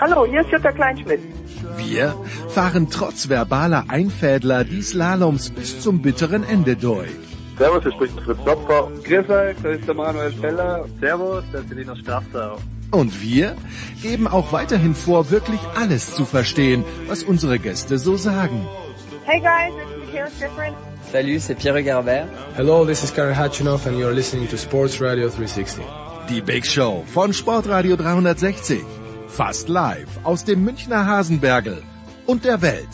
Hallo, hier ist Jutta Kleinschmidt. Wir fahren trotz verbaler Einfädler die Slaloms bis zum bitteren Ende durch. Servus, hier spricht Fritz Klopfer. Grüß euch, das ist der Manuel Feller. Servus, das ist Linus Strafsau. Und wir geben auch weiterhin vor, wirklich alles zu verstehen, was unsere Gäste so sagen. Hey guys, it's Michaela Schifrin. Salut, c'est Pierre Garbert. Hello, this is Karen Hatchinoff and you're listening to Sports Radio 360. Die Big Show von Sportradio 360. Fast live aus dem Münchner Hasenbergel und der Welt.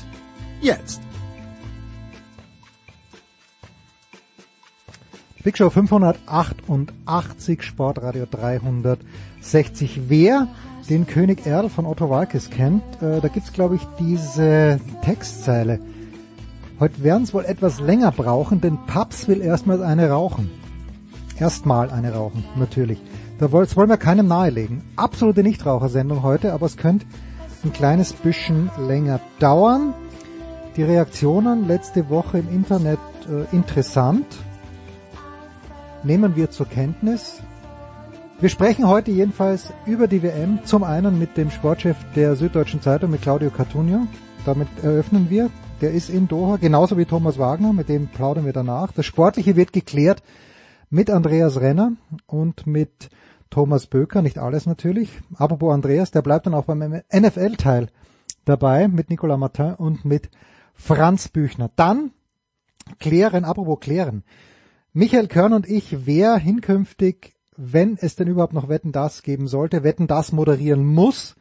Jetzt. Big Show 588, Sportradio 360. Wer den König Erl von Otto Walkes kennt, äh, da gibt's glaube ich diese Textzeile. Heute werden es wohl etwas länger brauchen, denn Paps will erstmal eine rauchen. Erstmal eine rauchen, natürlich. Das wollen wir keinem nahelegen. Absolute Nichtrauchersendung heute, aber es könnte ein kleines bisschen länger dauern. Die Reaktionen letzte Woche im Internet äh, interessant. Nehmen wir zur Kenntnis. Wir sprechen heute jedenfalls über die WM. Zum einen mit dem Sportchef der Süddeutschen Zeitung, mit Claudio Cartunio. Damit eröffnen wir. Der ist in Doha, genauso wie Thomas Wagner, mit dem plaudern wir danach. Das Sportliche wird geklärt mit Andreas Renner und mit Thomas Böker, nicht alles natürlich. Apropos Andreas, der bleibt dann auch beim NFL-Teil dabei mit Nicolas Martin und mit Franz Büchner. Dann klären, apropos klären. Michael Körn und ich, wer hinkünftig, wenn es denn überhaupt noch Wetten das geben sollte, Wetten das moderieren muss,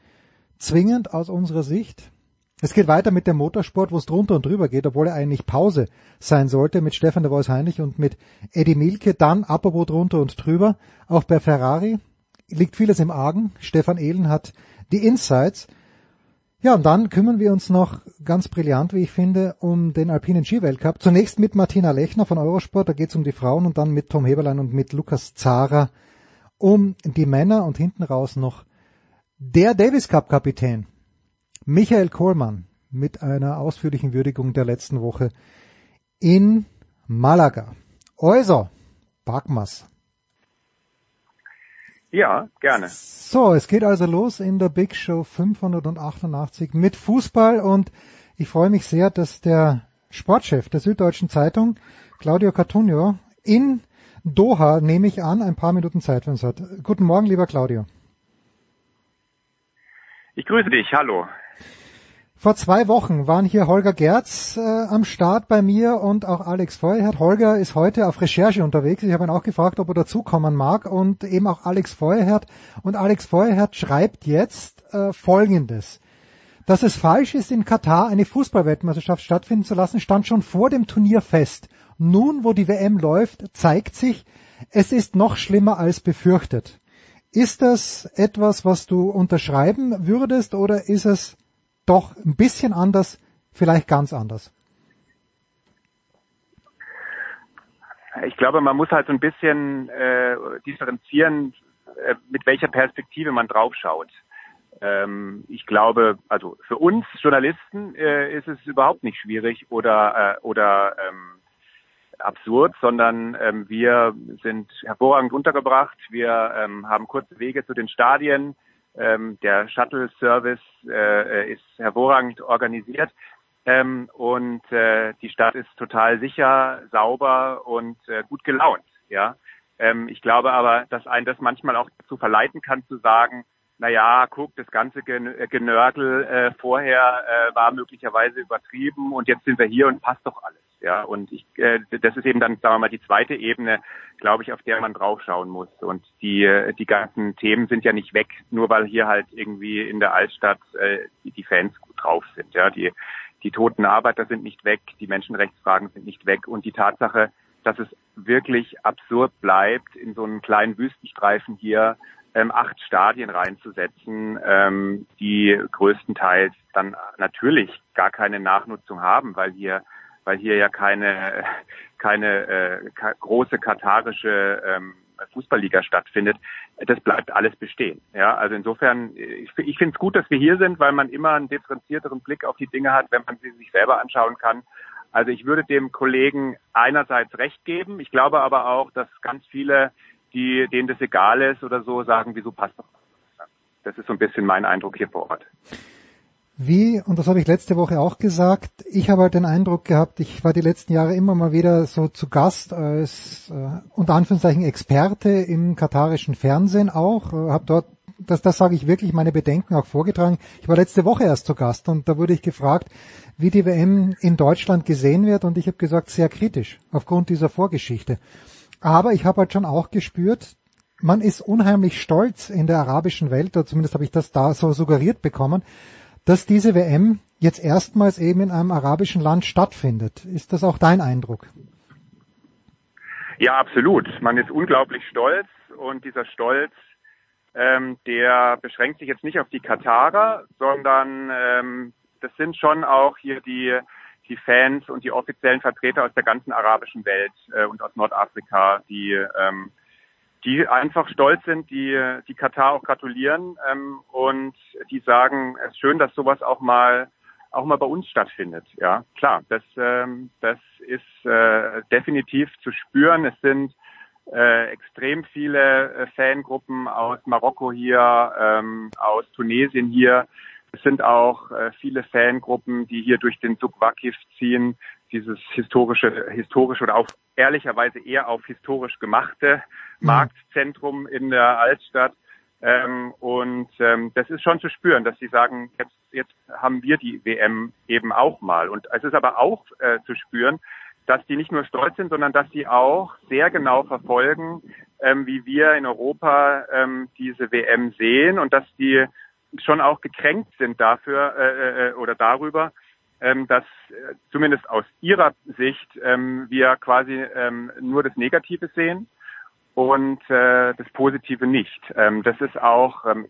zwingend aus unserer Sicht. Es geht weiter mit dem Motorsport, wo es drunter und drüber geht, obwohl er eigentlich Pause sein sollte, mit Stefan de Vois Heinrich und mit Eddie Milke. Dann, apropos drunter und drüber, auch bei Ferrari liegt vieles im Argen. Stefan Ehlen hat die Insights. Ja, und dann kümmern wir uns noch ganz brillant, wie ich finde, um den alpinen Skiweltcup. Zunächst mit Martina Lechner von Eurosport, da geht es um die Frauen und dann mit Tom Heberlein und mit Lukas Zara um die Männer und hinten raus noch der Davis Cup Kapitän Michael Kohlmann mit einer ausführlichen Würdigung der letzten Woche in Malaga. Also, Bagmas. Ja, gerne. So, es geht also los in der Big Show 588 mit Fußball und ich freue mich sehr, dass der Sportchef der Süddeutschen Zeitung, Claudio Cartunio, in Doha, nehme ich an, ein paar Minuten Zeit für uns hat. Guten Morgen, lieber Claudio. Ich grüße dich, hallo. Vor zwei Wochen waren hier Holger Gerz äh, am Start bei mir und auch Alex Feuerherd. Holger ist heute auf Recherche unterwegs. Ich habe ihn auch gefragt, ob er dazukommen mag und eben auch Alex Feuerherd. Und Alex Feuerherd schreibt jetzt äh, Folgendes. Dass es falsch ist, in Katar eine Fußballweltmeisterschaft stattfinden zu lassen, stand schon vor dem Turnier fest. Nun, wo die WM läuft, zeigt sich, es ist noch schlimmer als befürchtet. Ist das etwas, was du unterschreiben würdest oder ist es doch ein bisschen anders, vielleicht ganz anders? Ich glaube, man muss halt so ein bisschen äh, differenzieren, äh, mit welcher Perspektive man draufschaut. Ähm, ich glaube, also für uns Journalisten äh, ist es überhaupt nicht schwierig oder äh, oder ähm, absurd, sondern ähm, wir sind hervorragend untergebracht. Wir ähm, haben kurze Wege zu den Stadien. Ähm, der Shuttle-Service äh, ist hervorragend organisiert. Ähm, und äh, die Stadt ist total sicher, sauber und äh, gut gelaunt. Ja, ähm, ich glaube aber, dass einen das manchmal auch dazu verleiten kann zu sagen, na ja, guck, das ganze Genörgel äh, vorher äh, war möglicherweise übertrieben und jetzt sind wir hier und passt doch alles. Ja, und ich, äh, das ist eben dann, sagen wir mal, die zweite Ebene, glaube ich, auf der man draufschauen muss. Und die, die ganzen Themen sind ja nicht weg, nur weil hier halt irgendwie in der Altstadt äh, die, die Fans gut drauf sind. Ja, die, die toten Arbeiter sind nicht weg, die Menschenrechtsfragen sind nicht weg und die Tatsache, dass es wirklich absurd bleibt, in so einem kleinen Wüstenstreifen hier ähm, acht Stadien reinzusetzen, ähm, die größtenteils dann natürlich gar keine Nachnutzung haben, weil hier weil hier ja keine keine äh, ka große katarische ähm, Fußballliga stattfindet, das bleibt alles bestehen. Ja, also insofern, ich, ich finde es gut, dass wir hier sind, weil man immer einen differenzierteren Blick auf die Dinge hat, wenn man sie sich selber anschauen kann. Also ich würde dem Kollegen einerseits recht geben. Ich glaube aber auch, dass ganz viele, die, denen das egal ist oder so, sagen, wieso passt das? Das ist so ein bisschen mein Eindruck hier vor Ort. Wie, und das habe ich letzte Woche auch gesagt, ich habe halt den Eindruck gehabt, ich war die letzten Jahre immer mal wieder so zu Gast als äh, unter Anführungszeichen Experte im katarischen Fernsehen auch, äh, habe dort, das, das sage ich wirklich, meine Bedenken auch vorgetragen. Ich war letzte Woche erst zu Gast und da wurde ich gefragt, wie die WM in Deutschland gesehen wird und ich habe gesagt, sehr kritisch aufgrund dieser Vorgeschichte. Aber ich habe halt schon auch gespürt, man ist unheimlich stolz in der arabischen Welt, oder zumindest habe ich das da so suggeriert bekommen, dass diese WM jetzt erstmals eben in einem arabischen Land stattfindet. Ist das auch dein Eindruck? Ja, absolut. Man ist unglaublich stolz und dieser Stolz, ähm, der beschränkt sich jetzt nicht auf die Katarer, sondern ähm, das sind schon auch hier die die Fans und die offiziellen Vertreter aus der ganzen arabischen Welt äh, und aus Nordafrika, die ähm, die einfach stolz sind, die, die Katar auch gratulieren ähm, und die sagen, es ist schön, dass sowas auch mal auch mal bei uns stattfindet. Ja, klar, das ähm, das ist äh, definitiv zu spüren. Es sind äh, extrem viele äh, Fangruppen aus Marokko hier, ähm, aus Tunesien hier. Es sind auch äh, viele Fangruppen, die hier durch den Zug Wakif ziehen, dieses historische, historische oder auch ehrlicherweise eher auf historisch gemachte mhm. Marktzentrum in der Altstadt. Ähm, und ähm, das ist schon zu spüren, dass sie sagen, jetzt, jetzt haben wir die WM eben auch mal. Und es ist aber auch äh, zu spüren, dass die nicht nur stolz sind, sondern dass sie auch sehr genau verfolgen, ähm, wie wir in Europa ähm, diese WM sehen und dass die schon auch gekränkt sind dafür äh, äh, oder darüber, ähm, dass äh, zumindest aus ihrer Sicht ähm, wir quasi ähm, nur das Negative sehen und äh, das Positive nicht. Ähm, das ist auch, ähm,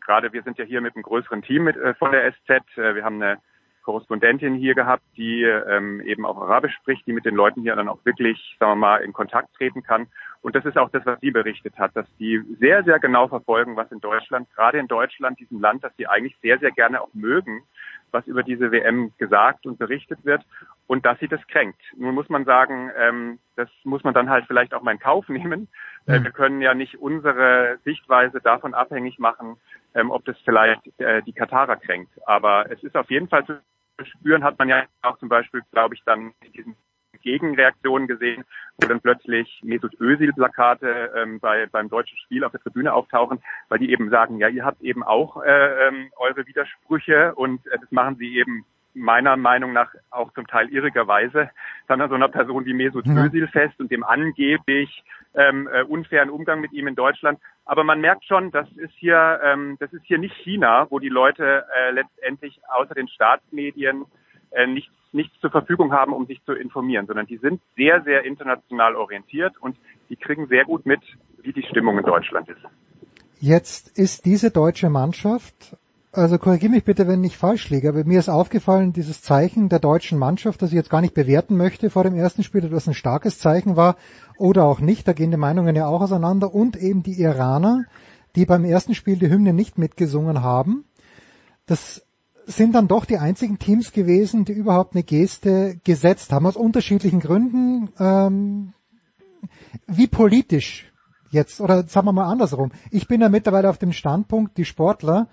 gerade wir sind ja hier mit einem größeren Team mit, äh, von der SZ, äh, wir haben eine Korrespondentin hier gehabt, die ähm, eben auch Arabisch spricht, die mit den Leuten hier dann auch wirklich, sagen wir mal, in Kontakt treten kann. Und das ist auch das, was sie berichtet hat, dass die sehr, sehr genau verfolgen, was in Deutschland, gerade in Deutschland, diesem Land, das sie eigentlich sehr, sehr gerne auch mögen, was über diese WM gesagt und berichtet wird und dass sie das kränkt. Nun muss man sagen, ähm, das muss man dann halt vielleicht auch mal in Kauf nehmen. Äh, wir können ja nicht unsere Sichtweise davon abhängig machen, ähm, ob das vielleicht äh, die Katarer kränkt. Aber es ist auf jeden Fall zu spüren, hat man ja auch zum Beispiel, glaube ich, dann in diesem Gegenreaktionen gesehen, wo dann plötzlich Mesut Özil-Plakate ähm, bei, beim deutschen Spiel auf der Tribüne auftauchen, weil die eben sagen, ja, ihr habt eben auch äh, ähm, eure Widersprüche und äh, das machen sie eben meiner Meinung nach auch zum Teil irrigerweise dann an so einer Person wie Mesut ja. Özil fest und dem angeblich ähm, äh, unfairen Umgang mit ihm in Deutschland. Aber man merkt schon, das ist hier, ähm, das ist hier nicht China, wo die Leute äh, letztendlich außer den Staatsmedien äh, nichts zur Verfügung haben, um sich zu informieren, sondern die sind sehr, sehr international orientiert und die kriegen sehr gut mit, wie die Stimmung in Deutschland ist. Jetzt ist diese deutsche Mannschaft, also korrigiere mich bitte, wenn ich falsch liege, aber mir ist aufgefallen, dieses Zeichen der deutschen Mannschaft, das ich jetzt gar nicht bewerten möchte vor dem ersten Spiel, dass ein starkes Zeichen war oder auch nicht, da gehen die Meinungen ja auch auseinander und eben die Iraner, die beim ersten Spiel die Hymne nicht mitgesungen haben. Das sind dann doch die einzigen Teams gewesen, die überhaupt eine Geste gesetzt haben, aus unterschiedlichen Gründen. Ähm, wie politisch jetzt, oder sagen wir mal andersrum. Ich bin ja mittlerweile auf dem Standpunkt, die Sportler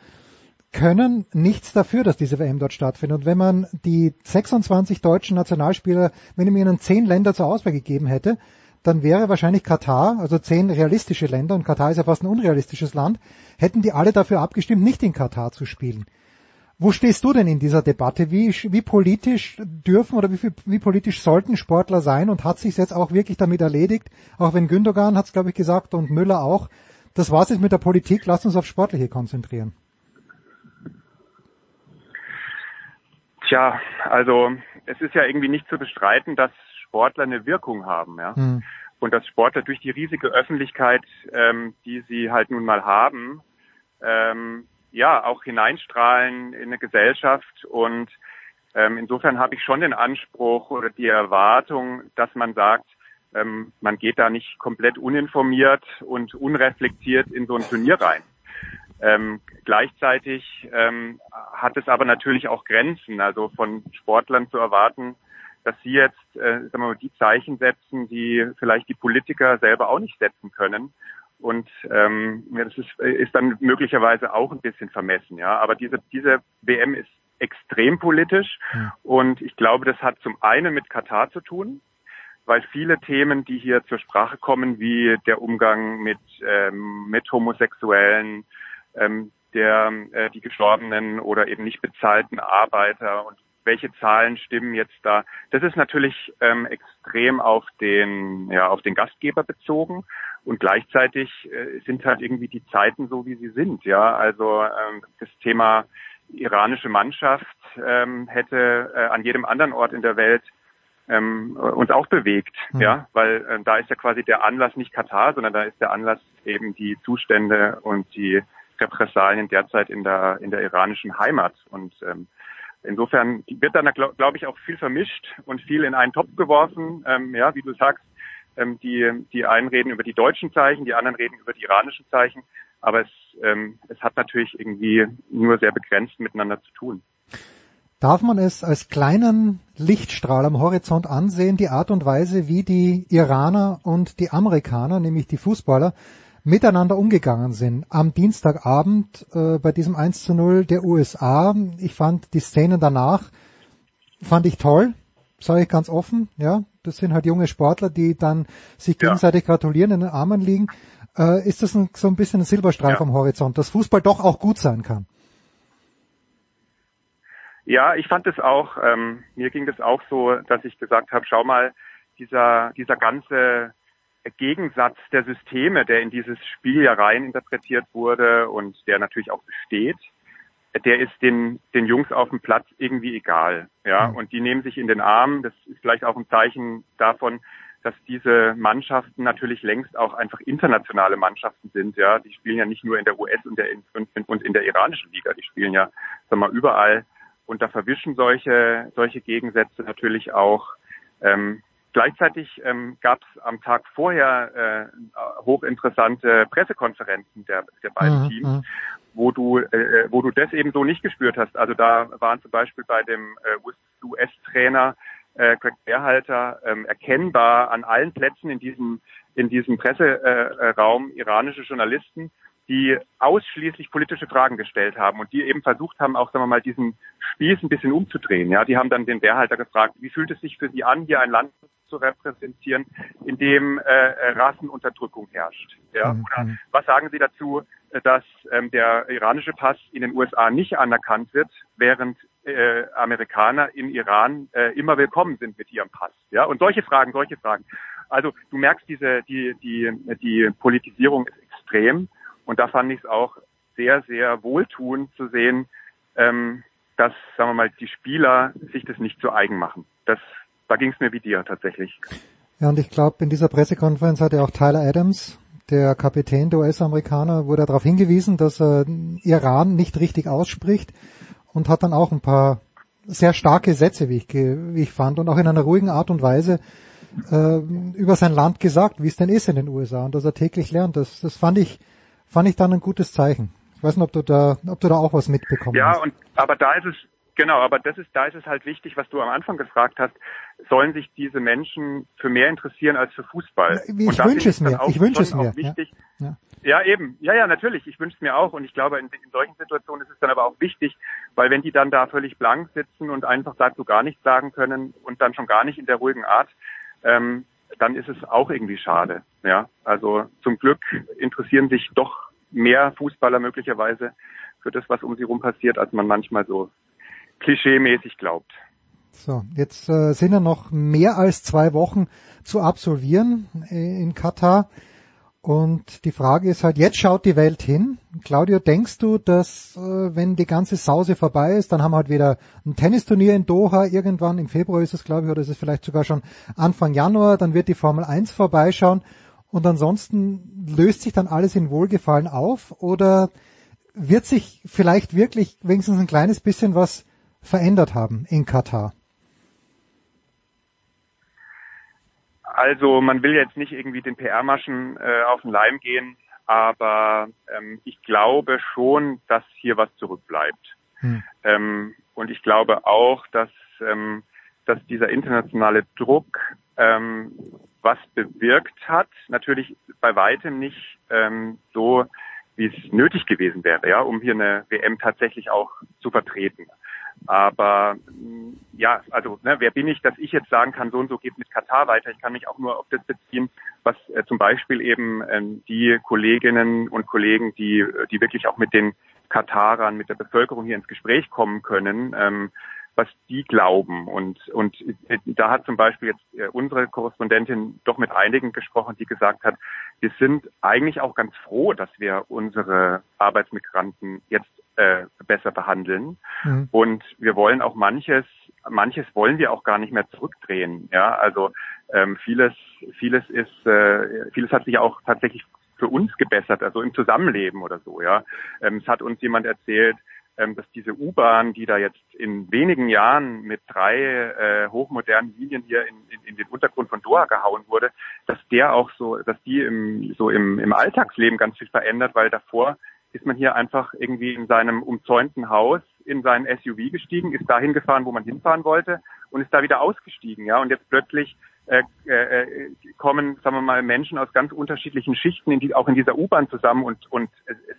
können nichts dafür, dass diese WM dort stattfindet. Und wenn man die 26 deutschen Nationalspieler, wenn man ihnen zehn Länder zur Auswahl gegeben hätte, dann wäre wahrscheinlich Katar, also zehn realistische Länder, und Katar ist ja fast ein unrealistisches Land, hätten die alle dafür abgestimmt, nicht in Katar zu spielen. Wo stehst du denn in dieser Debatte? Wie, wie politisch dürfen oder wie, wie politisch sollten Sportler sein und hat sich jetzt auch wirklich damit erledigt? Auch wenn Gündogan hat es, glaube ich, gesagt und Müller auch. Das war's jetzt mit der Politik. Lass uns auf Sportliche konzentrieren. Tja, also es ist ja irgendwie nicht zu bestreiten, dass Sportler eine Wirkung haben, ja. Hm. und dass Sportler durch die riesige Öffentlichkeit, ähm, die sie halt nun mal haben, ähm, ja auch hineinstrahlen in eine Gesellschaft und ähm, insofern habe ich schon den Anspruch oder die Erwartung, dass man sagt, ähm, man geht da nicht komplett uninformiert und unreflektiert in so ein Turnier rein. Ähm, gleichzeitig ähm, hat es aber natürlich auch Grenzen. Also von Sportlern zu erwarten, dass sie jetzt äh, sagen wir mal, die Zeichen setzen, die vielleicht die Politiker selber auch nicht setzen können. Und ähm, das ist, ist dann möglicherweise auch ein bisschen vermessen, ja. Aber diese, diese WM ist extrem politisch ja. und ich glaube, das hat zum einen mit Katar zu tun, weil viele Themen, die hier zur Sprache kommen, wie der Umgang mit, ähm, mit Homosexuellen, ähm, der, äh, die gestorbenen oder eben nicht bezahlten Arbeiter und welche Zahlen stimmen jetzt da. Das ist natürlich ähm, extrem auf den, ja, auf den Gastgeber bezogen und gleichzeitig äh, sind halt irgendwie die Zeiten so, wie sie sind. Ja, also ähm, das Thema iranische Mannschaft ähm, hätte äh, an jedem anderen Ort in der Welt ähm, uns auch bewegt, mhm. ja, weil äh, da ist ja quasi der Anlass nicht Katar, sondern da ist der Anlass eben die Zustände und die Repressalien derzeit in der in der iranischen Heimat und ähm, insofern wird dann glaube glaub ich auch viel vermischt und viel in einen Topf geworfen, ähm, ja, wie du sagst, ähm, die die einen reden über die deutschen Zeichen, die anderen reden über die iranischen Zeichen, aber es ähm, es hat natürlich irgendwie nur sehr begrenzt miteinander zu tun. Darf man es als kleinen Lichtstrahl am Horizont ansehen, die Art und Weise, wie die Iraner und die Amerikaner, nämlich die Fußballer, miteinander umgegangen sind. Am Dienstagabend äh, bei diesem 1 zu 0 der USA, ich fand die Szenen danach, fand ich toll, sage ich ganz offen, ja. Das sind halt junge Sportler, die dann sich gegenseitig ja. gratulieren, in den Armen liegen. Äh, ist das ein, so ein bisschen ein Silberstreif ja. am Horizont, dass Fußball doch auch gut sein kann? Ja, ich fand es auch, ähm, mir ging das auch so, dass ich gesagt habe, schau mal, dieser, dieser ganze Gegensatz der Systeme, der in dieses Spiel ja rein interpretiert wurde und der natürlich auch besteht, der ist den, den Jungs auf dem Platz irgendwie egal. Ja, mhm. und die nehmen sich in den Arm. Das ist vielleicht auch ein Zeichen davon, dass diese Mannschaften natürlich längst auch einfach internationale Mannschaften sind. Ja, die spielen ja nicht nur in der US und, der, und in der iranischen Liga, die spielen ja, sag mal, überall. Und da verwischen solche, solche Gegensätze natürlich auch. Ähm, Gleichzeitig ähm, gab es am Tag vorher äh, hochinteressante Pressekonferenzen der, der beiden mhm. Teams, mhm. wo du, äh, wo du das eben so nicht gespürt hast. Also da waren zum Beispiel bei dem äh, US-Trainer äh, Craig Beerhalter ähm, erkennbar an allen Plätzen in diesem in diesem Presseraum äh, iranische Journalisten, die ausschließlich politische Fragen gestellt haben und die eben versucht haben, auch sagen wir mal diesen Spieß ein bisschen umzudrehen. Ja, die haben dann den Beerhalter gefragt, wie fühlt es sich für Sie an, hier ein Land zu repräsentieren, in dem äh, Rassenunterdrückung herrscht. Ja? Mhm. Oder was sagen Sie dazu, dass ähm, der iranische Pass in den USA nicht anerkannt wird, während äh, Amerikaner in Iran äh, immer willkommen sind mit ihrem Pass? Ja, und solche Fragen, solche Fragen. Also du merkst diese die die die Politisierung ist extrem und da fand ich es auch sehr sehr wohltuend zu sehen, ähm, dass sagen wir mal die Spieler sich das nicht zu eigen machen. Das da ging es mir wie dir tatsächlich. Ja, und ich glaube, in dieser Pressekonferenz hat ja auch Tyler Adams, der Kapitän der US-Amerikaner, wurde darauf hingewiesen, dass er Iran nicht richtig ausspricht und hat dann auch ein paar sehr starke Sätze, wie ich, wie ich fand, und auch in einer ruhigen Art und Weise äh, über sein Land gesagt, wie es denn ist in den USA und dass er täglich lernt. Das, das fand ich, fand ich dann ein gutes Zeichen. Ich weiß nicht, ob du da, ob du da auch was mitbekommen ja, hast. Ja, und aber da ist es Genau, aber das ist, da ist es halt wichtig, was du am Anfang gefragt hast. Sollen sich diese Menschen für mehr interessieren als für Fußball? Ich wünsche es mir. Ich wünsche es mir. Wichtig. Ja, ja. ja, eben. Ja, ja, natürlich. Ich wünsche es mir auch. Und ich glaube, in, in, solchen Situationen ist es dann aber auch wichtig, weil wenn die dann da völlig blank sitzen und einfach dazu gar nichts sagen können und dann schon gar nicht in der ruhigen Art, ähm, dann ist es auch irgendwie schade. Ja, also zum Glück interessieren sich doch mehr Fußballer möglicherweise für das, was um sie rum passiert, als man manchmal so klischeemäßig glaubt. So, jetzt äh, sind ja noch mehr als zwei Wochen zu absolvieren äh, in Katar. Und die Frage ist halt, jetzt schaut die Welt hin. Claudio, denkst du, dass äh, wenn die ganze Sause vorbei ist, dann haben wir halt wieder ein Tennisturnier in Doha, irgendwann im Februar ist es, glaube ich, oder ist es vielleicht sogar schon Anfang Januar, dann wird die Formel 1 vorbeischauen und ansonsten löst sich dann alles in Wohlgefallen auf oder wird sich vielleicht wirklich wenigstens ein kleines bisschen was verändert haben in Katar? Also man will jetzt nicht irgendwie den PR-Maschen äh, auf den Leim gehen, aber ähm, ich glaube schon, dass hier was zurückbleibt. Hm. Ähm, und ich glaube auch, dass, ähm, dass dieser internationale Druck ähm, was bewirkt hat. Natürlich bei weitem nicht ähm, so, wie es nötig gewesen wäre, ja, um hier eine WM tatsächlich auch zu vertreten. Aber ja, also ne, wer bin ich, dass ich jetzt sagen kann, so und so geht mit Katar weiter. Ich kann mich auch nur auf das beziehen, was äh, zum Beispiel eben ähm, die Kolleginnen und Kollegen, die, die wirklich auch mit den Katarern, mit der Bevölkerung hier ins Gespräch kommen können, ähm, was die glauben. Und, und da hat zum Beispiel jetzt äh, unsere Korrespondentin doch mit einigen gesprochen, die gesagt hat, wir sind eigentlich auch ganz froh, dass wir unsere Arbeitsmigranten jetzt äh, besser behandeln. Mhm. Und wir wollen auch manches, manches wollen wir auch gar nicht mehr zurückdrehen. Ja, also ähm, vieles, vieles ist, äh, vieles hat sich auch tatsächlich für uns gebessert, also im Zusammenleben oder so. Ja, ähm, es hat uns jemand erzählt, dass diese U-Bahn, die da jetzt in wenigen Jahren mit drei äh, hochmodernen Linien hier in, in, in den Untergrund von Doha gehauen wurde, dass der auch so, dass die im, so im, im Alltagsleben ganz viel verändert, weil davor ist man hier einfach irgendwie in seinem umzäunten Haus in seinen SUV gestiegen, ist dahin gefahren, wo man hinfahren wollte und ist da wieder ausgestiegen, ja. Und jetzt plötzlich äh, äh, kommen, sagen wir mal, Menschen aus ganz unterschiedlichen Schichten in die, auch in dieser U-Bahn zusammen und, und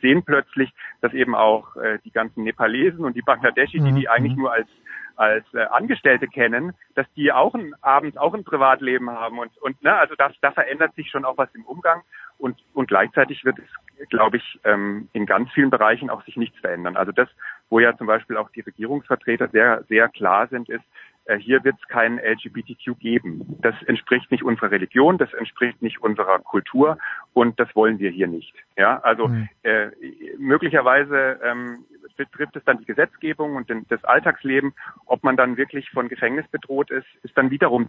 sehen plötzlich, dass eben auch äh, die ganzen Nepalesen und die Bangladeschi, die die mhm. eigentlich nur als als äh, Angestellte kennen, dass die auch ein, abends auch ein Privatleben haben und und ne, also das, da verändert sich schon auch was im Umgang und und gleichzeitig wird es, glaube ich, ähm, in ganz vielen Bereichen auch sich nichts verändern. Also das, wo ja zum Beispiel auch die Regierungsvertreter sehr sehr klar sind, ist, hier wird es kein LGBTQ geben. Das entspricht nicht unserer Religion, das entspricht nicht unserer Kultur und das wollen wir hier nicht. Ja, also mhm. äh, möglicherweise ähm, betrifft es dann die Gesetzgebung und den, das Alltagsleben. Ob man dann wirklich von Gefängnis bedroht ist, ist dann wiederum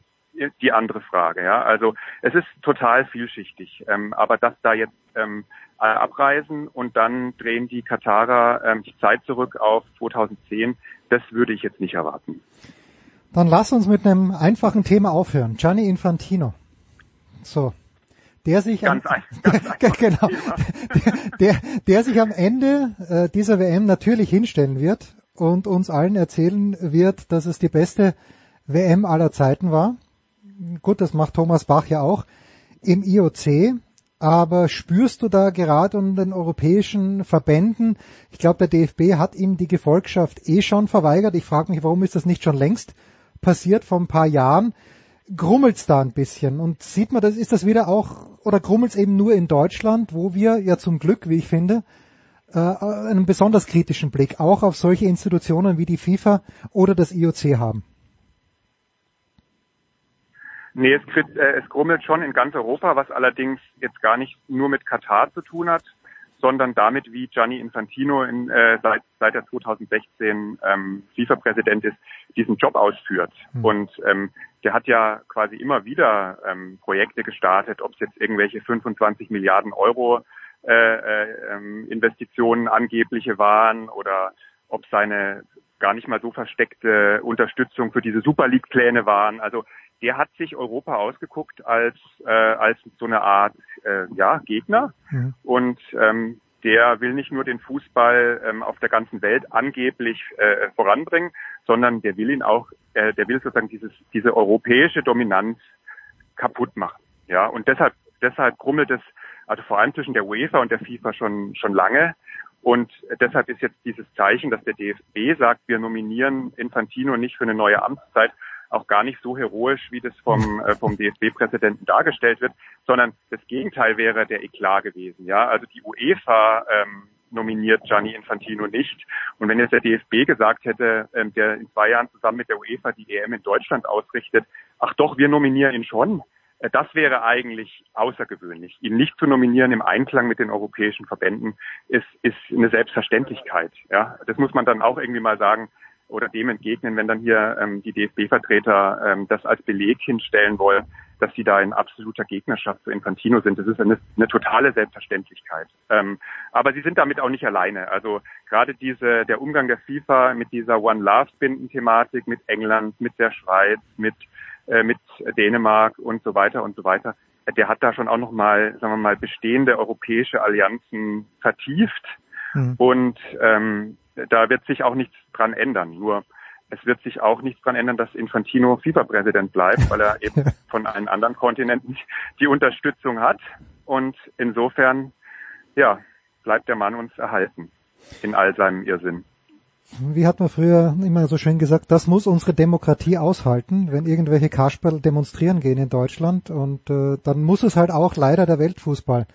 die andere Frage. Ja, also es ist total vielschichtig. Ähm, aber dass da jetzt ähm, abreisen und dann drehen die Katarer ähm, die Zeit zurück auf 2010, das würde ich jetzt nicht erwarten. Dann lass uns mit einem einfachen Thema aufhören. Gianni Infantino. So. Der sich ganz am, ein, ganz genau, der, der, der sich am Ende äh, dieser WM natürlich hinstellen wird und uns allen erzählen wird, dass es die beste WM aller Zeiten war. Gut, das macht Thomas Bach ja auch im IOC. Aber spürst du da gerade in den europäischen Verbänden, ich glaube, der DFB hat ihm die Gefolgschaft eh schon verweigert. Ich frage mich, warum ist das nicht schon längst passiert vor ein paar Jahren, grummelt's da ein bisschen. Und sieht man, das ist das wieder auch, oder grummelt's eben nur in Deutschland, wo wir ja zum Glück, wie ich finde, äh, einen besonders kritischen Blick auch auf solche Institutionen wie die FIFA oder das IOC haben. Nee, es, äh, es grummelt schon in ganz Europa, was allerdings jetzt gar nicht nur mit Katar zu tun hat, sondern damit, wie Gianni Infantino in, äh, seit, seit er 2016 ähm, FIFA-Präsident ist, diesen Job ausführt. Mhm. Und ähm, der hat ja quasi immer wieder ähm, Projekte gestartet, ob es jetzt irgendwelche 25 Milliarden Euro äh, äh, ähm, Investitionen angebliche waren oder ob seine gar nicht mal so versteckte Unterstützung für diese Super League-Pläne waren. Also der hat sich Europa ausgeguckt als äh, als so eine Art äh, ja Gegner mhm. und ähm, der will nicht nur den Fußball ähm, auf der ganzen Welt angeblich äh, voranbringen, sondern der will ihn auch, äh, der will sozusagen dieses diese europäische Dominanz kaputt machen. Ja und deshalb deshalb grummelt es also vor allem zwischen der UEFA und der FIFA schon schon lange. Und deshalb ist jetzt dieses Zeichen, dass der DFB sagt, wir nominieren Infantino nicht für eine neue Amtszeit, auch gar nicht so heroisch, wie das vom, äh, vom DFB-Präsidenten dargestellt wird, sondern das Gegenteil wäre der Eklat gewesen. Ja, also die UEFA ähm, nominiert Gianni Infantino nicht. Und wenn jetzt der DFB gesagt hätte, ähm, der in zwei Jahren zusammen mit der UEFA die EM in Deutschland ausrichtet, ach doch, wir nominieren ihn schon, Äh, Das wäre eigentlich außergewöhnlich. Ihn nicht zu nominieren im Einklang mit den europäischen Verbänden ist, ist eine Selbstverständlichkeit. Ja, das muss man dann auch irgendwie mal sagen oder dem entgegnen, wenn dann hier ähm, die DFB-Vertreter ähm, das als Beleg hinstellen wollen, dass sie da in absoluter Gegnerschaft zu Infantino sind. Das ist eine, eine totale Selbstverständlichkeit. Ähm, aber sie sind damit auch nicht alleine. Also gerade diese der Umgang der FIFA mit dieser One Love Binden-Thematik, mit England, mit der Schweiz, mit äh, mit Dänemark und so weiter und so weiter. Der hat da schon auch noch mal, sagen wir mal, bestehende europäische Allianzen vertieft. Mhm. Und ähm, da wird sich auch nichts dran ändern. Nur es wird sich auch nichts dran ändern, dass Infantino FIFA-Präsident bleibt, weil er eben von allen anderen Kontinenten die Unterstützung hat. Und insofern, ja, bleibt der Mann uns erhalten in all seinem Irrsinn. Wie hat man früher immer so schön gesagt, das muss unsere Demokratie aushalten, wenn irgendwelche Kasperl demonstrieren gehen in Deutschland und äh, dann muss es halt auch leider der Weltfußball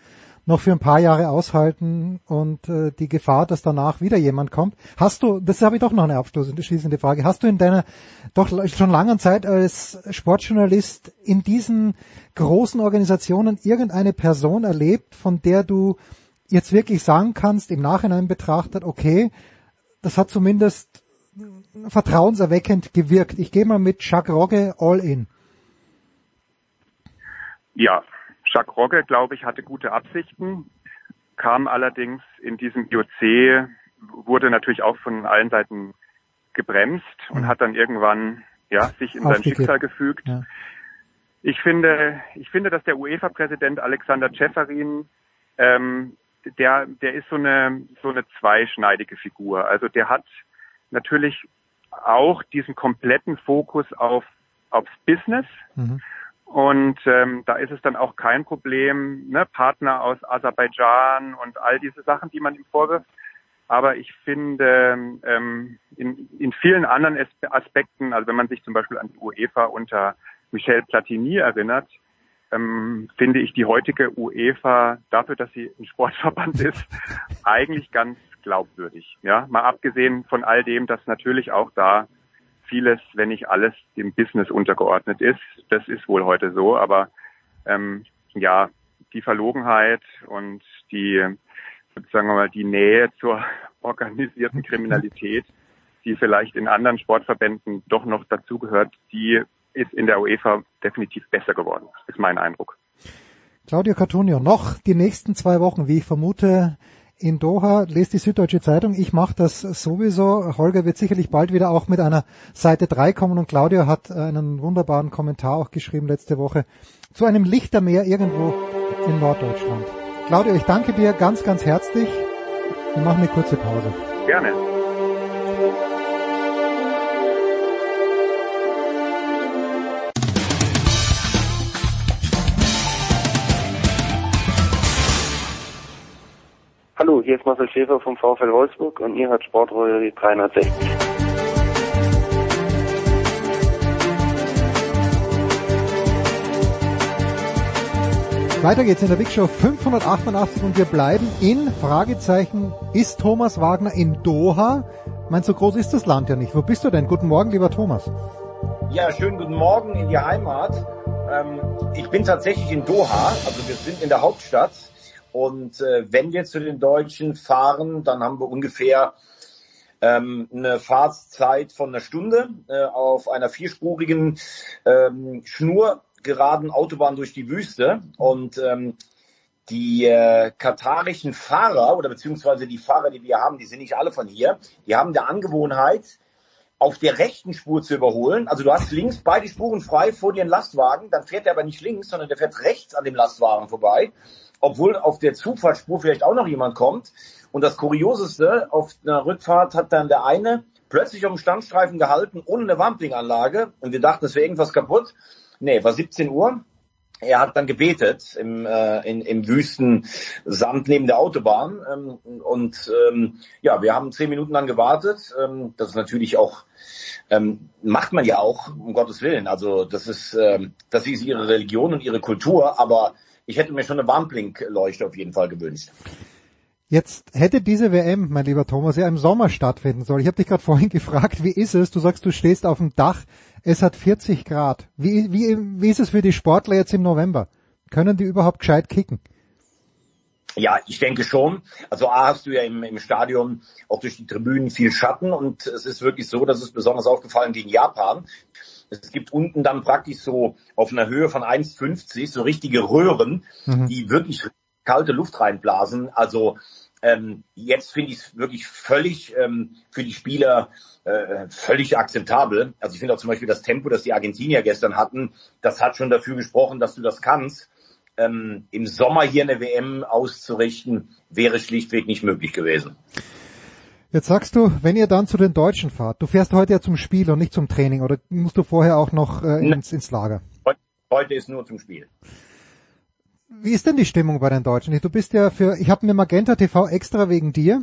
noch für ein paar Jahre aushalten und äh, die Gefahr, dass danach wieder jemand kommt. Hast du, das habe ich doch noch eine abschließende Frage, hast du in deiner doch schon langen Zeit als Sportjournalist in diesen großen Organisationen irgendeine Person erlebt, von der du jetzt wirklich sagen kannst, im Nachhinein betrachtet, okay, das hat zumindest vertrauenserweckend gewirkt. Ich gehe mal mit Jacques Rogge all in. Ja, Jacques Rogge, glaube ich, hatte gute Absichten, kam allerdings in diesem IOC, wurde natürlich auch von allen Seiten gebremst und hat dann irgendwann ja sich in sein. Schicksal gefügt. Ja. Ich finde, ich finde, dass der UEFA-Präsident Alexander Ceferin, ähm, der, der ist so eine, so eine zweischneidige Figur. Also der hat natürlich auch diesen kompletten Fokus auf, aufs Business. Mhm. Und ähm, da ist es dann auch kein Problem, ne, Partner aus Aserbaidschan und all diese Sachen, die man ihm vorwirft. Aber ich finde, ähm, in, in vielen anderen As- Aspekten, also wenn man sich zum Beispiel an die UEFA unter Michel Platini erinnert, ähm, finde ich die heutige UEFA dafür, dass sie ein Sportverband ist, eigentlich ganz glaubwürdig. Ja, mal abgesehen von all dem, dass natürlich auch da vieles, wenn nicht alles, dem Business untergeordnet ist. Das ist wohl heute so, aber ähm, ja, die Verlogenheit und die, sagen wir mal, die Nähe zur organisierten Kriminalität, die vielleicht in anderen Sportverbänden doch noch dazugehört, die ist in der UEFA definitiv besser geworden, ist mein Eindruck. Claudio Cartunio, noch die nächsten zwei Wochen, wie ich vermute, in Doha. Lest die Süddeutsche Zeitung. Ich mache das sowieso. Holger wird sicherlich bald wieder auch mit einer Seite 3 kommen und Claudio hat einen wunderbaren Kommentar auch geschrieben letzte Woche zu einem Lichtermeer irgendwo in Norddeutschland. Claudio, ich danke dir ganz, ganz herzlich. Wir machen eine kurze Pause. Gerne. Hallo, hier ist Marcel Schäfer vom VfL Wolfsburg und ihr hört Sportrolle 360. Weiter geht's in der Big Show 588 und wir bleiben in Fragezeichen, ist Thomas Wagner in Doha? Meinst so groß ist das Land ja nicht. Wo bist du denn? Guten Morgen, lieber Thomas. Ja, schönen guten Morgen in die Heimat. Ähm, ich bin tatsächlich in Doha, also wir sind in der Hauptstadt. Und äh, wenn wir zu den Deutschen fahren, dann haben wir ungefähr ähm, eine Fahrtzeit von einer Stunde äh, auf einer vierspurigen ähm, schnurgeraden Autobahn durch die Wüste. Und ähm, die äh, katarischen Fahrer oder beziehungsweise die Fahrer, die wir haben, die sind nicht alle von hier, die haben der Angewohnheit, auf der rechten Spur zu überholen. Also du hast links beide Spuren frei vor dir einen Lastwagen, dann fährt er aber nicht links, sondern der fährt rechts an dem Lastwagen vorbei, obwohl auf der Zufahrtsspur vielleicht auch noch jemand kommt. Und das Kurioseste, auf einer Rückfahrt hat dann der eine plötzlich auf dem Standstreifen gehalten, ohne eine Wamplinganlage. Und wir dachten, es wäre irgendwas kaputt. Nee, war 17 Uhr. Er hat dann gebetet im, äh, in, im wüsten Sand neben der Autobahn. Ähm, und ähm, ja, wir haben zehn Minuten lang gewartet. Ähm, das ist natürlich auch, ähm, macht man ja auch, um Gottes Willen. Also das ist, ähm, das ist ihre Religion und ihre Kultur, aber ich hätte mir schon eine Warnblinkleuchte auf jeden Fall gewünscht. Jetzt hätte diese WM, mein lieber Thomas, ja im Sommer stattfinden sollen. Ich habe dich gerade vorhin gefragt, wie ist es? Du sagst, du stehst auf dem Dach. Es hat 40 Grad. Wie, wie, wie ist es für die Sportler jetzt im November? Können die überhaupt gescheit kicken? Ja, ich denke schon. Also A hast du ja im, im Stadion auch durch die Tribünen viel Schatten und es ist wirklich so, dass es besonders aufgefallen wie in Japan. Es gibt unten dann praktisch so auf einer Höhe von 1,50 so richtige Röhren, mhm. die wirklich kalte Luft reinblasen. Also ähm, jetzt finde ich es wirklich völlig ähm, für die Spieler äh, völlig akzeptabel. Also ich finde auch zum Beispiel das Tempo, das die Argentinier gestern hatten, das hat schon dafür gesprochen, dass du das kannst ähm, im Sommer hier eine WM auszurichten, wäre schlichtweg nicht möglich gewesen. Jetzt sagst du, wenn ihr dann zu den Deutschen fahrt, du fährst heute ja zum Spiel und nicht zum Training, oder musst du vorher auch noch äh, ins, ins Lager? Heute ist nur zum Spiel. Wie ist denn die Stimmung bei den Deutschen? Du bist ja für, ich habe mir Magenta TV extra wegen dir,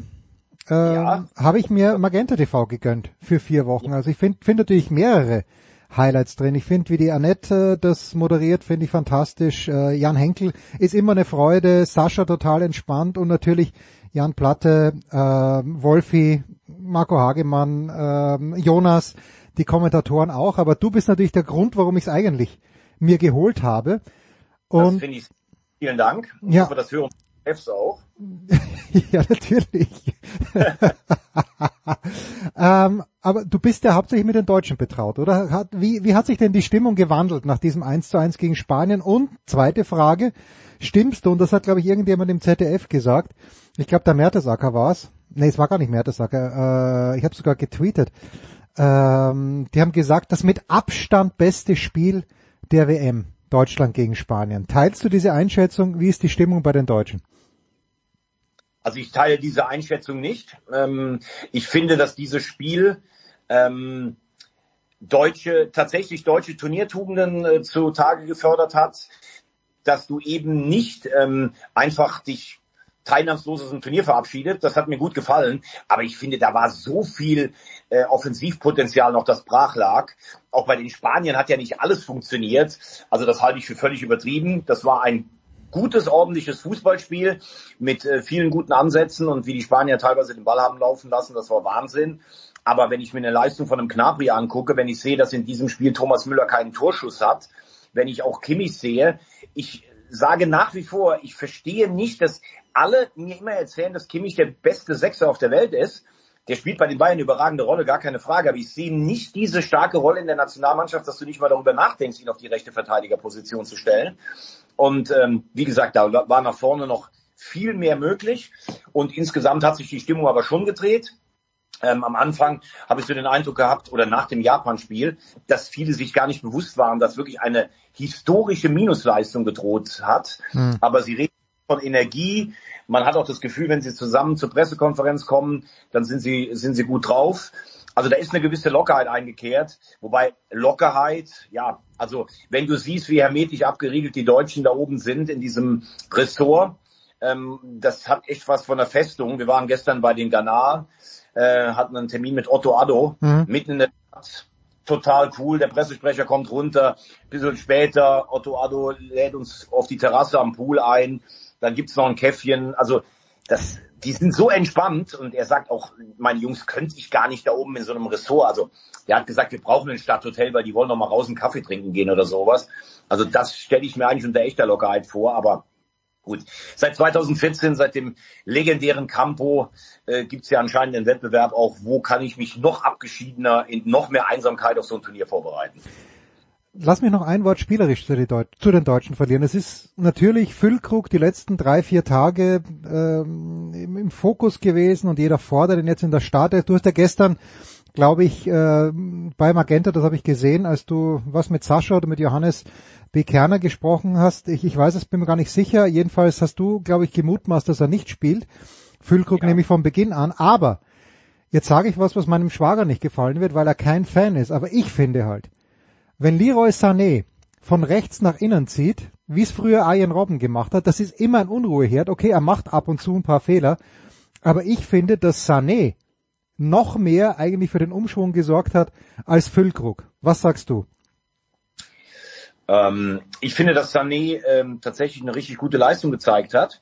äh, ja. habe ich mir Magenta TV gegönnt für vier Wochen. Also ich finde find natürlich mehrere Highlights drin. Ich finde, wie die Annette das moderiert, finde ich fantastisch. Äh, Jan Henkel ist immer eine Freude, Sascha total entspannt und natürlich Jan Platte, äh, Wolfi, Marco Hagemann, äh, Jonas, die Kommentatoren auch. Aber du bist natürlich der Grund, warum ich es eigentlich mir geholt habe. Und das finde ich. Vielen Dank. Ich ja. hoffe, das hören Fs auch. ja, natürlich. ähm, aber du bist ja hauptsächlich mit den Deutschen betraut, oder? Hat, wie, wie hat sich denn die Stimmung gewandelt nach diesem 1 zu 1 gegen Spanien? Und zweite Frage, stimmst du, und das hat glaube ich irgendjemand im ZDF gesagt, ich glaube der Mertesacker war's. Nee, es war gar nicht Mertesacker, äh, ich habe sogar getweetet. Ähm, die haben gesagt, das mit Abstand beste Spiel der WM, Deutschland gegen Spanien. Teilst du diese Einschätzung? Wie ist die Stimmung bei den Deutschen? Also ich teile diese Einschätzung nicht. Ähm, ich finde, dass dieses Spiel ähm, deutsche, tatsächlich deutsche Turniertugenden äh, zutage gefördert hat, dass du eben nicht ähm, einfach dich teilnahmslos aus dem Turnier verabschiedet. Das hat mir gut gefallen. Aber ich finde, da war so viel äh, Offensivpotenzial noch, das brach lag. Auch bei den Spaniern hat ja nicht alles funktioniert. Also das halte ich für völlig übertrieben. Das war ein gutes, ordentliches Fußballspiel mit äh, vielen guten Ansätzen und wie die Spanier teilweise den Ball haben laufen lassen, das war Wahnsinn. Aber wenn ich mir eine Leistung von einem Knabri angucke, wenn ich sehe, dass in diesem Spiel Thomas Müller keinen Torschuss hat, wenn ich auch Kimmich sehe, ich sage nach wie vor, ich verstehe nicht, dass alle mir immer erzählen, dass Kimmich der beste Sechser auf der Welt ist. Der spielt bei den Bayern eine überragende Rolle, gar keine Frage. Aber ich sehe nicht diese starke Rolle in der Nationalmannschaft, dass du nicht mal darüber nachdenkst, ihn auf die rechte Verteidigerposition zu stellen. Und ähm, wie gesagt, da war nach vorne noch viel mehr möglich. Und insgesamt hat sich die Stimmung aber schon gedreht. Ähm, am Anfang habe ich so den Eindruck gehabt, oder nach dem Japan-Spiel, dass viele sich gar nicht bewusst waren, dass wirklich eine historische Minusleistung gedroht hat. Hm. Aber sie reden von Energie. Man hat auch das Gefühl, wenn sie zusammen zur Pressekonferenz kommen, dann sind sie, sind sie gut drauf. Also da ist eine gewisse Lockerheit eingekehrt, wobei Lockerheit, ja, also wenn du siehst, wie hermetisch abgeriegelt die Deutschen da oben sind in diesem Ressort, ähm, das hat echt was von der Festung. Wir waren gestern bei den Ghana, äh, hatten einen Termin mit Otto Addo, mhm. mitten in der Stadt. Total cool, der Pressesprecher kommt runter, bisschen später, Otto Addo lädt uns auf die Terrasse am Pool ein, dann gibt's noch ein Käffchen, also das, die sind so entspannt und er sagt auch, meine Jungs könnte ich gar nicht da oben in so einem Ressort. Also er hat gesagt, wir brauchen ein Stadthotel, weil die wollen noch mal raus einen Kaffee trinken gehen oder sowas. Also das stelle ich mir eigentlich unter echter Lockerheit vor, aber gut. Seit 2014, seit dem legendären Campo, äh, gibt es ja anscheinend den Wettbewerb auch, wo kann ich mich noch abgeschiedener in noch mehr Einsamkeit auf so ein Turnier vorbereiten. Lass mich noch ein Wort spielerisch zu, zu, den Deutschen verlieren. Es ist natürlich Füllkrug die letzten drei, vier Tage ähm, im, im, Fokus gewesen und jeder fordert ihn jetzt in der Start. Du hast ja gestern, glaube ich, äh, bei Magenta, das habe ich gesehen, als du was mit Sascha oder mit Johannes B. Kerner gesprochen hast. Ich, ich weiß es, bin mir gar nicht sicher. Jedenfalls hast du, glaube ich, gemutmaßt, dass er nicht spielt. Füllkrug ja. nämlich von Beginn an. Aber jetzt sage ich was, was meinem Schwager nicht gefallen wird, weil er kein Fan ist. Aber ich finde halt, wenn Leroy Sané von rechts nach innen zieht, wie es früher Ian Robben gemacht hat, das ist immer ein Unruheherd. Okay, er macht ab und zu ein paar Fehler, aber ich finde, dass Sané noch mehr eigentlich für den Umschwung gesorgt hat als Füllkrug. Was sagst du? Ähm, ich finde, dass Sané ähm, tatsächlich eine richtig gute Leistung gezeigt hat.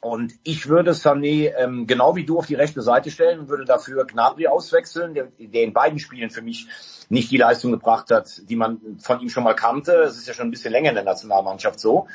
Und ich würde Sané ähm, genau wie du auf die rechte Seite stellen und würde dafür Gnabry auswechseln, der, der in beiden Spielen für mich nicht die Leistung gebracht hat, die man von ihm schon mal kannte. Es ist ja schon ein bisschen länger in der Nationalmannschaft so.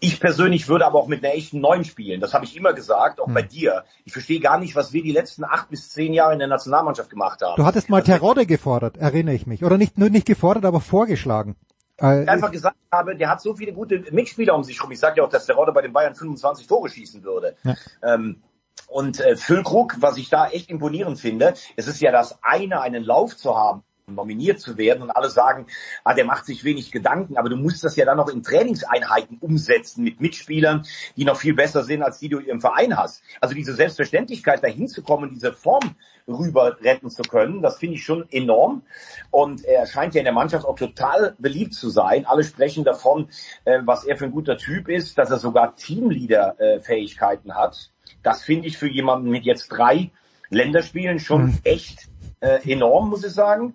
Ich persönlich würde aber auch mit einer echten Neun spielen. Das habe ich immer gesagt, auch bei dir. Ich verstehe gar nicht, was wir die letzten acht bis zehn Jahre in der Nationalmannschaft gemacht haben. Du hattest mal Terodde gefordert, erinnere ich mich. Oder nicht nur nicht gefordert, aber vorgeschlagen. Äh, ich einfach gesagt habe, der hat so viele gute Mitspieler um sich rum. Ich sage ja auch, dass der Rodde bei den Bayern 25 Tore schießen würde. Ja. Ähm, und äh, Füllkrug, was ich da echt imponierend finde, es ist ja das eine, einen Lauf zu haben, nominiert zu werden und alle sagen, ah, der macht sich wenig Gedanken, aber du musst das ja dann noch in Trainingseinheiten umsetzen mit Mitspielern, die noch viel besser sind, als die du im Verein hast. Also diese Selbstverständlichkeit, dahin zu kommen, diese Form rüber retten zu können, das finde ich schon enorm. Und er scheint ja in der Mannschaft auch total beliebt zu sein. Alle sprechen davon, äh, was er für ein guter Typ ist, dass er sogar Teamleader-Fähigkeiten hat. Das finde ich für jemanden mit jetzt drei Länderspielen schon mhm. echt äh, enorm, muss ich sagen.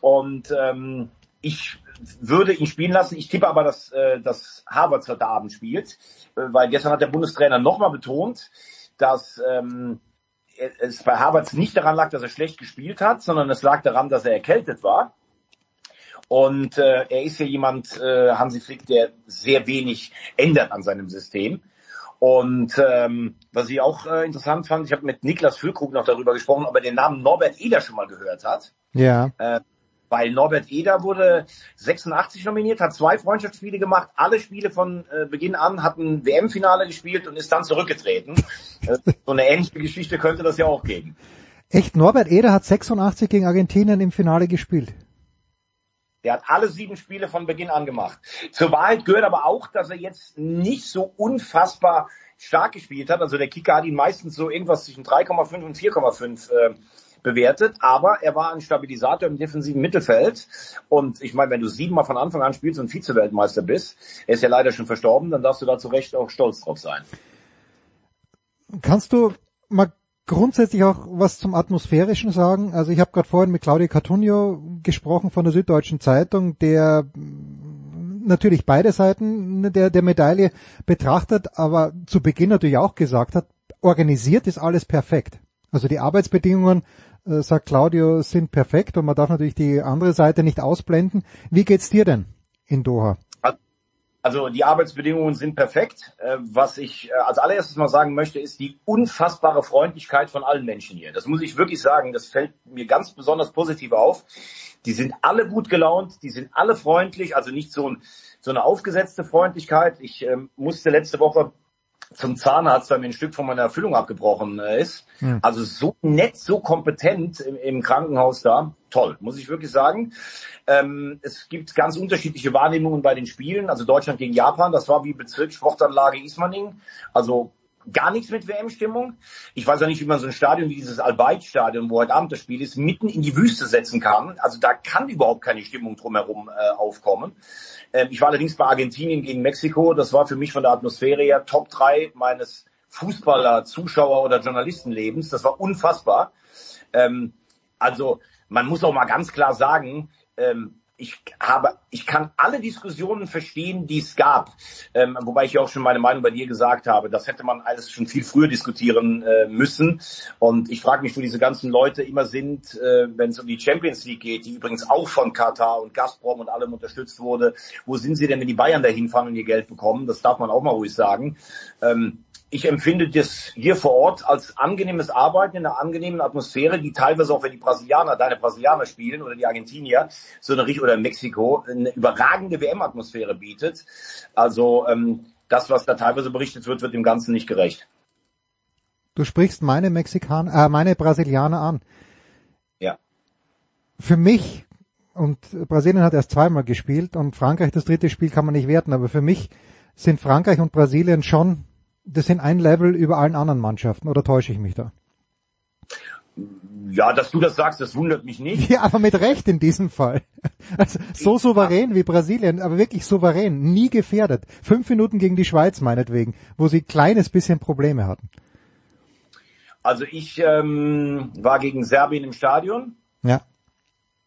Und ähm, ich würde ihn spielen lassen. Ich tippe aber, dass, äh, dass Harvards heute Abend spielt, äh, weil gestern hat der Bundestrainer nochmal betont, dass ähm, es bei Harvards nicht daran lag, dass er schlecht gespielt hat, sondern es lag daran, dass er erkältet war. Und äh, er ist ja jemand, äh, Hansi Flick, der sehr wenig ändert an seinem System. Und ähm, was ich auch äh, interessant fand, ich habe mit Niklas Füllkrug noch darüber gesprochen, ob er den Namen Norbert Eder schon mal gehört hat. Ja. Äh, weil Norbert Eder wurde 86 nominiert, hat zwei Freundschaftsspiele gemacht, alle Spiele von äh, Beginn an, hat ein WM-Finale gespielt und ist dann zurückgetreten. äh, so eine ähnliche Geschichte könnte das ja auch geben. Echt, Norbert Eder hat 86 gegen Argentinien im Finale gespielt. Der hat alle sieben Spiele von Beginn an gemacht. Zur Wahrheit gehört aber auch, dass er jetzt nicht so unfassbar stark gespielt hat. Also der Kicker hat ihn meistens so irgendwas zwischen 3,5 und 4,5 äh, bewertet, aber er war ein Stabilisator im defensiven Mittelfeld. Und ich meine, wenn du siebenmal von Anfang an spielst und Vize-Weltmeister bist, er ist ja leider schon verstorben, dann darfst du da zu Recht auch stolz drauf sein. Kannst du mal grundsätzlich auch was zum Atmosphärischen sagen? Also ich habe gerade vorhin mit Claudio Cartunio gesprochen von der Süddeutschen Zeitung, der natürlich beide Seiten der, der Medaille betrachtet, aber zu Beginn natürlich auch gesagt hat, organisiert ist alles perfekt. Also die Arbeitsbedingungen äh, sagt Claudio, sind perfekt und man darf natürlich die andere Seite nicht ausblenden. Wie geht's dir denn in Doha? Also die Arbeitsbedingungen sind perfekt. Äh, was ich äh, als allererstes mal sagen möchte, ist die unfassbare Freundlichkeit von allen Menschen hier. Das muss ich wirklich sagen. Das fällt mir ganz besonders positiv auf. Die sind alle gut gelaunt, die sind alle freundlich, also nicht so, ein, so eine aufgesetzte Freundlichkeit. Ich ähm, musste letzte Woche zum Zahnarzt, weil mir ein Stück von meiner Erfüllung abgebrochen äh, ist. Hm. Also so nett, so kompetent im, im, Krankenhaus da. Toll, muss ich wirklich sagen. Ähm, es gibt ganz unterschiedliche Wahrnehmungen bei den Spielen. Also Deutschland gegen Japan, das war wie Bezirkssportanlage Ismaning. Also gar nichts mit WM-Stimmung. Ich weiß auch nicht, wie man so ein Stadion wie dieses Al-Bayt-Stadion, wo heute Abend das Spiel ist, mitten in die Wüste setzen kann. Also da kann überhaupt keine Stimmung drumherum äh, aufkommen. Ähm, ich war allerdings bei Argentinien gegen Mexiko. Das war für mich von der Atmosphäre her Top 3 meines Fußballer, Zuschauer oder Journalistenlebens. Das war unfassbar. Ähm, also man muss auch mal ganz klar sagen, ähm, ich habe, ich kann alle Diskussionen verstehen, die es gab, ähm, wobei ich ja auch schon meine Meinung bei dir gesagt habe. Das hätte man alles schon viel früher diskutieren äh, müssen. Und ich frage mich, wo diese ganzen Leute immer sind, äh, wenn es um die Champions League geht, die übrigens auch von Katar und Gazprom und allem unterstützt wurde. Wo sind sie denn, wenn die Bayern dahin fahren und ihr Geld bekommen? Das darf man auch mal ruhig sagen. Ähm, ich empfinde das hier vor Ort als angenehmes Arbeiten in einer angenehmen Atmosphäre, die teilweise auch, wenn die Brasilianer, deine Brasilianer spielen oder die Argentinier, so eine oder Mexiko, eine überragende WM-Atmosphäre bietet. Also ähm, das, was da teilweise berichtet wird, wird dem Ganzen nicht gerecht. Du sprichst meine Mexikaner, äh, meine Brasilianer an. Ja. Für mich und Brasilien hat erst zweimal gespielt und Frankreich das dritte Spiel kann man nicht werten, aber für mich sind Frankreich und Brasilien schon das sind ein Level über allen anderen Mannschaften, oder täusche ich mich da? Ja, dass du das sagst, das wundert mich nicht. Ja, aber mit Recht in diesem Fall. Also, so souverän wie Brasilien, aber wirklich souverän, nie gefährdet. Fünf Minuten gegen die Schweiz meinetwegen, wo sie kleines bisschen Probleme hatten. Also ich ähm, war gegen Serbien im Stadion. Ja.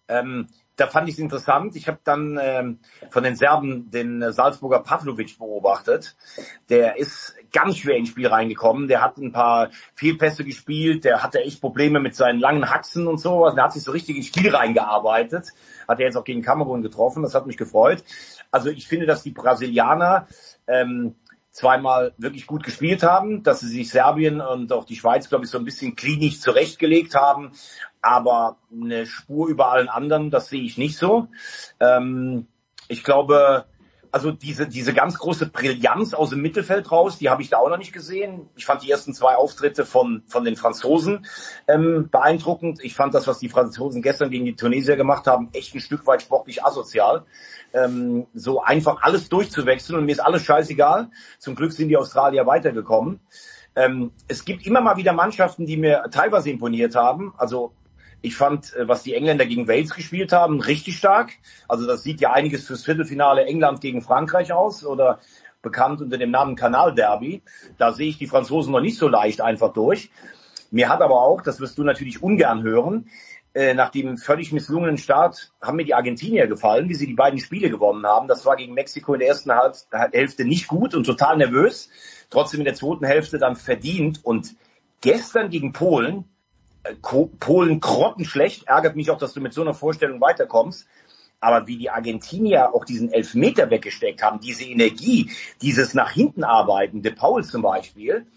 Ähm, da fand ich es interessant. Ich habe dann ähm, von den Serben den Salzburger Pavlovic beobachtet. Der ist ganz schwer ins Spiel reingekommen. Der hat ein paar Fehlpässe gespielt, der hatte echt Probleme mit seinen langen Haxen und so. Der hat sich so richtig ins Spiel reingearbeitet. Hat er jetzt auch gegen Kamerun getroffen, das hat mich gefreut. Also ich finde, dass die Brasilianer ähm, zweimal wirklich gut gespielt haben, dass sie sich Serbien und auch die Schweiz, glaube ich, so ein bisschen klinisch zurechtgelegt haben. Aber eine Spur über allen anderen, das sehe ich nicht so. Ähm, ich glaube, also diese, diese ganz große Brillanz aus dem Mittelfeld raus, die habe ich da auch noch nicht gesehen. Ich fand die ersten zwei Auftritte von, von den Franzosen ähm, beeindruckend. Ich fand das, was die Franzosen gestern gegen die Tunesier gemacht haben, echt ein Stück weit sportlich asozial. Ähm, so einfach alles durchzuwechseln und mir ist alles scheißegal. Zum Glück sind die Australier weitergekommen. Ähm, es gibt immer mal wieder Mannschaften, die mir teilweise imponiert haben. Also ich fand, äh, was die Engländer gegen Wales gespielt haben, richtig stark. Also das sieht ja einiges fürs Viertelfinale England gegen Frankreich aus oder bekannt unter dem Namen Kanal Derby. Da sehe ich die Franzosen noch nicht so leicht einfach durch. Mir hat aber auch, das wirst du natürlich ungern hören, äh, nach dem völlig misslungenen Start haben mir die Argentinier gefallen, wie sie die beiden Spiele gewonnen haben. Das war gegen Mexiko in der ersten Hälfte nicht gut und total nervös. Trotzdem in der zweiten Hälfte dann verdient. Und gestern gegen Polen Polen grottenschlecht. Ärgert mich auch, dass du mit so einer Vorstellung weiterkommst. Aber wie die Argentinier auch diesen Elfmeter weggesteckt haben, diese Energie, dieses nach hinten arbeiten, De Paul zum Beispiel,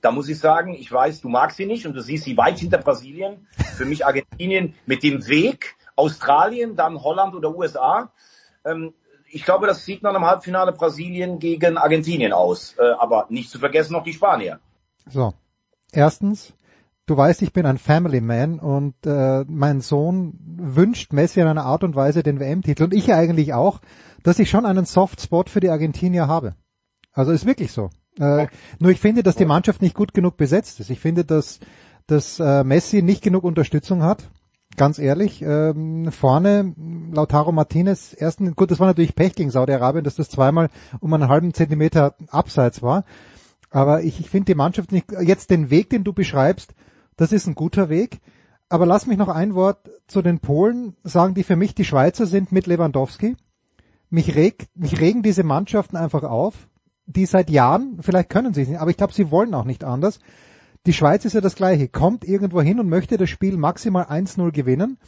da muss ich sagen, ich weiß, du magst sie nicht und du siehst sie weit hinter Brasilien. Für mich Argentinien mit dem Weg, Australien, dann Holland oder USA. Ähm, ich glaube, das sieht nach einem Halbfinale Brasilien gegen Argentinien aus. Äh, aber nicht zu vergessen noch die Spanier. So. Erstens, du weißt, ich bin ein Family Man und äh, mein Sohn wünscht Messi in einer Art und Weise den WM-Titel und ich eigentlich auch, dass ich schon einen Softspot für die Argentinier habe. Also ist wirklich so. Äh, nur ich finde, dass die Mannschaft nicht gut genug besetzt ist. Ich finde, dass, dass äh, Messi nicht genug Unterstützung hat. Ganz ehrlich, ähm, vorne Lautaro Martinez, ersten, gut, das war natürlich Pech gegen Saudi-Arabien, dass das zweimal um einen halben Zentimeter abseits war. Aber ich, ich finde die Mannschaft nicht, jetzt den Weg, den du beschreibst, das ist ein guter Weg. Aber lass mich noch ein Wort zu den Polen sagen, die für mich die Schweizer sind mit Lewandowski. Mich, regt, mich regen diese Mannschaften einfach auf, die seit Jahren, vielleicht können sie es nicht, aber ich glaube, sie wollen auch nicht anders. Die Schweiz ist ja das Gleiche, kommt irgendwo hin und möchte das Spiel maximal 1-0 gewinnen.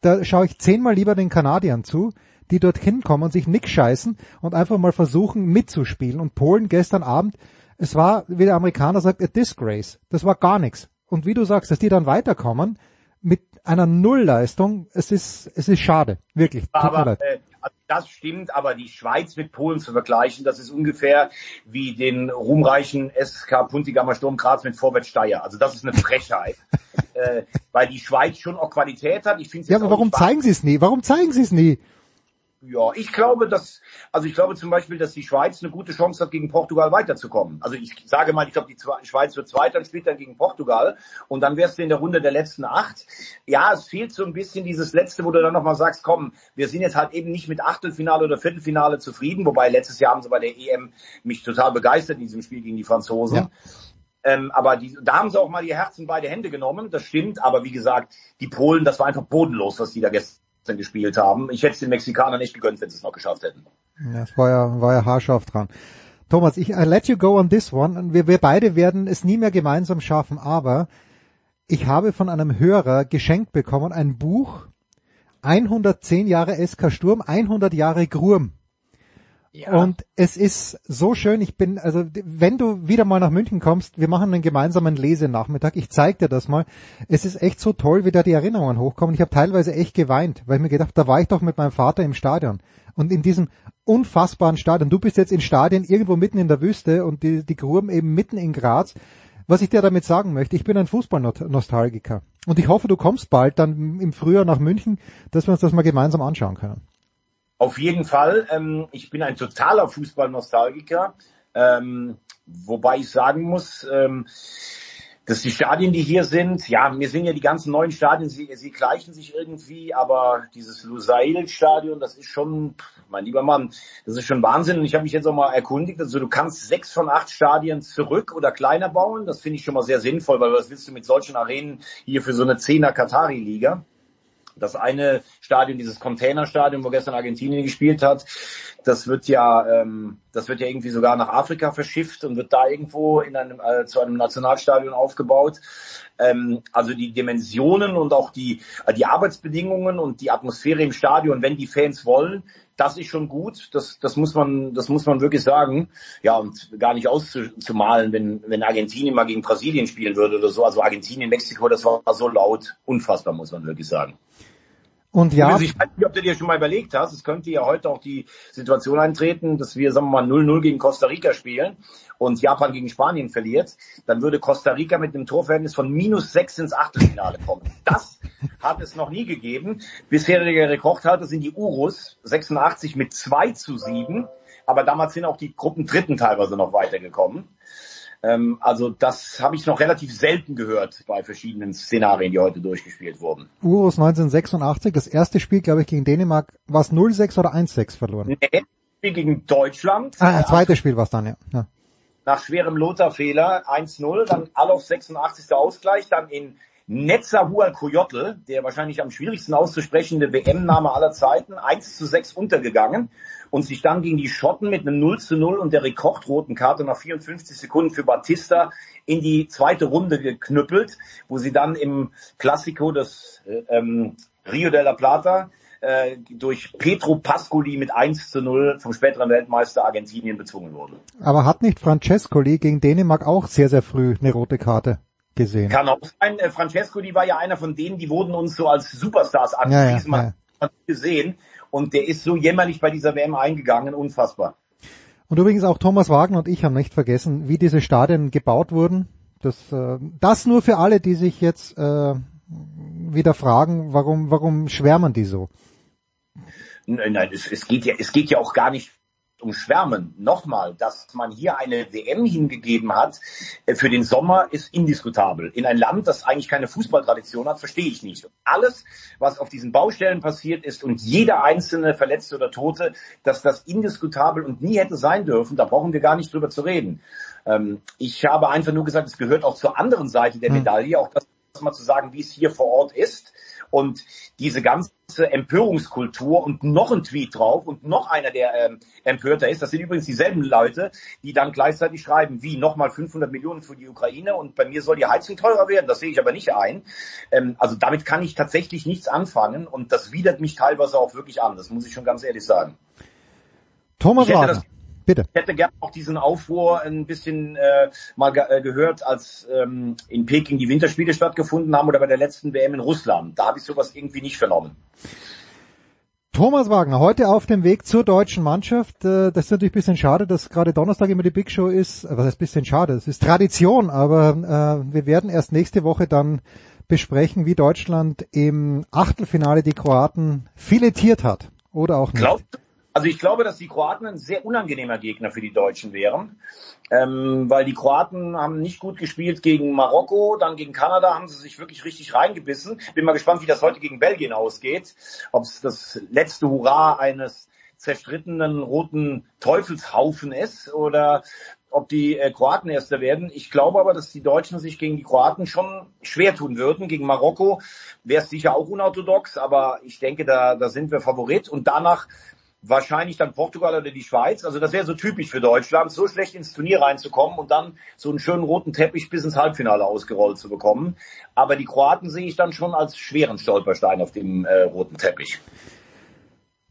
Da schaue ich zehnmal lieber den Kanadiern zu, die dorthin kommen und sich nix scheißen und einfach mal versuchen mitzuspielen. Und Polen gestern Abend, es war, wie der Amerikaner sagt, a disgrace. Das war gar nichts. Und wie du sagst, dass die dann weiterkommen mit einer Nullleistung, es ist, es ist schade. Wirklich. aber, äh, also das stimmt, aber die Schweiz mit Polen zu vergleichen, das ist ungefähr wie den ruhmreichen SK Puntigammer Sturm Graz mit Vorwärts Steyr. Also das ist eine Frechheit. äh, weil die Schweiz schon auch Qualität hat. Ich ja, aber warum zeigen sie es nie? Warum zeigen sie es nie? Ja, ich glaube, dass, also ich glaube zum Beispiel, dass die Schweiz eine gute Chance hat, gegen Portugal weiterzukommen. Also ich sage mal, ich glaube, die Schweiz wird Zweiter und spielt dann gegen Portugal und dann wärst du in der Runde der letzten acht. Ja, es fehlt so ein bisschen dieses letzte, wo du dann nochmal sagst, komm, wir sind jetzt halt eben nicht mit Achtelfinale oder Viertelfinale zufrieden, wobei letztes Jahr haben sie bei der EM mich total begeistert in diesem Spiel gegen die Franzosen. Ja. Ähm, aber die, da haben sie auch mal die Herzen beide Hände genommen, das stimmt. Aber wie gesagt, die Polen, das war einfach bodenlos, was die da gestern gespielt haben. Ich hätte es den Mexikanern nicht gegönnt, wenn sie es noch geschafft hätten. Das war ja, war ja haarscharf dran. Thomas, ich I let you go on this one. Wir, wir beide werden es nie mehr gemeinsam schaffen, aber ich habe von einem Hörer geschenkt bekommen ein Buch 110 Jahre SK Sturm, 100 Jahre Grum. Und es ist so schön, ich bin, also wenn du wieder mal nach München kommst, wir machen einen gemeinsamen Lesenachmittag, ich zeig dir das mal. Es ist echt so toll, wie da die Erinnerungen hochkommen. Ich habe teilweise echt geweint, weil ich mir gedacht, da war ich doch mit meinem Vater im Stadion. Und in diesem unfassbaren Stadion, du bist jetzt in Stadien irgendwo mitten in der Wüste und die, die Gruben eben mitten in Graz. Was ich dir damit sagen möchte, ich bin ein Fußballnostalgiker. Und ich hoffe, du kommst bald dann im Frühjahr nach München, dass wir uns das mal gemeinsam anschauen können. Auf jeden Fall. Ähm, ich bin ein totaler Fußballnostalgiker, ähm, wobei ich sagen muss, ähm, dass die Stadien, die hier sind, ja, mir sind ja die ganzen neuen Stadien, sie, sie gleichen sich irgendwie, aber dieses Lusail-Stadion, das ist schon, mein lieber Mann, das ist schon Wahnsinn. Und ich habe mich jetzt auch mal erkundigt, also du kannst sechs von acht Stadien zurück oder kleiner bauen. Das finde ich schon mal sehr sinnvoll, weil was willst du mit solchen Arenen hier für so eine Zehner Katari-Liga? Das eine Stadion, dieses Containerstadion, wo gestern Argentinien gespielt hat, das wird ja, ähm, das wird ja irgendwie sogar nach Afrika verschifft und wird da irgendwo in einem äh, zu einem Nationalstadion aufgebaut. Ähm, also die Dimensionen und auch die äh, die Arbeitsbedingungen und die Atmosphäre im Stadion, wenn die Fans wollen, das ist schon gut. Das das muss man das muss man wirklich sagen. Ja und gar nicht auszumalen, wenn wenn Argentinien mal gegen Brasilien spielen würde oder so. Also Argentinien, Mexiko, das war so laut, unfassbar muss man wirklich sagen. Und ja. Ich weiß nicht, ob du dir schon mal überlegt hast, es könnte ja heute auch die Situation eintreten, dass wir, sagen wir mal, 0-0 gegen Costa Rica spielen und Japan gegen Spanien verliert, dann würde Costa Rica mit einem Torverhältnis von minus 6 ins Achtelfinale kommen. Das hat es noch nie gegeben. Bisheriger Rekordhalter sind die Urus 86 mit 2 zu 7, aber damals sind auch die Gruppen Dritten teilweise noch weitergekommen. Ähm, also das habe ich noch relativ selten gehört bei verschiedenen Szenarien, die heute durchgespielt wurden. Urus 1986, das erste Spiel, glaube ich, gegen Dänemark, war es 0-6 oder 1-6 verloren? Nee, Spiel gegen Deutschland. Ah, zweites Spiel war es dann, ja. ja. Nach schwerem Lothar-Fehler 1-0, dann Alof 86. Ausgleich, dann in Netzahualcoyotl, der wahrscheinlich am schwierigsten auszusprechende WM-Name aller Zeiten, 1 zu 6 untergegangen und sich dann gegen die Schotten mit einem 0 zu 0 und der rekordroten Karte nach 54 Sekunden für Batista in die zweite Runde geknüppelt, wo sie dann im Klassiko des äh, ähm, Rio de la Plata äh, durch Petro Pascoli mit 1 zu 0 vom späteren Weltmeister Argentinien bezwungen wurde. Aber hat nicht Francescoli gegen Dänemark auch sehr, sehr früh eine rote Karte? Gesehen. Kann auch sein. Äh, Francesco, die war ja einer von denen, die wurden uns so als Superstars angepriesen. Ja, ja, ja. gesehen. Und der ist so jämmerlich bei dieser WM eingegangen, unfassbar. Und übrigens auch Thomas Wagner und ich haben nicht vergessen, wie diese Stadien gebaut wurden. Das, äh, das nur für alle, die sich jetzt äh, wieder fragen, warum, warum schwärmen die so? Nein, nein, es, es geht ja, es geht ja auch gar nicht umschwärmen. Nochmal, dass man hier eine WM hingegeben hat äh, für den Sommer, ist indiskutabel. In ein Land, das eigentlich keine Fußballtradition hat, verstehe ich nicht. Alles, was auf diesen Baustellen passiert ist und jeder einzelne Verletzte oder Tote, dass das indiskutabel und nie hätte sein dürfen, da brauchen wir gar nicht drüber zu reden. Ähm, ich habe einfach nur gesagt, es gehört auch zur anderen Seite der hm. Medaille, auch das mal zu sagen, wie es hier vor Ort ist. Und diese ganze Empörungskultur und noch ein Tweet drauf und noch einer, der ähm, empörter ist, das sind übrigens dieselben Leute, die dann gleichzeitig schreiben, wie nochmal 500 Millionen für die Ukraine und bei mir soll die Heizung teurer werden, das sehe ich aber nicht ein. Ähm, also damit kann ich tatsächlich nichts anfangen und das widert mich teilweise auch wirklich an, das muss ich schon ganz ehrlich sagen. Thomas Wagner. Bitte. Ich hätte gerne auch diesen Aufruhr ein bisschen äh, mal ge äh, gehört, als ähm, in Peking die Winterspiele stattgefunden haben oder bei der letzten WM in Russland. Da habe ich sowas irgendwie nicht vernommen. Thomas Wagner, heute auf dem Weg zur deutschen Mannschaft. Äh, das ist natürlich ein bisschen schade, dass gerade Donnerstag immer die Big Show ist. Was heißt ein bisschen schade? Das ist Tradition, aber äh, wir werden erst nächste Woche dann besprechen, wie Deutschland im Achtelfinale die Kroaten filetiert hat. Oder auch nicht. Glaubt, also ich glaube, dass die Kroaten ein sehr unangenehmer Gegner für die Deutschen wären, ähm, weil die Kroaten haben nicht gut gespielt gegen Marokko, dann gegen Kanada haben sie sich wirklich richtig reingebissen. Bin mal gespannt, wie das heute gegen Belgien ausgeht, ob es das letzte Hurra eines zerstrittenen roten Teufelshaufen ist oder ob die äh, Kroaten Erster werden. Ich glaube aber, dass die Deutschen sich gegen die Kroaten schon schwer tun würden. Gegen Marokko wäre es sicher auch unorthodox, aber ich denke, da, da sind wir Favorit. Und danach wahrscheinlich dann Portugal oder die Schweiz. Also das wäre so typisch für Deutschland, so schlecht ins Turnier reinzukommen und dann so einen schönen roten Teppich bis ins Halbfinale ausgerollt zu bekommen. Aber die Kroaten sehe ich dann schon als schweren Stolperstein auf dem äh, roten Teppich.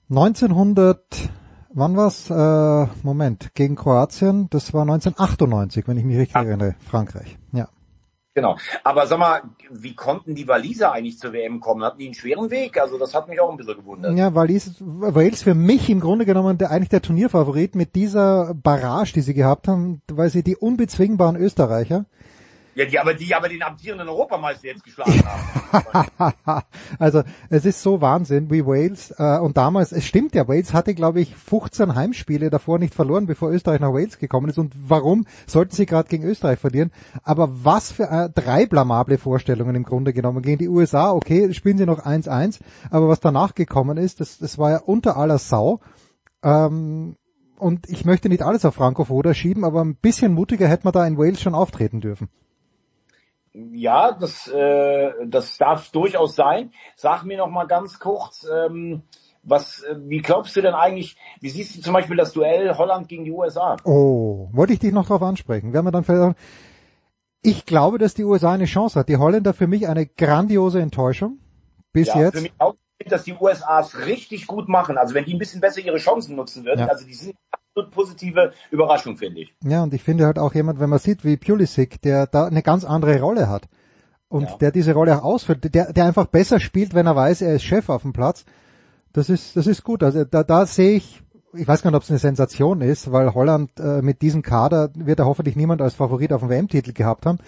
1900, wann war's? Äh, Moment, gegen Kroatien, das war 1998, wenn ich mich richtig erinnere, Frankreich. Ja. Genau. Aber sag mal, wie konnten die Waliser eigentlich zur WM kommen? Hatten die einen schweren Weg? Also das hat mich auch ein bisschen gewundert. Ja, Wallis, Wales für mich im Grunde genommen der, eigentlich der Turnierfavorit mit dieser Barrage, die sie gehabt haben, weil sie die unbezwingbaren Österreicher ja, die aber die aber den amtierenden Europameister jetzt geschlagen haben. also es ist so Wahnsinn wie Wales äh, und damals, es stimmt ja, Wales hatte glaube ich 15 Heimspiele davor nicht verloren, bevor Österreich nach Wales gekommen ist und warum sollten sie gerade gegen Österreich verlieren? Aber was für äh, drei blamable Vorstellungen im Grunde genommen. Gegen die USA, okay, spielen sie noch 1-1, aber was danach gekommen ist, das, das war ja unter aller Sau. Ähm, und ich möchte nicht alles auf Franco Foda schieben, aber ein bisschen mutiger hätte man da in Wales schon auftreten dürfen. Ja, das, äh, das darf durchaus sein. Sag mir noch mal ganz kurz, ähm, was, äh, wie glaubst du denn eigentlich, wie siehst du zum Beispiel das Duell Holland gegen die USA? Oh, wollte ich dich noch darauf ansprechen. Werden wir dann vielleicht, ich glaube, dass die USA eine Chance hat. Die Holländer für mich eine grandiose Enttäuschung. Bis ja, jetzt. Für mich auch, dass die USA es richtig gut machen. Also wenn die ein bisschen besser ihre Chancen nutzen würden, Ja. also die sind absolut positive Überraschung, finde ich. Ja, und ich finde halt auch jemand, wenn man sieht, wie Pulisic, der da eine ganz andere Rolle hat und Ja. der diese Rolle auch ausführt, der, der einfach besser spielt, wenn er weiß, er ist Chef auf dem Platz. Das ist, das ist gut. Also da, da sehe ich, ich weiß gar nicht, ob es eine Sensation ist, weil Holland äh, mit diesem Kader wird da hoffentlich niemand als Favorit auf den WM-Titel gehabt haben.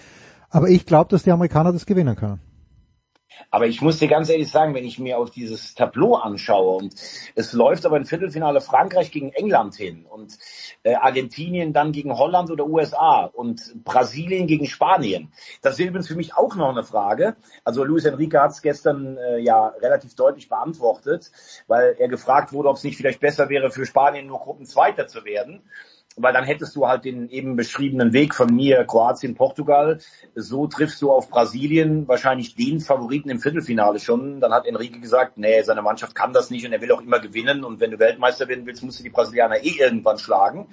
Aber ich glaube, dass die Amerikaner das gewinnen können. Aber ich muss dir ganz ehrlich sagen, wenn ich mir auf dieses Tableau anschaue und es läuft aber im Viertelfinale Frankreich gegen England hin und äh, Argentinien dann gegen Holland oder USA und Brasilien gegen Spanien. Das wäre übrigens für mich auch noch eine Frage. Also Luis Enrique hat es gestern äh, ja relativ deutlich beantwortet, weil er gefragt wurde, ob es nicht vielleicht besser wäre für Spanien nur Gruppenzweiter zu werden weil dann hättest du halt den eben beschriebenen Weg von mir, Kroatien, Portugal. So triffst du auf Brasilien wahrscheinlich den Favoriten im Viertelfinale schon. Dann hat Enrique gesagt, nee, seine Mannschaft kann das nicht und er will auch immer gewinnen. Und wenn du Weltmeister werden willst, musst du die Brasilianer eh irgendwann schlagen.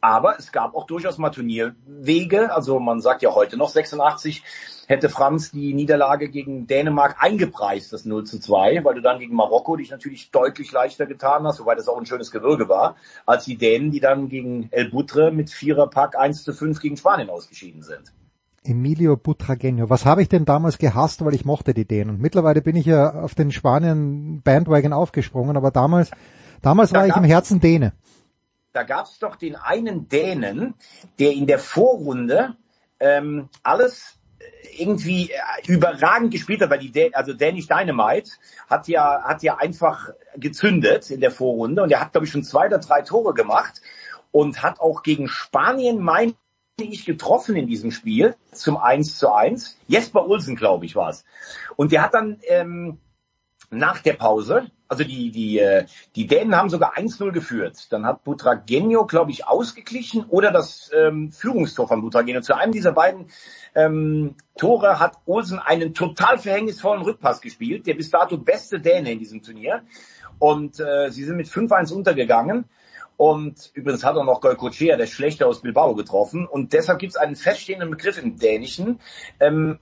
Aber es gab auch durchaus mal Turnierwege. Also man sagt ja heute noch 86 hätte Franz die Niederlage gegen Dänemark eingepreist, das 0 zu 2, weil du dann gegen Marokko dich natürlich deutlich leichter getan hast, wobei das auch ein schönes Gewürge war, als die Dänen, die dann gegen El Butre mit Viererpack 1 zu 5 gegen Spanien ausgeschieden sind. Emilio Butragueño. Was habe ich denn damals gehasst, weil ich mochte die Dänen. Mittlerweile bin ich ja auf den Spanien Bandwagon aufgesprungen, aber damals, damals Da war ich im Herzen Däne. Da gab es doch den einen Dänen, der in der Vorrunde ähm, alles äh, irgendwie äh, überragend gespielt hat, weil die Dä also Danish Dynamite hat ja hat ja einfach gezündet in der Vorrunde und er hat glaube ich schon zwei oder drei Tore gemacht und hat auch gegen Spanien meine ich getroffen in diesem Spiel zum 1 zu 1. Jesper Olsen glaube ich war es. Und der hat dann ähm, nach der Pause, also die, die, äh, die Dänen haben sogar 1-0 geführt. Dann hat Butragenio, glaube ich, ausgeglichen oder das ähm, Führungstor von Butragenio. Zu einem dieser beiden ähm, Tore hat Olsen einen total verhängnisvollen Rückpass gespielt, der bis dato beste Däne in diesem Turnier. Und äh, sie sind mit 5-1 untergegangen. Und übrigens hat er noch Golcochea, der Schlechte aus Bilbao, getroffen. Und deshalb gibt es einen feststehenden Begriff im Dänischen, ähm,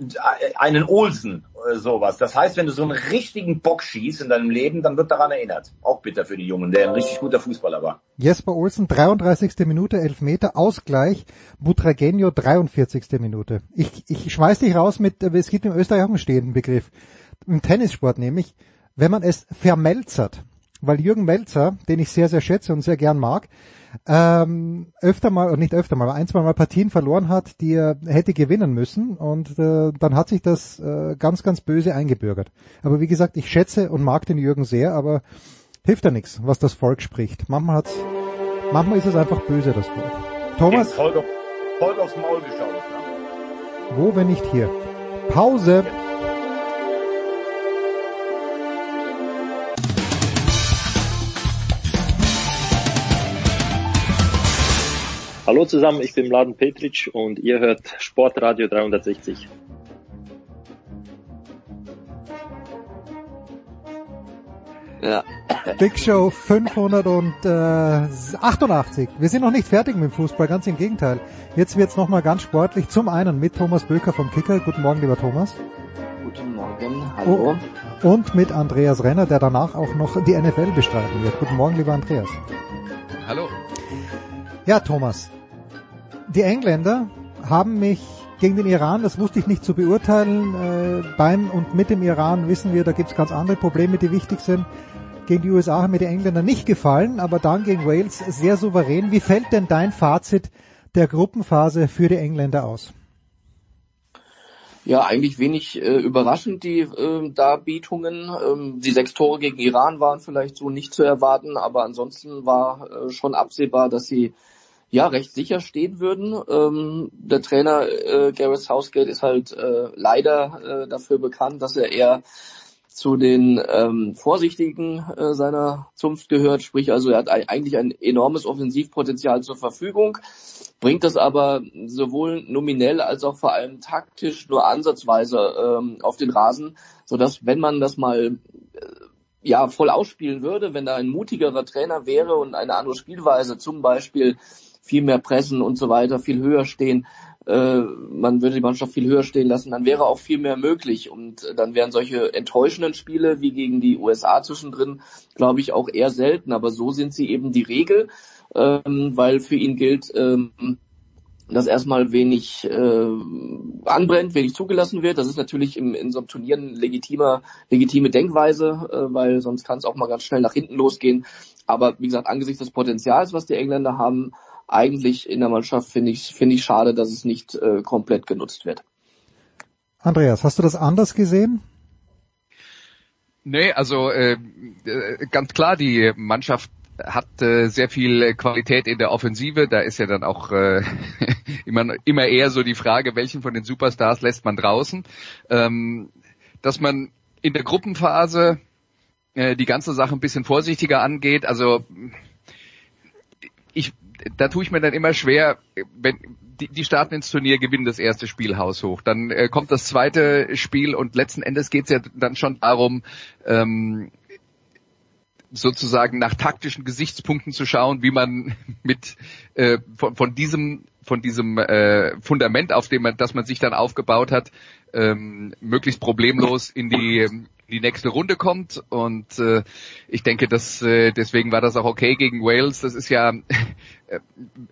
äh, einen Olsen, äh, sowas. Das heißt, wenn du so einen richtigen Bock schießt in deinem Leben, dann wird daran erinnert. Auch bitter für die Jungen, der ein richtig guter Fußballer war. Jesper Olsen, 33. Minute, Elfmeter, Ausgleich, Butragueño, 43. Minute. Ich, ich schmeiß dich raus mit, äh, es gibt im Österreich auch einen stehenden Begriff, im Tennissport nämlich, wenn man es vermelzert, weil Jürgen Melzer, den ich sehr, sehr schätze und sehr gern mag, ähm, öfter mal, oder nicht öfter mal, aber ein, zwei Mal Partien verloren hat, die er hätte gewinnen müssen und äh, dann hat sich das äh, ganz, ganz böse eingebürgert. Aber wie gesagt, ich schätze und mag den Jürgen sehr, aber hilft ja nichts, was das Volk spricht. Manchmal hat's, manchmal ist es einfach böse, das Volk. Thomas, Volk, auf- Volk aufs Maul geschaut. Ne? wo, wenn nicht hier? Pause. Hallo zusammen, ich bin Mladen Petric und ihr hört Sportradio 360. Ja. Big Show 588. Wir sind noch nicht fertig mit dem Fußball, ganz im Gegenteil. Jetzt wird's noch mal ganz sportlich. Zum einen mit Thomas Böker vom Kicker. Guten Morgen, lieber Thomas. Guten Morgen, hallo. Und mit Andreas Renner, der danach auch noch die NFL bestreiten wird. Guten Morgen, lieber Andreas. Hallo. Ja, Thomas. Die Engländer haben mich gegen den Iran, das wusste ich nicht zu beurteilen, äh, beim und mit dem Iran wissen wir, da gibt's ganz andere Probleme, die wichtig sind. Gegen die USA haben mir die Engländer nicht gefallen, aber dann gegen Wales sehr souverän. Wie fällt denn dein Fazit der Gruppenphase für die Engländer aus? Ja, eigentlich wenig äh, überraschend die äh, Darbietungen. Ähm, die sechs Tore gegen Iran waren vielleicht so nicht zu erwarten, aber ansonsten war äh, schon absehbar, dass sie ja recht sicher stehen würden. Ähm, der Trainer äh, Gareth Southgate ist halt äh, leider äh, dafür bekannt, dass er eher zu den ähm, Vorsichtigen äh, seiner Zunft gehört, sprich also er hat ei- eigentlich ein enormes Offensivpotenzial zur Verfügung. bringt das aber sowohl nominell als auch vor allem taktisch nur ansatzweise ähm, auf den Rasen, so dass wenn man das mal äh, ja voll ausspielen würde, wenn da ein mutigerer Trainer wäre und eine andere Spielweise, zum Beispiel viel mehr pressen und so weiter, viel höher stehen, äh, man würde die Mannschaft viel höher stehen lassen, dann wäre auch viel mehr möglich und dann wären solche enttäuschenden Spiele wie gegen die USA zwischendrin, glaube ich, auch eher selten. Aber so sind sie eben die Regel, ähm, weil für ihn gilt, ähm, dass erstmal wenig äh, anbrennt, wenig zugelassen wird. Das ist natürlich im, in so einem Turnier eine legitimer, legitime Denkweise, äh, weil sonst kann es auch mal ganz schnell nach hinten losgehen. Aber wie gesagt, angesichts des Potenzials, was die Engländer haben, eigentlich in der Mannschaft finde ich, finde ich schade, dass es nicht äh, komplett genutzt wird. Andreas, hast du das anders gesehen? Nee, also äh, äh ganz klar, die Mannschaft hat äh, sehr viel Qualität in der Offensive. Da ist ja dann auch äh, immer, immer eher so die Frage, welchen von den Superstars lässt man draußen. Ähm, dass man in der Gruppenphase äh, die ganze Sache ein bisschen vorsichtiger angeht. Also ich, da tue ich mir dann immer schwer, wenn die, die starten ins Turnier, gewinnen das erste Spiel haushoch. Dann äh, kommt das zweite Spiel und letzten Endes geht es ja dann schon darum, ähm, sozusagen nach taktischen Gesichtspunkten zu schauen, wie man mit äh, von, von diesem von diesem äh, Fundament, auf dem man, das man sich dann aufgebaut hat, ähm, möglichst problemlos in die die nächste Runde kommt und äh, ich denke, dass äh, deswegen war das auch okay gegen Wales. Das ist ja,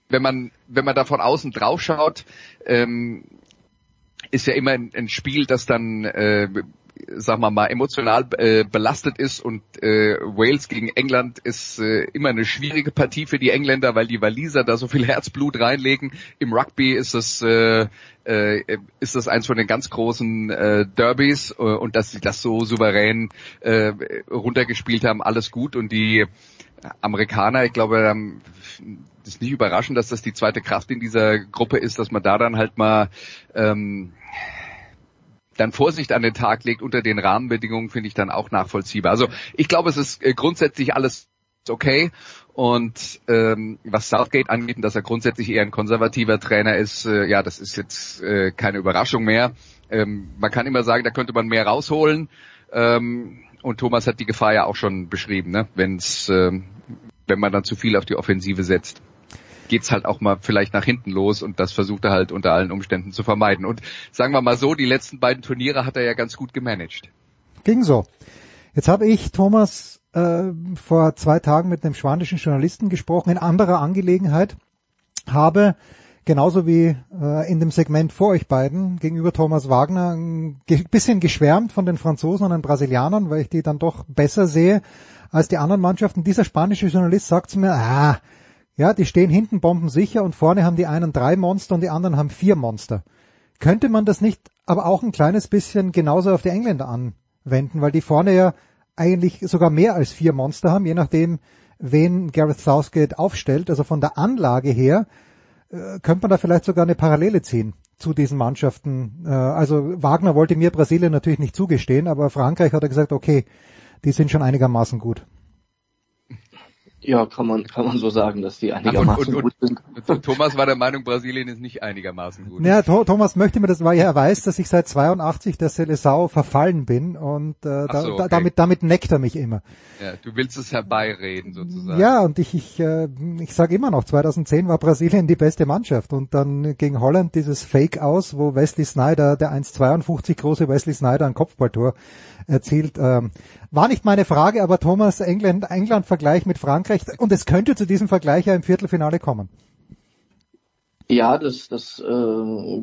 wenn man wenn man da von außen drauf schaut, ähm, ist ja immer ein, ein Spiel, das dann äh, sagen wir mal, emotional äh, belastet ist und äh, Wales gegen England ist äh, immer eine schwierige Partie für die Engländer, weil die Waliser da so viel Herzblut reinlegen. Im Rugby ist das äh, äh, ist das eins von den ganz großen äh, Derbys äh, und dass sie das so souverän äh, runtergespielt haben, alles gut und die Amerikaner, ich glaube, das ist nicht überraschend, dass das die zweite Kraft in dieser Gruppe ist, dass man da dann halt mal ähm, dann Vorsicht an den Tag legt unter den Rahmenbedingungen, finde ich dann auch nachvollziehbar. Also ich glaube, es ist äh, grundsätzlich alles okay. Und ähm, was Southgate angeht, dass er grundsätzlich eher ein konservativer Trainer ist, äh, ja, das ist jetzt äh, keine Überraschung mehr. Ähm, man kann immer sagen, da könnte man mehr rausholen. Ähm, und Thomas hat die Gefahr ja auch schon beschrieben, ne? Wenn's, ähm, wenn man dann zu viel auf die Offensive setzt geht's halt auch mal vielleicht nach hinten los und das versucht er halt unter allen Umständen zu vermeiden. Und sagen wir mal so, die letzten beiden Turniere hat er ja ganz gut gemanagt. Ging so. Jetzt habe ich, Thomas, äh, vor zwei Tagen mit einem spanischen Journalisten gesprochen in anderer Angelegenheit, habe genauso wie äh, in dem Segment vor euch beiden gegenüber Thomas Wagner ein bisschen geschwärmt von den Franzosen und den Brasilianern, weil ich die dann doch besser sehe als die anderen Mannschaften. Dieser spanische Journalist sagt zu mir, ah, ja, die stehen hinten bombensicher und vorne haben die einen drei Monster und die anderen haben vier Monster. Könnte man das nicht aber auch ein kleines bisschen genauso auf die Engländer anwenden, weil die vorne ja eigentlich sogar mehr als vier Monster haben, je nachdem, wen Gareth Southgate aufstellt. Also von der Anlage her äh, könnte man da vielleicht sogar eine Parallele ziehen zu diesen Mannschaften. Äh, also Wagner wollte mir Brasilien natürlich nicht zugestehen, aber Frankreich hat er gesagt, okay, die sind schon einigermaßen gut. Ja, kann man, kann man so sagen, dass die einigermaßen und, und, gut sind. Thomas war der Meinung, Brasilien ist nicht einigermaßen gut. Ja, Thomas möchte mir das, weil er weiß, dass ich seit 82 der Selesau verfallen bin und äh, da, so, okay. damit, damit neckt er mich immer. Ja, du willst es herbeireden sozusagen. Ja, und ich, ich, äh, ich sage immer noch, 2010 war Brasilien die beste Mannschaft und dann gegen Holland dieses Fake aus, wo Wesley Snyder, der 1,52 große Wesley Snyder ein Kopfballtor erzielt. Ähm, war nicht meine Frage, aber Thomas, England, England Vergleich mit Frankreich und es könnte zu diesem Vergleich ja im Viertelfinale kommen. Ja, das, das äh,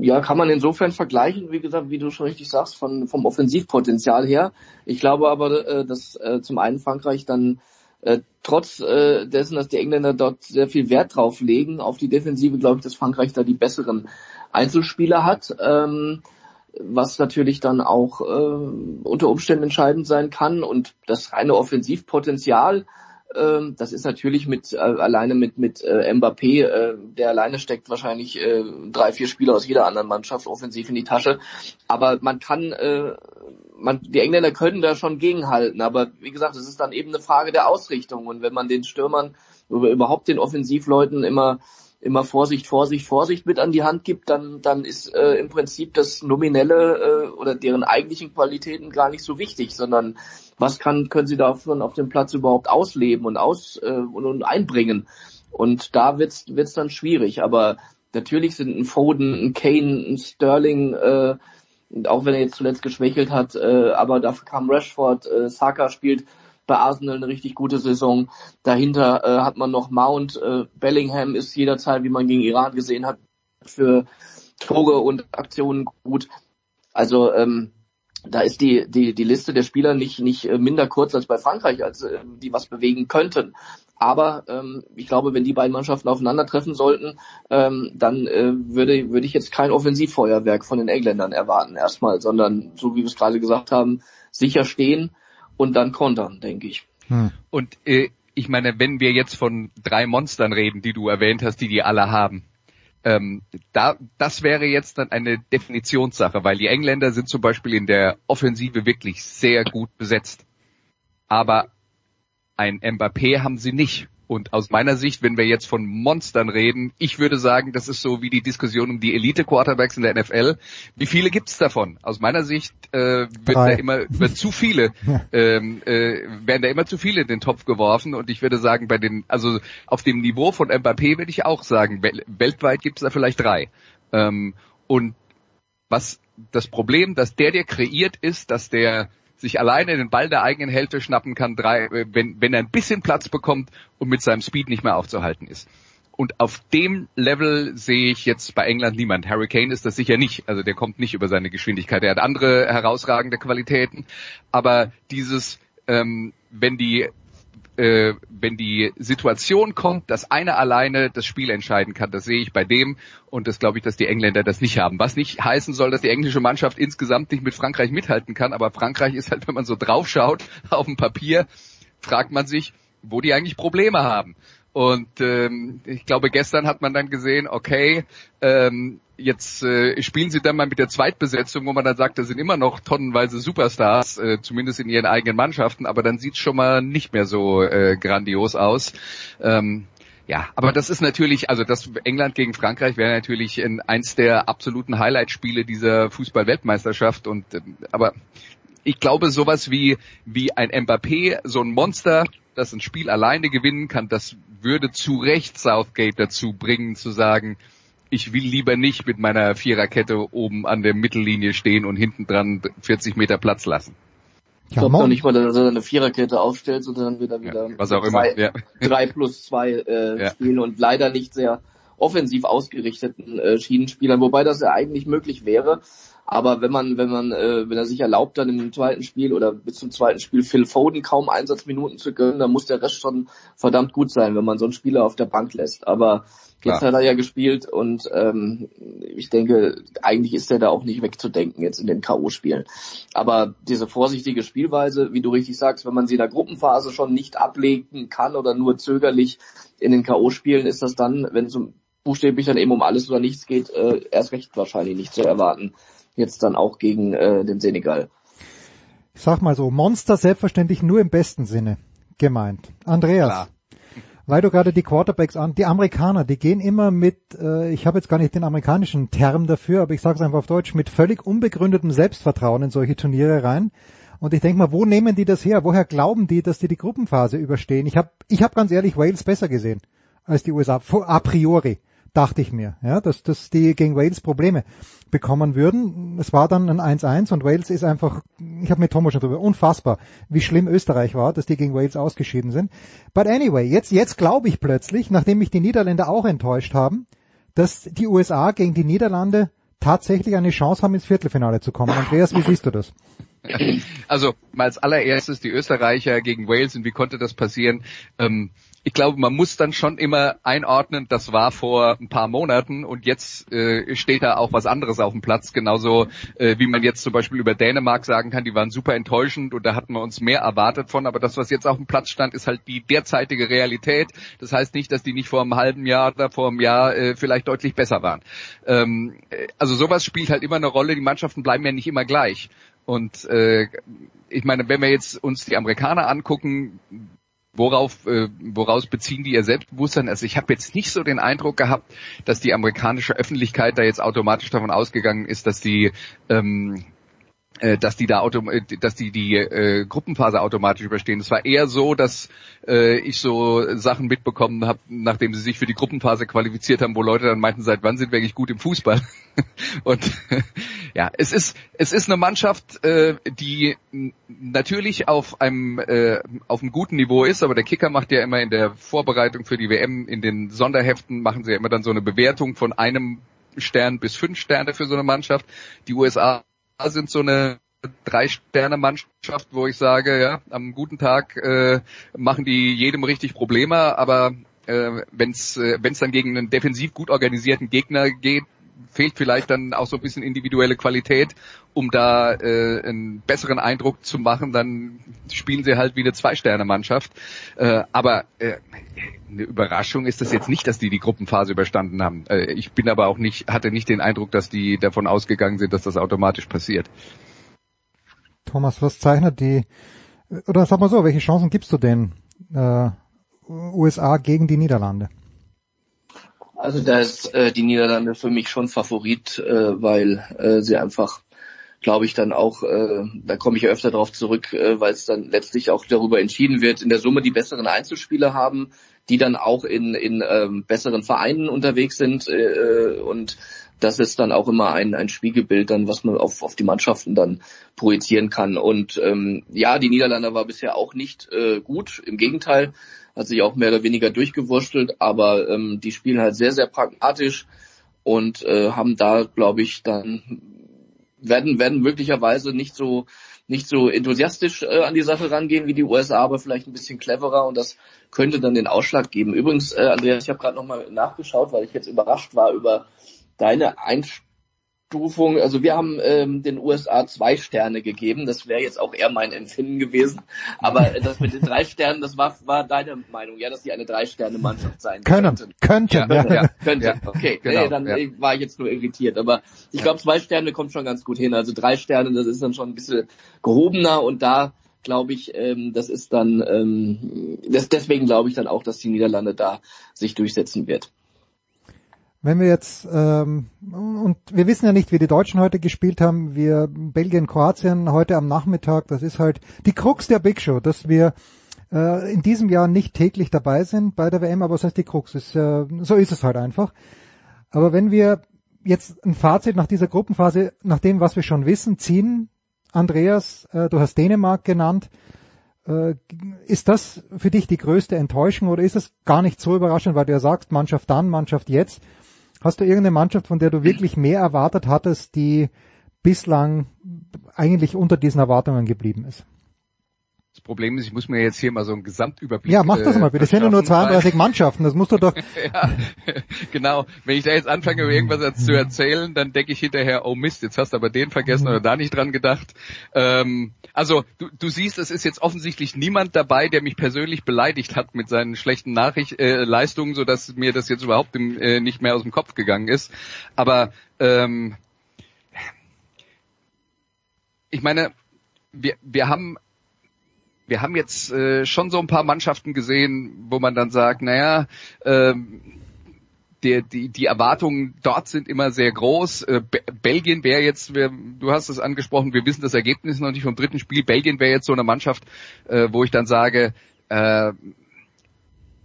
ja, kann man insofern vergleichen, wie gesagt, wie du schon richtig sagst, von, vom Offensivpotenzial her. Ich glaube aber, äh, dass äh, zum einen Frankreich dann äh, trotz äh, dessen, dass die Engländer dort sehr viel Wert drauf legen, auf die Defensive, glaube ich, dass Frankreich da die besseren Einzelspieler hat. Ähm, was natürlich dann auch äh, unter Umständen entscheidend sein kann. Und das reine Offensivpotenzial, äh, das ist natürlich mit äh, alleine mit mit äh, Mbappé, äh, der alleine steckt wahrscheinlich äh, drei, vier Spieler aus jeder anderen Mannschaft offensiv in die Tasche. Aber man kann, äh, man, die Engländer können da schon gegenhalten. Aber wie gesagt, es ist dann eben eine Frage der Ausrichtung. Und wenn man den Stürmern oder überhaupt den Offensivleuten immer immer Vorsicht, Vorsicht, Vorsicht mit an die Hand gibt, dann, dann ist äh, im Prinzip das Nominelle äh, oder deren eigentlichen Qualitäten gar nicht so wichtig, sondern was kann, können sie davon auf dem Platz überhaupt ausleben und aus äh, und, und einbringen. Und da wird's wird's dann schwierig. Aber natürlich sind ein Foden, ein Kane, ein Sterling, äh, auch wenn er jetzt zuletzt geschwächelt hat, äh, aber dafür kam Rashford, äh, Saka spielt bei Arsenal eine richtig gute Saison. Dahinter äh, hat man noch Mount, äh, Bellingham ist jederzeit, wie man gegen Iran gesehen hat, für Tore und Aktionen gut. Also ähm, da ist die, die, die Liste der Spieler nicht, nicht äh, minder kurz als bei Frankreich, als äh, die was bewegen könnten. Aber ähm, ich glaube, wenn die beiden Mannschaften aufeinandertreffen sollten, ähm, dann äh, würde, würde ich jetzt kein Offensivfeuerwerk von den Engländern erwarten erstmal, sondern so wie wir es gerade gesagt haben, sicher stehen und dann kontern, denke ich. Hm. Und äh, ich meine, wenn wir jetzt von drei Monstern reden, die du erwähnt hast, die die alle haben, ähm, da, das wäre jetzt dann eine Definitionssache, weil die Engländer sind zum Beispiel in der Offensive wirklich sehr gut besetzt. Aber ein Mbappé haben sie nicht. Und aus meiner Sicht, wenn wir jetzt von Monstern reden, ich würde sagen, das ist so wie die Diskussion um die Elite-Quarterbacks in der NFL. Wie viele gibt's davon? Aus meiner Sicht äh, wird da immer über zu viele, ähm, äh, werden da immer zu viele in den Topf geworfen. Und ich würde sagen, bei den, also auf dem Niveau von Mbappé würde ich auch sagen, weltweit gibt's da vielleicht drei. Ähm, und was das Problem, dass der, der kreiert, ist, dass der sich alleine den Ball der eigenen Hälfte schnappen kann, drei, äh, wenn, wenn er ein bisschen Platz bekommt und mit seinem Speed nicht mehr aufzuhalten ist. Und auf dem Level sehe ich jetzt bei England niemand. Harry Kane ist das sicher nicht. Also der kommt nicht über seine Geschwindigkeit. Er hat andere herausragende Qualitäten. Aber dieses, ähm, wenn die äh, wenn die Situation kommt, dass einer alleine das Spiel entscheiden kann, das sehe ich bei dem und das glaube ich, dass die Engländer das nicht haben. Was nicht heißen soll, dass die englische Mannschaft insgesamt nicht mit Frankreich mithalten kann, aber Frankreich ist halt, wenn man so draufschaut auf dem Papier, fragt man sich, wo die eigentlich Probleme haben. Und ähm, ich glaube, gestern hat man dann gesehen, okay, ähm, jetzt äh, spielen sie dann mal mit der Zweitbesetzung, wo man dann sagt, da sind immer noch tonnenweise Superstars, äh, zumindest in ihren eigenen Mannschaften, aber dann sieht schon mal nicht mehr so äh, grandios aus. Ähm, ja, aber das ist natürlich, also das England gegen Frankreich wäre natürlich in eins der absoluten Highlight-Spiele dieser Fußball-Weltmeisterschaft und äh, aber ich glaube, sowas wie, wie ein Mbappé, so ein Monster, das ein Spiel alleine gewinnen kann, das würde zu Recht Southgate dazu bringen, zu sagen, ich will lieber nicht mit meiner Viererkette oben an der Mittellinie stehen und hinten dran 40 Meter Platz lassen. Ich glaube doch nicht mal, dass er eine Viererkette aufstellt, sondern wieder wieder ja, was auch zwei, immer. Ja. drei plus zwei äh, ja. spielen und leider nicht sehr offensiv ausgerichteten äh, Schienenspielern, wobei das ja eigentlich möglich wäre. Aber wenn man, wenn man, äh, wenn er sich erlaubt, dann im zweiten Spiel oder bis zum zweiten Spiel Phil Foden kaum Einsatzminuten zu gönnen, dann muss der Rest schon verdammt gut sein, wenn man so einen Spieler auf der Bank lässt. Aber jetzt Klar. hat er ja gespielt und ähm, ich denke, eigentlich ist er da auch nicht wegzudenken jetzt in den K.O.-Spielen. Aber diese vorsichtige Spielweise, wie du richtig sagst, wenn man sie in der Gruppenphase schon nicht ablegen kann oder nur zögerlich in den K.O.-Spielen, ist das dann, wenn es buchstäblich dann eben um alles oder nichts geht, äh, erst recht wahrscheinlich nicht zu erwarten jetzt dann auch gegen äh, den Senegal. Ich sag mal so, Monster selbstverständlich nur im besten Sinne gemeint. Andreas, Klar. weil du gerade die Quarterbacks an, die Amerikaner, die gehen immer mit, äh, ich habe jetzt gar nicht den amerikanischen Term dafür, aber ich sage es einfach auf Deutsch, mit völlig unbegründetem Selbstvertrauen in solche Turniere rein. Und ich denke mal, wo nehmen die das her? Woher glauben die, dass die die Gruppenphase überstehen? Ich habe ich hab ganz ehrlich Wales besser gesehen als die USA, a priori dachte ich mir, ja, dass, dass die gegen Wales Probleme bekommen würden. Es war dann ein 1-1 und Wales ist einfach, ich habe mit Thomas schon drüber, unfassbar, wie schlimm Österreich war, dass die gegen Wales ausgeschieden sind. But anyway, jetzt, jetzt glaube ich plötzlich, nachdem mich die Niederländer auch enttäuscht haben, dass die USA gegen die Niederlande tatsächlich eine Chance haben, ins Viertelfinale zu kommen. Andreas, wie siehst du das? Also mal als allererstes die Österreicher gegen Wales und wie konnte das passieren? Ähm, ich glaube, man muss dann schon immer einordnen, das war vor ein paar Monaten und jetzt äh, steht da auch was anderes auf dem Platz, genauso äh, wie man jetzt zum Beispiel über Dänemark sagen kann, die waren super enttäuschend und da hatten wir uns mehr erwartet von, aber das, was jetzt auf dem Platz stand, ist halt die derzeitige Realität. Das heißt nicht, dass die nicht vor einem halben Jahr oder vor einem Jahr äh, vielleicht deutlich besser waren. Ähm, äh, also sowas spielt halt immer eine Rolle, die Mannschaften bleiben ja nicht immer gleich. Und äh, ich meine, wenn wir jetzt uns die Amerikaner angucken, worauf, äh, woraus beziehen die ihr Selbstbewusstsein? Also ich habe jetzt nicht so den Eindruck gehabt, dass die amerikanische Öffentlichkeit da jetzt automatisch davon ausgegangen ist, dass die ähm, äh, dass die da autom äh, dass die die äh, Gruppenphase automatisch überstehen. Es war eher so, dass äh, ich so Sachen mitbekommen habe, nachdem sie sich für die Gruppenphase qualifiziert haben, wo Leute dann meinten, seit wann sind wir eigentlich gut im Fußball? Und ja, es ist es ist eine Mannschaft, äh, die natürlich auf einem äh, auf einem guten Niveau ist, aber der Kicker macht ja immer in der Vorbereitung für die WM in den Sonderheften machen sie ja immer dann so eine Bewertung von einem Stern bis fünf Sterne für so eine Mannschaft. Die USA sind so eine Drei-Sterne-Mannschaft, wo ich sage, ja, am guten Tag äh, machen die jedem richtig Probleme, aber äh, wenn es äh, wenn's dann gegen einen defensiv gut organisierten Gegner geht, fehlt vielleicht dann auch so ein bisschen individuelle Qualität, um da äh, einen besseren Eindruck zu machen, dann spielen sie halt wie eine Zwei-Sterne-Mannschaft. Äh, aber äh, eine Überraschung ist das jetzt nicht, dass die die Gruppenphase überstanden haben. Äh, ich bin aber auch nicht, hatte nicht den Eindruck, dass die davon ausgegangen sind, dass das automatisch passiert. Thomas, was zeichnet die, oder sag mal so, welche Chancen gibst du denn äh, USA gegen die Niederlande? Also da ist äh, die Niederlande für mich schon Favorit, äh, weil äh, sie einfach, glaube ich, dann auch, äh, da komme ich ja öfter darauf zurück, äh, weil es dann letztlich auch darüber entschieden wird, in der Summe die besseren Einzelspieler haben, die dann auch in, in ähm, besseren Vereinen unterwegs sind äh, und das ist dann auch immer ein, ein Spiegelbild dann, was man auf, auf die Mannschaften dann projizieren kann. Und ähm, ja, die Niederlande war bisher auch nicht äh, gut, im Gegenteil, hat sich auch mehr oder weniger durchgewurschtelt, aber ähm, die spielen halt sehr, sehr pragmatisch und äh, haben da, glaube ich, dann werden, werden möglicherweise nicht so nicht so enthusiastisch äh, an die Sache rangehen wie die USA, aber vielleicht ein bisschen cleverer und das könnte dann den Ausschlag geben. Übrigens, äh, Andreas, ich habe gerade nochmal nachgeschaut, weil ich jetzt überrascht war über deine Einstufung. Also wir haben ähm, den USA zwei Sterne gegeben. Das wäre jetzt auch eher mein Empfinden gewesen. Aber das mit den drei Sternen, das war, war deine Meinung, ja, dass die eine Drei-Sterne-Mannschaft sein können. Könnten. Könnten, ja. ja. Könnte, ja. okay. Genau, nee, dann ja. war ich jetzt nur irritiert. Aber ich glaube, zwei Sterne kommt schon ganz gut hin. Also drei Sterne, das ist dann schon ein bisschen gehobener und da glaube ich, ähm, das ist dann, ähm, das, deswegen glaube ich dann auch, dass die Niederlande da sich durchsetzen wird. Wenn wir jetzt, ähm, und wir wissen ja nicht, wie die Deutschen heute gespielt haben, wir Belgien, Kroatien heute am Nachmittag, das ist halt die Krux der Big Show, dass wir äh, in diesem Jahr nicht täglich dabei sind bei der WM, aber was heißt die Krux? Ist, äh, so ist es halt einfach. Aber wenn wir jetzt ein Fazit nach dieser Gruppenphase, nach dem, was wir schon wissen, ziehen, Andreas, äh, du hast Dänemark genannt, äh, ist das für dich die größte Enttäuschung oder ist es gar nicht so überraschend, weil du ja sagst, Mannschaft dann, Mannschaft jetzt? Hast du irgendeine Mannschaft, von der du wirklich mehr erwartet hattest, die bislang eigentlich unter diesen Erwartungen geblieben ist? Das Problem ist, ich muss mir jetzt hier mal so einen Gesamtüberblick. Ja, mach das mal bitte. Es sind ja nur 32 Mannschaften, das musst du doch. ja, genau. Wenn ich da jetzt anfange, irgendwas zu erzählen, dann denke ich hinterher, oh Mist, jetzt hast du aber den vergessen mhm. oder da nicht dran gedacht. Ähm, also du, du siehst, es ist jetzt offensichtlich niemand dabei, der mich persönlich beleidigt hat mit seinen schlechten Nachricht, äh, Leistungen, sodass mir das jetzt überhaupt im, äh, nicht mehr aus dem Kopf gegangen ist. Aber ähm, ich meine, wir, wir haben wir haben jetzt äh, schon so ein paar Mannschaften gesehen, wo man dann sagt, naja, ähm, der, die, die Erwartungen dort sind immer sehr groß. Äh, Belgien wäre jetzt, wir, du hast es angesprochen, wir wissen das Ergebnis noch nicht vom dritten Spiel. Belgien wäre jetzt so eine Mannschaft, äh, wo ich dann sage, äh,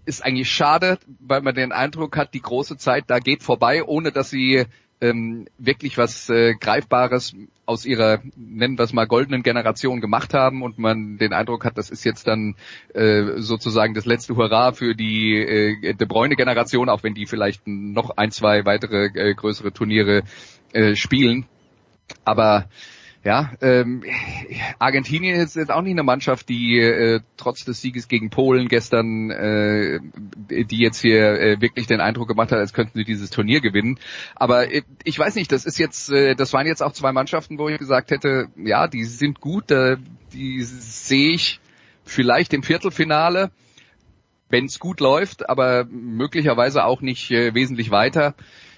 ist eigentlich schade, weil man den Eindruck hat, die große Zeit da geht vorbei, ohne dass sie ähm, wirklich was äh, Greifbares aus ihrer, nennen wir es mal, goldenen Generation gemacht haben und man den Eindruck hat, das ist jetzt dann äh, sozusagen das letzte Hurra für die äh, De Bruyne-Generation, auch wenn die vielleicht noch ein, zwei weitere äh, größere Turniere äh, spielen. Aber ja, ähm, Argentinien ist jetzt auch nicht eine Mannschaft, die äh, trotz des Sieges gegen Polen gestern, äh, die jetzt hier äh, wirklich den Eindruck gemacht hat, als könnten sie dieses Turnier gewinnen. Aber äh, ich weiß nicht, das ist jetzt, äh, das waren jetzt auch zwei Mannschaften, wo ich gesagt hätte, ja, die sind gut, äh, die sehe ich vielleicht im Viertelfinale, wenn es gut läuft, aber möglicherweise auch nicht äh, wesentlich weiter.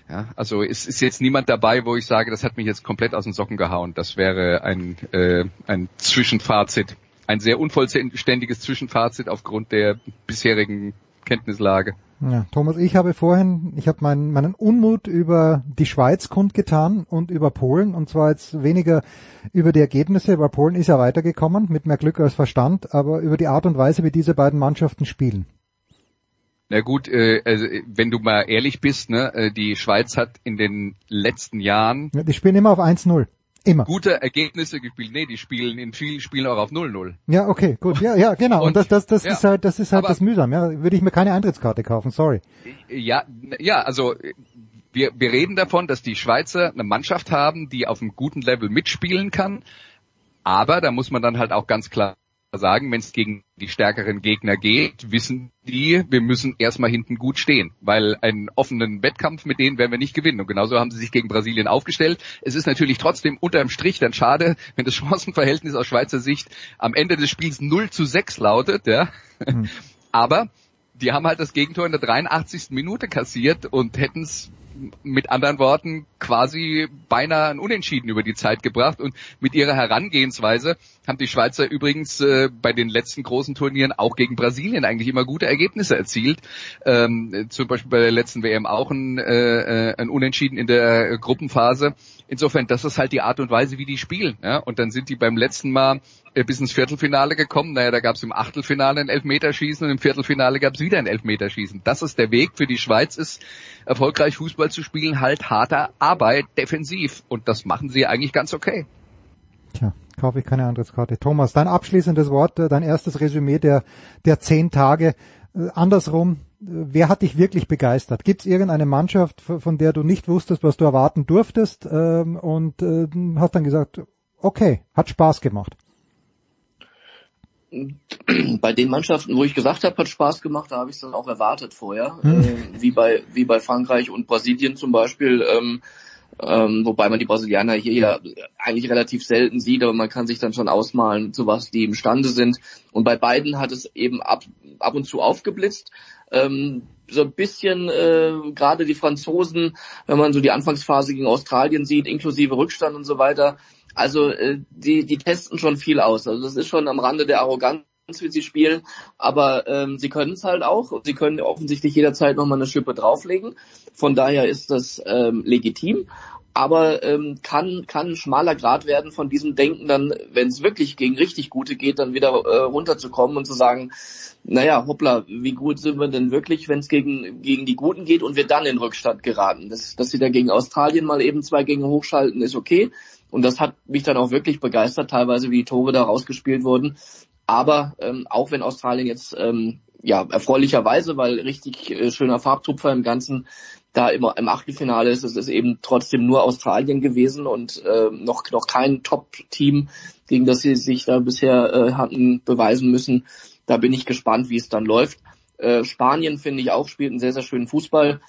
Ja, also es ist jetzt niemand dabei, wo ich sage, das hat mich jetzt komplett aus den Socken gehauen. Das wäre ein, äh, ein Zwischenfazit ein sehr unvollständiges Zwischenfazit aufgrund der bisherigen Kenntnislage. Ja, Thomas, ich habe vorhin, ich habe meinen, meinen Unmut über die Schweiz kundgetan und über Polen und zwar jetzt weniger über die Ergebnisse, weil Polen ist ja weitergekommen mit mehr Glück als Verstand, aber über die Art und Weise, wie diese beiden Mannschaften spielen. Na gut, äh, also, wenn du mal ehrlich bist, ne, äh, die Schweiz hat in den letzten Jahren. Ja, die spielen immer auf 1-0. Immer. Gute Ergebnisse gespielt. Nee, die spielen in vielen Spielen auch auf 0-0. Ja, okay, gut. Ja, ja, genau. Und, und das, das, das ja, ist halt, das ist halt das mühsam. Ja, würde ich mir keine Eintrittskarte kaufen. Sorry. Ja, ja, also wir, wir reden davon, dass die Schweizer eine Mannschaft haben, die auf einem guten Level mitspielen kann. Aber da muss man dann halt auch ganz klar sagen, wenn es gegen die stärkeren Gegner geht, wissen die, wir müssen erstmal hinten gut stehen, weil einen offenen Wettkampf mit denen werden wir nicht gewinnen. Und genauso haben sie sich gegen Brasilien aufgestellt. Es ist natürlich trotzdem unterm Strich dann schade, wenn das Chancenverhältnis aus Schweizer Sicht am Ende des Spiels 0 zu 6 lautet, ja. Mhm. Aber die haben halt das Gegentor in der 83. Minute kassiert und hätten es mit anderen Worten quasi beinahe ein Unentschieden über die Zeit gebracht und mit ihrer Herangehensweise haben die Schweizer übrigens äh, bei den letzten großen Turnieren auch gegen Brasilien eigentlich immer gute Ergebnisse erzielt. Ähm, zum Beispiel bei der letzten WM auch ein, äh, äh, ein Unentschieden in der Gruppenphase. Insofern, das ist halt die Art und Weise, wie die spielen. Ja? Und dann sind die beim letzten Mal äh, bis ins Viertelfinale gekommen. Naja, da gab es im Achtelfinale ein Elfmeterschießen und im Viertelfinale gab es wieder ein Elfmeterschießen. Das ist der Weg für die Schweiz, ist erfolgreich Fußball zu spielen, halt harter Arbeit, defensiv. Und das machen sie eigentlich ganz okay. Tja, kaufe ich keine Antrittskarte. Thomas, dein abschließendes Wort, äh, dein erstes Resümee der, der zehn Tage. Äh, andersrum, wer hat dich wirklich begeistert? Gibt es irgendeine Mannschaft, von der du nicht wusstest, was du erwarten durftest ähm, und äh, hast dann gesagt, okay, hat Spaß gemacht? Bei den Mannschaften, wo ich gesagt habe, hat Spaß gemacht, da habe ich es dann auch erwartet vorher, hm. äh, wie bei wie bei Frankreich und Brasilien zum Beispiel. Ähm, ähm, wobei man die Brasilianer hier ja eigentlich relativ selten sieht, aber man kann sich dann schon ausmalen, zu was die imstande sind. Und bei beiden hat es eben ab, ab und zu aufgeblitzt. Ähm, so ein bisschen äh, gerade die Franzosen, wenn man so die Anfangsphase gegen Australien sieht, inklusive Rückstand und so weiter. Also äh, die, die testen schon viel aus. Also das ist schon am Rande der Arroganz wie sie spielen, aber ähm, sie können es halt auch. Sie können offensichtlich jederzeit nochmal eine Schippe drauflegen. Von daher ist das ähm, legitim aber ähm, kann kann ein schmaler Grad werden von diesem Denken dann, wenn es wirklich gegen richtig Gute geht, dann wieder äh, runterzukommen und zu sagen, naja, hoppla, wie gut sind wir denn wirklich, wenn es gegen gegen die Guten geht und wir dann in Rückstand geraten. Das, dass sie da gegen Australien mal eben zwei Gänge hochschalten, ist okay. Und das hat mich dann auch wirklich begeistert, teilweise wie die Tore da rausgespielt wurden. Aber ähm, auch wenn Australien jetzt ähm, ja erfreulicherweise, weil richtig äh, schöner Farbtupfer im Ganzen da immer im Achtelfinale ist, es ist eben trotzdem nur Australien gewesen und äh, noch noch kein Top-Team, gegen das sie sich da bisher äh, hatten beweisen müssen. Da bin ich gespannt, wie es dann läuft. Äh, Spanien finde ich auch spielt einen sehr sehr schönen Fußball,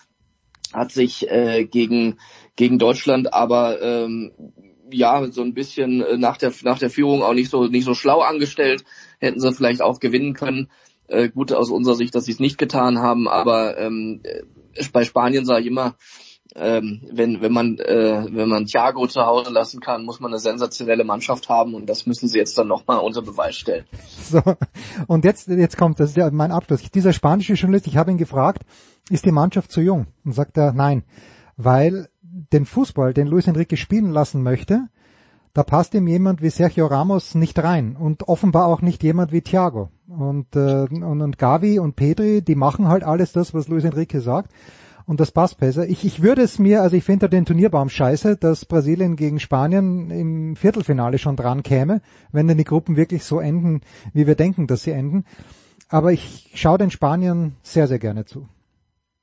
hat sich äh, gegen gegen Deutschland aber ähm, ja so ein bisschen äh, nach der nach der Führung auch nicht so nicht so schlau angestellt, hätten sie vielleicht auch gewinnen können. Äh, gut aus unserer Sicht, dass sie es nicht getan haben, aber ähm, bei Spanien sage ich immer, ähm, wenn, wenn man äh, wenn man Thiago zu Hause lassen kann, muss man eine sensationelle Mannschaft haben und das müssen sie jetzt dann nochmal unter Beweis stellen. So, und jetzt jetzt kommt das ist ja mein Abschluss. Dieser spanische Journalist, ich habe ihn gefragt, ist die Mannschaft zu jung? Und sagt er, nein, weil den Fußball, den Luis Enrique spielen lassen möchte, da passt ihm jemand wie Sergio Ramos nicht rein und offenbar auch nicht jemand wie Thiago. Und, äh, und, und Gavi und Pedri, die machen halt alles das, was Luis Enrique sagt. Und das passt besser. Ich, ich würde es mir, also ich finde den Turnierbaum scheiße, dass Brasilien gegen Spanien im Viertelfinale schon dran käme, wenn denn die Gruppen wirklich so enden, wie wir denken, dass sie enden. Aber ich schaue den Spaniern sehr, sehr gerne zu.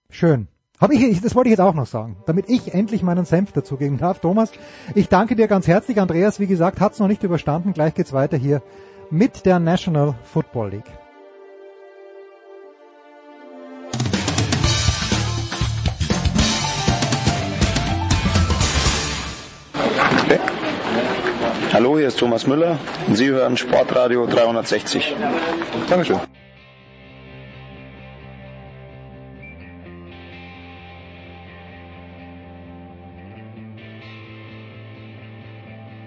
Schön. Hab ich, das wollte ich jetzt auch noch sagen, damit ich endlich meinen Senf dazugeben darf. Thomas, ich danke dir ganz herzlich. Andreas, wie gesagt, hat's noch nicht überstanden. Gleich geht's weiter hier mit der National Football League. Hallo, hier ist Thomas Müller und Sie hören Sportradio 360. Dankeschön.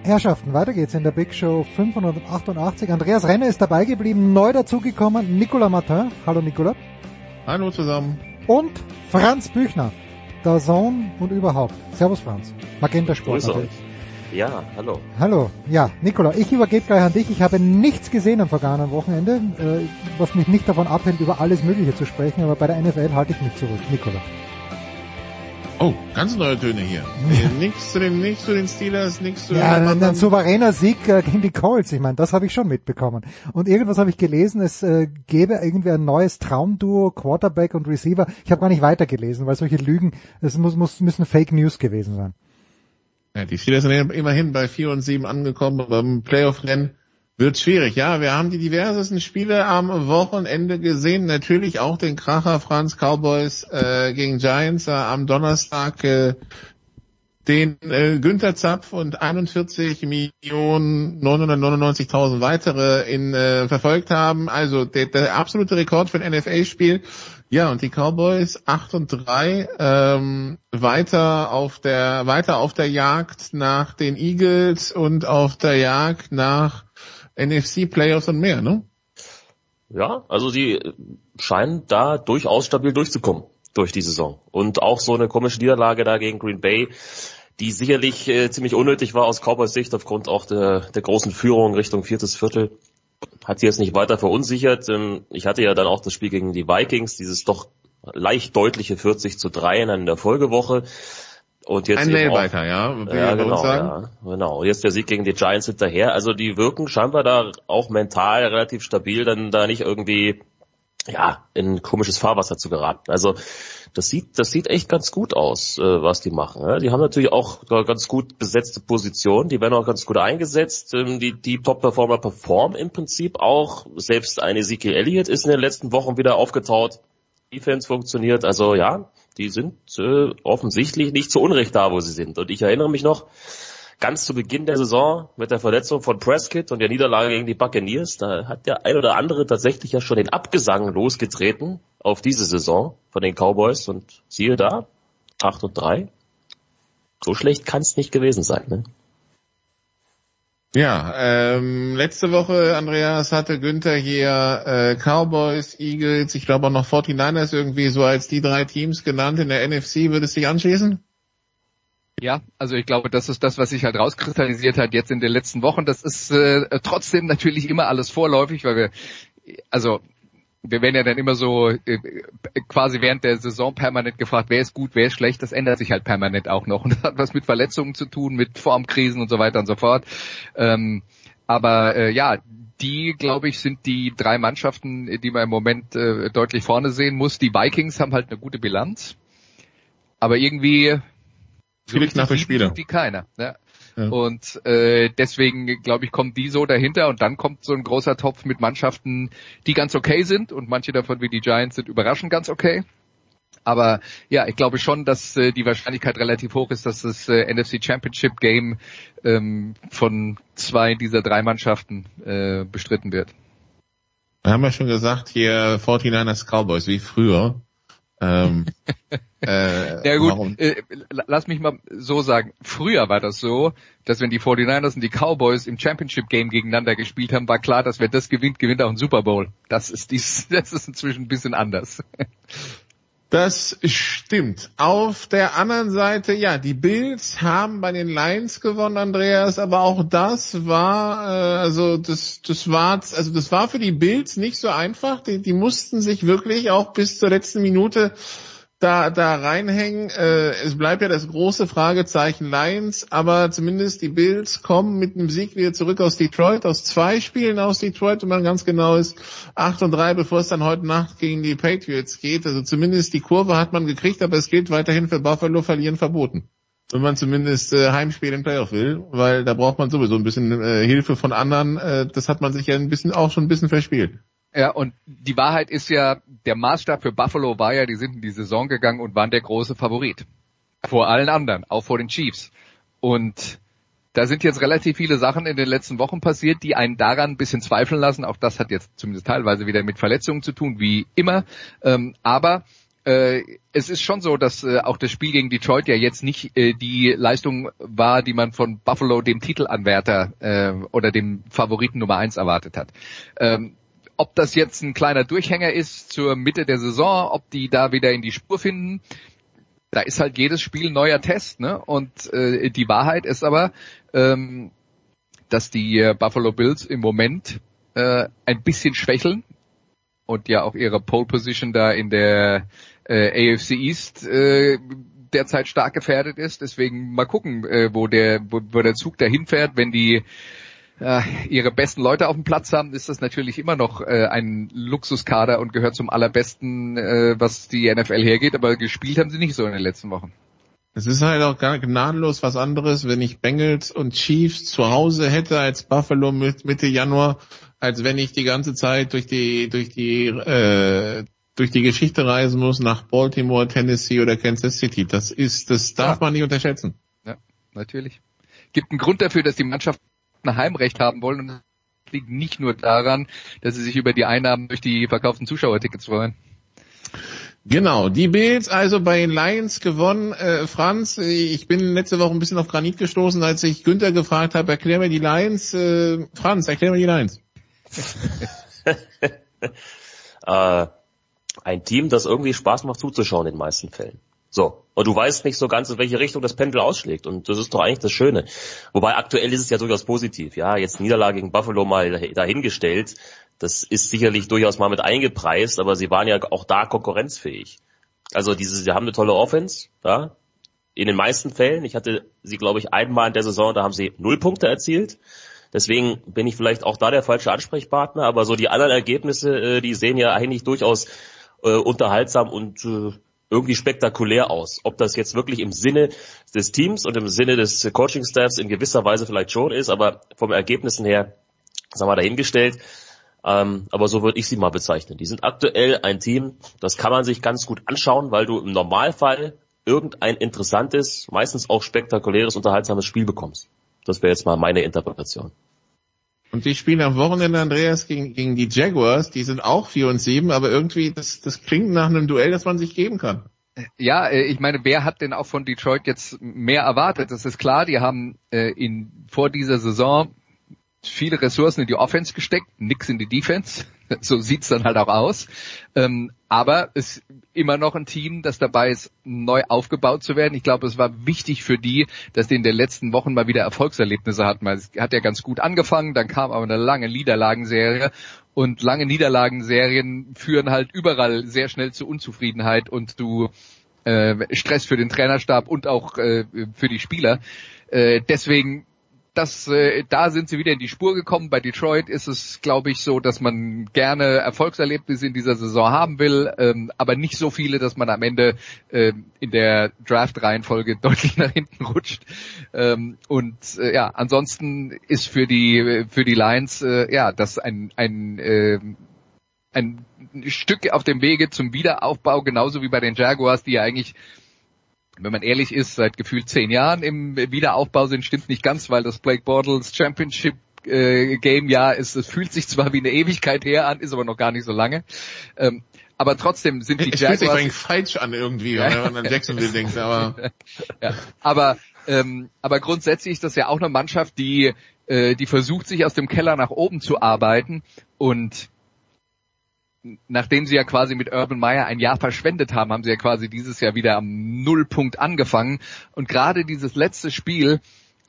Herrschaften, weiter geht's in der Big Show 588. Andreas Renner ist dabei geblieben, neu dazugekommen, Nicolas Martin. Hallo Nicolas. Hallo zusammen. Und Franz Büchner, der Sohn und überhaupt. Servus Franz. Magenta Sport Grüß natürlich. euch. Ja, hallo. Hallo. Ja, Nicola, ich übergebe gleich an dich. Ich habe nichts gesehen am vergangenen Wochenende, äh, was mich nicht davon abhält, über alles Mögliche zu sprechen, aber bei der NFL halte ich mich zurück. Nicola. Oh, ganz neue Töne hier. Äh, nix zu den, nix zu den Steelers, nix zu Ja, den ein, ein souveräner Sieg äh, gegen die Colts. Ich meine, das habe ich schon mitbekommen. Und irgendwas habe ich gelesen, es äh, gäbe irgendwie ein neues Traumduo, Quarterback und Receiver. Ich habe gar nicht weitergelesen, weil solche Lügen, es muss, muss, müssen Fake News gewesen sein. Ja, die Steelers sind immerhin bei 4 und 7 angekommen, aber im Playoff-Rennen wird schwierig. Ja, wir haben die diversesten Spiele am Wochenende gesehen. Natürlich auch den Kracher Franz Cowboys äh, gegen Giants äh, am Donnerstag. Äh, den äh, Günther Zapf und 41 Millionen 999.000 weitere in äh, verfolgt haben. Also der, der absolute Rekord für ein NFL-Spiel. Ja, und die Cowboys 8 und 3 ähm, weiter auf der weiter auf der Jagd nach den Eagles und auf der Jagd nach NFC Playoffs und mehr, ne? Ja, also die scheinen da durchaus stabil durchzukommen durch die Saison. Und auch so eine komische Niederlage da gegen Green Bay, die sicherlich äh, ziemlich unnötig war aus Cowboys Sicht aufgrund auch der, der großen Führung Richtung viertes Viertel. Hat sie jetzt nicht weiter verunsichert. Ähm, ich hatte ja dann auch das Spiel gegen die Vikings, dieses doch leicht deutliche 40 zu 3 in der Folgewoche. Und jetzt Ein Mail auch- weiter, ja. Ja, genau, ja, genau. Jetzt der Sieg gegen die Giants hinterher. Also die wirken scheinbar da auch mental relativ stabil, dann da nicht irgendwie ja in komisches Fahrwasser zu geraten. Also das sieht das sieht echt ganz gut aus, äh, was die machen. Die haben natürlich auch ganz gut besetzte Positionen, die werden auch ganz gut eingesetzt. Ähm, die die Top-Performer performen im Prinzip auch. Selbst eine Ezekiel Elliott ist in den letzten Wochen wieder aufgetaut. Defense funktioniert. Also ja, die sind äh, offensichtlich nicht zu Unrecht da, wo sie sind. Und ich erinnere mich noch, ganz zu Beginn der Saison mit der Verletzung von Prescott und der Niederlage gegen die Buccaneers, da hat der ein oder andere tatsächlich ja schon den Abgesang losgetreten auf diese Saison von den Cowboys und siehe da, 8 und 3. So schlecht kann es nicht gewesen sein. Ne? Ja, ähm, letzte Woche, Andreas, hatte Günther hier äh, Cowboys, Eagles, ich glaube auch noch 49ers irgendwie so als die drei Teams genannt in der NFC. Würde es dich anschließen? Ja, also ich glaube, das ist das, was sich halt rauskristallisiert hat jetzt in den letzten Wochen. Das ist äh, trotzdem natürlich immer alles vorläufig, weil wir, also wir werden ja dann immer so äh, quasi während der Saison permanent gefragt, wer ist gut, wer ist schlecht. Das ändert sich halt permanent auch noch. Und das hat was mit Verletzungen zu tun, mit Formkrisen und so weiter und so fort. Ähm, aber äh, ja, die, glaube ich, sind die drei Mannschaften, die man im Moment äh, deutlich vorne sehen muss. Die Vikings haben halt eine gute Bilanz. Aber irgendwie richtig knappe Spiele. Die keiner. Ne? Ja. Und äh, deswegen, glaube ich, kommen die so dahinter und dann kommt so ein großer Topf mit Mannschaften, die ganz okay sind und manche davon wie die Giants sind überraschend ganz okay. Aber ja, ich glaube schon, dass äh, die Wahrscheinlichkeit relativ hoch ist, dass das äh, NFC Championship Game ähm, von zwei dieser drei Mannschaften äh, bestritten wird. Wir haben ja schon gesagt, hier 49ers Cowboys, wie früher. Ähm, äh, Ja gut, warum? äh, la- lass mich mal so sagen. Früher war das so, dass wenn die 49ers und die Cowboys im Championship Game gegeneinander gespielt haben, war klar, dass wer das gewinnt, gewinnt auch einen Super Bowl. Das ist dies, das ist inzwischen ein bisschen anders. Das stimmt. Auf der anderen Seite, ja, die Bills haben bei den Lions gewonnen, Andreas, aber auch das war, äh, also das, das war, also das war für die Bills nicht so einfach. Die, die mussten sich wirklich auch bis zur letzten Minute da, da reinhängen. Äh, es bleibt ja das große Fragezeichen Lions, aber zumindest die Bills kommen mit einem Sieg wieder zurück aus Detroit, aus zwei Spielen aus Detroit, wenn man ganz genau ist, 8 und 3, bevor es dann heute Nacht gegen die Patriots geht. Also zumindest die Kurve hat man gekriegt, aber es gilt weiterhin für Buffalo verlieren verboten. Wenn man zumindest äh, Heimspiel im Playoff will, weil da braucht man sowieso ein bisschen äh, Hilfe von anderen. Äh, das hat man sich ja ein bisschen auch schon ein bisschen verspielt. Ja, und die Wahrheit ist ja, der Maßstab für Buffalo war ja, die sind in die Saison gegangen und waren der große Favorit. Vor allen anderen, auch vor den Chiefs. Und da sind jetzt relativ viele Sachen in den letzten Wochen passiert, die einen daran ein bisschen zweifeln lassen. Auch das hat jetzt zumindest teilweise wieder mit Verletzungen zu tun, wie immer. Ähm, aber äh, es ist schon so, dass äh, auch das Spiel gegen Detroit ja jetzt nicht äh, die Leistung war, die man von Buffalo, dem Titelanwärter äh, oder dem Favoriten Nummer eins erwartet hat. Ähm, ob das jetzt ein kleiner Durchhänger ist zur Mitte der Saison, ob die da wieder in die Spur finden, da ist halt jedes Spiel neuer Test, ne? Und äh, die Wahrheit ist aber, ähm, dass die äh, Buffalo Bills im Moment äh, ein bisschen schwächeln und ja auch ihre Pole Position da in der äh, AFC East äh, derzeit stark gefährdet ist. Deswegen mal gucken, äh, wo der wo, wo der Zug dahin fährt, wenn die äh, ihre besten Leute auf dem Platz haben, ist das natürlich immer noch äh, ein Luxuskader und gehört zum allerbesten, äh, was die NFL hergeht, aber gespielt haben sie nicht so in den letzten Wochen. Es ist halt auch gnadenlos was anderes, wenn ich Bengals und Chiefs zu Hause hätte als Buffalo mit Mitte Januar, als wenn ich die ganze Zeit durch die durch die äh, durch die Geschichte reisen muss nach Baltimore, Tennessee oder Kansas City. Das ist, das darf ja. man nicht unterschätzen. Ja, natürlich. Gibt einen Grund dafür, dass die Mannschaft ein Heimrecht haben wollen und das liegt nicht nur daran, dass sie sich über die Einnahmen durch die verkauften Zuschauertickets freuen. Genau, die Bills also bei den Lions gewonnen. Äh, Franz, ich bin letzte Woche ein bisschen auf Granit gestoßen, als ich Günther gefragt habe, erklär mir die Lions. Äh, Franz, erklär mir die Lions. äh, ein Team, das irgendwie Spaß macht zuzuschauen in den meisten Fällen. So. Und du weißt nicht so ganz, in welche Richtung das Pendel ausschlägt. Und das ist doch eigentlich das Schöne. Wobei aktuell ist es ja durchaus positiv. Ja, jetzt Niederlage gegen Buffalo mal dahingestellt. Das ist sicherlich durchaus mal mit eingepreist, aber sie waren ja auch da konkurrenzfähig. Also diese, sie haben eine tolle Offense, ja. In den meisten Fällen. Ich hatte sie, glaube ich, einmal in der Saison, da haben sie null Punkte erzielt. Deswegen bin ich vielleicht auch da der falsche Ansprechpartner, aber so die anderen Ergebnisse, äh, die sehen ja eigentlich durchaus äh, unterhaltsam und äh, irgendwie spektakulär aus. Ob das jetzt wirklich im Sinne des Teams und im Sinne des Coaching-Staffs in gewisser Weise vielleicht schon ist, aber vom Ergebnissen her, sagen wir dahingestellt. Ähm, aber so würde ich sie mal bezeichnen. Die sind aktuell ein Team, das kann man sich ganz gut anschauen, weil du im Normalfall irgendein interessantes, meistens auch spektakuläres, unterhaltsames Spiel bekommst. Das wäre jetzt mal meine Interpretation. Und die spielen am Wochenende, Andreas, gegen, gegen die Jaguars. Die sind auch 4 und 7, aber irgendwie, das, das klingt nach einem Duell, das man sich geben kann. Ja, äh, ich meine, wer hat denn auch von Detroit jetzt mehr erwartet? Das ist klar, die haben äh, in, vor dieser Saison viele Ressourcen in die Offense gesteckt, nix in die Defense. So sieht's dann halt auch aus. Ähm, aber es ist immer noch ein Team, das dabei ist, neu aufgebaut zu werden. Ich glaube, es war wichtig für die, dass die in den letzten Wochen mal wieder Erfolgserlebnisse hatten. Es hat ja ganz gut angefangen, dann kam aber eine lange Niederlagenserie und lange Niederlagenserien führen halt überall sehr schnell zu Unzufriedenheit und zu äh, Stress für den Trainerstab und auch äh, für die Spieler. Äh, deswegen das, äh, da sind sie wieder in die Spur gekommen. Bei Detroit ist es, glaube ich, so, dass man gerne Erfolgserlebnisse in dieser Saison haben will, ähm, aber nicht so viele, dass man am Ende äh, in der Draft-Reihenfolge deutlich nach hinten rutscht. Ähm, und äh, ja, ansonsten ist für die für die Lions äh, ja das ein ein äh, ein Stück auf dem Wege zum Wiederaufbau, genauso wie bei den Jaguars, die ja eigentlich wenn man ehrlich ist, seit gefühlt zehn Jahren im Wiederaufbau sind, stimmt nicht ganz, weil das Blake Bortles Championship äh, Game ja ist, es fühlt sich zwar wie eine Ewigkeit her an, ist aber noch gar nicht so lange. Ähm, aber trotzdem sind die es Jaguars... Es fühlt sich falsch an irgendwie, wenn man an Jacksonville denkt, aber... ja, aber, ähm, aber grundsätzlich ist das ja auch eine Mannschaft, die, äh, die versucht, sich aus dem Keller nach oben zu arbeiten und nachdem sie ja quasi mit Urban Meyer ein Jahr verschwendet haben, haben sie ja quasi dieses Jahr wieder am Nullpunkt angefangen. Und gerade dieses letzte Spiel,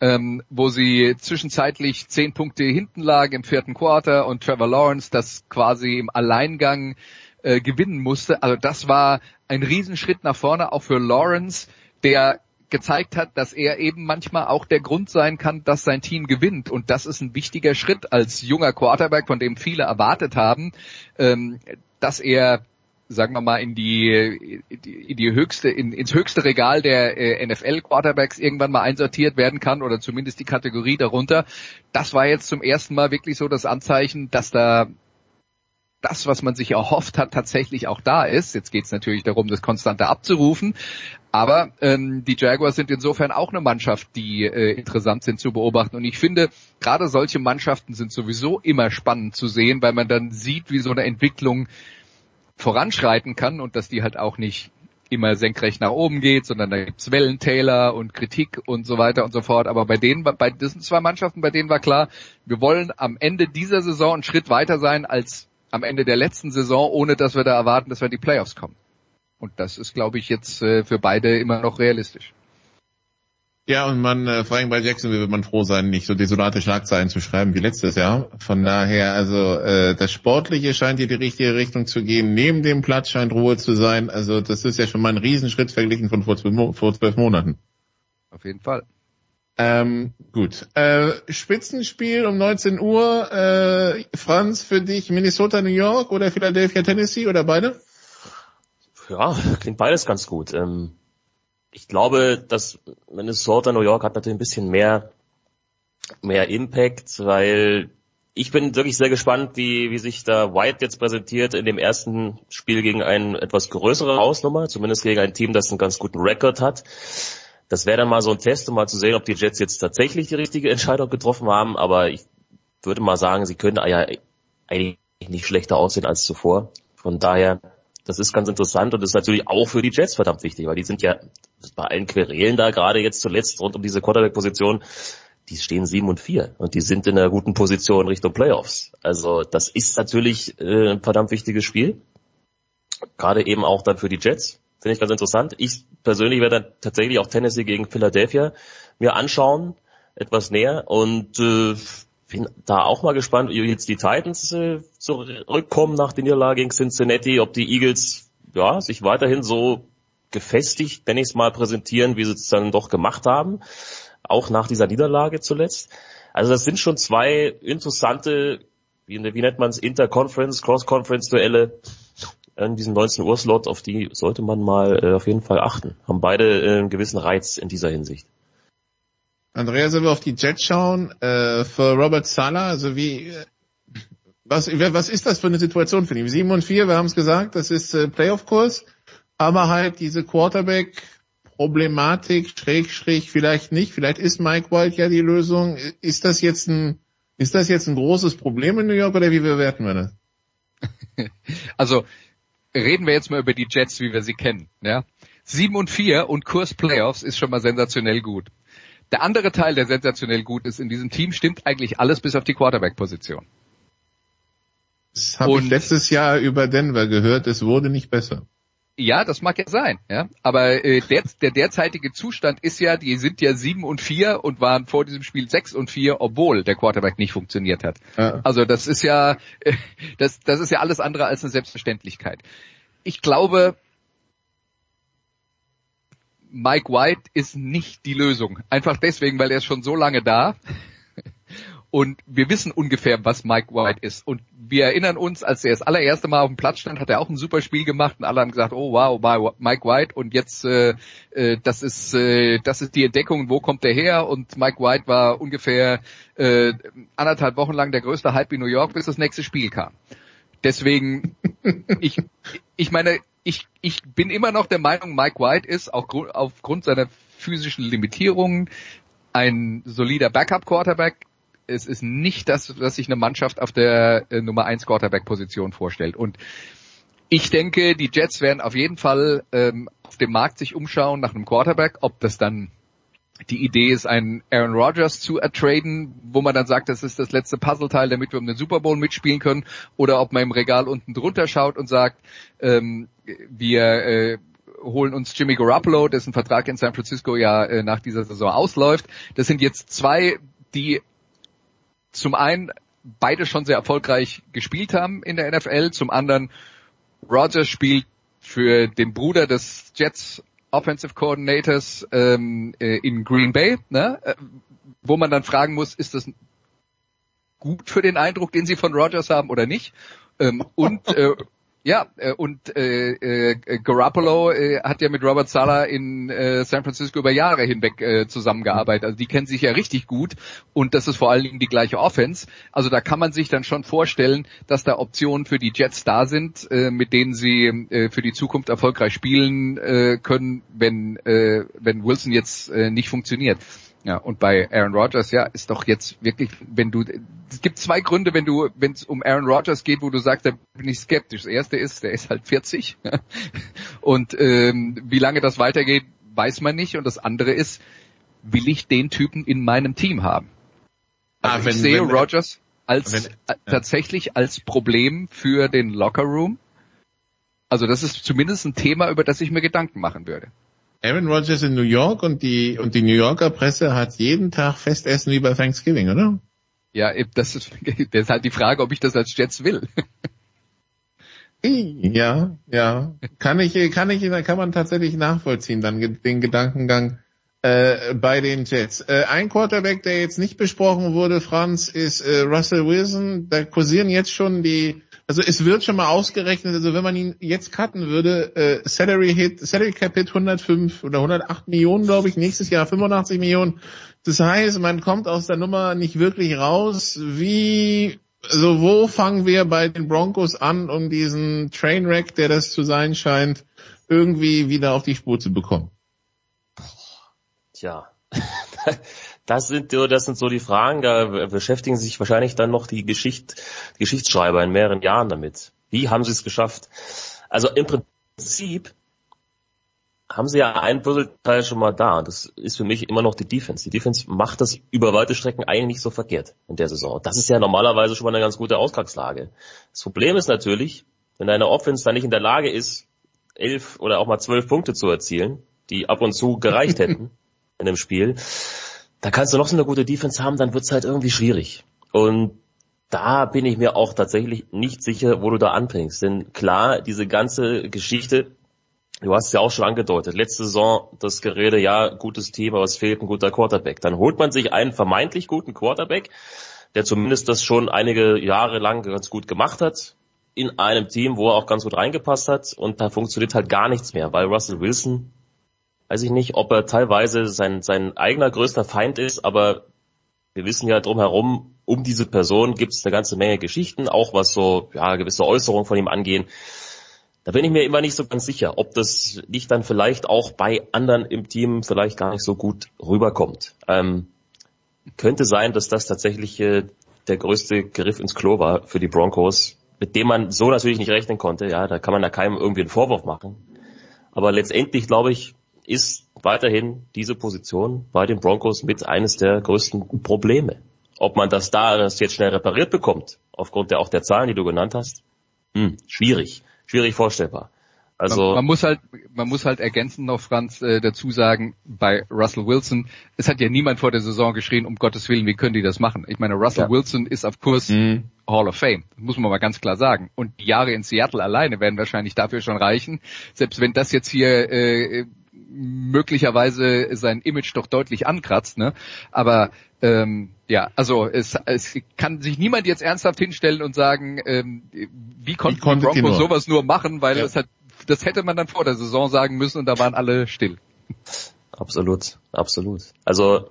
ähm, wo sie zwischenzeitlich zehn Punkte hinten lagen im vierten Quarter und Trevor Lawrence das quasi im Alleingang äh, gewinnen musste, also das war ein Riesenschritt nach vorne, auch für Lawrence, der gezeigt hat, dass er eben manchmal auch der Grund sein kann, dass sein Team gewinnt. Und das ist ein wichtiger Schritt als junger Quarterback, von dem viele erwartet haben, ähm, dass er sagen wir mal in die in die höchste in, ins höchste Regal der äh, NFL Quarterbacks irgendwann mal einsortiert werden kann oder zumindest die Kategorie darunter. Das war jetzt zum ersten Mal wirklich so das Anzeichen, dass da das, was man sich erhofft hat, tatsächlich auch da ist. Jetzt geht es natürlich darum, das Konstante abzurufen. Aber ähm, die Jaguars sind insofern auch eine Mannschaft, die äh, interessant sind zu beobachten. Und ich finde, gerade solche Mannschaften sind sowieso immer spannend zu sehen, weil man dann sieht, wie so eine Entwicklung voranschreiten kann und dass die halt auch nicht immer senkrecht nach oben geht, sondern da gibt's Wellentäler und Kritik und so weiter und so fort. Aber bei denen, bei diesen zwei Mannschaften, bei denen war klar, wir wollen am Ende dieser Saison einen Schritt weiter sein als am Ende der letzten Saison, ohne dass wir da erwarten, dass wir in die Playoffs kommen. Und das ist, glaube ich, jetzt äh, für beide immer noch realistisch. Ja, und man, äh, vor allem bei Jacksonville wird man froh sein, nicht so desolate Schlagzeilen zu schreiben wie letztes Jahr. Von daher, also äh, das Sportliche scheint hier die richtige Richtung zu gehen. Neben dem Platz scheint Ruhe zu sein. Also das ist ja schon mal ein Riesenschritt verglichen von vor zwölf, vor zwölf Monaten. Auf jeden Fall. Ähm, gut. Äh, Spitzenspiel um 19 Uhr. Äh, Franz, für dich Minnesota, New York oder Philadelphia, Tennessee oder beide? Ja, klingt beides ganz gut. Ähm ich glaube, dass Minnesota, New York hat natürlich ein bisschen mehr, mehr Impact, weil ich bin wirklich sehr gespannt, wie, wie sich da White jetzt präsentiert in dem ersten Spiel gegen ein etwas größere Hausnummer, zumindest gegen ein Team, das einen ganz guten Rekord hat. Das wäre dann mal so ein Test, um mal zu sehen, ob die Jets jetzt tatsächlich die richtige Entscheidung getroffen haben, aber ich würde mal sagen, sie können ja eigentlich nicht schlechter aussehen als zuvor. Von daher das ist ganz interessant und ist natürlich auch für die Jets verdammt wichtig, weil die sind ja bei allen Querelen da gerade jetzt zuletzt rund um diese Quarterback-Position, die stehen sieben und vier und die sind in einer guten Position Richtung Playoffs. Also das ist natürlich äh, ein verdammt wichtiges Spiel. Gerade eben auch dann für die Jets. Finde ich ganz interessant. Ich persönlich werde dann tatsächlich auch Tennessee gegen Philadelphia mir anschauen, etwas näher und äh, bin da auch mal gespannt, wie jetzt die Titans äh, zurückkommen nach der Niederlage gegen Cincinnati, ob die Eagles ja sich weiterhin so gefestigt, wenn ich es mal präsentieren, wie sie es dann doch gemacht haben, auch nach dieser Niederlage zuletzt. Also das sind schon zwei interessante, wie, wie nennt man es, Interconference, Cross-Conference-Duelle in diesem 19 Uhr Slot, auf die sollte man mal äh, auf jeden Fall achten. Haben beide äh, einen gewissen Reiz in dieser Hinsicht. Andreas, wenn wir auf die Jets schauen, äh, für Robert Sala, also wie, äh, was, was ist das für eine Situation für ihn? 7 und 4, wir haben es gesagt, das ist äh, Playoff-Kurs, aber halt diese Quarterback-Problematik, schräg, schräg, vielleicht nicht, vielleicht ist Mike White ja die Lösung. Ist das jetzt ein, ist das jetzt ein großes Problem in New York oder wie bewerten wir das? Also, reden wir jetzt mal über die Jets, wie wir sie kennen, ja. 7 und 4 und Kurs Playoffs ist schon mal sensationell gut. Der andere Teil, der sensationell gut ist in diesem Team, stimmt eigentlich alles bis auf die Quarterback-Position. Das habe ich letztes Jahr über Denver gehört, es wurde nicht besser. Ja, das mag ja sein, ja. Aber äh, der, der derzeitige Zustand ist ja, die sind ja sieben und vier und waren vor diesem Spiel sechs und vier, obwohl der Quarterback nicht funktioniert hat. Ja. Also das ist ja, äh, das, das ist ja alles andere als eine Selbstverständlichkeit. Ich glaube, Mike White ist nicht die Lösung. Einfach deswegen, weil er ist schon so lange da. Und wir wissen ungefähr, was Mike White ist. Und wir erinnern uns, als er das allererste Mal auf dem Platz stand, hat er auch ein super Spiel gemacht und alle haben gesagt, oh wow, Mike White und jetzt äh, äh, das ist äh, das ist die Entdeckung, wo kommt der her? Und Mike White war ungefähr äh, anderthalb Wochen lang der größte Hype in New York, bis das nächste Spiel kam. Deswegen, ich, ich meine, ich, ich bin immer noch der Meinung, Mike White ist auch aufgrund seiner physischen Limitierungen ein solider Backup-Quarterback. Es ist nicht das, was sich eine Mannschaft auf der äh, Nummer 1 Quarterback-Position vorstellt. Und ich denke, die Jets werden auf jeden Fall ähm, auf dem Markt sich umschauen nach einem Quarterback, ob das dann die Idee ist, einen Aaron Rodgers zu ertraden, wo man dann sagt, das ist das letzte Puzzleteil, damit wir um den Super Bowl mitspielen können, oder ob man im Regal unten drunter schaut und sagt, ähm, wir äh, holen uns Jimmy Garoppolo, dessen Vertrag in San Francisco ja äh, nach dieser Saison ausläuft. Das sind jetzt zwei, die zum einen beide schon sehr erfolgreich gespielt haben in der NFL, zum anderen Rodgers spielt für den Bruder des Jets Offensive Coordinators ähm, äh, in Green Bay, ne? Äh, wo man dann fragen muss, ist das gut für den Eindruck, den sie von Rogers haben oder nicht? Ähm, und äh, ja, äh, und äh, äh, Garoppolo äh, hat ja mit Robert Sala in äh, San Francisco über Jahre hinweg äh, zusammengearbeitet. Also die kennen sich ja richtig gut und das ist vor allen Dingen die gleiche Offense. Also da kann man sich dann schon vorstellen, dass da Optionen für die Jets da sind, äh, mit denen sie äh, für die Zukunft erfolgreich spielen äh, können, wenn, äh, wenn Wilson jetzt äh, nicht funktioniert. Ja, und bei Aaron Rodgers, ja, ist doch jetzt wirklich, wenn du, es gibt zwei Gründe, wenn du, wenn es um Aaron Rodgers geht, wo du sagst, da bin ich skeptisch. Das erste ist, der ist halt 40 und ähm, wie lange das weitergeht, weiß man nicht. Und das andere ist, will ich den Typen in meinem Team haben? Also Ah, wenn- ich sehe wenn- Rodgers als wenn- äh, tatsächlich als Problem für den Locker Room. Also das ist zumindest ein Thema, über das ich mir Gedanken machen würde. Aaron Rodgers in New York und die, und die New Yorker Presse hat jeden Tag Festessen wie bei Thanksgiving, oder? Ja, das ist, das ist halt die Frage, ob ich das als Jets will. Ja, ja. Kann ich, kann ich, kann man tatsächlich nachvollziehen, dann den Gedankengang äh, bei den Jets. Äh, ein Quarterback, der jetzt nicht besprochen wurde, Franz, ist äh, Russell Wilson. Da kursieren jetzt schon die, also es wird schon mal ausgerechnet, also wenn man ihn jetzt cutten würde, äh, Salary Hit, Salary Cap Hit 105 oder 108 Millionen, glaube ich, nächstes Jahr 85 Millionen. Das heißt, man kommt aus der Nummer nicht wirklich raus. Wie also wo fangen wir bei den Broncos an, um diesen Trainwreck, der das zu sein scheint, irgendwie wieder auf die Spur zu bekommen? Tja, das sind, so- das sind so die Fragen, da beschäftigen sich wahrscheinlich dann noch die Geschicht, die Geschichtsschreiber in mehreren Jahren damit. Wie haben sie es geschafft? Also im Prinzip haben sie ja ein Puzzleteil schon mal da. Das ist für mich immer noch die Defense. Die Defense macht das über weite Strecken eigentlich nicht so verkehrt in der Saison. Das ist ja normalerweise schon mal eine ganz gute Ausgangslage. Das Problem ist natürlich, wenn deine Offense dann nicht in der Lage ist, elf oder auch mal zwölf Punkte zu erzielen, die ab und zu gereicht hätten in dem Spiel, da kannst du noch so eine gute Defense haben, dann wird's halt irgendwie schwierig. Und da bin ich mir auch tatsächlich nicht sicher, wo du da anfängst. Denn klar, diese ganze Geschichte, du hast es ja auch schon angedeutet, letzte Saison das Gerede, ja, gutes Team, aber es fehlt ein guter Quarterback. Dann holt man sich einen vermeintlich guten Quarterback, der zumindest das schon einige Jahre lang ganz gut gemacht hat, in einem Team, wo er auch ganz gut reingepasst hat und da funktioniert halt gar nichts mehr, weil Russell Wilson, weiß ich nicht, ob er teilweise sein, sein eigener größter Feind ist, aber wir wissen ja drumherum, um diese Person gibt es eine ganze Menge Geschichten, auch was so ja, gewisse Äußerungen von ihm angehen. Da bin ich mir immer nicht so ganz sicher, ob das nicht dann vielleicht auch bei anderen im Team vielleicht gar nicht so gut rüberkommt. Ähm, könnte sein, dass das tatsächlich äh, der größte Griff ins Klo war für die Broncos, mit dem man so natürlich nicht rechnen konnte. Ja, da kann man da keinem irgendwie einen Vorwurf machen. Aber letztendlich, glaube ich, ist weiterhin diese Position bei den Broncos mit eines der größten Probleme. Ob man das da das jetzt schnell repariert bekommt, aufgrund der auch der Zahlen, die du genannt hast, hm, schwierig, schwierig vorstellbar. Also man, man muss halt, man muss halt ergänzend noch Franz äh, dazu sagen, bei Russell Wilson, es hat ja niemand vor der Saison geschrien, um Gottes Willen, wie können die das machen? Ich meine, Russell Ja. Wilson ist auf Kurs Hall of Fame, das muss man mal ganz klar sagen. Und die Jahre in Seattle alleine werden wahrscheinlich dafür schon reichen, selbst wenn das jetzt hier äh, möglicherweise sein Image doch deutlich ankratzt, ne? Aber ähm, ja, also es, es kann sich niemand jetzt ernsthaft hinstellen und sagen, ähm, wie konnten konntet die Broncos nur? sowas nur machen, weil Ja. es hat, das hätte man dann vor der Saison sagen müssen und da waren alle still. Absolut, absolut. Also,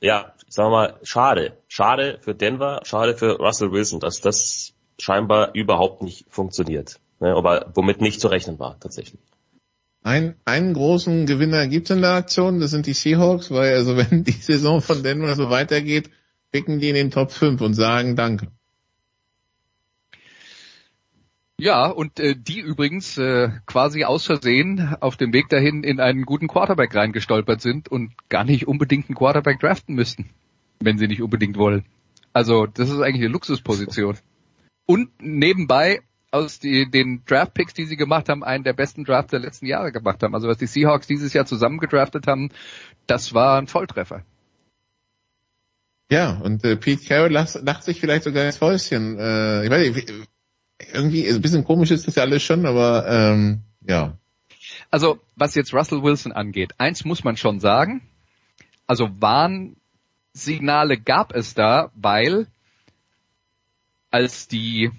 ja, sagen wir mal, schade. Schade für Denver, schade für Russell Wilson, dass das scheinbar überhaupt nicht funktioniert. Ne, aber womit nicht zu rechnen war, tatsächlich. Ein, einen großen Gewinner gibt es in der Aktion, das sind die Seahawks, weil also wenn die Saison von Denver so weitergeht, picken die in den Top 5 und sagen Danke. Ja, und äh, die übrigens äh, quasi aus Versehen auf dem Weg dahin in einen guten Quarterback reingestolpert sind und gar nicht unbedingt einen Quarterback draften müssten, wenn sie nicht unbedingt wollen. Also das ist eigentlich eine Luxusposition. Und nebenbei aus die, den Draft-Picks, die sie gemacht haben, einen der besten Drafts der letzten Jahre gemacht haben. Also was die Seahawks dieses Jahr zusammengedraftet haben, das war ein Volltreffer. Ja, und äh, Pete Carroll lacht, lacht sich vielleicht sogar ins Fäustchen. Äh, ich weiß nicht, wie- irgendwie ein bisschen komisch ist das ja alles schon, aber ähm, ja. Also was jetzt Russell Wilson angeht, eins muss man schon sagen, also Warnsignale gab es da, weil als die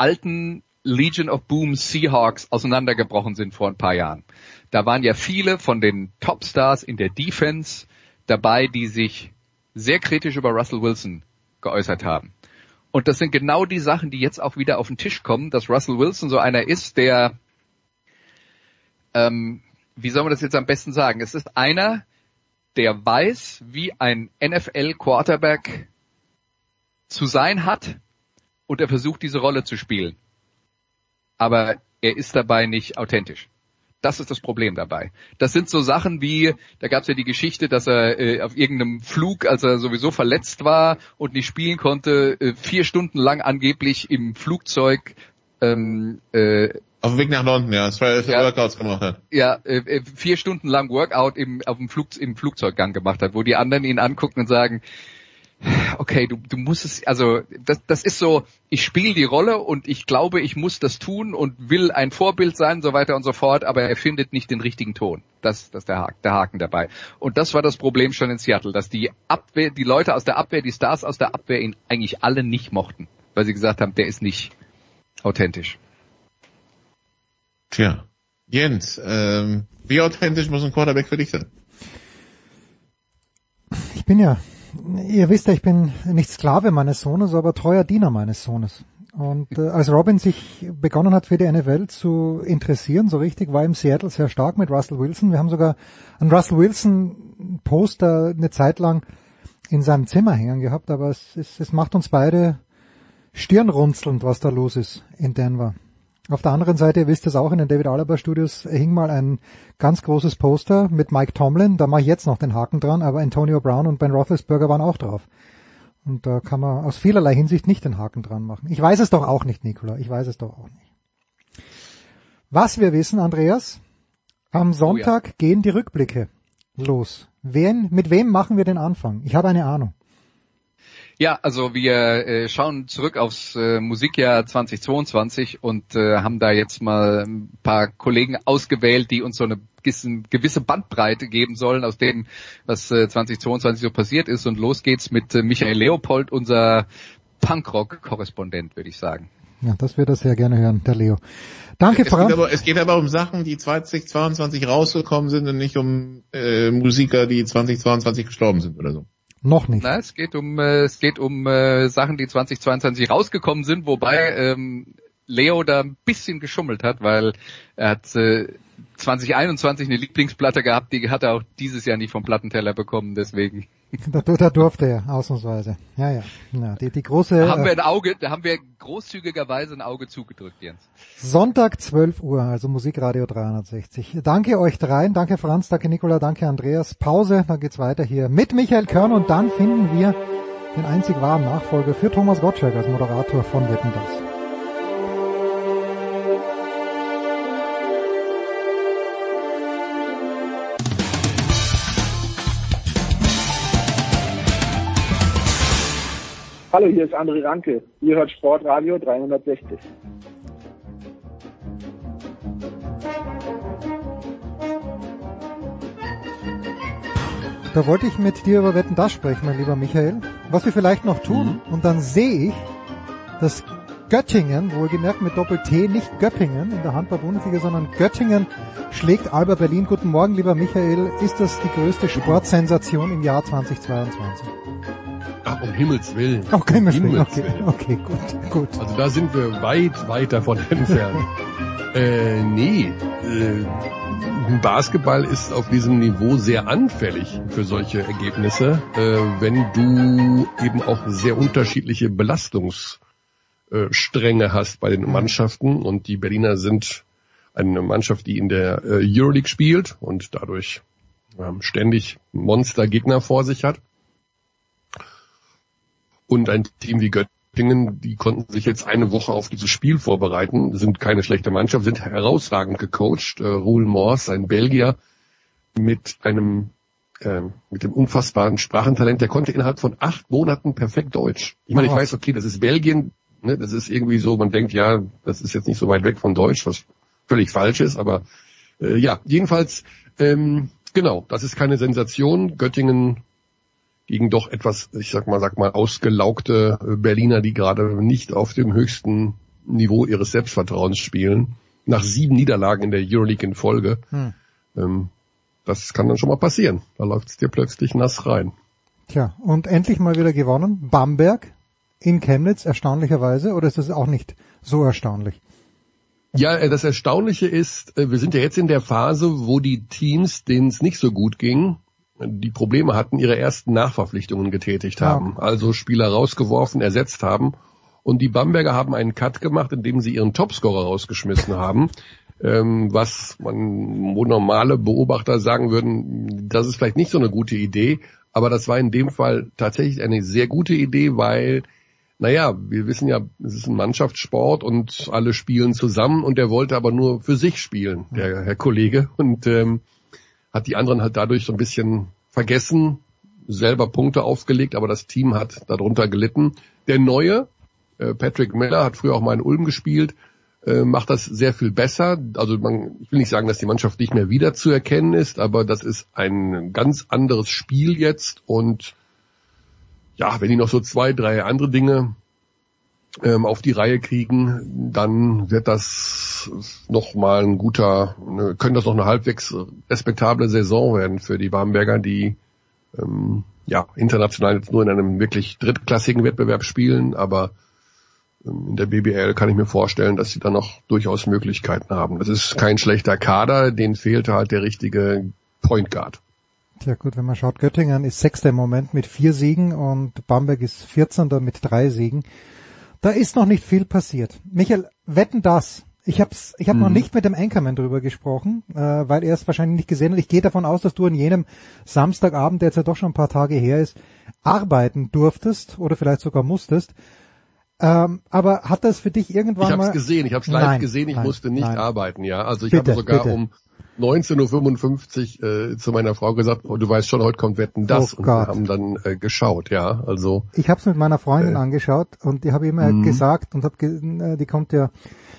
alten Legion of Boom Seahawks auseinandergebrochen sind vor ein paar Jahren, da waren ja viele von den Topstars in der Defense dabei, die sich sehr kritisch über Russell Wilson geäußert haben. Und das sind genau die Sachen, die jetzt auch wieder auf den Tisch kommen, dass Russell Wilson so einer ist, der ähm, wie soll man das jetzt am besten sagen? Es ist einer, der weiß, wie ein NFL Quarterback zu sein hat und er versucht diese Rolle zu spielen. Aber er ist dabei nicht authentisch. Das ist das Problem dabei. Das sind so Sachen wie, da gab es ja die Geschichte, dass er äh, auf irgendeinem Flug, als er sowieso verletzt war und nicht spielen konnte, äh, vier Stunden lang angeblich im Flugzeug ähm, äh, auf dem Weg nach London, ja, zwei ja, Workouts gemacht hat. Ja, äh, vier Stunden lang Workout im, auf dem Flug, im Flugzeuggang gemacht hat, wo die anderen ihn angucken und sagen, okay, du, du musst es, also das, das ist so, ich spiele die Rolle und ich glaube, ich muss das tun und will ein Vorbild sein, so weiter und so fort, aber er findet nicht den richtigen Ton. Das, das ist der Haken, der Haken dabei. Und das war das Problem schon in Seattle, dass die Abwehr, die Leute aus der Abwehr, die Stars aus der Abwehr ihn eigentlich alle nicht mochten, weil sie gesagt haben, der ist nicht authentisch. Tja, Jens, ähm, wie authentisch muss ein Quarterback für dich sein? Ich bin ja Ihr wisst ja, ich bin nicht Sklave meines Sohnes, aber treuer Diener meines Sohnes. Und äh, als Robin sich begonnen hat für die NFL zu interessieren, so richtig, war im Seattle sehr stark mit Russell Wilson. Wir haben sogar einen Russell Wilson Poster eine Zeit lang in seinem Zimmer hängen gehabt, aber es, es, es macht uns beide stirnrunzelnd, was da los ist in Denver. Auf der anderen Seite, ihr wisst es auch, in den David Alaba Studios hing mal ein ganz großes Poster mit Mike Tomlin, da mache ich jetzt noch den Haken dran, aber Antonio Brown und Ben Roethlisberger waren auch drauf. Und da kann man aus vielerlei Hinsicht nicht den Haken dran machen. Ich weiß es doch auch nicht, Nicola, ich weiß es doch auch nicht. Was wir wissen, Andreas, am Sonntag oh ja. gehen die Rückblicke los. Wen, mit wem machen wir den Anfang? Ich habe eine Ahnung. Ja, also wir äh, schauen zurück aufs äh, Musikjahr 2022 und äh, haben da jetzt mal ein paar Kollegen ausgewählt, die uns so eine gewisse Bandbreite geben sollen aus dem, was äh, 2022 so passiert ist. Und los geht's mit äh, Michael Leopold, unser Punkrock-Korrespondent, würde ich sagen. Ja, das wird er sehr gerne hören, der Leo. Danke, Frank. Es geht aber um Sachen, die 2022 rausgekommen sind und nicht um äh, Musiker, die 2022 gestorben sind oder so. Noch nicht. Na, es geht um äh, es geht um äh, Sachen, die 2022 rausgekommen sind, wobei ähm, Leo da ein bisschen geschummelt hat, weil er hat äh, 2021 eine Lieblingsplatte gehabt, die hat er auch dieses Jahr nicht vom Plattenteller bekommen, deswegen. Da, da durfte er, ausnahmsweise. Ja, ja. ja die, die große. Da haben wir ein Auge, da haben wir großzügigerweise ein Auge zugedrückt, Jens. Sonntag 12 Uhr, also Musikradio 360. Danke euch dreien, danke Franz, danke Nicola, danke Andreas. Pause, dann geht's weiter hier mit Michael Körn und dann finden wir den einzig wahren Nachfolger für Thomas Gottschalk als Moderator von Wetten das. Hallo, hier ist André Ranke. Ihr hört Sportradio 360. Da wollte ich mit dir über Wetten das sprechen, mein lieber Michael. Was wir vielleicht noch tun, mhm. und dann sehe ich, dass Göttingen, wohlgemerkt mit Doppel-T, nicht Göppingen in der Handball-Bundesliga, sondern Göttingen schlägt Alba Berlin. Guten Morgen, lieber Michael. Ist das die größte Sportsensation im Jahr 2022? Ach, um Himmels Willen. Um Himmels Willen. Okay, okay, gut, gut. Also da sind wir weit, weit davon entfernt. äh, nee, äh, Basketball ist auf diesem Niveau sehr anfällig für solche Ergebnisse, äh, wenn du eben auch sehr unterschiedliche Belastungsstränge hast bei den. Mannschaften und die Berliner sind eine Mannschaft, die in der äh, Euroleague spielt und dadurch ähm, ständig Monstergegner vor sich hat. Und ein Team wie Göttingen, die konnten sich jetzt eine Woche auf dieses Spiel vorbereiten, sind keine schlechte Mannschaft, sind herausragend gecoacht. Äh, Roel Morse, ein Belgier, mit einem äh, mit dem unfassbaren Sprachentalent, der konnte innerhalb von acht Monaten perfekt Deutsch. Ich meine, ich weiß, okay, das ist Belgien, ne, das ist irgendwie so, man denkt, ja, das ist jetzt nicht so weit weg von Deutsch, was völlig falsch ist, aber äh, ja, jedenfalls, ähm, genau, das ist keine Sensation. Göttingen gegen doch etwas, ich sag mal, sag mal, ausgelaugte äh, Berliner, die gerade nicht auf dem höchsten Niveau ihres Selbstvertrauens spielen. Nach sieben Niederlagen in der Euroleague in Folge. Hm. Ähm, das kann dann schon mal passieren. Da läuft es dir plötzlich nass rein. Tja, und endlich mal wieder gewonnen. Bamberg in Chemnitz, erstaunlicherweise, oder ist das auch nicht so erstaunlich? Ja, äh, das Erstaunliche ist, äh, wir sind ja jetzt in der Phase, wo die Teams, denen es nicht so gut ging, die Probleme hatten, ihre ersten Nachverpflichtungen getätigt haben. Ja. Also Spieler rausgeworfen, ersetzt haben. Und die Bamberger haben einen Cut gemacht, indem sie ihren Topscorer rausgeschmissen haben. Ähm, was man, wo normale Beobachter sagen würden, das ist vielleicht nicht so eine gute Idee. Aber das war in dem Fall tatsächlich eine sehr gute Idee, weil naja, wir wissen ja, es ist ein Mannschaftssport und alle spielen zusammen und er wollte aber nur für sich spielen, der Herr Kollege, und ähm, hat die anderen halt dadurch so ein bisschen vergessen, selber Punkte aufgelegt, aber das Team hat darunter gelitten. Der neue, äh, Patrick Miller, hat früher auch mal in Ulm gespielt, äh, macht das sehr viel besser. Also man, ich will nicht sagen, dass die Mannschaft nicht mehr wiederzuerkennen ist, aber das ist ein ganz anderes Spiel jetzt und ja, wenn die noch so zwei, drei andere Dinge ähm, auf die Reihe kriegen, dann wird das noch mal ein guter, ne, können das noch eine halbwegs respektable Saison werden für die Bamberger, die ähm, ja international jetzt nur in einem wirklich drittklassigen Wettbewerb spielen, aber ähm, in der BBL kann ich mir vorstellen, dass sie da noch durchaus Möglichkeiten haben. Das ist kein schlechter Kader, denen fehlt halt der richtige Point Guard. Ja gut, wenn man schaut, Göttingen ist sechster im Moment mit vier Siegen und Bamberg ist 14. mit drei Siegen. Da ist noch nicht viel passiert. Michael, wetten das? Ich habe ich hab mhm. noch nicht mit dem Anchorman drüber gesprochen, äh, weil er es wahrscheinlich nicht gesehen hat. Ich gehe davon aus, dass du an jenem Samstagabend, der jetzt ja doch schon ein paar Tage her ist, arbeiten durftest oder vielleicht sogar musstest. Ähm, aber hat das für dich irgendwann ich mal... Ich habe es gesehen, ich habe es live gesehen, ich nein, musste nicht nein. arbeiten, ja. Also ich habe sogar bitte. um 19.55 Uhr äh, zu meiner Frau gesagt, oh, du weißt schon, heute kommt Wetten das. Oh und wir haben dann äh, geschaut, ja. Also Ich habe es mit meiner Freundin äh, angeschaut und die habe immer mhm. gesagt und habe ge die kommt ja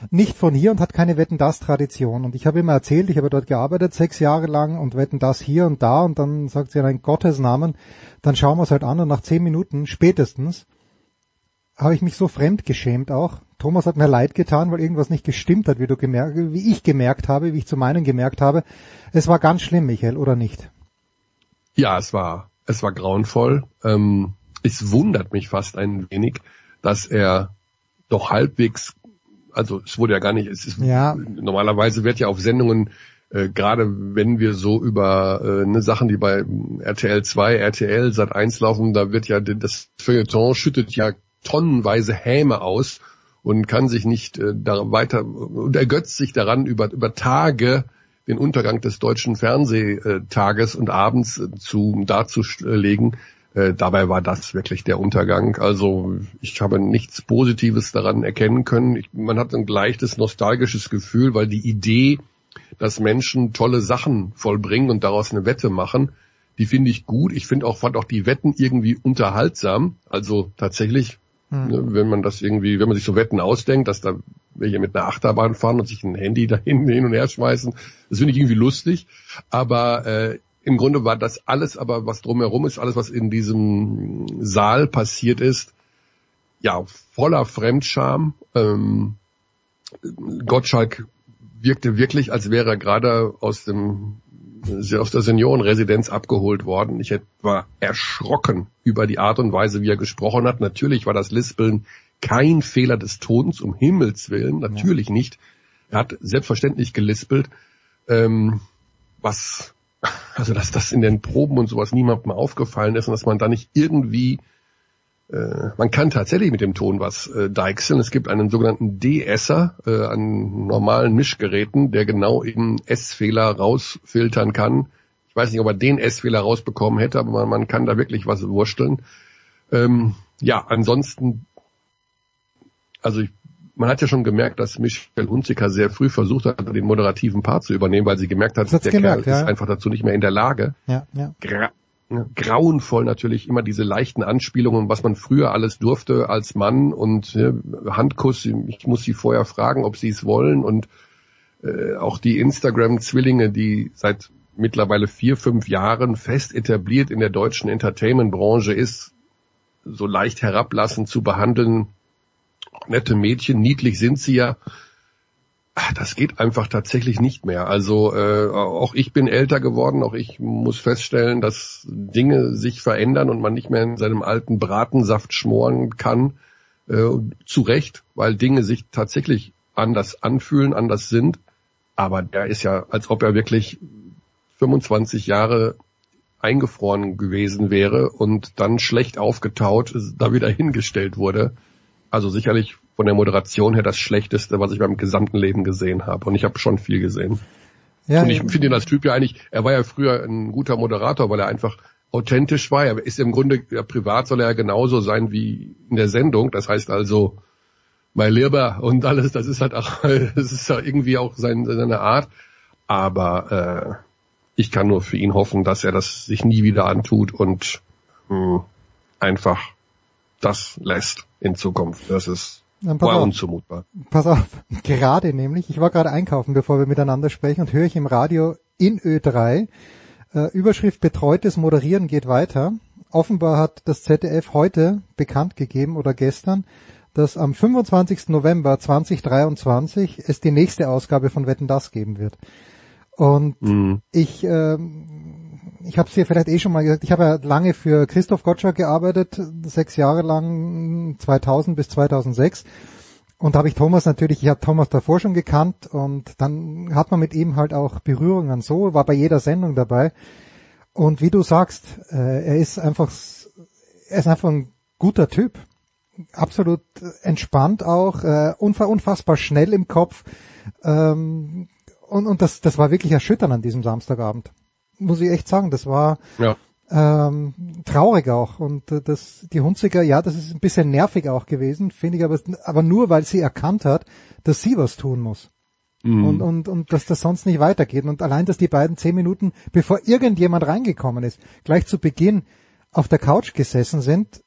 nicht von hier und hat keine Wetten das Tradition. Und ich habe immer erzählt, ich habe dort gearbeitet sechs Jahre lang und Wetten das hier und da und dann sagt sie in Gottes Namen, dann schauen wir es halt an und nach zehn Minuten spätestens habe ich mich so fremd geschämt auch, Thomas hat mir leid getan, weil irgendwas nicht gestimmt hat, wie du gemerkt, wie ich gemerkt habe, wie ich zu meinen gemerkt habe. Es war ganz schlimm, Michael, oder nicht? Ja, es war, es war grauenvoll. Ähm, es wundert mich fast ein wenig, dass er doch halbwegs, also es wurde ja gar nicht, es ist, ja. normalerweise wird ja auf Sendungen äh, gerade wenn wir so über äh, ne, Sachen, die bei RTL 2, RTL Sat 1 laufen, da wird ja das Feuilleton schüttet ja tonnenweise Häme aus und kann sich nicht äh, da weiter und ergötzt sich daran über über Tage den Untergang des deutschen Fernsehtages und abends äh, zu darzulegen. Äh, dabei war das wirklich der Untergang. Also ich habe nichts Positives daran erkennen können. Ich, man hat ein leichtes nostalgisches Gefühl, weil die Idee, dass Menschen tolle Sachen vollbringen und daraus eine Wette machen, die finde ich gut. Ich finde auch, fand auch die Wetten irgendwie unterhaltsam. Also tatsächlich Mhm. Wenn man das irgendwie, wenn man sich so Wetten ausdenkt, dass da welche mit einer Achterbahn fahren und sich ein Handy da hin, hin und her schmeißen, das finde ich irgendwie lustig. Aber äh, im Grunde war das alles, aber was drumherum ist, alles, was in diesem Saal passiert ist, ja, voller Fremdscham. Ähm, Gottschalk wirkte wirklich, als wäre er gerade aus dem aus der Seniorenresidenz abgeholt worden. Ich war erschrocken über die Art und Weise, wie er gesprochen hat. Natürlich war das Lispeln kein Fehler des Tons, um Himmels Willen, natürlich ja. nicht. Er hat selbstverständlich gelispelt, ähm, was, also dass das in den Proben und sowas niemandem aufgefallen ist und dass man da nicht irgendwie man kann tatsächlich mit dem Ton was äh, deichseln. Es gibt einen sogenannten De-Esser äh, an normalen Mischgeräten, der genau eben S-Fehler rausfiltern kann. Ich weiß nicht, ob er den S-Fehler rausbekommen hätte, aber man, man, kann da wirklich was wursteln. Ähm, ja, ansonsten, also ich, man hat ja schon gemerkt, dass Michel Hunziker sehr früh versucht hat, den moderativen Part zu übernehmen, weil sie gemerkt hat, der gemerkt, Kerl ja. ist einfach dazu nicht mehr in der Lage. Ja, ja grauenvoll natürlich immer diese leichten Anspielungen, was man früher alles durfte als Mann und ja, Handkuss, ich muss sie vorher fragen, ob sie es wollen und äh, auch die Instagram-Zwillinge, die seit mittlerweile vier, fünf Jahren fest etabliert in der deutschen Entertainment-Branche ist, so leicht herablassend zu behandeln. Nette Mädchen, niedlich sind sie ja, das geht einfach tatsächlich nicht mehr. Also äh, auch ich bin älter geworden, auch ich muss feststellen, dass Dinge sich verändern und man nicht mehr in seinem alten Bratensaft schmoren kann. Äh, zu Recht, weil Dinge sich tatsächlich anders anfühlen, anders sind. Aber der ist ja, als ob er wirklich 25 Jahre eingefroren gewesen wäre und dann schlecht aufgetaut da wieder hingestellt wurde. Also sicherlich von der Moderation her das Schlechteste, was ich beim gesamten Leben gesehen habe. Und ich habe schon viel gesehen. Ja, und ich finde ihn als Typ ja eigentlich, er war ja früher ein guter Moderator, weil er einfach authentisch war. Er ist im Grunde, ja, privat soll er ja genauso sein wie in der Sendung. Das heißt also, mein Lieber und alles, das ist halt auch, das ist ja irgendwie auch sein, seine Art. Aber äh, ich kann nur für ihn hoffen, dass er das sich nie wieder antut und mh, hm, einfach das lässt in Zukunft. Das ist war auf, unzumutbar. Pass auf, gerade nämlich, ich war gerade einkaufen, bevor wir miteinander sprechen und höre ich im Radio in Ö3, äh, Überschrift Betreutes Moderieren geht weiter. Offenbar hat das ZDF heute bekannt gegeben oder gestern, dass am 25. November 2023 es die nächste Ausgabe von Wetten das geben wird. Und mhm. ich, äh, ich habe es dir vielleicht eh schon mal gesagt, ich habe ja lange für Christoph Gottschalk gearbeitet, sechs Jahre lang, 2000 bis 2006. Und da habe ich Thomas natürlich, ich habe Thomas davor schon gekannt und dann hat man mit ihm halt auch Berührungen so, war bei jeder Sendung dabei. Und wie du sagst, äh, er ist einfach, er ist einfach ein guter Typ absolut entspannt auch, äh, unfassbar schnell im Kopf. Ähm, und und das, das war wirklich erschütternd an diesem Samstagabend. Muss ich echt sagen, das war ja. ähm, traurig auch. Und äh, das, die Hunziger, ja, das ist ein bisschen nervig auch gewesen, finde ich, aber, aber nur weil sie erkannt hat, dass sie was tun muss. Mhm. Und, und, und dass das sonst nicht weitergeht. Und allein, dass die beiden zehn Minuten, bevor irgendjemand reingekommen ist, gleich zu Beginn auf der Couch gesessen sind,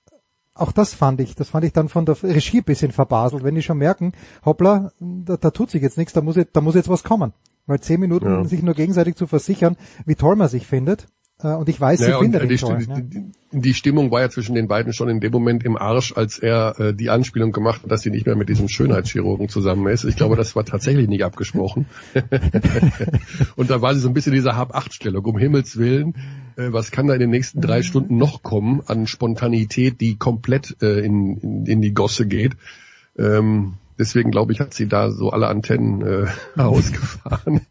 auch das fand ich, das fand ich dann von der Regie ein bisschen verbaselt, wenn die schon merken, hoppla, da, da tut sich jetzt nichts, da muss jetzt, da muss jetzt was kommen. Weil zehn Minuten ja. sich nur gegenseitig zu versichern, wie toll man sich findet, äh, und ich weiß, naja, sie findet ihn die, toll. Die, die, die, Stimmung war ja zwischen den beiden schon in dem Moment im Arsch, als er äh, die Anspielung gemacht hat, dass sie nicht mehr mit diesem Schönheitschirurgen zusammen ist. Ich glaube, das war tatsächlich nicht abgesprochen. und da war sie so ein bisschen dieser Hab-Acht-Stellung. Um Himmels Willen, äh, was kann da in den nächsten drei mhm. Stunden noch kommen an Spontanität, die komplett äh, in, in, in die Gosse geht? Ähm, deswegen glaube ich, hat sie da so alle Antennen äh, ausgefahren.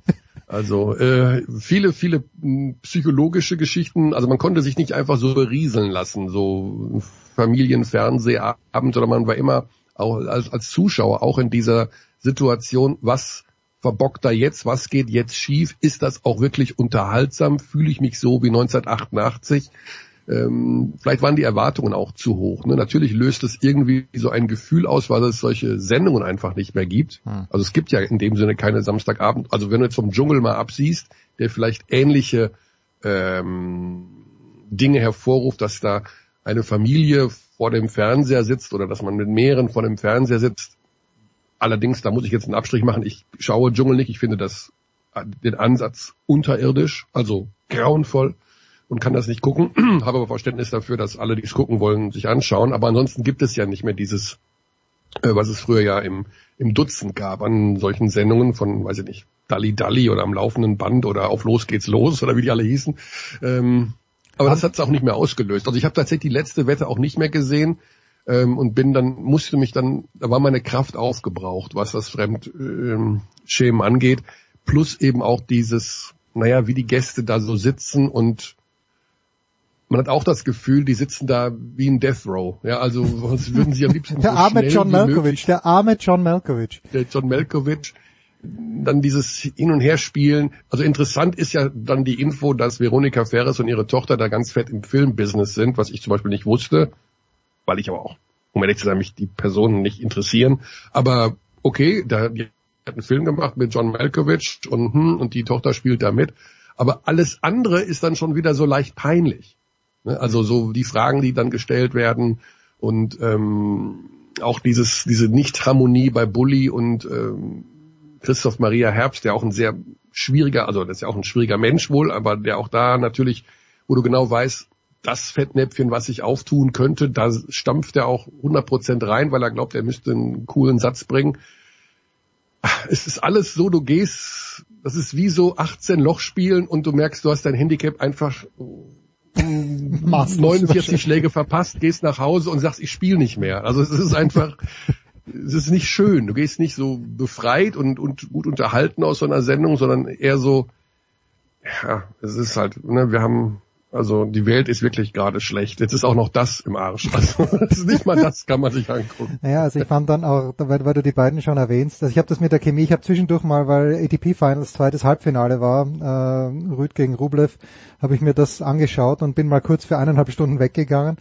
Also äh, viele, viele hm, psychologische Geschichten. Also man konnte sich nicht einfach so berieseln lassen, so Familienfernsehabend, sondern man war immer auch als, als Zuschauer auch in dieser Situation, was verbockt da jetzt, was geht jetzt schief, ist das auch wirklich unterhaltsam, fühle ich mich so wie 1988 ähm, vielleicht waren die Erwartungen auch zu hoch. Ne? Natürlich löst es irgendwie so ein Gefühl aus, weil es solche Sendungen einfach nicht mehr gibt. Hm. Also es gibt ja in dem Sinne keine Samstagabend. Also wenn du jetzt vom Dschungel mal absiehst, der vielleicht ähnliche ähm, Dinge hervorruft, dass da eine Familie vor dem Fernseher sitzt oder dass man mit mehreren vor dem Fernseher sitzt. Allerdings, da muss ich jetzt einen Abstrich machen. Ich schaue Dschungel nicht. Ich finde das den Ansatz unterirdisch, also grauenvoll und kann das nicht gucken, habe aber Verständnis dafür, dass alle, die es gucken wollen, sich anschauen. Aber ansonsten gibt es ja nicht mehr dieses, äh, was es früher ja im, im Dutzend gab an solchen Sendungen von, weiß ich nicht, Dalli Dalli oder am laufenden Band oder auf Los geht's los oder wie die alle hießen. Ähm, aber das hat es auch nicht mehr ausgelöst. Also ich habe tatsächlich die letzte Wette auch nicht mehr gesehen ähm, und bin dann, musste mich dann, da war meine Kraft aufgebraucht, was das Fremdschämen ähm, angeht. Plus eben auch dieses, naja, wie die Gäste da so sitzen und man hat auch das Gefühl, die sitzen da wie ein Death Row. Ja, also was würden sie am liebsten Der so arme John Malkovich, der arme John Malkovich. Der John Malkovich dann dieses Hin- und Herspielen. Also interessant ist ja dann die Info, dass Veronika Ferres und ihre Tochter da ganz fett im Filmbusiness sind, was ich zum Beispiel nicht wusste, weil ich aber auch, um ehrlich zu sein, mich die Personen nicht interessieren. Aber okay, da die hat einen Film gemacht mit John Malkovich und, hm, und die Tochter spielt da mit. Aber alles andere ist dann schon wieder so leicht peinlich. Ne? Also so die Fragen, die dann gestellt werden und ähm, auch dieses diese Nichtharmonie bei Bully und ähm, Christoph Maria Herbst, der auch ein sehr schwieriger, also das ist ja auch ein schwieriger Mensch wohl, aber der auch da natürlich, wo du genau weißt, das Fettnäpfchen, was sich auftun könnte, da stampft er auch 100% rein, weil er glaubt, er müsste einen coolen Satz bringen. Es ist alles so, du gehst, das ist wie so 18 Loch spielen und du merkst, du hast dein Handicap einfach 49 Schläge verpasst, gehst nach Hause und sagst, ich spiele nicht mehr. Also es ist einfach, es ist nicht schön. Du gehst nicht so befreit und, und gut unterhalten aus so einer Sendung, sondern eher so, ja, es ist halt, ne, wir haben Also die Welt ist wirklich gerade schlecht. Jetzt ist auch noch das im Arsch. Also nicht mal das kann man sich angucken. Naja, also ich fand dann auch, weil, weil du die beiden schon erwähnst, also ich habe das mit der Chemie, ich habe zwischendurch mal, weil ATP Finals zweites Halbfinale war, äh, Rüd gegen Rublev, habe ich mir das angeschaut und bin mal kurz für eineinhalb Stunden weggegangen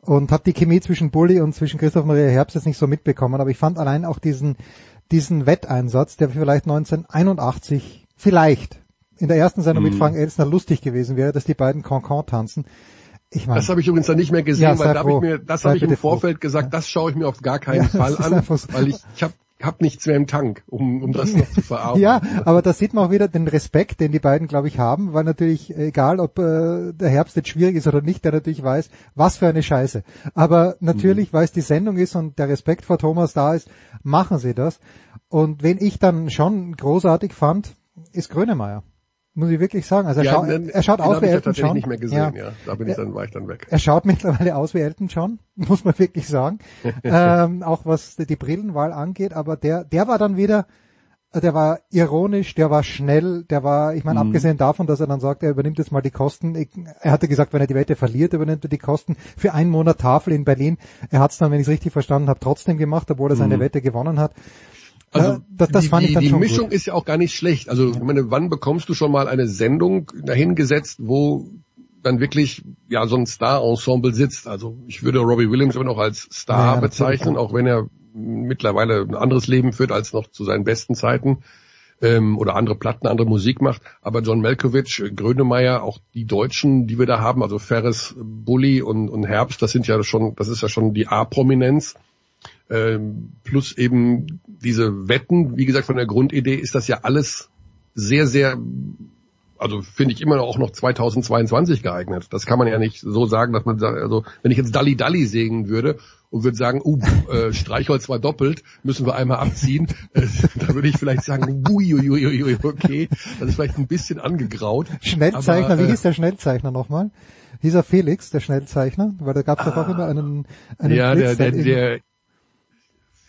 und habe die Chemie zwischen Bulli und zwischen Christoph Maria Herbst jetzt nicht so mitbekommen, aber ich fand allein auch diesen diesen Wetteinsatz, der vielleicht 1981 vielleicht in der ersten Sendung mit Mhm. Frank Elsner lustig gewesen wäre, dass die beiden Cancan tanzen. Ich meine, Das habe ich übrigens dann nicht mehr gesehen, Ja, weil da habe ich mir, das habe ich im bitte froh. Vorfeld gesagt, das schaue ich mir auf gar keinen Ja, Fall an, weil ich, ich habe hab nichts mehr im Tank, um, um das noch zu verarbeiten. Ja, aber da sieht man auch wieder den Respekt, den die beiden, glaube ich, haben, weil natürlich, egal ob äh, der Herbst jetzt schwierig ist oder nicht, der natürlich weiß, was für eine Scheiße. Aber natürlich, weil es die Sendung ist und der Respekt vor Thomas da ist, machen sie das. Und wen ich dann schon großartig fand, ist Grönemeyer. Muss ich wirklich sagen. Also er, Ja, schau, den- er schaut aus wie ja Elton John. nicht mehr gesehen, ja. Da bin ich dann, war ich dann weg. Er schaut mittlerweile aus wie Elton John, muss man wirklich sagen. ähm, auch was die Brillenwahl angeht, aber der, der war dann wieder, der war ironisch, der war schnell, der war, ich meine, Mhm. abgesehen davon, dass er dann sagt, er übernimmt jetzt mal die Kosten. Ich, er hatte gesagt, wenn er die Wette verliert, übernimmt er die Kosten für einen Monat Tafel in Berlin. Er hat es dann, wenn ich es richtig verstanden habe, trotzdem gemacht, obwohl er seine Mhm. Wette gewonnen hat. Also Äh, das, das die, fand ich dann die schon Mischung gut. ist ja auch gar nicht schlecht. Also ich meine, wann bekommst du schon mal eine Sendung dahingesetzt, wo dann wirklich ja so ein Star-Ensemble sitzt? Also ich würde Robbie Williams immer noch als Star Ja, bezeichnen, auch wenn er mittlerweile ein anderes Leben führt als noch zu seinen besten Zeiten ähm, oder andere Platten, andere Musik macht. Aber John Malkovich, Grönemeyer, auch die Deutschen, die wir da haben, also Ferris, Bulli und, und Herbst, das sind ja schon, das ist ja schon die A-Prominenz. Ähm, plus eben diese Wetten, wie gesagt, von der Grundidee ist das ja alles sehr, sehr, also finde ich immer noch auch noch 2022 geeignet. Das kann man ja nicht so sagen, dass man sagt, also wenn ich jetzt Dalli Dalli sägen würde und würde sagen, uh, äh, Streichholz war doppelt, müssen wir einmal abziehen, äh, da würde ich vielleicht sagen, ui, ui, ui, ui, ui, okay, das ist vielleicht ein bisschen angegraut. Schnellzeichner, aber, wie äh, hieß der Schnellzeichner nochmal? Hieß er Felix, der Schnellzeichner? Weil da gab es doch auch immer einen, einen ja, Blitz, der, der- der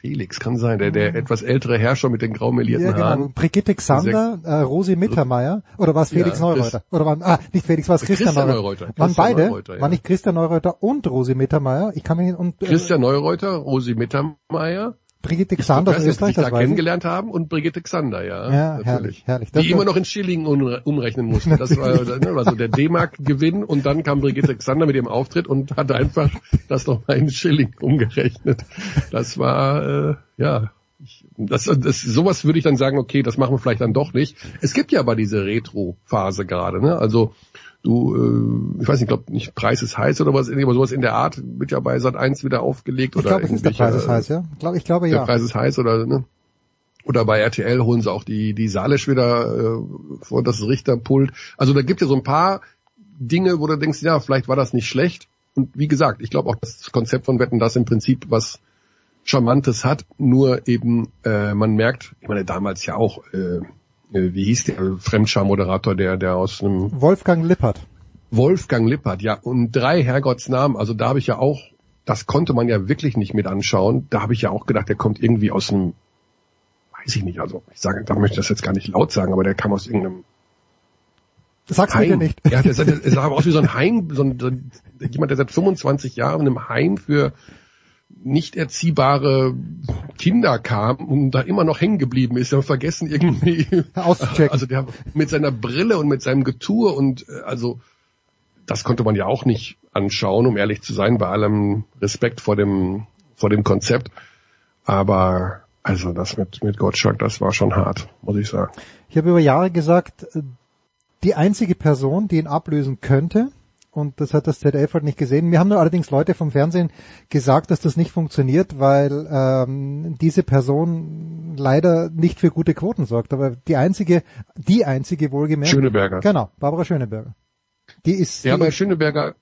Felix kann sein, der, der etwas ältere Herrscher mit den graumelierten Ja, genau. Haaren. Brigitte Xander, äh, Rosi Mittermeier, oder war es Felix Ja, Neureuter? Oder waren, ah, nicht Felix, war es Christian, Christian Neureuter? Neureuter. Waren beide? Neureuter, ja. War nicht Christian Neureuter und Rosi Mittermeier? Ich kann mich, und, äh, Christian Neureuter, Rosi Mittermeier, Brigitte Xander aus Österreich, das da weiß ich. kennengelernt haben und Brigitte Xander, ja. Ja, natürlich. herrlich, herrlich. Das Die war- immer noch in Schilling umre- umrechnen mussten. Das war ne, also der D-Mark-Gewinn und dann kam Brigitte Xander mit ihrem Auftritt und hat einfach das nochmal in Schilling umgerechnet. Das war, äh, ja, ich, das, das, sowas würde ich dann sagen, okay, das machen wir vielleicht dann doch nicht. Es gibt ja aber diese Retro-Phase gerade, ne? Also du, äh, ich weiß nicht, ich glaube nicht Preis ist heiß oder was, aber sowas in der Art wird ja bei Sat 1 wieder aufgelegt Ich oder glaube, es ist der Preis ist heiß, ja? Ich glaube, ich glaube, der ja. Preis ist heiß oder ne? Oder bei RTL holen sie auch die die Salisch wieder äh, vor das Richterpult. Also da gibt ja so ein paar Dinge, wo du denkst, ja, vielleicht war das nicht schlecht. Und wie gesagt, ich glaube auch das Konzept von Wetten, das im Prinzip was Charmantes hat, nur eben äh, man merkt, ich meine damals ja auch, äh, wie hieß der Fremdscham-Moderator, der der aus einem Wolfgang Lippert. Wolfgang Lippert, ja, und drei Herrgottsnamen, also da habe ich ja auch, das konnte man ja wirklich nicht mit anschauen, da habe ich ja auch gedacht, der kommt irgendwie aus einem, weiß ich nicht, also ich sage, da möchte ich das jetzt gar nicht laut sagen, aber der kam aus irgendeinem Sag's Heim. nicht. Ja, der, der, der sah aber aus wie so ein Heim, so ein, so jemand, der seit 25 Jahren einem Heim für nicht erziehbare Kinder kam und da immer noch hängen geblieben ist. Wir haben vergessen irgendwie auszuchecken. Also der mit seiner Brille und mit seinem Getue und äh, also das konnte man ja auch nicht anschauen, um ehrlich zu sein, bei allem Respekt vor dem vor dem Konzept. Aber also das mit mit Gottschalk, das war schon hart, muss ich sagen. Ich habe über Jahre gesagt, äh, die einzige Person, die ihn ablösen könnte, und das hat das ZDF halt nicht gesehen. Mir haben nur allerdings Leute vom Fernsehen gesagt, dass das nicht funktioniert, weil ähm, diese Person leider nicht für gute Quoten sorgt. Aber die einzige, die einzige wohlgemerkt. Schöneberger. Genau, Barbara Schöneberger. Die ist. Ja, die bei Schöneberger,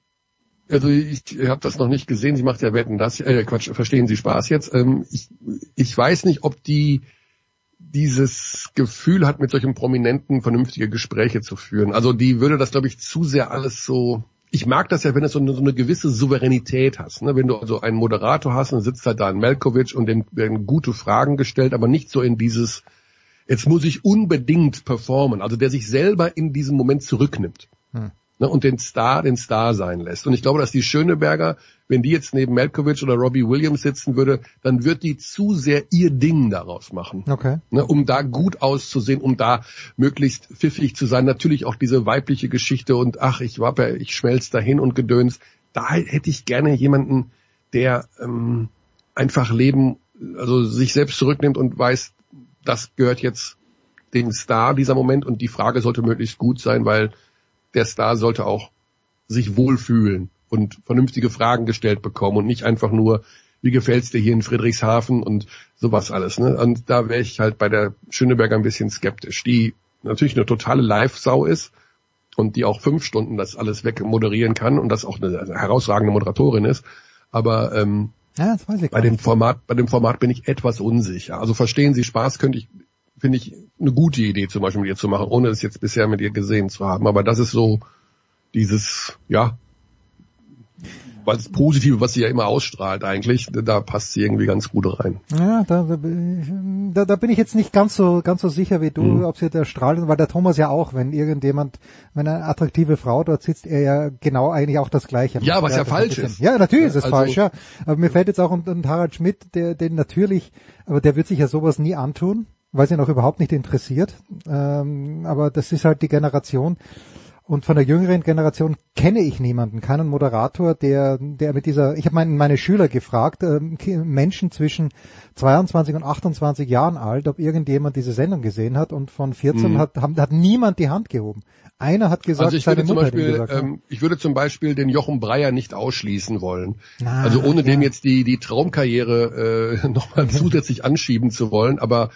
also ich, ich habe das noch nicht gesehen, sie macht ja Wetten das, äh, Quatsch, verstehen Sie Spaß jetzt. Ähm, ich, ich weiß nicht, ob die dieses Gefühl hat, mit solchen Prominenten vernünftige Gespräche zu führen. Also die würde das, glaube ich, zu sehr alles so. Ich mag das ja, wenn es so eine, so eine gewisse Souveränität hast. Ne? Wenn du also einen Moderator hast und sitzt halt da ein Melkovic und dem werden gute Fragen gestellt, aber nicht so in dieses, jetzt muss ich unbedingt performen, also der sich selber in diesem Moment zurücknimmt. Hm. Ne, und den Star den Star sein lässt. Und ich glaube, dass die Schöneberger, wenn die jetzt neben Malkovich oder Robbie Williams sitzen würde, dann wird die zu sehr ihr Ding daraus machen. Okay. Ne, um da gut auszusehen, um da möglichst pfiffig zu sein. Natürlich auch diese weibliche Geschichte und ach, ich war ich schmelz dahin und gedöns. Da hätte ich gerne jemanden, der ähm, einfach Leben, also sich selbst zurücknimmt und weiß, das gehört jetzt dem Star dieser Moment und die Frage sollte möglichst gut sein, weil der Star sollte auch sich wohlfühlen und vernünftige Fragen gestellt bekommen und nicht einfach nur, wie gefällt's dir hier in Friedrichshafen und sowas alles. Ne? Und da wäre ich halt bei der Schöneberger ein bisschen skeptisch, die natürlich eine totale Live-Sau ist und die auch fünf Stunden das alles wegmoderieren kann und das auch eine herausragende Moderatorin ist. Aber ähm, ja, bei dem Format, bei dem Format bin ich etwas unsicher. Also verstehen Sie Spaß, könnte ich finde ich eine gute Idee, zum Beispiel mit ihr zu machen, ohne es jetzt bisher mit ihr gesehen zu haben. Aber das ist so dieses, ja, was Positive, was sie ja immer ausstrahlt eigentlich, da passt sie irgendwie ganz gut rein. Ja, da, da, da bin ich jetzt nicht ganz so ganz so sicher wie du, mhm. ob sie da strahlt, weil der Thomas ja auch, wenn irgendjemand, wenn eine attraktive Frau dort sitzt, er ja genau eigentlich auch das Gleiche macht. Ja, was ja, ja falsch ist. Ja, natürlich ist es also, falsch, ja. Aber mir fällt jetzt auch und, und Harald Schmidt, der den natürlich, aber der wird sich ja sowas nie antun weil sie noch überhaupt nicht interessiert. Ähm, aber das ist halt die Generation. Und von der jüngeren Generation kenne ich niemanden, keinen Moderator, der, der mit dieser, ich habe meine, meine Schüler gefragt, äh, Menschen zwischen 22 und 28 Jahren alt, ob irgendjemand diese Sendung gesehen hat und von 14 mhm. hat, hat, hat niemand die Hand gehoben. Einer hat gesagt, also ich würde zum Beispiel, gesagt, ähm, ich würde zum Beispiel den Jochen Breyer nicht ausschließen wollen. Na, also ohne ja. dem jetzt die die Traumkarriere äh, nochmal zusätzlich anschieben zu wollen, aber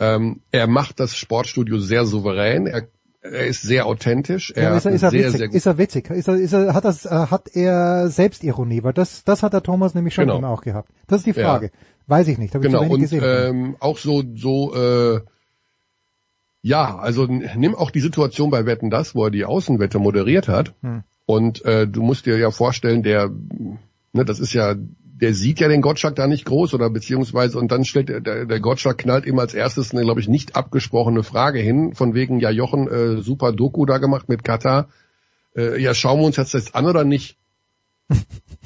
ähm, er macht das Sportstudio sehr souverän. Er, er ist sehr authentisch. Er ja, ist, er, ist, er sehr, witzig, sehr ist er witzig? Ist er, ist er, hat, das, äh, hat er Selbstironie? Weil das, das hat der Thomas nämlich schon genau. immer auch gehabt. Das ist die Frage. Ja. Weiß ich nicht. Hab genau. Ich und gesehen. Ähm, auch so, so äh, ja, also nimm auch die Situation bei Wetten das, wo er die Außenwette moderiert hat. Hm. Und äh, du musst dir ja vorstellen, der, ne, das ist ja der sieht ja den Gottschalk da nicht groß oder beziehungsweise und dann stellt der, der, Gottschalk knallt ihm als erstes eine, glaube ich, nicht abgesprochene Frage hin, von wegen, ja Jochen, äh, super Doku da gemacht mit Katar. Äh, ja, schauen wir uns jetzt das an oder nicht?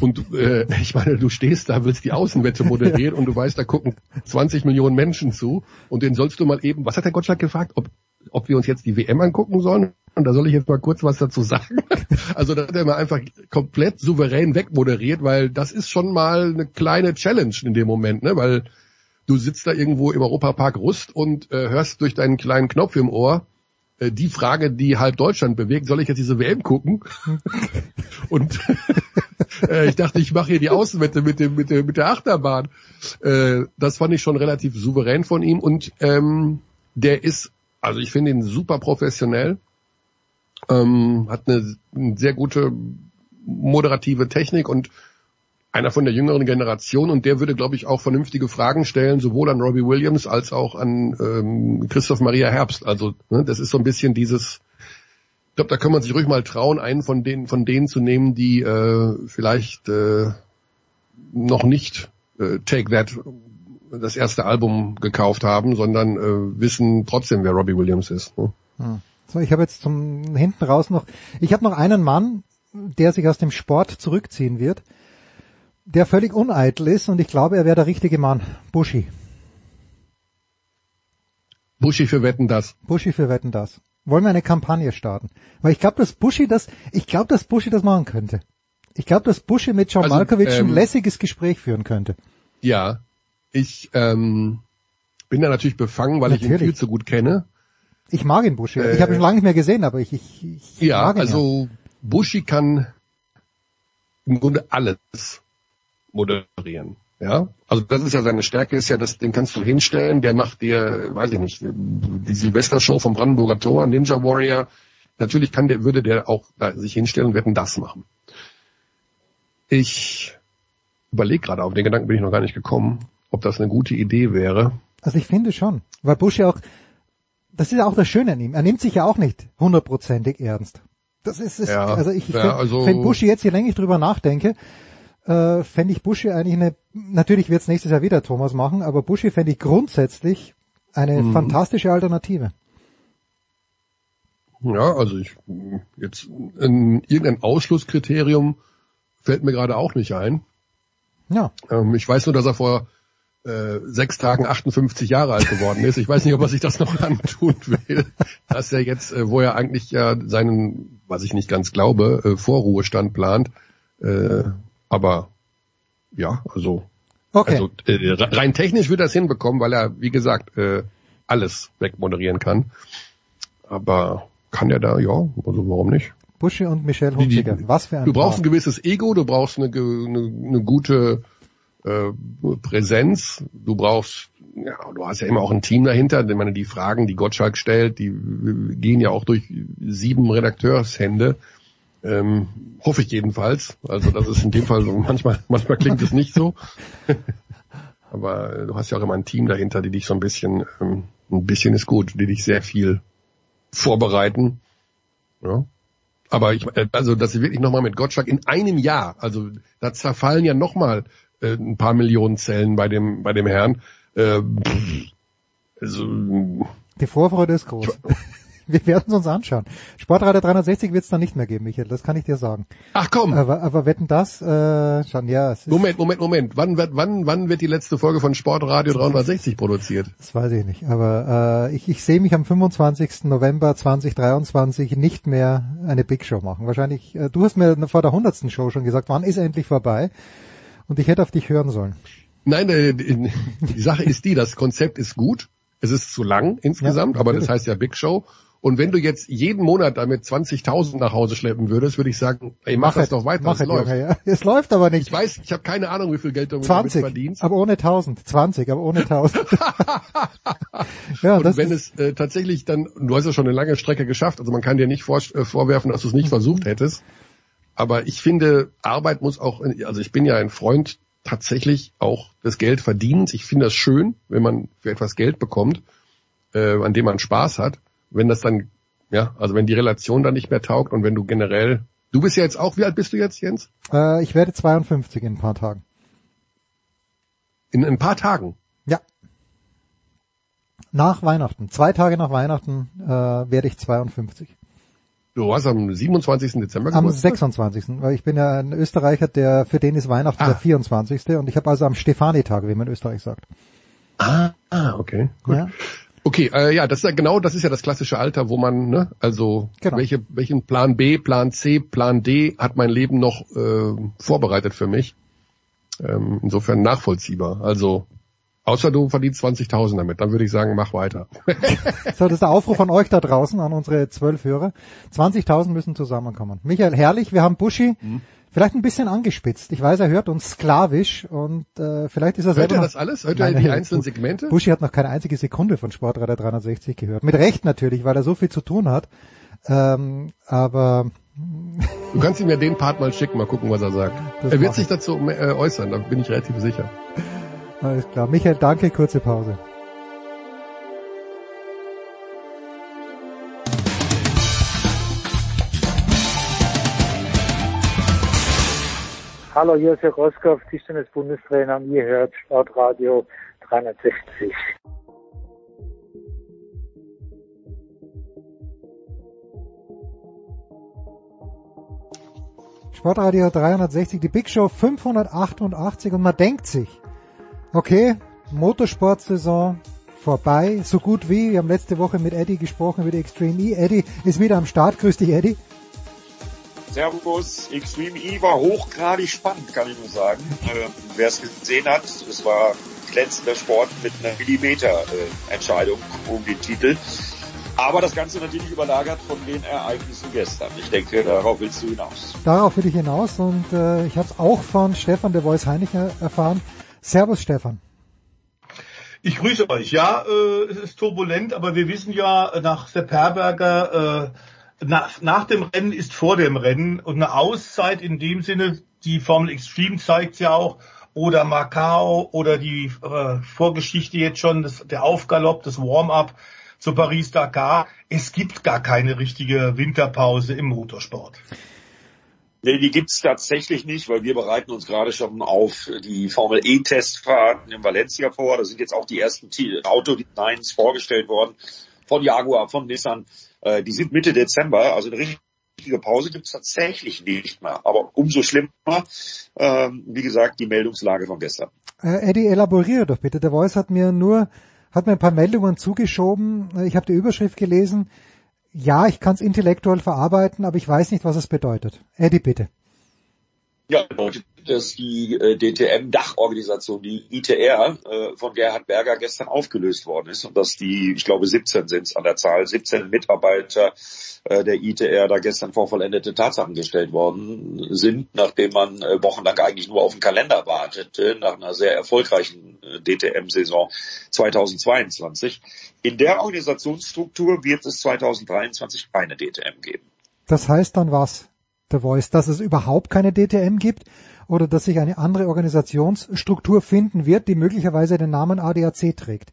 Und äh, ich meine, du stehst da, willst die Außenwette moderieren und du weißt, da gucken 20 Millionen Menschen zu und den sollst du mal eben, was hat der Gottschalk gefragt, ob, ob wir uns jetzt die WM angucken sollen? Und da soll ich jetzt mal kurz was dazu sagen. Also da hat er mal einfach komplett souverän wegmoderiert, weil das ist schon mal eine kleine Challenge in dem Moment, ne? Weil du sitzt da irgendwo im Europapark Rust und äh, hörst durch deinen kleinen Knopf im Ohr äh, die Frage, die halb Deutschland bewegt, soll ich jetzt diese WM gucken? und äh, ich dachte, ich mache hier die Außenwette mit dem mit der mit der Achterbahn. Äh, das fand ich schon relativ souverän von ihm und ähm, der ist, also ich finde ihn super professionell ähm, hat eine, eine sehr gute moderative Technik und einer von der jüngeren Generation und der würde, glaube ich, auch vernünftige Fragen stellen, sowohl an Robbie Williams als auch an ähm, Christoph Maria Herbst. Also ne, das ist so ein bisschen dieses, ich glaube, da kann man sich ruhig mal trauen, einen von denen, von denen zu nehmen, die äh, vielleicht äh, noch nicht äh, Take That das erste Album gekauft haben, sondern äh, wissen trotzdem, wer Robbie Williams ist. Ne? Hm. So, ich habe jetzt zum hinten raus noch, ich habe noch einen Mann, der sich aus dem Sport zurückziehen wird, der völlig uneitel ist und ich glaube, er wäre der richtige Mann. Buschi. Buschi für Wetten das. Buschi für Wetten das. Wollen wir eine Kampagne starten? Weil ich glaube, dass Buschi das, ich glaube, dass Buschi das machen könnte. Ich glaube, dass Buschi mit John also, Malkovich ähm, ein lässiges Gespräch führen könnte. Ja, ich ähm, bin da natürlich befangen, weil natürlich. ich ihn viel zu gut kenne. Ich mag ihn Bushi. Äh, ich habe ihn lange nicht mehr gesehen, aber ich, ich, ich ja, mag ihn. Also ja. Bushi kann im Grunde alles moderieren. Ja, also das ist ja seine Stärke, ist ja, dass den kannst du hinstellen, der macht dir, weiß ich nicht, die Silvester-Show vom Brandenburger Tor, Ninja Warrior. Natürlich kann der, würde der auch da sich hinstellen und werden das machen. Ich überlege gerade, auf den Gedanken bin ich noch gar nicht gekommen, ob das eine gute Idee wäre. Also ich finde schon, weil Bush ja auch, das ist ja auch das Schöne an ihm. Er nimmt sich ja auch nicht hundertprozentig ernst. Das ist, ist ja, also ich ja, also, wenn Buschi jetzt, je länger ich drüber nachdenke, äh, fände ich Buschi eigentlich eine, natürlich wird es nächstes Jahr wieder Thomas machen, aber Buschi fände ich grundsätzlich eine mhm. fantastische Alternative. Ja, also ich jetzt in, irgendein Ausschlusskriterium fällt mir gerade auch nicht ein. Ja. Ähm, ich weiß nur, dass er vor äh, sechs Tagen 58 Jahre alt geworden ist. Ich weiß nicht, ob er sich das noch antun will, dass er jetzt, äh, wo er eigentlich ja seinen, was ich nicht ganz glaube, äh, Vorruhestand plant. Äh, aber ja, also, Okay. also äh, rein technisch wird er es hinbekommen, weil er, wie gesagt, äh, alles wegmoderieren kann. Aber kann er da, ja, also warum nicht? Buschi und Michelle Hunziker. Was für ein Du brauchst ein gewisses Ego, du brauchst eine, eine, eine gute äh, Präsenz, du brauchst, ja, du hast ja immer auch ein Team dahinter. Ich meine, die Fragen, die Gottschalk stellt, die gehen ja auch durch sieben Redakteurshände. Ähm, hoffe ich jedenfalls. Also das ist in dem Fall so, manchmal, manchmal klingt es nicht so. Aber du hast ja auch immer ein Team dahinter, die dich so ein bisschen, ähm, ein bisschen ist gut, die dich sehr viel vorbereiten. Ja. Aber ich, äh, also, dass sie wirklich nochmal mit Gottschalk in einem Jahr, also da zerfallen ja nochmal äh, ein paar Millionen Zellen bei dem, bei dem Herrn. Äh, also, Die Vorfreude ist groß. Wir werden es uns anschauen. Sportradio 360 wird es dann nicht mehr geben, Michael, das kann ich dir sagen. Ach komm. Aber, aber wetten das, äh, schon, ja, Moment, Moment, Moment. Wann wird, wann, wann wird die letzte Folge von Sportradio 360 produziert? das weiß ich nicht. Aber äh, ich, ich sehe mich am 25. November 2023 nicht mehr eine Big Show machen. Wahrscheinlich, äh, du hast mir vor der 100. Show schon gesagt, wann ist endlich vorbei? Und ich hätte auf dich hören sollen. Nein, äh, die, Sache ist die, das Konzept ist gut. Es ist zu lang insgesamt, Ja, aber das heißt ja Big Show. Und wenn du jetzt jeden Monat damit 20.000 nach Hause schleppen würdest, würde ich sagen, ey, mach, das es, doch weiter, Mach es es, läuft. Junge, ja. Es läuft aber nicht. Ich weiß, ich habe keine Ahnung, wie viel Geld du damit 20, verdienst. aber ohne 1000. 20, aber ohne 1000. ja, Und das wenn es äh, tatsächlich dann, du hast ja schon eine lange Strecke geschafft, also man kann dir nicht vor, äh, vorwerfen, dass du es nicht versucht hättest. Aber ich finde, Arbeit muss auch, also ich bin ja ein Freund tatsächlich auch des Geldverdienens. Ich finde das schön, wenn man für etwas Geld bekommt, äh, an dem man Spaß hat. Wenn das dann, ja, also wenn die Relation dann nicht mehr taugt und wenn du generell, du bist ja jetzt auch, wie alt bist du jetzt, Jens? äh, ich werde 52 in ein paar Tagen. In ein paar Tagen. Ja. Nach Weihnachten. Zwei Tage nach Weihnachten äh, werde ich 52. Du hast am 27. Dezember Am Geburtstag? 26. Weil ich bin ja ein Österreicher, der für den ist Weihnachten Ah. der 24. Und ich habe also am Stefanitag, wie man in Österreich sagt. Ah, ah okay. Gut. Ja. Okay, äh, ja, das ist ja genau, das ist ja das klassische Alter, wo man, ne, also Genau. welche, welchen Plan B, Plan C, Plan D hat mein Leben noch äh, vorbereitet für mich. Ähm, insofern nachvollziehbar. Also außer du verdienst 20.000 damit, dann würde ich sagen, mach weiter. So, das ist der Aufruf von euch da draußen an unsere zwölf Hörer. 20.000 müssen zusammenkommen. Michael, herrlich, wir haben Buschi Mhm. vielleicht ein bisschen angespitzt. Ich weiß, er hört uns sklavisch und äh, vielleicht ist er Hört selber er noch- das alles? Hört er die einzelnen Segmente? Buschi hat noch keine einzige Sekunde von Sportradar 360 gehört. Mit Recht natürlich, weil er so viel zu tun hat. Ähm, aber Du kannst ihm ja den Part mal schicken, mal gucken, was er sagt. Das er wird sich dazu äh, äußern, da bin ich relativ sicher. Alles klar. Michael, danke, kurze Pause. Hallo, hier ist Herr Roskow, Tischtennis-Bundestrainer und ihr hört Sportradio 360. Sportradio 360, die Big Show 588 und man denkt sich, okay, Motorsportsaison vorbei, so gut wie, wir haben letzte Woche mit Eddie gesprochen über die Extreme E. Eddie ist wieder am Start, grüß dich Eddie. Servus, Extreme E war hochgradig spannend, kann ich nur sagen. Äh, Wer es gesehen hat, es war glänzender Sport mit einer Millimeter-Entscheidung um den Titel. Aber das Ganze natürlich überlagert von den Ereignissen gestern. Ich denke, darauf willst du hinaus. Darauf will ich hinaus und äh, ich habe es auch von Stefan de Voice Heinig er- erfahren. Servus Stefan. Ich grüße euch. Ja, äh, es ist turbulent, aber wir wissen ja nach Sepp Herberger, äh, nach, nach dem Rennen ist vor dem Rennen und eine Auszeit in dem Sinne, die Formel Extreme zeigt ja auch, oder Macau oder die äh, Vorgeschichte jetzt schon, das, der Aufgalopp, das Warm-up zu Paris-Dakar. Es gibt gar keine richtige Winterpause im Motorsport. Nee, die gibt's tatsächlich nicht, weil wir bereiten uns gerade schon auf die Formel E-Testfahrten in Valencia vor. Da sind jetzt auch die ersten Autodesigns vorgestellt worden von Jaguar, von Nissan. Äh, die sind Mitte Dezember, also eine richtige Pause gibt es tatsächlich nicht mehr. Aber umso schlimmer, ähm, wie gesagt, die Meldungslage von gestern. Äh, Eddie, elaboriere doch bitte. Der Voice hat mir nur, hat mir ein paar Meldungen zugeschoben. Ich habe die Überschrift gelesen. Ja, ich kann es intellektuell verarbeiten, aber ich weiß nicht, was es bedeutet. Eddie, bitte. Ja, bedeutet, dass die äh, DTM-Dachorganisation, die ITR, äh, von Gerhard Berger gestern aufgelöst worden ist und dass die, ich glaube 17 sind es an der Zahl, 17 Mitarbeiter äh, der ITR da gestern vor vollendete Tatsachen gestellt worden sind, nachdem man äh, wochenlang eigentlich nur auf den Kalender wartete, nach einer sehr erfolgreichen äh, DTM-Saison 2022. In der Organisationsstruktur wird es 2023 keine DTM geben. Das heißt dann was? The Voice, dass es überhaupt keine DTM gibt oder dass sich eine andere Organisationsstruktur finden wird, die möglicherweise den Namen ADAC trägt?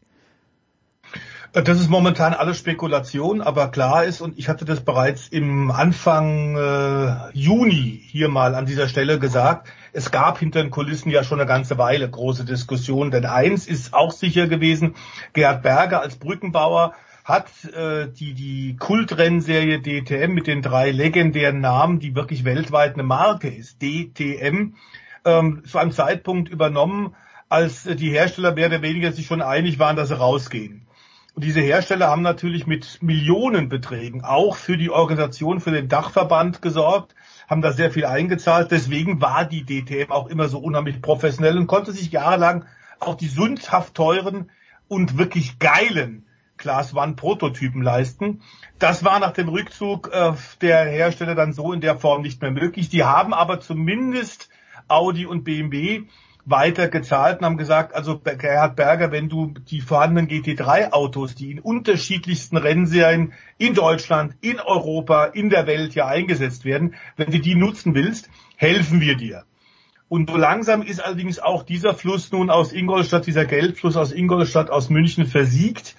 Das ist momentan alles Spekulation, aber klar ist, und ich hatte das bereits im Anfang äh, Juni hier mal an dieser Stelle gesagt, es gab hinter den Kulissen ja schon eine ganze Weile große Diskussionen, denn eins ist auch sicher gewesen, Gerhard Berger als Brückenbauer hat äh, die, die Kultrennserie DTM mit den drei legendären Namen, die wirklich weltweit eine Marke ist, DTM, ähm, zu einem Zeitpunkt übernommen, als die Hersteller mehr oder weniger sich schon einig waren, dass sie rausgehen. Und diese Hersteller haben natürlich mit Millionenbeträgen auch für die Organisation, für den Dachverband gesorgt, haben da sehr viel eingezahlt. Deswegen war die DTM auch immer so unheimlich professionell und konnte sich jahrelang auch die sündhaft teuren und wirklich geilen Class One Prototypen leisten. Das war nach dem Rückzug äh, der Hersteller dann so in der Form nicht mehr möglich. Die haben aber zumindest Audi und BMW weiter gezahlt und haben gesagt, also Gerhard Berger, wenn du die vorhandenen GT3 Autos, die in unterschiedlichsten Rennserien in Deutschland, in Europa, in der Welt ja eingesetzt werden, wenn du die nutzen willst, helfen wir dir. Und so langsam ist allerdings auch dieser Fluss nun aus Ingolstadt, dieser Geldfluss aus Ingolstadt, aus München versiegt.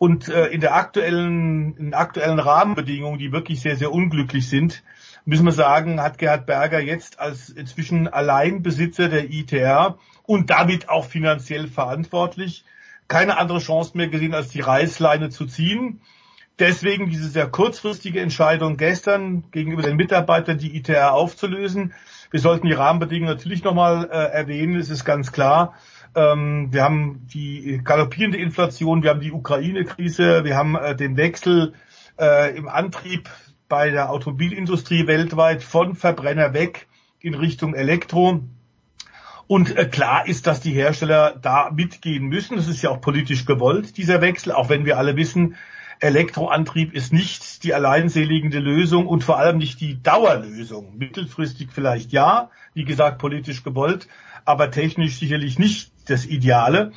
Und äh, in der aktuellen, in aktuellen Rahmenbedingungen, die wirklich sehr, sehr unglücklich sind, müssen wir sagen, hat Gerhard Berger jetzt als inzwischen Alleinbesitzer der ITR und damit auch finanziell verantwortlich keine andere Chance mehr gesehen, als die Reißleine zu ziehen. Deswegen diese sehr kurzfristige Entscheidung gestern gegenüber den Mitarbeitern, die ITR aufzulösen. Wir sollten die Rahmenbedingungen natürlich nochmal äh, erwähnen, es ist ganz klar. Ähm, wir haben die galoppierende Inflation, wir haben die Ukraine-Krise, wir haben äh, den Wechsel äh, im Antrieb bei der Automobilindustrie weltweit von Verbrenner weg in Richtung Elektro. Und äh, klar ist, dass die Hersteller da mitgehen müssen. Das ist ja auch politisch gewollt, dieser Wechsel, auch wenn wir alle wissen, Elektroantrieb ist nicht die alleinseligende Lösung und vor allem nicht die Dauerlösung. Mittelfristig vielleicht ja, wie gesagt, politisch gewollt, aber technisch sicherlich nicht das Ideale.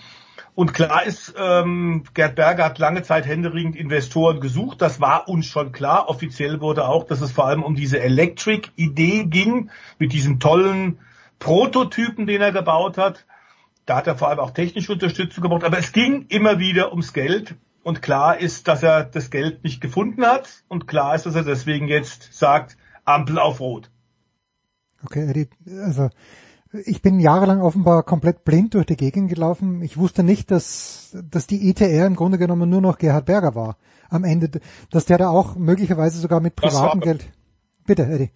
Und klar ist, ähm, Gerd Berger hat lange Zeit händeringend Investoren gesucht. Das war uns schon klar. Offiziell wurde auch, dass es vor allem um diese Electric-Idee ging, mit diesem tollen Prototypen, den er gebaut hat. Da hat er vor allem auch technische Unterstützung gebraucht. Aber es ging immer wieder ums Geld. Und klar ist, dass er das Geld nicht gefunden hat. Und klar ist, dass er deswegen jetzt sagt, Ampel auf Rot. Okay, also ich bin jahrelang offenbar komplett blind durch die Gegend gelaufen. Ich wusste nicht, dass, dass die ETR im Grunde genommen nur noch Gerhard Berger war. Am Ende, dass der da auch möglicherweise sogar mit privatem Geld. Bitte, Eddie.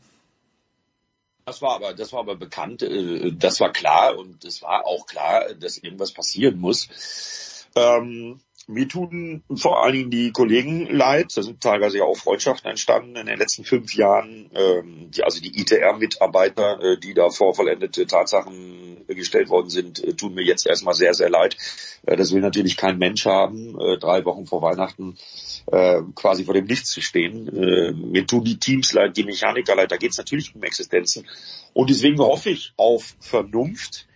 Das war aber, das war aber bekannt, äh, das war klar und es war auch klar, dass irgendwas passieren muss. Ähm, mir tun vor allen Dingen die Kollegen leid. Da sind teilweise ja auch Freundschaften entstanden in den letzten fünf Jahren. Ähm, die, also die ITR-Mitarbeiter, äh, die da vor vollendete Tatsachen gestellt worden sind, äh, tun mir jetzt erstmal sehr, sehr leid. Äh, das will natürlich kein Mensch haben, äh, drei Wochen vor Weihnachten äh, quasi vor dem Nichts zu stehen. Äh, mir tun die Teams leid, die Mechaniker leid. Da geht es natürlich um Existenzen. Und deswegen hoffe ich auf Vernunft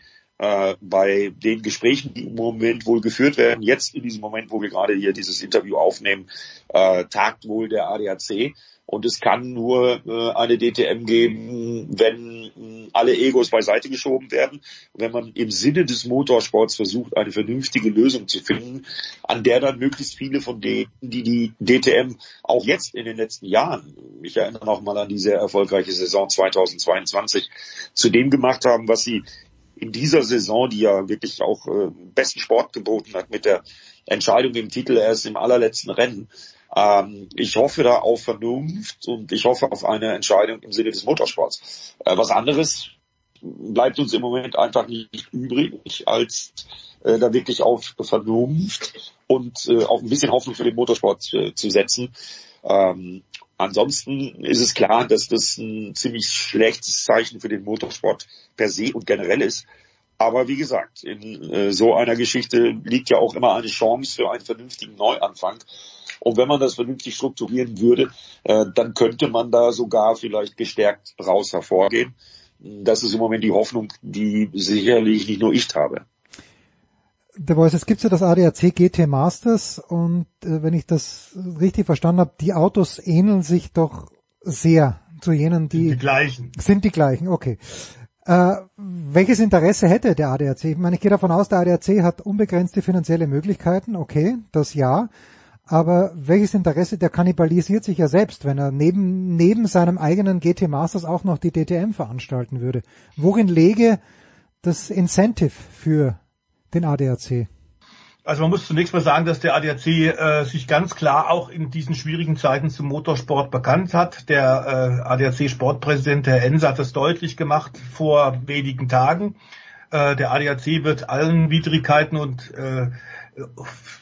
äh, bei den Gesprächen, die im Moment wohl geführt werden, jetzt in diesem Moment, wo wir gerade hier dieses Interview aufnehmen, äh, tagt wohl der ADAC. Und es kann nur äh, eine DTM geben, wenn äh, alle Egos beiseite geschoben werden, wenn man im Sinne des Motorsports versucht, eine vernünftige Lösung zu finden, an der dann möglichst viele von denen, die die DTM auch jetzt in den letzten Jahren, ich erinnere noch mal an die sehr erfolgreiche Saison 2022, zu dem gemacht haben, was sie in dieser Saison, die ja wirklich auch äh, besten Sport geboten hat mit der Entscheidung im Titel erst im allerletzten Rennen. Ähm, ich hoffe da auf Vernunft und ich hoffe auf eine Entscheidung im Sinne des Motorsports. Äh, was anderes bleibt uns im Moment einfach nicht übrig, als äh, da wirklich auf Vernunft und äh, auf ein bisschen Hoffnung für den Motorsport äh, zu setzen. Ähm, ansonsten ist es klar, dass das ein ziemlich schlechtes Zeichen für den Motorsport per se und generell ist. Aber wie gesagt, in äh, so einer Geschichte liegt ja auch immer eine Chance für einen vernünftigen Neuanfang. Und wenn man das vernünftig strukturieren würde, äh, dann könnte man da sogar vielleicht gestärkt raus hervorgehen. Das ist im Moment die Hoffnung, die sicherlich nicht nur ich habe. Der Voice, es gibt ja das ADAC GT Masters und äh, wenn ich das richtig verstanden habe, die Autos ähneln sich doch sehr zu jenen, die... Sind die gleichen. Sind die gleichen, okay. Äh, welches Interesse hätte der ADAC? Ich meine, ich gehe davon aus, der ADAC hat unbegrenzte finanzielle Möglichkeiten, okay, das ja. Aber welches Interesse, der kannibalisiert sich ja selbst, wenn er neben, neben seinem eigenen GT Masters auch noch die DTM veranstalten würde. Worin läge das Incentive für den ADAC? Also man muss zunächst mal sagen, dass der ADAC äh, sich ganz klar auch in diesen schwierigen Zeiten zum Motorsport bekannt hat. Der äh, ADAC Sportpräsident Herr Ense hat das deutlich gemacht vor wenigen Tagen. Äh, der ADAC wird allen Widrigkeiten und äh,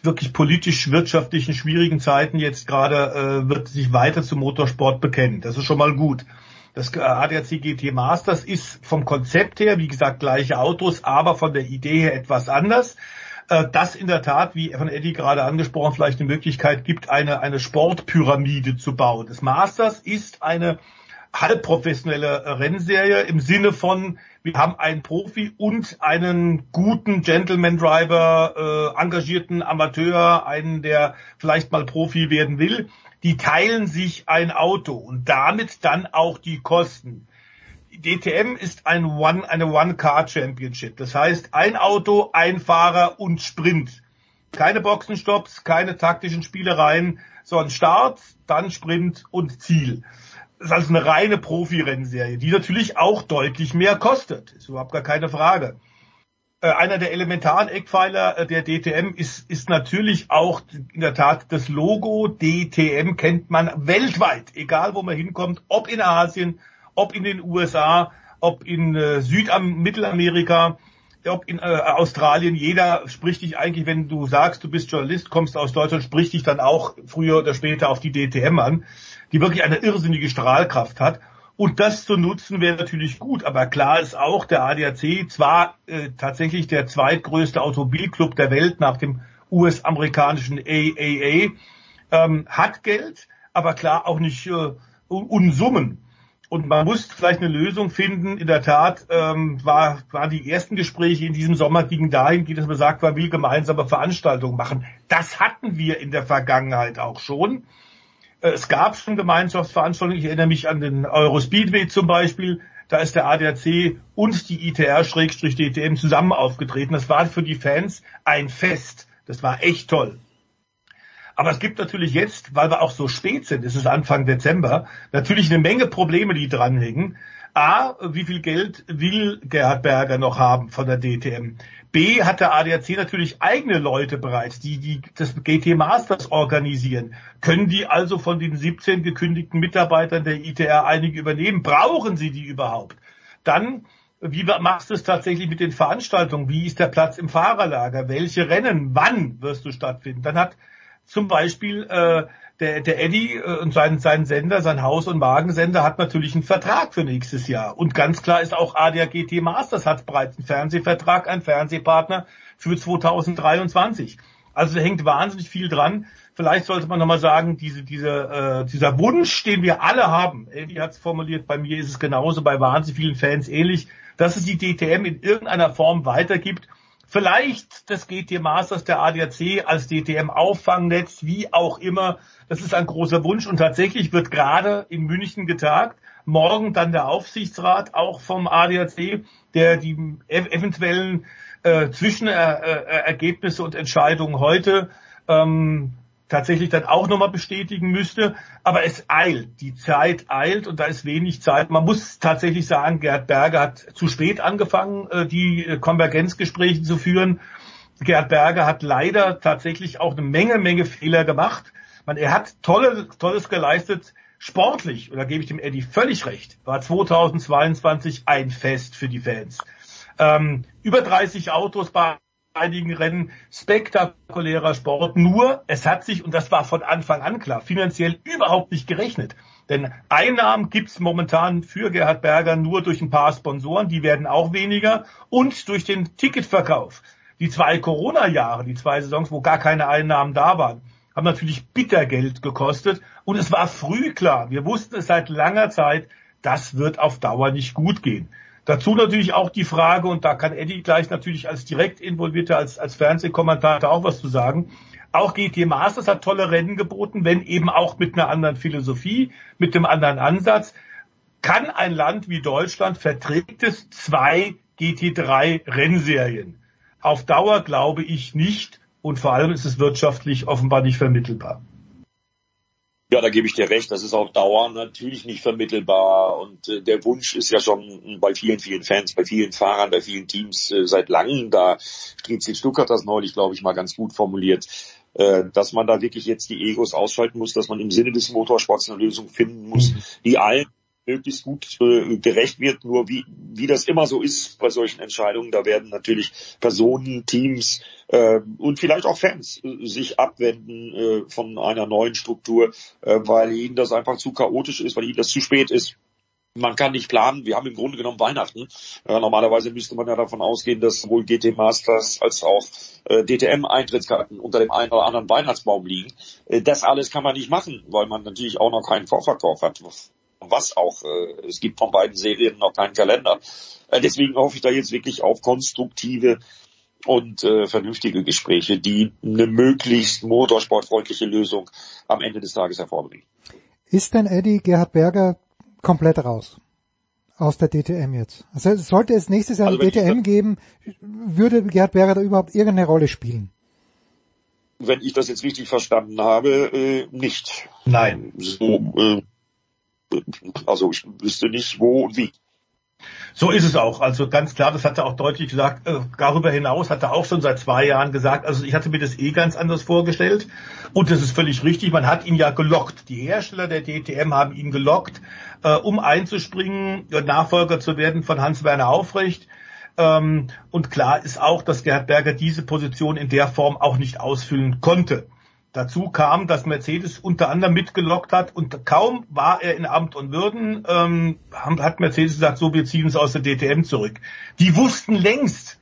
wirklich politisch wirtschaftlichen schwierigen Zeiten jetzt gerade äh, wird sich weiter zum Motorsport bekennen. Das ist schon mal gut. Das ADAC GT Masters ist vom Konzept her, wie gesagt, gleiche Autos, aber von der Idee her etwas anders. Äh, das in der Tat, wie von Eddie gerade angesprochen, vielleicht eine Möglichkeit gibt, eine, eine Sportpyramide zu bauen. Das Masters ist eine halbprofessionelle Rennserie im Sinne von, wir haben einen Profi und einen guten Gentleman Driver, äh, engagierten Amateur, einen, der vielleicht mal Profi werden will. Die teilen sich ein Auto und damit dann auch die Kosten. DTM ist ein One, eine One-Car-Championship. Das heißt, ein Auto, ein Fahrer und Sprint. Keine Boxenstopps, keine taktischen Spielereien, sondern Start, dann Sprint und Ziel. Das ist also eine reine Profi-Rennserie, die natürlich auch deutlich mehr kostet. Ist überhaupt gar keine Frage. Äh, einer der elementaren Eckpfeiler äh, der DTM ist, ist natürlich auch in der Tat das Logo. DTM kennt man weltweit, egal wo man hinkommt, ob in Asien, ob in den USA, ob in äh, Südam Mittelamerika, ob in äh, Australien. Jeder spricht dich eigentlich, wenn du sagst, du bist Journalist, kommst aus Deutschland, spricht dich dann auch früher oder später auf die DTM an die wirklich eine irrsinnige Strahlkraft hat. Und das zu nutzen wäre natürlich gut, aber klar ist auch, der ADAC zwar äh, tatsächlich der zweitgrößte Automobilclub der Welt nach dem US-amerikanischen AAA, ähm, hat Geld, aber klar auch nicht äh, Unsummen. Und man muss vielleicht eine Lösung finden. In der Tat ähm, war, waren die ersten Gespräche in diesem Sommer gingen dahin, dass man sagt, man will gemeinsame Veranstaltungen machen. Das hatten wir in der Vergangenheit auch schon. Äh, es gab schon Gemeinschaftsveranstaltungen. Ich erinnere mich an den Eurospeedway zum Beispiel. Da ist der ADAC und die ITR-DTM zusammen aufgetreten. Das war für die Fans ein Fest. Das war echt toll. Aber es gibt natürlich jetzt, weil wir auch so spät sind, es ist Anfang Dezember, natürlich eine Menge Probleme, die dranhängen. A, wie viel Geld will Gerhard Berger noch haben von der DTM? B hat der ADAC natürlich eigene Leute bereits, die, die das GT Masters organisieren. Können die also von den 17 gekündigten Mitarbeitern der ITR einige übernehmen? Brauchen sie die überhaupt? Dann, wie machst du es tatsächlich mit den Veranstaltungen? Wie ist der Platz im Fahrerlager? Welche Rennen? Wann wirst du stattfinden? Dann hat zum Beispiel äh, der, der Eddie äh, und sein, sein Sender, sein Haus- und Magensender hat natürlich einen Vertrag für nächstes Jahr. Und ganz klar ist auch ADAGT Masters hat bereits einen Fernsehvertrag, einen Fernsehpartner für 2023. Also da hängt wahnsinnig viel dran. Vielleicht sollte man nochmal sagen, diese, diese, äh, dieser Wunsch, den wir alle haben, Eddie hat es formuliert, bei mir ist es genauso, bei wahnsinnig vielen Fans ähnlich, dass es die DTM in irgendeiner Form weitergibt Vielleicht das GT Masters der ADAC als DTM-Auffangnetz, wie auch immer. Das ist ein großer Wunsch und tatsächlich wird gerade in München getagt. Morgen dann der Aufsichtsrat auch vom ADAC, der die eventuellen äh, Zwischenergebnisse und Entscheidungen heute ähm, tatsächlich dann auch nochmal bestätigen müsste. Aber es eilt, die Zeit eilt und da ist wenig Zeit. Man muss tatsächlich sagen, Gerd Berger hat zu spät angefangen, äh, die Konvergenzgespräche zu führen. Gerhard Berger hat leider tatsächlich auch eine Menge, Menge Fehler gemacht. Man, er hat tolle, Tolles geleistet. Sportlich, und da gebe ich dem Eddie völlig recht, war 2022 ein Fest für die Fans. Ähm, über 30 Autos bei einigen Rennen, spektakulärer Sport. Nur, es hat sich, und das war von Anfang an klar, finanziell überhaupt nicht gerechnet. Denn Einnahmen gibt's momentan für Gerhard Berger nur durch ein paar Sponsoren, die werden auch weniger, und durch den Ticketverkauf. Die zwei Corona-Jahre, die zwei Saisons, wo gar keine Einnahmen da waren, haben natürlich bitter Geld gekostet und es war früh klar, wir wussten es seit langer Zeit, das wird auf Dauer nicht gut gehen. Dazu natürlich auch die Frage, und da kann Eddie gleich natürlich als direkt involvierter, als, als Fernsehkommentator auch was zu sagen. Auch GT Masters hat tolle Rennen geboten, wenn eben auch mit einer anderen Philosophie, mit einem anderen Ansatz. Kann ein Land wie Deutschland verträgt es zwei GT3 Rennserien? Auf Dauer glaube ich nicht. Und vor allem ist es wirtschaftlich offenbar nicht vermittelbar. Ja, da gebe ich dir recht. Das ist auf Dauer natürlich nicht vermittelbar. Und äh, der Wunsch ist ja schon bei vielen, vielen Fans, bei vielen Fahrern, bei vielen Teams äh, seit langem. Da Strizi Stuck das neulich, glaube ich, mal ganz gut formuliert, äh, dass man da wirklich jetzt die Egos ausschalten muss, dass man im Sinne des Motorsports eine Lösung finden muss, mhm. die allen möglichst gut äh, gerecht wird. Nur wie, wie das immer so ist bei solchen Entscheidungen, da werden natürlich Personen, Teams äh, und vielleicht auch Fans äh, sich abwenden äh, von einer neuen Struktur, äh, weil ihnen das einfach zu chaotisch ist, weil ihnen das zu spät ist. Man kann nicht planen. Wir haben im Grunde genommen Weihnachten. Äh, normalerweise müsste man ja davon ausgehen, dass sowohl GT Masters als auch äh, DTM-Eintrittskarten unter dem einen oder anderen Weihnachtsbaum liegen. Äh, das alles kann man nicht machen, weil man natürlich auch noch keinen Vorverkauf hat was auch. Äh, es gibt von beiden Serien noch keinen Kalender. Äh, deswegen hoffe ich da jetzt wirklich auf konstruktive und äh, vernünftige Gespräche, die eine möglichst motorsportfreundliche Lösung am Ende des Tages hervorbringen. Ist denn Eddie Gerhard Berger komplett raus? Aus der DTM jetzt. Also sollte es nächstes Jahr also eine DTM geben, würde Gerhard Berger da überhaupt irgendeine Rolle spielen? Wenn ich das jetzt richtig verstanden habe, äh, nicht. Nein. So, äh, also ich wüsste nicht wo und wie. So ist es auch. Also ganz klar, das hat er auch deutlich gesagt. Äh, darüber hinaus hat er auch schon seit zwei Jahren gesagt, also ich hatte mir das eh ganz anders vorgestellt. Und das ist völlig richtig. Man hat ihn ja gelockt. Die Hersteller der DTM haben ihn gelockt, äh, um einzuspringen, Nachfolger zu werden von Hans-Werner Aufrecht. Ähm, und klar ist auch, dass Gerhard Berger diese Position in der Form auch nicht ausfüllen konnte. Dazu kam, dass Mercedes unter anderem mitgelockt hat und kaum war er in Amt und Würden, ähm, hat Mercedes gesagt, so wir ziehen uns aus der DTM zurück. Die wussten längst,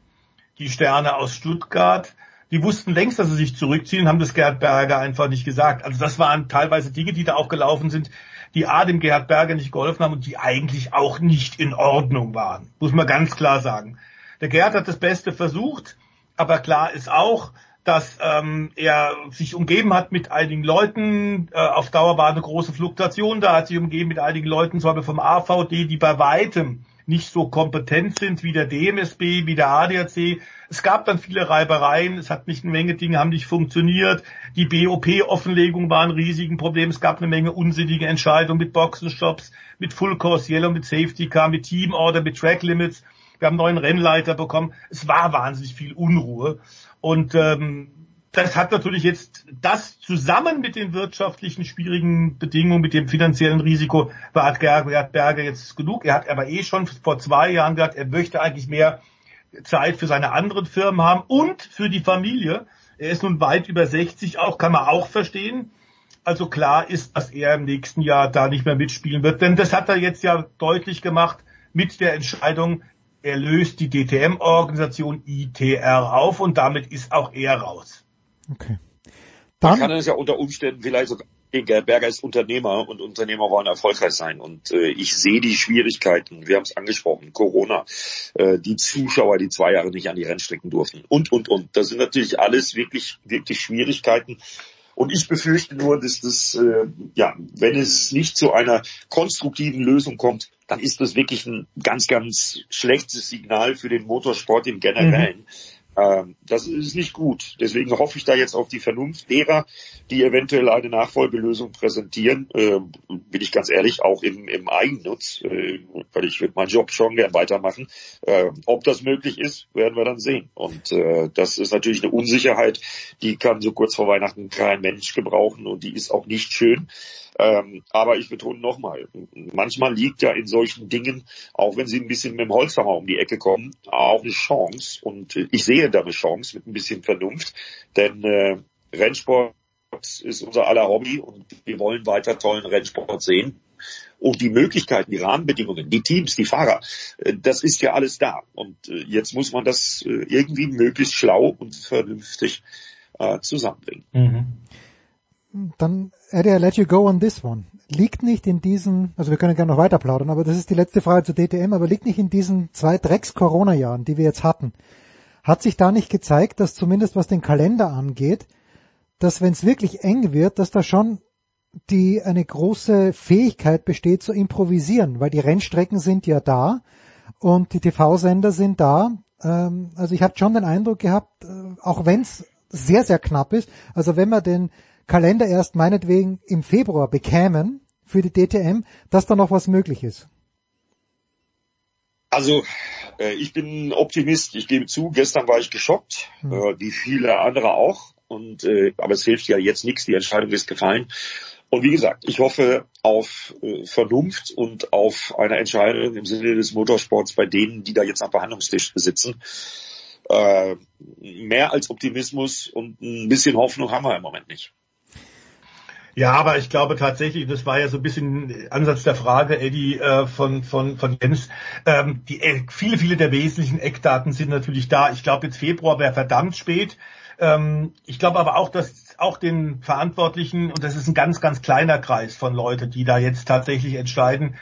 die Sterne aus Stuttgart, die wussten längst, dass sie sich zurückziehen, haben das Gerhard Berger einfach nicht gesagt. Also das waren teilweise Dinge, die da auch gelaufen sind, die A dem Gerhard Berger nicht geholfen haben und die eigentlich auch nicht in Ordnung waren. Muss man ganz klar sagen. Der Gerhard hat das Beste versucht, aber klar ist auch, dass ähm, er sich umgeben hat mit einigen Leuten. Äh, auf Dauer war eine große Fluktuation da, hat sich umgeben mit einigen Leuten, zum Beispiel vom AVD, die bei weitem nicht so kompetent sind wie der DMSB, wie der ADAC. Es gab dann viele Reibereien, es hat nicht eine Menge Dinge haben nicht funktioniert. Die BOP-Offenlegung war ein riesiges Problem. Es gab eine Menge unsinnige Entscheidungen mit Boxenshops, mit Full Course Yellow, mit Safety Car, mit Team Order, mit Track Limits. Wir haben einen neuen Rennleiter bekommen. Es war wahnsinnig viel Unruhe. Und ähm, das hat natürlich jetzt das zusammen mit den wirtschaftlichen schwierigen Bedingungen, mit dem finanziellen Risiko, hat Gerhard Berger jetzt genug. Er hat aber eh schon vor zwei Jahren gesagt, er möchte eigentlich mehr Zeit für seine anderen Firmen haben und für die Familie. Er ist nun weit über 60, auch kann man auch verstehen. Also klar ist, dass er im nächsten Jahr da nicht mehr mitspielen wird, denn das hat er jetzt ja deutlich gemacht mit der Entscheidung, er löst die DTM-Organisation ITR auf und damit ist auch er raus. Okay. Dann Man kann es ja unter Umständen vielleicht sogar Gerd Berger ist Unternehmer und Unternehmer wollen erfolgreich sein. Und äh, ich sehe die Schwierigkeiten, wir haben es angesprochen, Corona, äh, die Zuschauer, die zwei Jahre nicht an die Rennstrecken durften und, und, und. Das sind natürlich alles wirklich, wirklich Schwierigkeiten. Und ich befürchte nur, dass das, äh, ja, wenn es nicht zu einer konstruktiven Lösung kommt, dann ist das wirklich ein ganz, ganz schlechtes Signal für den Motorsport im Generellen. Mhm. Ähm, das ist nicht gut. Deswegen hoffe ich da jetzt auf die Vernunft derer, die eventuell eine Nachfolgelösung präsentieren. Ähm, bin ich ganz ehrlich, auch im, im Eigennutz, äh, weil ich würde meinen Job schon gern weitermachen. Äh, ob das möglich ist, werden wir dann sehen. Und äh, das ist natürlich eine Unsicherheit, die kann so kurz vor Weihnachten kein Mensch gebrauchen und die ist auch nicht schön. Ähm, aber ich betone nochmal, manchmal liegt ja in solchen Dingen, auch wenn sie ein bisschen mit dem Holzhammer um die Ecke kommen, auch eine Chance. Und ich sehe da eine Chance mit ein bisschen Vernunft, denn äh, Rennsport ist unser aller Hobby und wir wollen weiter tollen Rennsport sehen. Und die Möglichkeiten, die Rahmenbedingungen, die Teams, die Fahrer, äh, das ist ja alles da. Und äh, jetzt muss man das äh, irgendwie möglichst schlau und vernünftig zusammenbringen. Mhm dann Eddie, I let you go on this one. Liegt nicht in diesen, also wir können gerne noch weiter plaudern, aber das ist die letzte Frage zu DTM, aber liegt nicht in diesen zwei Drecks-Corona-Jahren, die wir jetzt hatten, hat sich da nicht gezeigt, dass zumindest was den Kalender angeht, dass wenn es wirklich eng wird, dass da schon die eine große Fähigkeit besteht zu improvisieren, weil die Rennstrecken sind ja da und die TV-Sender sind da. Ähm, also ich habe schon den Eindruck gehabt, äh, auch wenn es sehr, sehr knapp ist, also wenn man den Kalender erst meinetwegen im Februar bekämen für die DTM, dass da noch was möglich ist? Also äh, ich bin Optimist. Ich gebe zu, gestern war ich geschockt, hm. äh, wie viele andere auch. Und äh, aber es hilft ja jetzt nichts. Die Entscheidung ist gefallen. Und wie gesagt, ich hoffe auf äh, Vernunft und auf eine Entscheidung im Sinne des Motorsports bei denen, die da jetzt am Verhandlungstisch sitzen. Äh, mehr als Optimismus und ein bisschen Hoffnung haben wir im Moment nicht. Ja, aber ich glaube tatsächlich, das war ja so ein bisschen Ansatz der Frage, Eddie, äh, von, von, von Jens. Ähm, die, äh, viele, viele der wesentlichen Eckdaten sind natürlich da. Ich glaube, jetzt Februar wäre verdammt spät. Ähm, ich glaube aber auch, dass auch den Verantwortlichen, und das ist ein ganz, ganz kleiner Kreis von Leuten, die da jetzt tatsächlich entscheiden,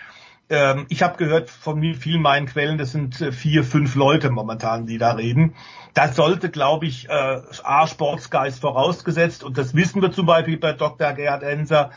ähm, ich habe gehört von vielen meinen Quellen, das sind äh, vier, fünf Leute momentan, die da reden. Das sollte, glaube ich, äh, A, Sportsgeist vorausgesetzt, und das wissen wir zum Beispiel bei Dr. Gerhard Enser,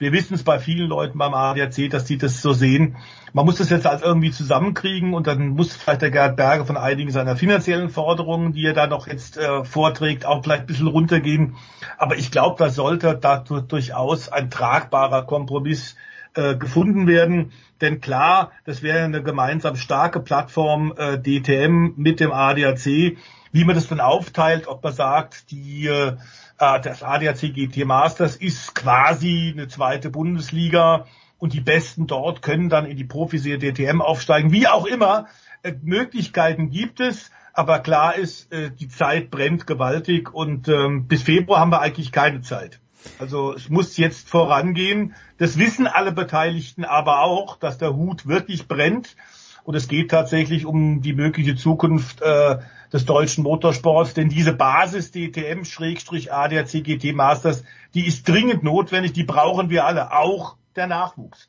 wir wissen es bei vielen Leuten beim ADAC, dass die das so sehen. Man muss das jetzt als irgendwie zusammenkriegen und dann muss vielleicht der Gerhard Berger von einigen seiner finanziellen Forderungen, die er da noch jetzt äh, vorträgt, auch vielleicht ein bisschen runtergehen. Aber ich glaube, da sollte da durchaus ein tragbarer Kompromiss äh, gefunden werden. Denn klar, das wäre eine gemeinsam starke Plattform äh, DTM mit dem ADAC. Wie man das dann aufteilt, ob man sagt, die äh, äh das ADAC GT Masters ist quasi eine zweite Bundesliga und die Besten dort können dann in die Profiserie DTM aufsteigen. Wie auch immer, äh, Möglichkeiten gibt es. Aber klar ist, äh, die Zeit brennt gewaltig und ähm, bis Februar haben wir eigentlich keine Zeit. Also es muss jetzt vorangehen. Das wissen alle Beteiligten aber auch, dass der Hut wirklich brennt. Und es geht tatsächlich um die mögliche Zukunft äh, des deutschen Motorsports, denn diese Basis DTM-ADAC GT Masters, die ist dringend notwendig, die brauchen wir alle, auch der Nachwuchs.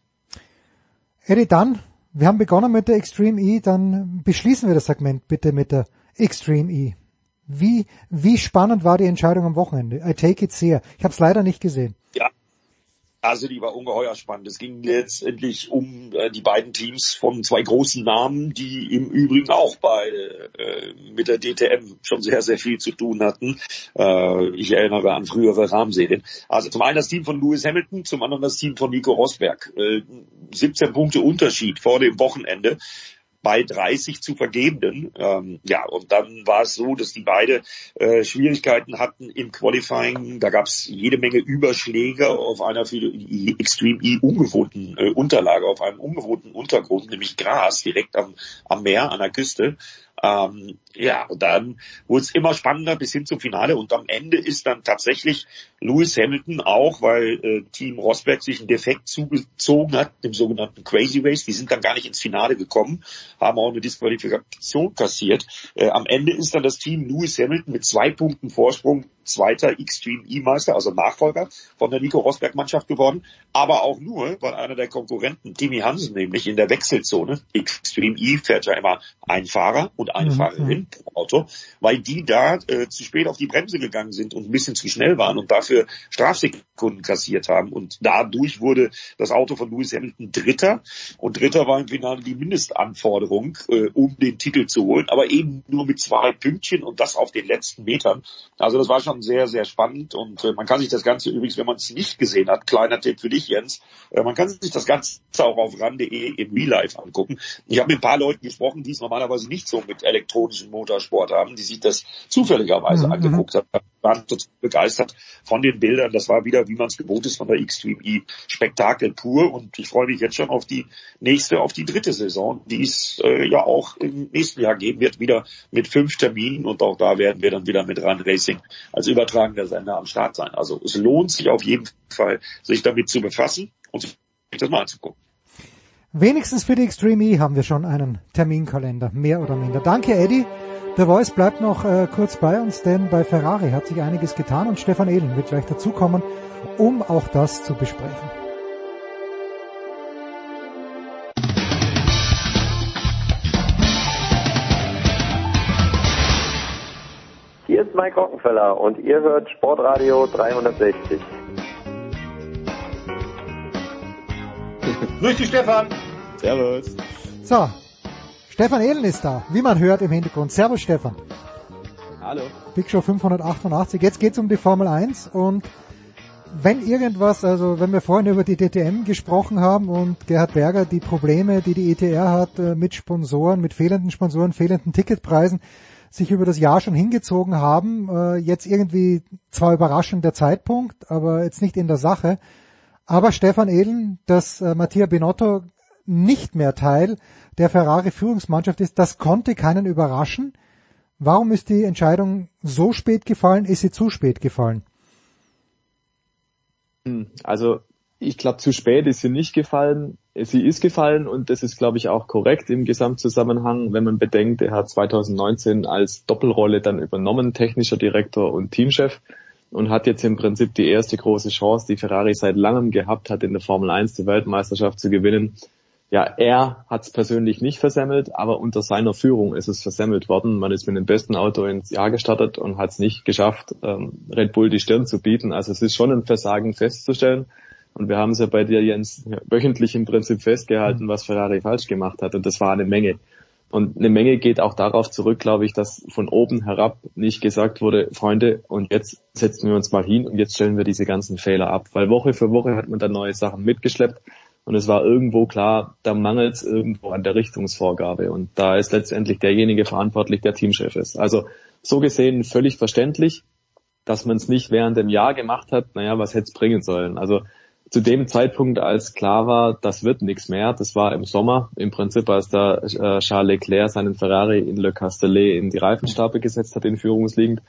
Eddie, dann, wir haben begonnen mit der Extreme E, dann beschließen wir das Segment bitte mit der Extreme E. Wie, wie spannend war die Entscheidung am Wochenende? I take it sehr. Ich habe es leider nicht gesehen. Ja, also die war ungeheuer spannend. Es ging letztendlich um äh, die beiden Teams von zwei großen Namen, die im Übrigen auch bei äh, mit der DTM schon sehr, sehr viel zu tun hatten. Äh, ich erinnere an frühere Rahmenserien. Also zum einen das Team von Lewis Hamilton, zum anderen das Team von Nico Rosberg. Äh, 17 Punkte Unterschied vor dem Wochenende bei 30 zu vergebenden. Ähm, ja, und dann war es so, dass die beide äh, Schwierigkeiten hatten im Qualifying. Da gab es jede Menge Überschläge auf einer für die Extreme E ungewohnten äh, Unterlage, auf einem ungewohnten Untergrund, nämlich Gras direkt am, am Meer, an der Küste. Ähm, ja, und dann wurde es immer spannender bis hin zum Finale und am Ende ist dann tatsächlich Lewis Hamilton auch, weil äh, Team Rosberg sich einen Defekt zugezogen hat, dem sogenannten Crazy Race, die sind dann gar nicht ins Finale gekommen, haben auch eine Disqualifikation kassiert. Äh, am Ende ist dann das Team Lewis Hamilton mit zwei Punkten Vorsprung zweiter Extreme E-Meister, also Nachfolger von der Nico Rosberg Mannschaft geworden, aber auch nur, weil einer der Konkurrenten, Timmy Hansen, nämlich in der Wechselzone, Extreme E fährt ja immer ein Fahrer und eine mhm. Fahrerin pro Auto, weil die da äh, zu spät auf die Bremse gegangen sind und ein bisschen zu schnell waren und dafür Strafsekunden kassiert haben und dadurch wurde das Auto von Lewis Hamilton Dritter und Dritter war im Finale die Mindestanforderung, äh, um den Titel zu holen, aber eben nur mit zwei Pünktchen und das auf den letzten Metern. Also das war schon sehr, sehr spannend und äh, man kann sich das Ganze übrigens, wenn man es nicht gesehen hat, kleiner Tipp für dich, Jens, äh, man kann sich das Ganze auch auf ran.de im Real Life angucken. Ich habe mit ein paar Leuten gesprochen, die es normalerweise nicht so mit elektronischen Motorsport haben, die sich das zufälligerweise mhm. angeguckt haben waren total begeistert von den Bildern. Das war wieder, wie man es gewohnt ist, von der Xtreme E Spektakel pur. Und ich freue mich jetzt schon auf die nächste, auf die dritte Saison, die es äh, ja auch im nächsten Jahr geben wird, wieder mit fünf Terminen. Und auch da werden wir dann wieder mit Run Racing als übertragender Sender am Start sein. Also es lohnt sich auf jeden Fall, sich damit zu befassen und sich das mal anzugucken. Wenigstens für die Extreme E haben wir schon einen Terminkalender, mehr oder minder. Danke, Eddie. Der Voice bleibt noch äh, kurz bei uns, denn bei Ferrari hat sich einiges getan und Stefan Ehlen wird gleich dazukommen, um auch das zu besprechen. Hier ist Mike Rockenfeller und ihr hört Sportradio 360. Grüß dich, Stefan. Servus. So, Stefan Ehlen ist da, wie man hört im Hintergrund. Servus Stefan. Hallo. Big Show 588. Jetzt geht's um die Formel 1 und wenn irgendwas, also wenn wir vorhin über die DTM gesprochen haben und Gerhard Berger die Probleme, die die ETR hat äh, mit Sponsoren, mit fehlenden Sponsoren, fehlenden Ticketpreisen, sich über das Jahr schon hingezogen haben, äh, jetzt irgendwie zwar überraschend der Zeitpunkt, aber jetzt nicht in der Sache. Aber Stefan Ehlen, dass äh, Mattia Binotto nicht mehr Teil der Ferrari-Führungsmannschaft ist, das konnte keinen überraschen. Warum ist die Entscheidung so spät gefallen? Ist sie zu spät gefallen? Hm, also ich glaube, zu spät ist sie nicht gefallen. Sie ist gefallen und das ist, glaube ich, auch korrekt im Gesamtzusammenhang, wenn man bedenkt, er hat 2019 als Doppelrolle dann übernommen, technischer Direktor und Teamchef und hat jetzt im Prinzip die erste große Chance, die Ferrari seit langem gehabt hat, in der Formel 1 die Weltmeisterschaft zu gewinnen, ja, er hat es persönlich nicht versemmelt, aber unter seiner Führung ist es versemmelt worden. Man ist mit dem besten Auto ins Jahr gestartet und hat es nicht geschafft, ähm, Red Bull die Stirn zu bieten. Also es ist schon ein Versagen festzustellen. Und wir haben es ja bei dir, Jens, wöchentlich im Prinzip festgehalten, was Ferrari falsch gemacht hat. Und das war eine Menge. Und eine Menge geht auch darauf zurück, glaube ich, dass von oben herab nicht gesagt wurde, Freunde, und jetzt setzen wir uns mal hin und jetzt stellen wir diese ganzen Fehler ab. Weil Woche für Woche hat man dann neue Sachen mitgeschleppt. Und es war irgendwo klar, da mangelt es irgendwo an der Richtungsvorgabe. Und da ist letztendlich derjenige verantwortlich, der Teamchef ist. Also so gesehen völlig verständlich, dass man es nicht während dem Jahr gemacht hat. Naja, was hätte es bringen sollen? Also zu dem Zeitpunkt, als klar war, das wird nichts mehr, das war im Sommer, im Prinzip, als da äh, Charles Leclerc seinen Ferrari in Le Castellet in die Reifenstapel gesetzt hat, in Führungsliegend,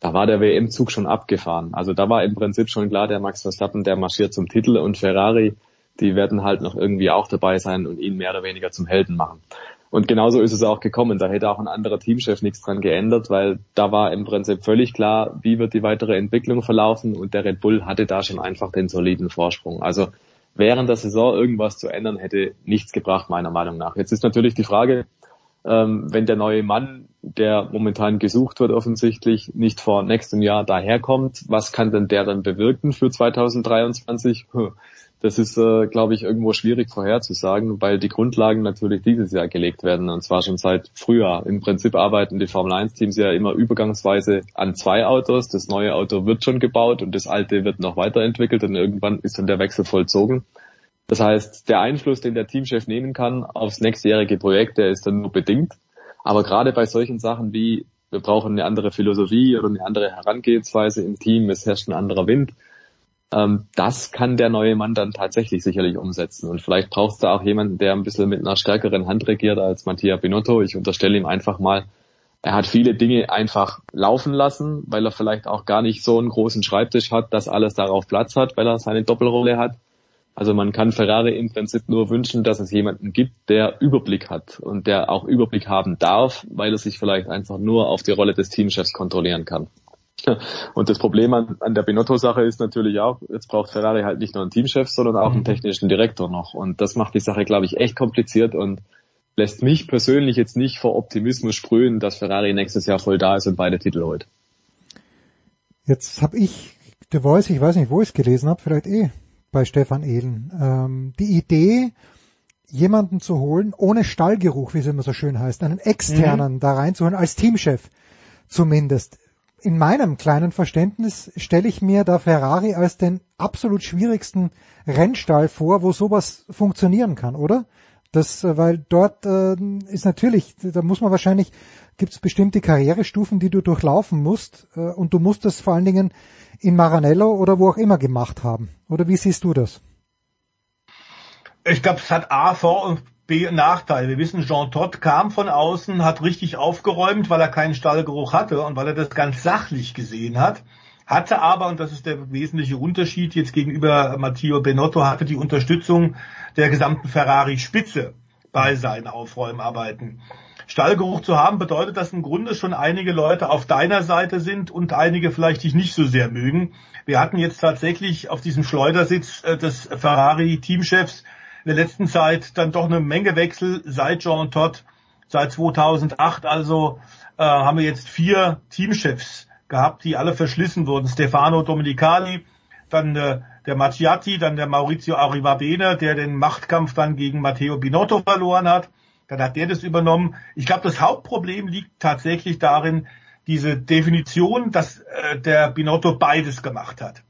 da war der WM-Zug schon abgefahren. Also da war im Prinzip schon klar, der Max Verstappen, der marschiert zum Titel und Ferrari die werden halt noch irgendwie auch dabei sein und ihn mehr oder weniger zum Helden machen. Und genauso ist es auch gekommen. Da hätte auch ein anderer Teamchef nichts dran geändert, weil da war im Prinzip völlig klar, wie wird die weitere Entwicklung verlaufen und der Red Bull hatte da schon einfach den soliden Vorsprung. Also während der Saison irgendwas zu ändern, hätte nichts gebracht, meiner Meinung nach. Jetzt ist natürlich die Frage, ähm, wenn der neue Mann, der momentan gesucht wird offensichtlich, nicht vor nächstem Jahr daherkommt, was kann denn der dann bewirken für 2023? Das ist, äh, glaube ich, irgendwo schwierig vorherzusagen, weil die Grundlagen natürlich dieses Jahr gelegt werden und zwar schon seit Frühjahr. Im Prinzip arbeiten die Formel 1 Teams ja immer übergangsweise an zwei Autos. Das neue Auto wird schon gebaut und das alte wird noch weiterentwickelt und irgendwann ist dann der Wechsel vollzogen. Das heißt, der Einfluss, den der Teamchef nehmen kann aufs nächstjährige Projekt, der ist dann nur bedingt. Aber gerade bei solchen Sachen wie wir brauchen eine andere Philosophie oder eine andere Herangehensweise im Team, es herrscht ein anderer Wind, ähm, das kann der neue Mann dann tatsächlich sicherlich umsetzen. Und vielleicht braucht es da auch jemanden, der ein bisschen mit einer stärkeren Hand regiert als Mattia Binotto. Ich unterstelle ihm einfach mal, er hat viele Dinge einfach laufen lassen, weil er vielleicht auch gar nicht so einen großen Schreibtisch hat, dass alles darauf Platz hat, weil er seine Doppelrolle hat. Also man kann Ferrari im Prinzip nur wünschen, dass es jemanden gibt, der Überblick hat und der auch Überblick haben darf, weil er sich vielleicht einfach nur auf die Rolle des Teamchefs kontrollieren kann. Und das Problem an, an der Binotto-Sache ist natürlich auch, jetzt braucht Ferrari halt nicht nur einen Teamchef, sondern auch einen mhm. technischen Direktor noch. Und das macht die Sache, glaube ich, echt kompliziert und lässt mich persönlich jetzt nicht vor Optimismus sprühen, dass Ferrari nächstes Jahr voll da ist und beide Titel holt. Jetzt habe ich The Voice, ich weiß nicht, wo ich es gelesen habe, vielleicht eh bei Stefan Ehlen. Ähm, die Idee, jemanden zu holen, ohne Stallgeruch, wie es immer so schön heißt, einen externen mhm. da reinzuholen, als Teamchef zumindest in meinem kleinen Verständnis stelle ich mir da Ferrari als den absolut schwierigsten Rennstall vor, wo sowas funktionieren kann, oder? Das, äh, weil dort äh, ist natürlich, da muss man wahrscheinlich, gibt es bestimmte Karrierestufen, die du durchlaufen musst, äh, und du musst das vor allen Dingen in Maranello oder wo auch immer gemacht haben. Oder wie siehst du das? Ich glaube, es hat A Vor- und Nachteil. Wir wissen, Jean Todt kam von außen, hat richtig aufgeräumt, weil er keinen Stallgeruch hatte und weil er das ganz sachlich gesehen hat. Hatte aber, und das ist der wesentliche Unterschied jetzt gegenüber Matteo Benotto, hatte die Unterstützung der gesamten Ferrari-Spitze bei seinen Aufräumarbeiten. Stallgeruch zu haben bedeutet, dass im Grunde schon einige Leute auf deiner Seite sind und einige vielleicht dich nicht so sehr mögen. Wir hatten jetzt tatsächlich auf diesem Schleudersitz äh, des Ferrari-Teamchefs in der letzten Zeit dann doch eine Menge Wechsel seit Jean Todt, seit 2008 also äh, haben wir jetzt vier Teamchefs gehabt, die alle verschlissen wurden. Stefano Domenicali, dann äh, der Macchiati, dann der Maurizio Arrivabene, der den Machtkampf dann gegen Matteo Binotto verloren hat. Dann hat der das übernommen. Ich glaube, das Hauptproblem liegt tatsächlich darin, diese Definition, dass äh, der Binotto beides gemacht hat.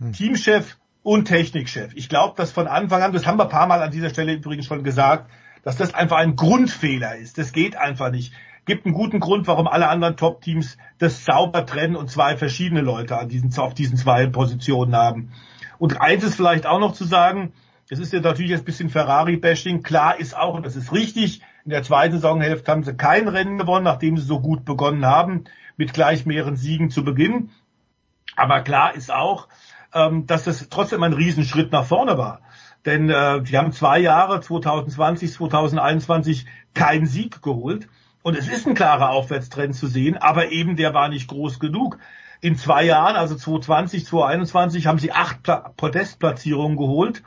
Hm. Teamchef und Technikchef. Ich glaube, dass von Anfang an, das haben wir ein paar Mal an dieser Stelle übrigens schon gesagt, dass das einfach ein Grundfehler ist. Das geht einfach nicht. Gibt einen guten Grund, warum alle anderen Top-Teams das sauber trennen und zwei verschiedene Leute an diesen, auf diesen zwei Positionen haben. Und eins ist vielleicht auch noch zu sagen, es ist ja natürlich jetzt ein bisschen Ferrari-Bashing. Klar ist auch, und das ist richtig, in der zweiten Saisonhälfte haben sie kein Rennen gewonnen, nachdem sie so gut begonnen haben, mit gleich mehreren Siegen zu Beginn. Aber klar ist auch, ähm, dass das trotzdem ein Riesenschritt nach vorne war. Denn äh, die haben zwei Jahre, 2020, 2021, keinen Sieg geholt. Und es ist ein klarer Aufwärtstrend zu sehen, aber eben der war nicht groß genug. In zwei Jahren, also 2020, 2021, haben sie acht Pla Podestplatzierungen geholt,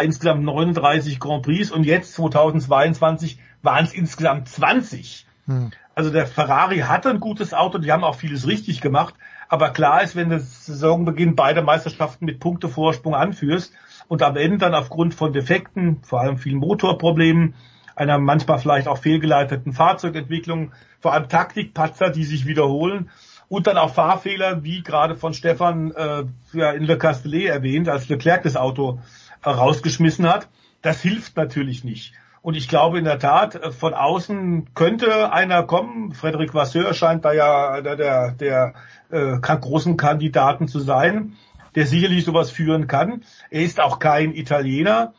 insgesamt 39 Grand Prix und jetzt 2022 waren es insgesamt 20. Hm. Also der Ferrari hatte ein gutes Auto, die haben auch vieles richtig gemacht, aber klar ist, wenn das Saisonbeginn beide Meisterschaften mit Punktevorsprung anführst und am Ende dann aufgrund von Defekten, vor allem vielen Motorproblemen, einer manchmal vielleicht auch fehlgeleiteten Fahrzeugentwicklung, vor allem Taktikpatzer, die sich wiederholen und dann auch Fahrfehler, wie gerade von Stefan äh, ja, in Le Castellet erwähnt, als Leclerc das Auto äh, rausgeschmissen hat. Das hilft natürlich nicht. Und ich glaube in der Tat, äh, von außen könnte einer kommen. Frederic Vasseur scheint da ja einer der, der äh, großen Kandidaten zu sein, der sicherlich sowas führen kann. Er ist auch kein Italiener,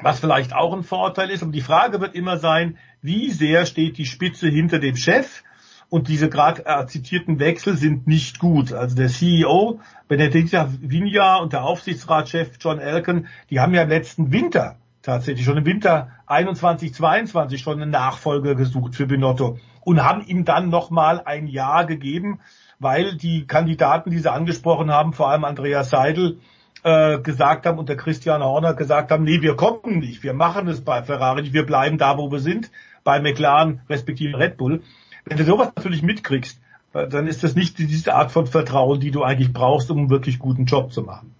was vielleicht auch ein Vorteil ist. Aber die Frage wird immer sein, wie sehr steht die Spitze hinter dem Chef? Und diese gerade äh, zitierten Wechsel sind nicht gut. Also der CEO Benedicta Vigna und der Aufsichtsratschef John Elkin, die haben ja im letzten Winter tatsächlich schon im Winter 21, 22 schon eine Nachfolge gesucht für Binotto und haben ihm dann nochmal ein Jahr gegeben, weil die Kandidaten, die sie angesprochen haben, vor allem Andreas Seidel, äh, gesagt haben und der Christian Horner gesagt haben, nee, wir kommen nicht, wir machen es bei Ferrari wir bleiben da, wo wir sind, bei McLaren respektive Red Bull. Wenn du sowas natürlich mitkriegst, äh, dann ist das nicht diese Art von Vertrauen, die du eigentlich brauchst, um einen wirklich guten Job zu machen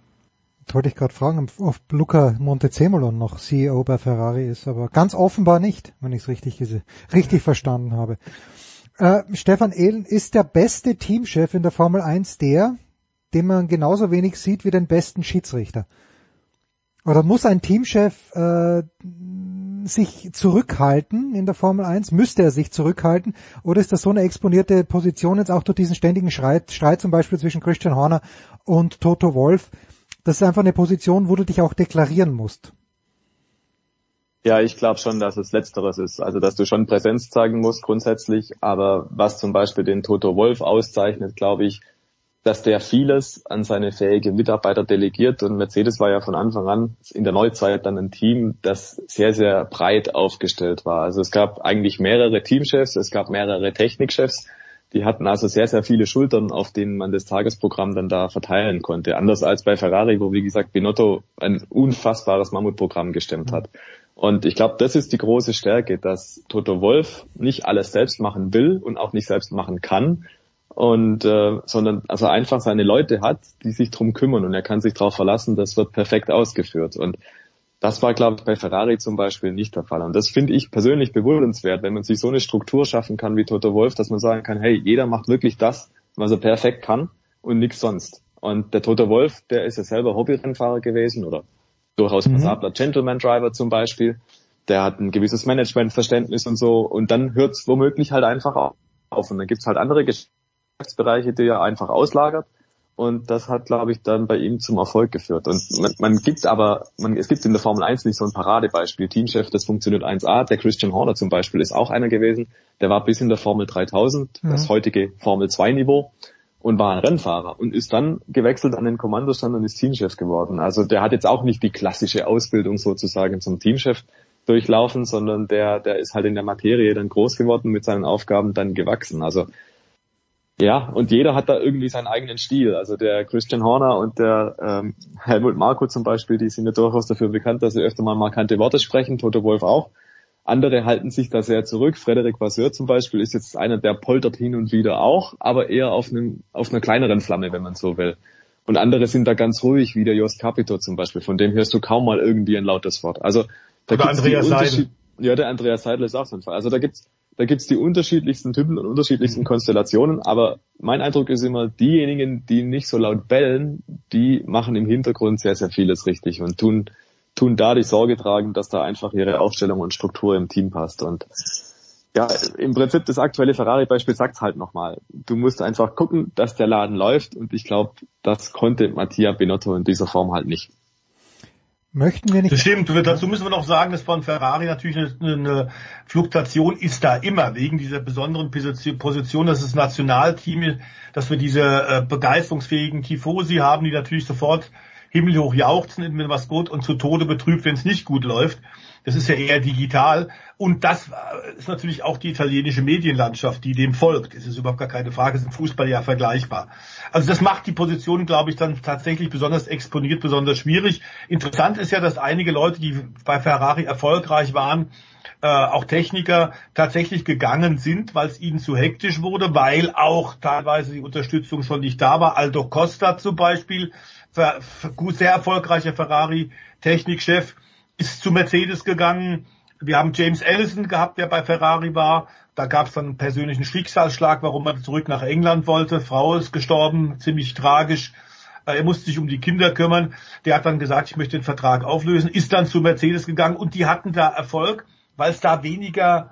wollte ich gerade fragen, ob Luca Montezemolo noch CEO bei Ferrari ist, aber ganz offenbar nicht, wenn ich es richtig, richtig verstanden habe. Äh, Stefan Ehlen ist der beste Teamchef in der Formel 1 der, den man genauso wenig sieht wie den besten Schiedsrichter. Oder muss ein Teamchef äh, sich zurückhalten in der Formel 1? Müsste er sich zurückhalten? Oder ist das so eine exponierte Position jetzt auch durch diesen ständigen Streit, Streit zum Beispiel zwischen Christian Horner und Toto Wolf, das ist einfach eine Position, wo du dich auch deklarieren musst. Ja, ich glaube schon, dass es letzteres ist. Also dass du schon Präsenz zeigen musst grundsätzlich, aber was zum Beispiel den Toto Wolf auszeichnet, glaube ich, dass der vieles an seine fähige Mitarbeiter delegiert und Mercedes war ja von Anfang an in der Neuzeit dann ein Team, das sehr, sehr breit aufgestellt war. Also es gab eigentlich mehrere Teamchefs, es gab mehrere Technikchefs, Die hatten also sehr, sehr viele Schultern, auf denen man das Tagesprogramm dann da verteilen konnte. Anders als bei Ferrari, wo wie gesagt Binotto ein unfassbares Mammutprogramm gestemmt hat. Und ich glaube, das ist die große Stärke, dass Toto Wolf nicht alles selbst machen will und auch nicht selbst machen kann, und äh, sondern also einfach seine Leute hat, die sich drum kümmern und er kann sich darauf verlassen, das wird perfekt ausgeführt. Und das war, glaube ich, bei Ferrari zum Beispiel nicht der Fall. Und das finde ich persönlich bewundernswert, wenn man sich so eine Struktur schaffen kann wie Toto Wolf, dass man sagen kann, hey, jeder macht wirklich das, was er perfekt kann und nichts sonst. Und der Toto Wolf, der ist ja selber Hobbyrennfahrer gewesen oder durchaus mhm. passabler Gentleman Driver zum Beispiel. Der hat ein gewisses Managementverständnis und so. Und dann hört es womöglich halt einfach auf. Und dann gibt's halt andere Geschäftsbereiche, die er einfach auslagert. Und das hat, glaube ich, dann bei ihm zum Erfolg geführt. Und man, man gibt aber, man, es gibt in der Formel 1 nicht so ein Paradebeispiel. Teamchef, das funktioniert 1A. Der Christian Horner zum Beispiel ist auch einer gewesen. Der war bis in der Formel 3000, mhm. das heutige Formel 2 Niveau und war ein Rennfahrer und ist dann gewechselt an den Kommandostand und ist Teamchef geworden. Also der hat jetzt auch nicht die klassische Ausbildung sozusagen zum Teamchef durchlaufen, sondern der, der ist halt in der Materie dann groß geworden, mit seinen Aufgaben dann gewachsen. Also ja, und jeder hat da irgendwie seinen eigenen Stil. Also der Christian Horner und der ähm, Helmut Marko zum Beispiel, die sind ja durchaus dafür bekannt, dass sie öfter mal markante Worte sprechen, Toto Wolf auch. Andere halten sich da sehr zurück. Frederik Vasseur zum Beispiel ist jetzt einer, der poltert hin und wieder auch, aber eher auf, einem, auf einer kleineren Flamme, wenn man so will. Und andere sind da ganz ruhig, wie der Jos Capito zum Beispiel. Von dem hörst du kaum mal irgendwie ein lautes Wort. Also da Oder Andreas Seidel. Ja, der Andreas Seidel ist auch so ein Fall. Also da gibt's da gibt's die unterschiedlichsten Typen und unterschiedlichsten mhm. Konstellationen, aber mein Eindruck ist immer, diejenigen, die nicht so laut bellen, die machen im Hintergrund sehr, sehr vieles richtig und tun, tun da die Sorge tragen, dass da einfach ihre Aufstellung und Struktur im Team passt. Und ja, im Prinzip das aktuelle Ferrari-Beispiel sagt's halt nochmal. Du musst einfach gucken, dass der Laden läuft und ich glaube, das konnte Mattia Binotto in dieser Form halt nicht. Möchten wir nicht. Das stimmt. Dazu müssen wir noch sagen, dass von Ferrari natürlich eine, eine Fluktuation ist da immer wegen dieser besonderen Position, dass es Nationalteam, dass wir diese äh, begeisterungsfähigen Tifosi haben, die natürlich sofort himmelhoch jauchzen, wenn was gut und zu Tode betrübt, wenn es nicht gut läuft. Das ist ja eher digital. Und das äh, ist natürlich auch die italienische Medienlandschaft, die dem folgt. Es ist überhaupt gar keine Frage, es ist im Fußball ja vergleichbar. Also das macht die Position, glaube ich, dann tatsächlich besonders exponiert, besonders schwierig. Interessant ist ja, dass einige Leute, die bei Ferrari erfolgreich waren, äh, auch Techniker tatsächlich gegangen sind, weil es ihnen zu hektisch wurde, weil auch teilweise die Unterstützung schon nicht da war. Aldo Costa zum Beispiel, sehr erfolgreicher Ferrari-Technikchef, ist zu Mercedes gegangen. Wir haben James Ellison gehabt, der bei Ferrari war. Da gab es dann einen persönlichen Schicksalsschlag, warum er zurück nach England wollte. Frau ist gestorben, ziemlich tragisch. Äh, er musste sich um die Kinder kümmern. Der hat dann gesagt, ich möchte den Vertrag auflösen, ist dann zu Mercedes gegangen und die hatten da Erfolg, weil es da weniger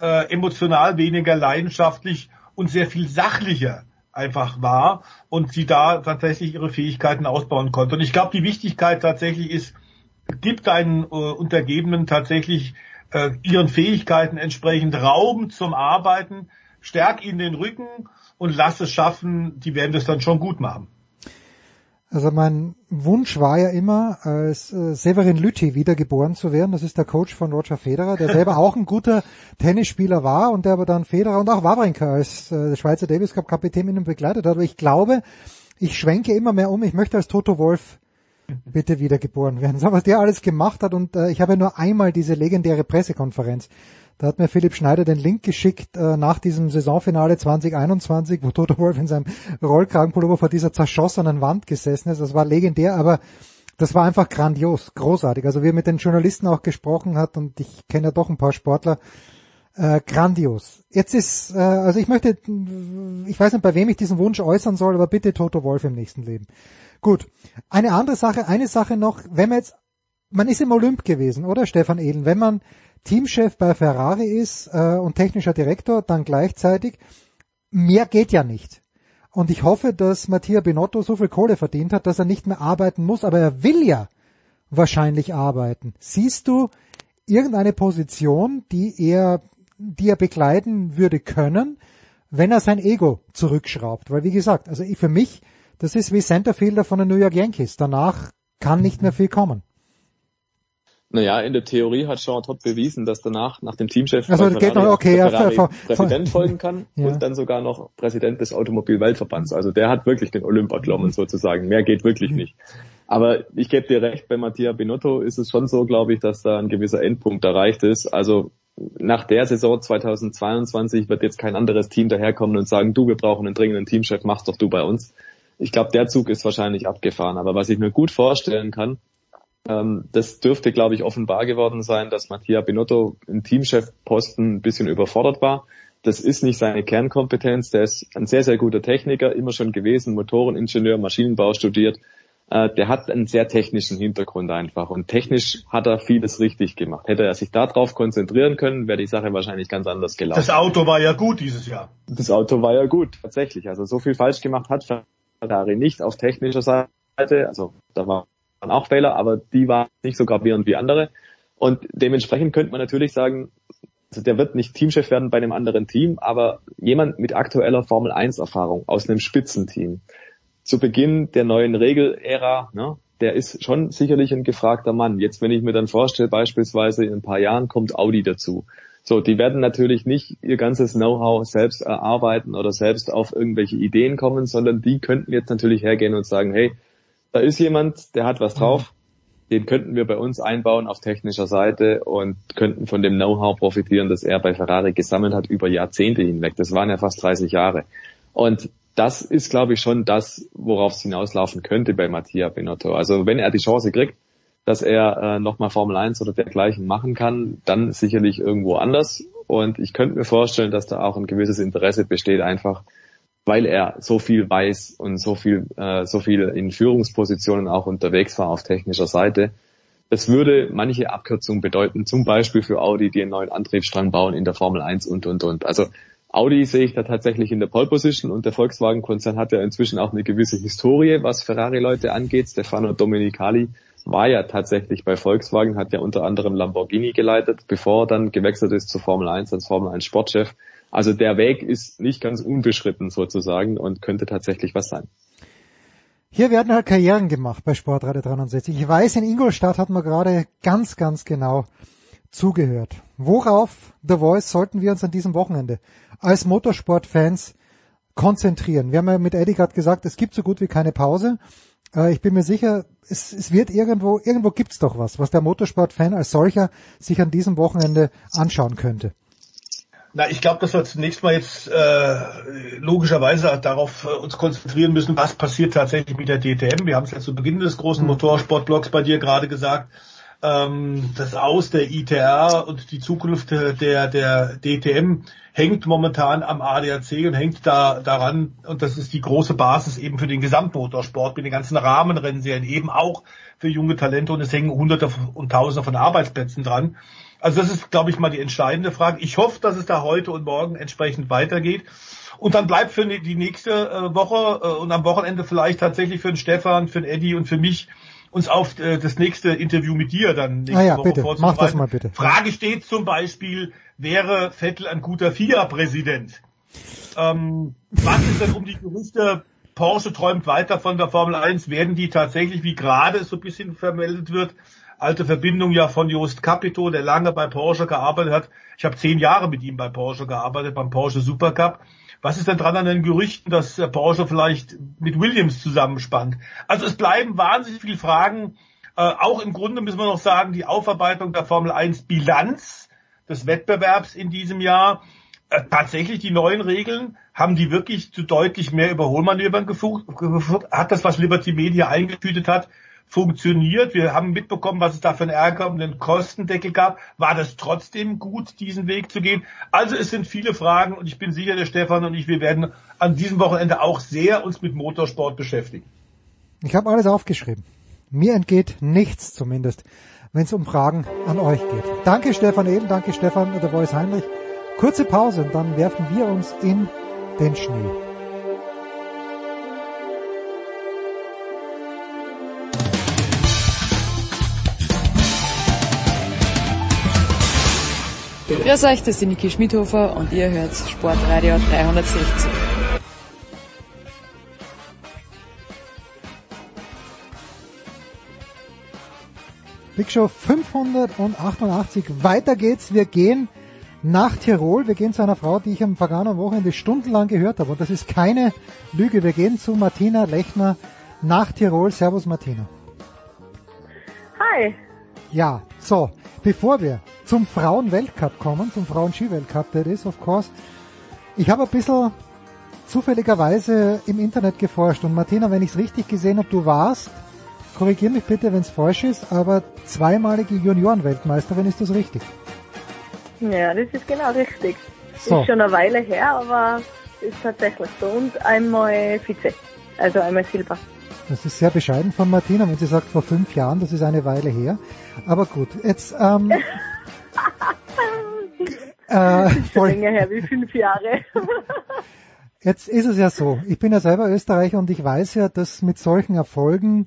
äh, emotional, weniger leidenschaftlich und sehr viel sachlicher einfach war und sie da tatsächlich ihre Fähigkeiten ausbauen konnte. Und ich glaube, die Wichtigkeit tatsächlich ist, gibt deinen äh, Untergebenen tatsächlich äh, ihren Fähigkeiten entsprechend Raum zum Arbeiten, stärk ihnen den Rücken und lass es schaffen, die werden das dann schon gut machen. Also mein Wunsch war ja immer, als äh, Severin Lütti wiedergeboren zu werden. Das ist der Coach von Roger Federer, der selber auch ein guter Tennisspieler war und der aber dann Federer und auch Wawrinka als äh, Schweizer Davis Cup Kapitän mit ihm begleitet hat. Aber ich glaube, ich schwenke immer mehr um. Ich möchte als Toto Wolf bitte wiedergeboren werden. So was der alles gemacht hat und äh, ich habe ja nur einmal diese legendäre Pressekonferenz. Da hat mir Philipp Schneider den Link geschickt äh, nach diesem Saisonfinale 2021, wo Toto Wolf in seinem Rollkragenpullover vor dieser zerschossenen Wand gesessen ist. Das war legendär, aber das war einfach grandios, großartig. Also wie er mit den Journalisten auch gesprochen hat und ich kenne ja doch ein paar Sportler, äh, grandios. Jetzt ist, äh, also ich möchte, ich weiß nicht, bei wem ich diesen Wunsch äußern soll, aber bitte Toto Wolf im nächsten Leben. Gut. Eine andere Sache, eine Sache noch, wenn man jetzt, man ist im Olymp gewesen, oder Stefan Ehlen? Wenn man Teamchef bei Ferrari ist äh, und technischer Direktor, dann gleichzeitig, mehr geht ja nicht. Und ich hoffe, dass Mattia Binotto so viel Kohle verdient hat, dass er nicht mehr arbeiten muss, aber er will ja wahrscheinlich arbeiten. Siehst du irgendeine Position, die er, die er begleiten würde können, wenn er sein Ego zurückschraubt? Weil wie gesagt, also für mich das ist wie Centerfielder von den New York Yankees. Danach kann nicht mehr viel kommen. Naja, in der Theorie hat Jean Todt bewiesen, dass danach nach dem Teamchef also, geht noch, okay, ja, von, Präsident folgen kann Ja. und dann sogar noch Präsident des Automobilweltverbands. Also der hat wirklich den Olymp erklommen sozusagen. Mehr geht wirklich nicht. Aber ich gebe dir recht, bei Mattia Binotto ist es schon so, glaube ich, dass da ein gewisser Endpunkt erreicht ist. Also nach der Saison 2022 wird jetzt kein anderes Team daherkommen und sagen, du, wir brauchen einen dringenden Teamchef, mach's doch du bei uns. Ich glaube, der Zug ist wahrscheinlich abgefahren. Aber was ich mir gut vorstellen kann, ähm, das dürfte, glaube ich, offenbar geworden sein, dass Mattia Binotto im Teamchefposten ein bisschen überfordert war. Das ist nicht seine Kernkompetenz. Der ist ein sehr, sehr guter Techniker, immer schon gewesen, Motoreningenieur, Maschinenbau studiert. Äh, der hat einen sehr technischen Hintergrund einfach. Und technisch hat er vieles richtig gemacht. Hätte er sich darauf konzentrieren können, wäre die Sache wahrscheinlich ganz anders gelaufen. Das Auto war ja gut dieses Jahr. Das Auto war ja gut, tatsächlich. Also so viel falsch gemacht hat Ferrari nicht auf technischer Seite. Also da waren auch Fehler, aber die waren nicht so gravierend wie andere. Und dementsprechend könnte man natürlich sagen, also der wird nicht Teamchef werden bei einem anderen Team, aber jemand mit aktueller Formel 1 Erfahrung aus einem Spitzenteam zu Beginn der neuen Regelära, ne, der ist schon sicherlich ein gefragter Mann. Jetzt, wenn ich mir dann vorstelle, beispielsweise in ein paar Jahren kommt Audi dazu. So, die werden natürlich nicht ihr ganzes Know-how selbst erarbeiten oder selbst auf irgendwelche Ideen kommen, sondern die könnten jetzt natürlich hergehen und sagen, hey, da ist jemand, der hat was drauf, den könnten wir bei uns einbauen auf technischer Seite und könnten von dem Know-how profitieren, das er bei Ferrari gesammelt hat über Jahrzehnte hinweg. Das waren ja fast 30 Jahre. Und das ist, glaube ich, schon das, worauf es hinauslaufen könnte bei Mattia Binotto. Also wenn er die Chance kriegt, dass er äh, nochmal Formel 1 oder dergleichen machen kann, dann sicherlich irgendwo anders. Und ich könnte mir vorstellen, dass da auch ein gewisses Interesse besteht, einfach weil er so viel weiß und so viel, äh, so viel in Führungspositionen auch unterwegs war auf technischer Seite. Das würde manche Abkürzungen bedeuten, zum Beispiel für Audi, die einen neuen Antriebsstrang bauen in der Formel 1 und, und, und. Also Audi sehe ich da tatsächlich in der Pole Position und der Volkswagen-Konzern hat ja inzwischen auch eine gewisse Historie, was Ferrari-Leute angeht. Stefano Domenicali war ja tatsächlich bei Volkswagen, hat ja unter anderem Lamborghini geleitet, bevor er dann gewechselt ist zur Formel 1 als Formel 1 Sportchef. Also der Weg ist nicht ganz unbeschritten sozusagen und könnte tatsächlich was sein. Hier werden halt Karrieren gemacht bei Sportradio 360. Ich weiß, in Ingolstadt hat man gerade ganz, ganz genau zugehört. Worauf, The Voice, sollten wir uns an diesem Wochenende als Motorsportfans konzentrieren? Wir haben ja mit Eddie gerade gesagt, es gibt so gut wie keine Pause. Äh, Ich bin mir sicher, es, es wird irgendwo, irgendwo gibt's doch was, was der Motorsportfan als solcher sich an diesem Wochenende anschauen könnte. Na, ich glaube, dass wir zunächst mal jetzt äh, logischerweise darauf äh, uns konzentrieren müssen, was passiert tatsächlich mit der DTM. Wir haben es ja zu Beginn des großen Motorsportblocks bei dir gerade gesagt. Ähm, das Aus der ITR und die Zukunft der, der DTM hängt momentan am ADAC und hängt da daran, und das ist die große Basis eben für den Gesamtmotorsport mit den ganzen Rahmenrennserien, eben auch für junge Talente und es hängen Hunderte und Tausende von Arbeitsplätzen dran. Also das ist, glaube ich, mal die entscheidende Frage. Ich hoffe, dass es da heute und morgen entsprechend weitergeht. Und dann bleibt für die nächste äh, Woche äh, und am Wochenende vielleicht tatsächlich für den Stefan, für den Eddie und für mich uns auf äh, das nächste Interview mit dir dann nächste Ah ja, Woche bitte, mach vorzubereiten. das mal bitte. Frage steht zum Beispiel, wäre Vettel ein guter FIA-Präsident? Ähm, was ist denn um die Gerüchte, Porsche träumt weiter von der Formel 1, werden die tatsächlich, wie gerade so ein bisschen vermeldet wird, alte Verbindung ja von Jost Capito, der lange bei Porsche gearbeitet hat. Ich habe zehn Jahre mit ihm bei Porsche gearbeitet, beim Porsche Supercup. Was ist denn dran an den Gerüchten, dass Porsche vielleicht mit Williams zusammenspannt? Also es bleiben wahnsinnig viele Fragen. Äh, auch im Grunde müssen wir noch sagen, die Aufarbeitung der Formel 1 Bilanz des Wettbewerbs in diesem Jahr. Äh, tatsächlich die neuen Regeln, haben die wirklich zu deutlich mehr Überholmanövern geführt? Hat das, was Liberty Media eingetütet hat, funktioniert? Wir haben mitbekommen, was es da für einen Ärger um den Kostendeckel gab. War das trotzdem gut, diesen Weg zu gehen? Also es sind viele Fragen und ich bin sicher, der Stefan und ich, wir werden an diesem Wochenende auch sehr uns mit Motorsport beschäftigen. Ich habe alles aufgeschrieben. Mir entgeht nichts zumindest, wenn es um Fragen an euch geht. Danke Stefan Eben, danke Stefan der Voice Heinrich. Kurze Pause und dann werfen wir uns in den Schnee. Grüß euch, das ist die Niki Schmidhofer und ihr hört Sportradio 360. Big Show 588. Weiter geht's. Wir gehen nach Tirol. Wir gehen zu einer Frau, die ich am vergangenen Wochenende stundenlang gehört habe. Und das ist keine Lüge. Wir gehen zu Martina Lechner nach Tirol. Servus Martina. Hi. Ja, so, bevor wir zum Frauen-Weltcup kommen, zum Frauen-Ski-Weltcup, der ist, of course, ich habe ein bisschen zufälligerweise im Internet geforscht und Martina, wenn ich es richtig gesehen habe, du warst, korrigier mich bitte, wenn es falsch ist, aber zweimalige Juniorenweltmeisterin, ist das richtig? Ja, das ist genau richtig. So. Ist schon eine Weile her, aber ist tatsächlich so. Und einmal Vize, also einmal Silber. Das ist sehr bescheiden von Martina, wenn sie sagt vor fünf Jahren, das ist eine Weile her. Aber gut, jetzt ähm, äh, voll- länger her wie fünf Jahre. Jetzt ist es ja so, ich bin ja selber Österreicher und ich weiß ja, dass mit solchen Erfolgen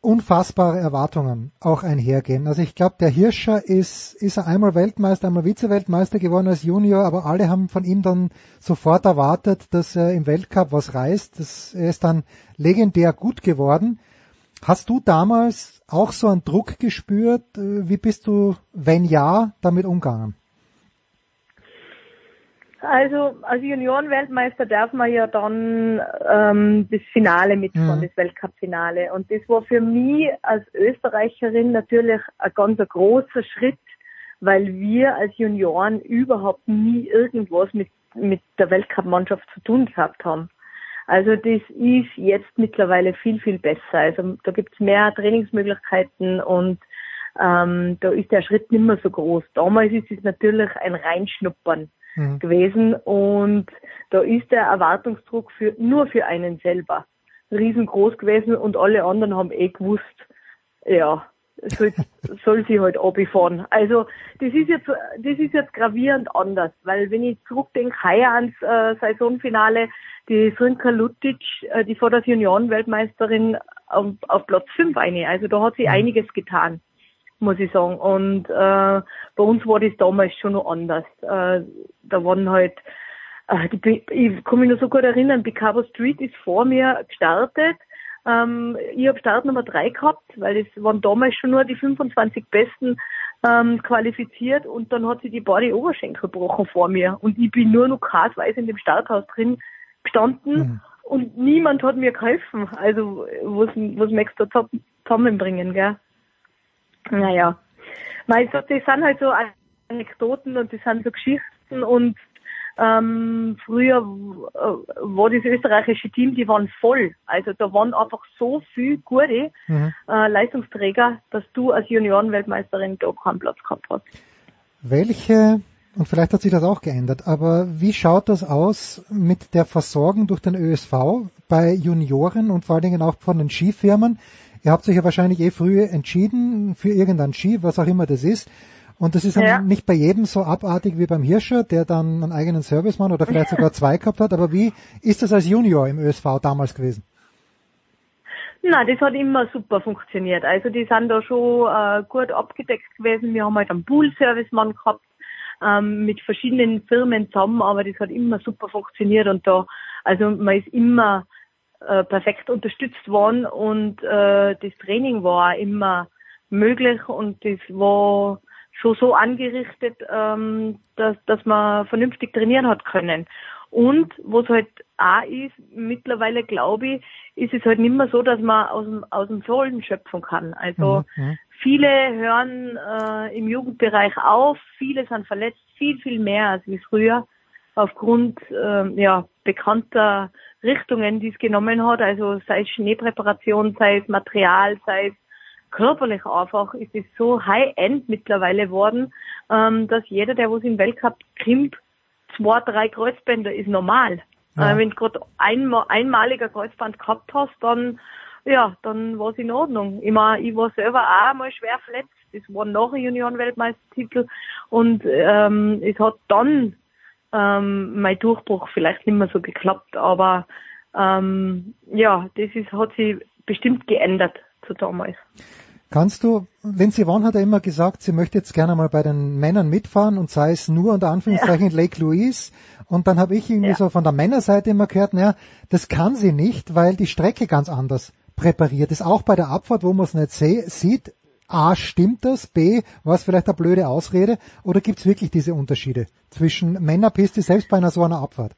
unfassbare Erwartungen auch einhergehen. Also ich glaube, der Hirscher ist, ist er einmal Weltmeister, einmal Vize-Weltmeister geworden als Junior, aber alle haben von ihm dann sofort erwartet, dass er im Weltcup was reißt. Das, er ist dann legendär gut geworden. Hast du damals auch so einen Druck gespürt? Äh, Wie bist du, wenn ja, damit umgegangen? Also als Juniorenweltmeister darf man ja dann ähm, das Finale mitfahren, Mhm. das Weltcup-Finale. Und das war für mich als Österreicherin natürlich ein ganz ein großer Schritt, weil wir als Junioren überhaupt nie irgendwas mit, mit der Weltcup-Mannschaft zu tun gehabt haben. Also das ist jetzt mittlerweile viel, viel besser. Also da gibt's mehr Trainingsmöglichkeiten und ähm, da ist der Schritt nicht mehr so groß. Damals ist es natürlich ein Reinschnuppern Mhm. gewesen und da ist der Erwartungsdruck für, nur für einen selber riesengroß gewesen und alle anderen haben eh gewusst, ja, soll, soll sie halt abfahren. Also das ist jetzt das ist jetzt gravierend anders, weil wenn ich zurückdenke, heuer ans äh, Saisonfinale, die Srinka Lutic, äh, die vor der Juniorenweltmeisterin auf, auf Platz 5 eine. Also da hat sie einiges getan muss ich sagen. Und äh, bei uns war das damals schon noch anders. Äh, da waren halt, äh, die, ich kann mich noch so gut erinnern, Picabo Street ist vor mir gestartet. Ähm, ich habe Start Nummer drei gehabt, weil es waren damals schon nur die 25 Besten ähm, qualifiziert und dann hat sie die beide Oberschenkel gebrochen vor mir und ich bin nur noch kasweis in dem Starthaus drin gestanden und niemand hat mir geholfen. Also was, was möchtest du da zusammenbringen, gell? Naja. Mei, so, das sind halt so Anekdoten und das sind so Geschichten und ähm, früher äh, war das österreichische Team, die waren voll. Also da waren einfach so viel gute Mhm. äh, Leistungsträger, dass du als Juniorenweltmeisterin da keinen Platz gehabt hast. Welche, und vielleicht hat sich das auch geändert, aber wie schaut das aus mit der Versorgung durch den ÖSV bei Junioren und vor allen Dingen auch von den Skifirmen? Ihr habt euch ja wahrscheinlich eh früh entschieden für irgendein Ski, was auch immer das ist. Und das ist Ja. nicht bei jedem so abartig wie beim Hirscher, der dann einen eigenen Servicemann oder vielleicht sogar zwei gehabt hat. Aber wie ist das als Junior im ÖSV damals gewesen? Na, das hat immer super funktioniert. Also die sind da schon äh, gut abgedeckt gewesen. Wir haben halt einen Pool-Servicemann gehabt ähm, mit verschiedenen Firmen zusammen, aber das hat immer super funktioniert und da, also man ist immer äh, perfekt unterstützt worden und äh, das Training war immer möglich und das war schon so angerichtet, ähm, dass, dass man vernünftig trainieren hat können. Und was halt auch ist, mittlerweile glaube ich, ist es halt nicht mehr so, dass man aus dem, aus dem Vollen schöpfen kann. Also viele hören äh, im Jugendbereich auf, viele sind verletzt, viel, viel mehr als wie früher, aufgrund ähm, ja, bekannter Richtungen, die es genommen hat, also sei es Schneepräparation, sei es Material, sei es körperlich einfach, ist es so high-end mittlerweile worden, ähm, dass jeder, der was im Weltcup krimpt, zwei, drei Kreuzbänder ist normal. Ja. Äh, wenn du gerade einmal, einmaliger Kreuzband gehabt hast, dann ja, dann war es in Ordnung. Ich, mein, ich war selber auch einmal schwer verletzt. Das war nach dem Juniorenweltmeistertitel und ähm, es hat dann ähm, mein Durchbruch vielleicht nicht mehr so geklappt, aber ähm, ja, das ist, hat sich bestimmt geändert zu damals. Kannst du, Lindsay Vonn hat ja immer gesagt, sie möchte jetzt gerne mal bei den Männern mitfahren und sei es nur unter Anführungszeichen Lake Louise. Und dann habe ich irgendwie so von der Männerseite immer gehört, naja, das kann sie nicht, weil die Strecke ganz anders präpariert ist. Auch bei der Abfahrt, wo man es nicht sieht, A, stimmt das? B, war es vielleicht eine blöde Ausrede? Oder gibt es wirklich diese Unterschiede zwischen Männerpiste, selbst bei einer so einer Abfahrt?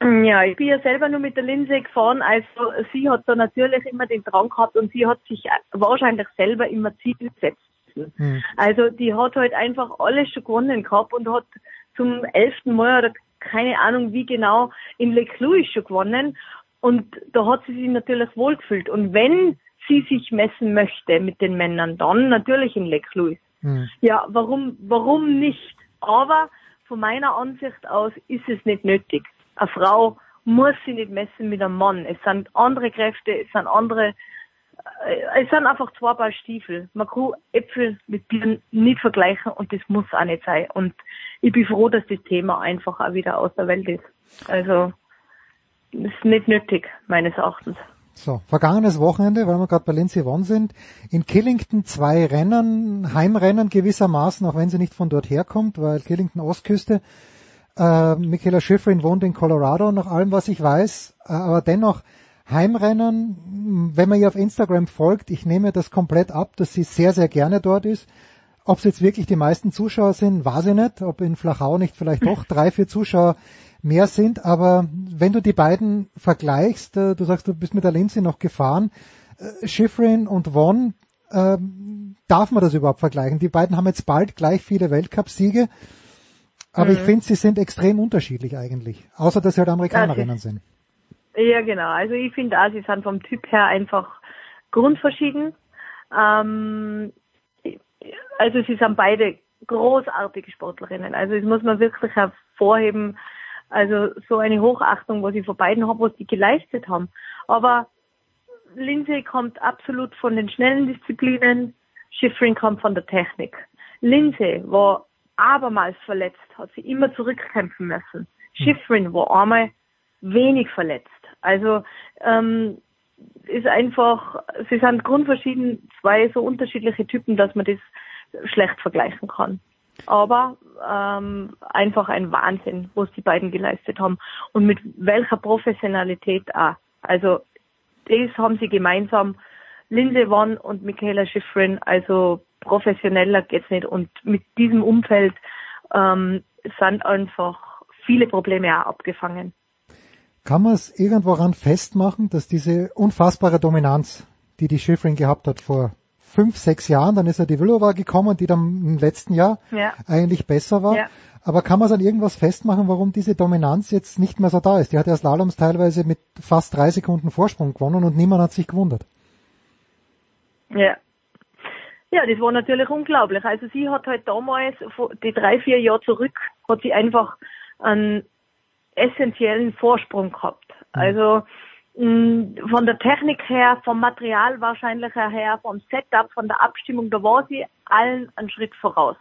Ja, ich bin ja selber nur mit der Linse gefahren, also sie hat da natürlich immer den Drang gehabt und sie hat sich wahrscheinlich selber immer Ziel gesetzt. Hm. Also die hat halt einfach alles schon gewonnen gehabt und hat zum elften Mal oder keine Ahnung wie genau in Lake Louis schon gewonnen und da hat sie sich natürlich wohlgefühlt und wenn sie sich messen möchte mit den Männern, dann natürlich in Lake Louis. Hm. Ja, warum, warum nicht? Aber von meiner Ansicht aus ist es nicht nötig. Eine Frau muss sich nicht messen mit einem Mann. Es sind andere Kräfte, es sind andere, äh, es sind einfach zwei Paar Stiefel. Man kann Äpfel mit Birnen nicht vergleichen und das muss auch nicht sein. Und ich bin froh, dass das Thema einfach auch wieder aus der Welt ist. Also, ist nicht nötig, meines Erachtens. So, vergangenes Wochenende, weil wir gerade bei Lindsay Vonn sind, in Killington zwei Rennen, Heimrennen gewissermaßen, auch wenn sie nicht von dort herkommt, weil Killington Ostküste, äh, Michaela Schifrin wohnt in Colorado, nach allem, was ich weiß, äh, aber dennoch Heimrennen, wenn man ihr auf Instagram folgt, ich nehme das komplett ab, dass sie sehr, sehr gerne dort ist. Ob es jetzt wirklich die meisten Zuschauer sind, weiß ich nicht. Ob in Flachau nicht vielleicht doch drei, vier Zuschauer mehr sind. Aber wenn du die beiden vergleichst, äh, du sagst, du bist mit der Lindsay noch gefahren, äh, Schifrin und Von, äh, darf man das überhaupt vergleichen? Die beiden haben jetzt bald gleich viele Weltcupsiege. Aber Mhm. ich finde, sie sind extrem unterschiedlich eigentlich. Außer, dass sie halt Amerikanerinnen Ja, sind. Ja, genau. Also ich finde auch, sie sind vom Typ her einfach grundverschieden. Ähm, also sie sind beide großartige Sportlerinnen. Also das muss man wirklich hervorheben. Also so eine Hochachtung, was ich von beiden habe, was die geleistet haben. Aber Lindsay kommt absolut von den schnellen Disziplinen, Schifrin kommt von der Technik. Lindsay war abermals verletzt, hat sie immer zurückkämpfen müssen. Schifrin war einmal wenig verletzt. Also ähm, ist einfach, sie sind grundverschieden zwei so unterschiedliche Typen, dass man das schlecht vergleichen kann. Aber ähm, einfach ein Wahnsinn, was die beiden geleistet haben und mit welcher Professionalität auch. Also das haben sie gemeinsam, Lindsay Vonn und Michaela Schifrin, also professioneller geht's nicht. Und mit diesem Umfeld ähm, sind einfach viele Probleme auch abgefangen. Kann man es irgendwo ran festmachen, dass diese unfassbare Dominanz, die die Schifrin gehabt hat vor fünf, sechs Jahren, dann ist ja die Villova gekommen, die dann im letzten Jahr Ja. eigentlich besser war. Ja. Aber kann man es an irgendwas festmachen, warum diese Dominanz jetzt nicht mehr so da ist? Die hat ja Slaloms teilweise mit fast drei Sekunden Vorsprung gewonnen und niemand hat sich gewundert. Ja. Ja, das war natürlich unglaublich. Also sie hat halt damals, die drei, vier Jahre zurück, hat sie einfach einen essentiellen Vorsprung gehabt. Also mh, von der Technik her, vom Material wahrscheinlich her, vom Setup, von der Abstimmung, da war sie allen einen Schritt voraus.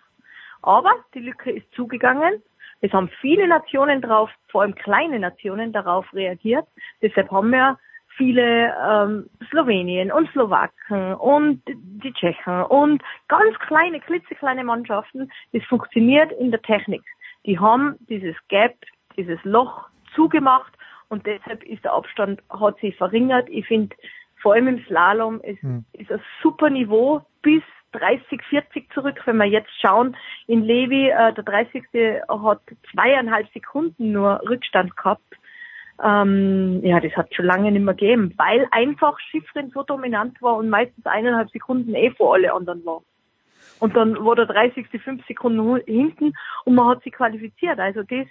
Aber die Lücke ist zugegangen. Es haben viele Nationen drauf, vor allem kleine Nationen darauf reagiert. Deshalb haben wir viele ähm, Slowenien und Slowaken und die Tschechen und ganz kleine, klitzekleine Mannschaften. Das funktioniert in der Technik. Die haben dieses Gap, dieses Loch zugemacht und deshalb ist der Abstand, hat sich verringert. Ich finde, vor allem im Slalom ist, ist ein super Niveau bis 30, 40 zurück. Wenn wir jetzt schauen, in Levi, äh, der 30. hat zweieinhalb Sekunden nur Rückstand gehabt. Ähm, ja, das hat schon lange nicht mehr gegeben, weil einfach Schiffrin so dominant war und meistens eineinhalb Sekunden eh vor alle anderen war. Und dann war der 30. fünf Sekunden hinten und man hat sie qualifiziert. Also das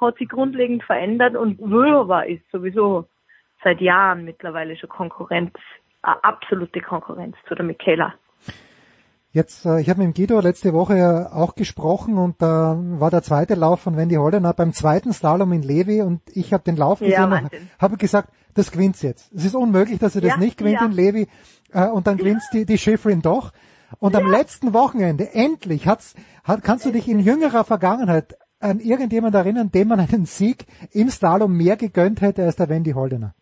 hat sich grundlegend verändert und Wöhrer ist sowieso seit Jahren mittlerweile schon Konkurrenz, eine absolute Konkurrenz zu der Michaela. Jetzt, äh, ich habe mit dem Guido letzte Woche ja auch gesprochen und da war der zweite Lauf von Wendy Holdener beim zweiten Slalom in Levi und ich habe den Lauf Ja, gesehen und Wahnsinn. habe gesagt, das gewinnt's jetzt. Es ist unmöglich, dass sie das Ja, nicht gewinnt ja. in Levi äh, und dann gewinnt's die, die Schifrin doch. Und am letzten Wochenende, endlich, hat's, hat, kannst du dich in jüngerer Vergangenheit an irgendjemand erinnern, dem man einen Sieg im Slalom mehr gegönnt hätte als der Wendy Holdener?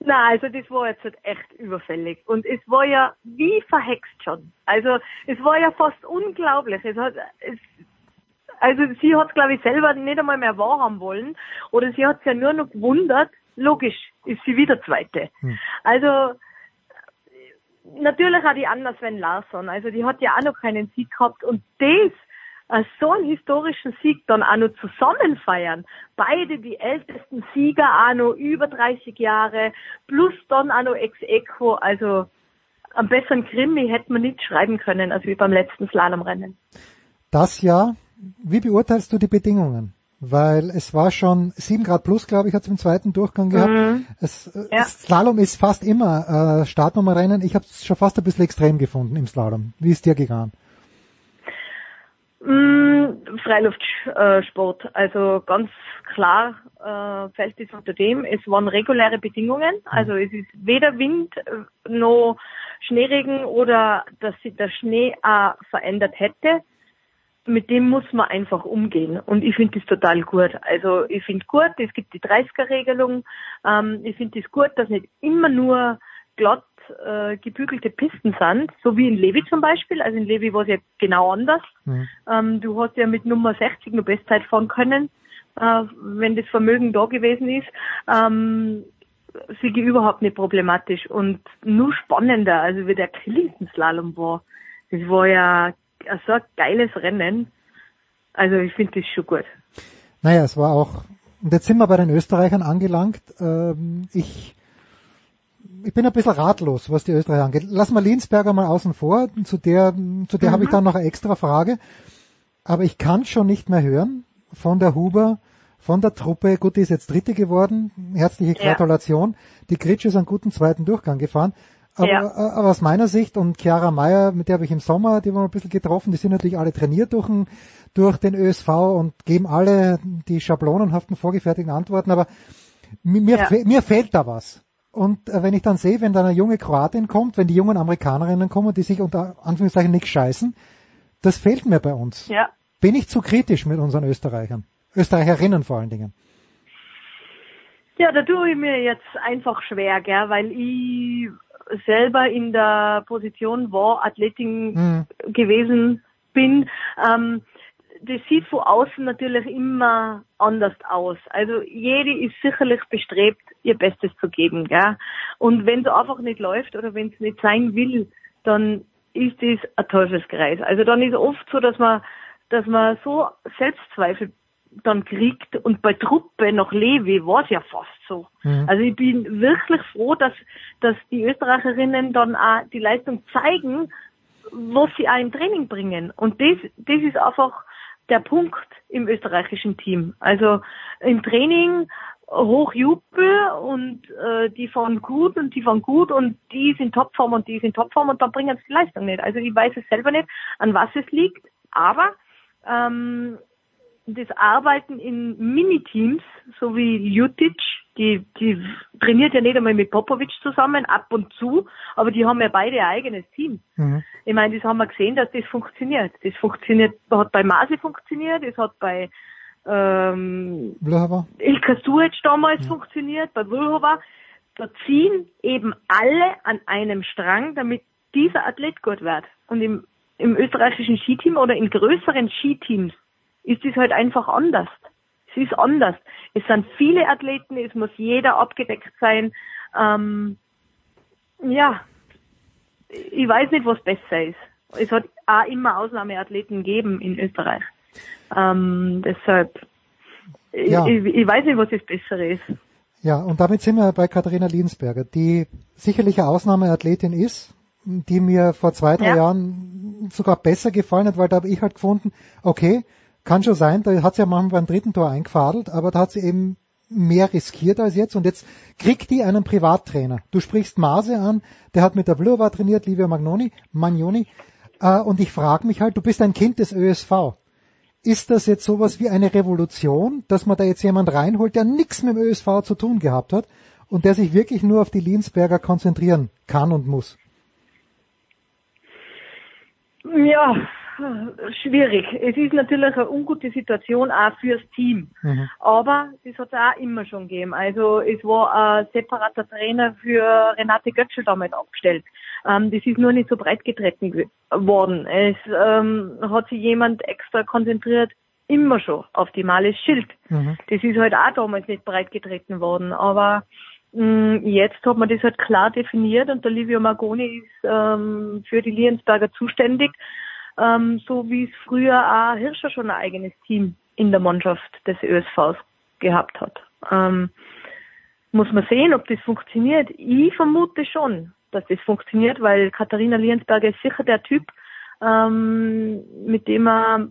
Na, also das war jetzt halt echt überfällig. Und es war ja wie verhext schon. Also es war ja fast unglaublich. Es hat, es, also sie hat glaube ich selber nicht einmal mehr wahrhaben wollen. Oder sie hat sich ja nur noch gewundert. Logisch ist sie wieder Zweite. Also natürlich auch die Anna Sven Larsson. Also die hat ja auch noch keinen Sieg gehabt und das so einen historischen Sieg dann auch noch zusammen feiern. Beide die ältesten Sieger auch noch über 30 Jahre, plus dann auch noch ex equo. Also am besseren Krimi hätte man nicht schreiben können, als wie beim letzten Slalomrennen. Das ja. Wie beurteilst du die Bedingungen? Weil es war schon 7 Grad plus, glaube ich, hat es im zweiten Durchgang gehabt. Mhm. Es, ja. Slalom ist fast immer äh, Startnummerrennen. Ich habe es schon fast ein bisschen extrem gefunden im Slalom. Wie ist dir gegangen? Mm, Freiluftsport, also ganz klar äh, fällt es unter dem. Es waren reguläre Bedingungen, also es ist weder Wind äh, noch Schneeregen oder dass sich der Schnee auch verändert hätte. Mit dem muss man einfach umgehen und ich finde das total gut. Also ich finde gut, es gibt die 30er-Regelung. Ähm, ich finde es das gut, dass nicht immer nur glatt äh, gebügelte Pisten sind, so wie in Levi zum Beispiel. Also in Levi war es ja genau anders. Mhm. Ähm, du hast ja mit Nummer 60 nur Bestzeit fahren können, äh, wenn das Vermögen da gewesen ist. Ähm, Siege überhaupt nicht problematisch und nur spannender, also wie der Killington-Slalom war. Das war ja so ein geiles Rennen. Also ich finde das schon gut. Naja, es war auch, und jetzt sind wir bei den Österreichern angelangt. Ähm, ich ich bin ein bisschen ratlos, was die Österreicher angeht. Lass mal Linsberger mal außen vor, zu der, zu der mhm. habe ich dann noch eine extra Frage. Aber ich kann schon nicht mehr hören von der Huber, von der Truppe. Gut, die ist jetzt Dritte geworden. Herzliche Gratulation. Ja. Die Gritsch ist einen guten zweiten Durchgang gefahren. Aber, ja. Äh, aber aus meiner Sicht und Chiara Meyer, mit der habe ich im Sommer, die waren ein bisschen getroffen, die sind natürlich alle trainiert durch den, durch den ÖSV und geben alle die schablonenhaften vorgefertigten Antworten, aber mir, ja. mir fehlt da was. Und äh, wenn ich dann sehe, wenn da eine junge Kroatin kommt, wenn die jungen Amerikanerinnen kommen, die sich unter Anführungszeichen nichts scheißen, das fehlt mir bei uns. Ja. Bin ich zu kritisch mit unseren Österreichern? Österreicherinnen vor allen Dingen. Ja, da tue ich mir jetzt einfach schwer, gell, weil ich selber in der Position war, Athletin mhm. gewesen bin. Ähm, das sieht von außen natürlich immer anders aus. Also jede ist sicherlich bestrebt, ihr Bestes zu geben. Gell? Und wenn es einfach nicht läuft oder wenn es nicht sein will, dann ist das ein Teufelskreis. Also dann ist oft so, dass man, dass man so Selbstzweifel dann kriegt und bei Truppe nach Levi war es ja fast so. Mhm. Also ich bin wirklich froh, dass, dass die Österreicherinnen dann auch die Leistung zeigen, was sie auch im Training bringen. Und das, das ist einfach der Punkt im österreichischen Team. Also im Training hochjubel und äh, die fahren gut und die fahren gut und die sind Topform und die sind Topform und dann bringen sie die Leistung nicht. Also ich weiß es selber nicht, an was es liegt, aber ähm, das Arbeiten in Miniteams, so wie Jutic, die, die trainiert ja nicht einmal mit Popovic zusammen, ab und zu, aber die haben ja beide ein eigenes Team. Mhm. Ich meine, das haben wir gesehen, dass das funktioniert. Das funktioniert, hat bei Masi funktioniert, es hat bei ähm, Ilka Suec damals mhm. funktioniert, bei Vlhova. Da ziehen eben alle an einem Strang, damit dieser Athlet gut wird. Und im, im österreichischen Skiteam oder in größeren Skiteams ist es halt einfach anders. Es ist anders. Es sind viele Athleten, es muss jeder abgedeckt sein. Ähm, ja, ich weiß nicht, was besser ist. Es hat auch immer Ausnahmeathleten gegeben in Österreich. Ähm, deshalb, ja. ich, ich weiß nicht, was das Bessere ist. Ja, und damit sind wir bei Katharina Liensberger, die sicherlich eine Ausnahmeathletin ist, die mir vor zwei, drei ja. Jahren sogar besser gefallen hat, weil da habe ich halt gefunden, okay, kann schon sein, da hat sie ja manchmal beim dritten Tor eingefadelt, aber da hat sie eben mehr riskiert als jetzt und jetzt kriegt die einen Privattrainer. Du sprichst Mase an, der hat mit der Vlova trainiert, Livia Magnoni, Magnoni, äh, und ich frage mich halt, du bist ein Kind des ÖSV. Ist das jetzt sowas wie eine Revolution, dass man da jetzt jemand reinholt, der nichts mit dem ÖSV zu tun gehabt hat und der sich wirklich nur auf die Liensberger konzentrieren kann und muss? Ja, schwierig. Es ist natürlich eine ungute Situation auch fürs Team. Mhm. Aber das hat es auch immer schon gegeben. Also es war ein separater Trainer für Renate Götzschel damals aufgestellt. Ähm, das ist nur nicht so breit getreten worden. Es ähm, hat sich jemand extra konzentriert, immer schon auf die Males Schild. Mhm. Das ist halt auch damals nicht breit getreten worden. Aber mh, jetzt hat man das halt klar definiert und der Livio Margoni ist ähm, für die Liensberger zuständig, ähm, so wie es früher auch Hirscher schon ein eigenes Team in der Mannschaft des ÖSVs gehabt hat. Ähm, muss man sehen, ob das funktioniert. Ich vermute schon, dass das funktioniert, weil Katharina Liensberger ist sicher der Typ, ähm, mit dem er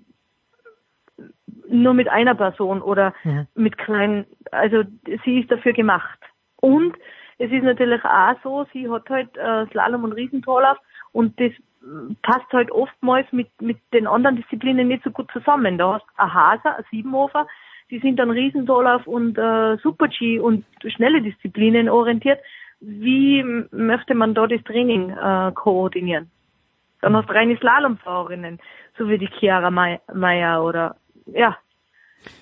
nur mit einer Person oder Mhm. mit kleinen, also sie ist dafür gemacht. Und es ist natürlich auch so, sie hat halt äh, Slalom und Riesentorlauf und das passt halt oftmals mit, mit den anderen Disziplinen nicht so gut zusammen. Da hast du ein Haser, ein Siebenhofer, die sind dann Riesentorlauf und äh, Super-G und schnelle Disziplinen orientiert. Wie möchte man da das Training äh, koordinieren? Dann hast du reine Slalomfahrerinnen, so wie die Chiara Mei- Meier oder ja,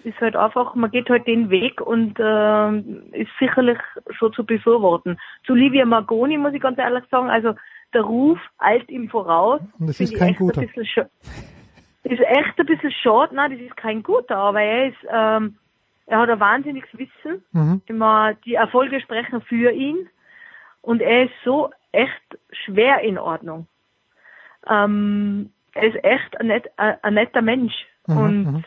ist halt einfach, man geht halt den Weg und äh, ist sicherlich schon zu befürworten. Zu Livia Margoni muss ich ganz ehrlich sagen, also der Ruf eilt ihm voraus. Und das ist kein guter. Ist echt ein bisschen schade, nein, das ist kein guter, aber er ist, ähm, er hat ein wahnsinniges Wissen. Mhm. Immer die Erfolge sprechen für ihn und er ist so echt schwer in Ordnung. Ähm, er ist echt ein, net, ein, ein netter Mensch Mhm, und mhm.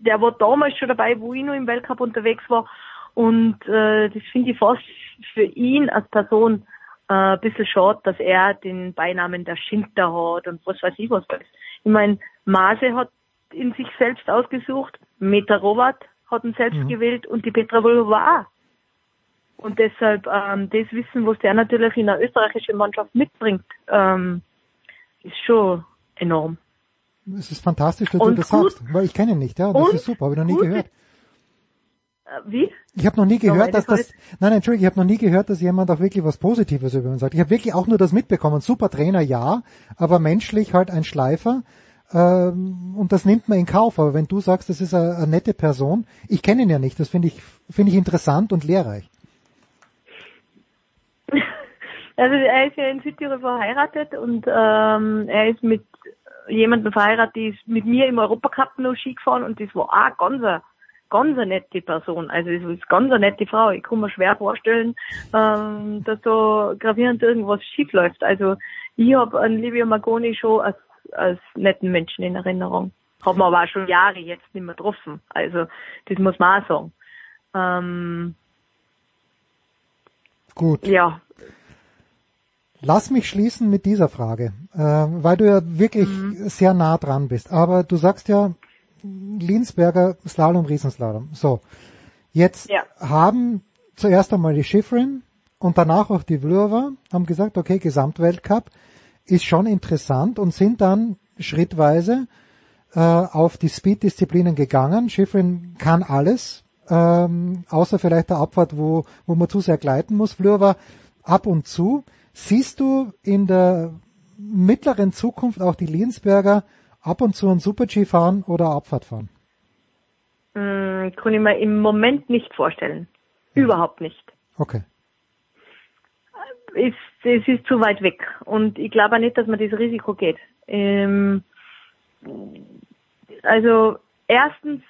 der war damals schon dabei, wo ich noch im Weltcup unterwegs war und äh, das finde ich fast für ihn als Person äh, ein bisschen schade, dass er den Beinamen der Schinter hat und was weiß ich was. Ich meine, Maase hat ihn sich selbst ausgesucht, Meta Robert hat ihn selbst Mhm. gewählt und die Petra Volova. Und deshalb ähm, das Wissen, was der natürlich in der österreichischen Mannschaft mitbringt, ähm, ist schon enorm. Es ist fantastisch, dass du Und das gut- sagst, weil ich kenne ihn nicht, ja, das ist super, habe ich noch nie gehört. Äh, wie? Ich habe noch nie gehört, dass das nein, Entschuldigung, ich habe noch nie gehört, dass jemand auch wirklich was Positives über ihn sagt. Ich habe wirklich auch nur das mitbekommen. Super Trainer, ja, aber menschlich halt ein Schleifer. Ähm, und das nimmt man in Kauf. Aber wenn du sagst, das ist eine, eine nette Person, ich kenne ihn ja nicht, das finde ich, finde ich interessant und lehrreich. Also er ist ja in Südtirol verheiratet und ähm, er ist mit jemandem verheiratet, die ist mit mir im Europacup noch Ski gefahren und das war auch ganz eine, ganz eine nette Person. Also das ist ganz eine nette Frau. Ich kann mir schwer vorstellen, ähm, dass da gravierend irgendwas schief läuft. Also ich habe an Livia Magoni schon als, als netten Menschen in Erinnerung. Haben wir aber auch schon Jahre jetzt nicht mehr getroffen. Also das muss man auch sagen. Ähm, Gut. ja, Lass mich schließen mit dieser Frage, äh, weil du ja wirklich sehr nah dran bist. Aber du sagst ja, Linsberger Slalom, Riesenslalom. So, jetzt Ja. haben zuerst einmal die Schifrin und danach auch die Vlhova haben gesagt, okay, Gesamtweltcup ist schon interessant und sind dann schrittweise äh, auf die Speed-Disziplinen gegangen. Schifrin kann alles, ähm, außer vielleicht der Abfahrt, wo, wo man zu sehr gleiten muss. Vlhova ab und zu. Siehst du in der mittleren Zukunft auch die Liensberger ab und zu ein Super-G fahren oder Abfahrt fahren? Mm, kann ich mir im Moment nicht vorstellen. Überhaupt nicht. Okay. Es, es ist zu weit weg. Und ich glaube auch nicht, dass man das Risiko geht. Ähm, also erstens,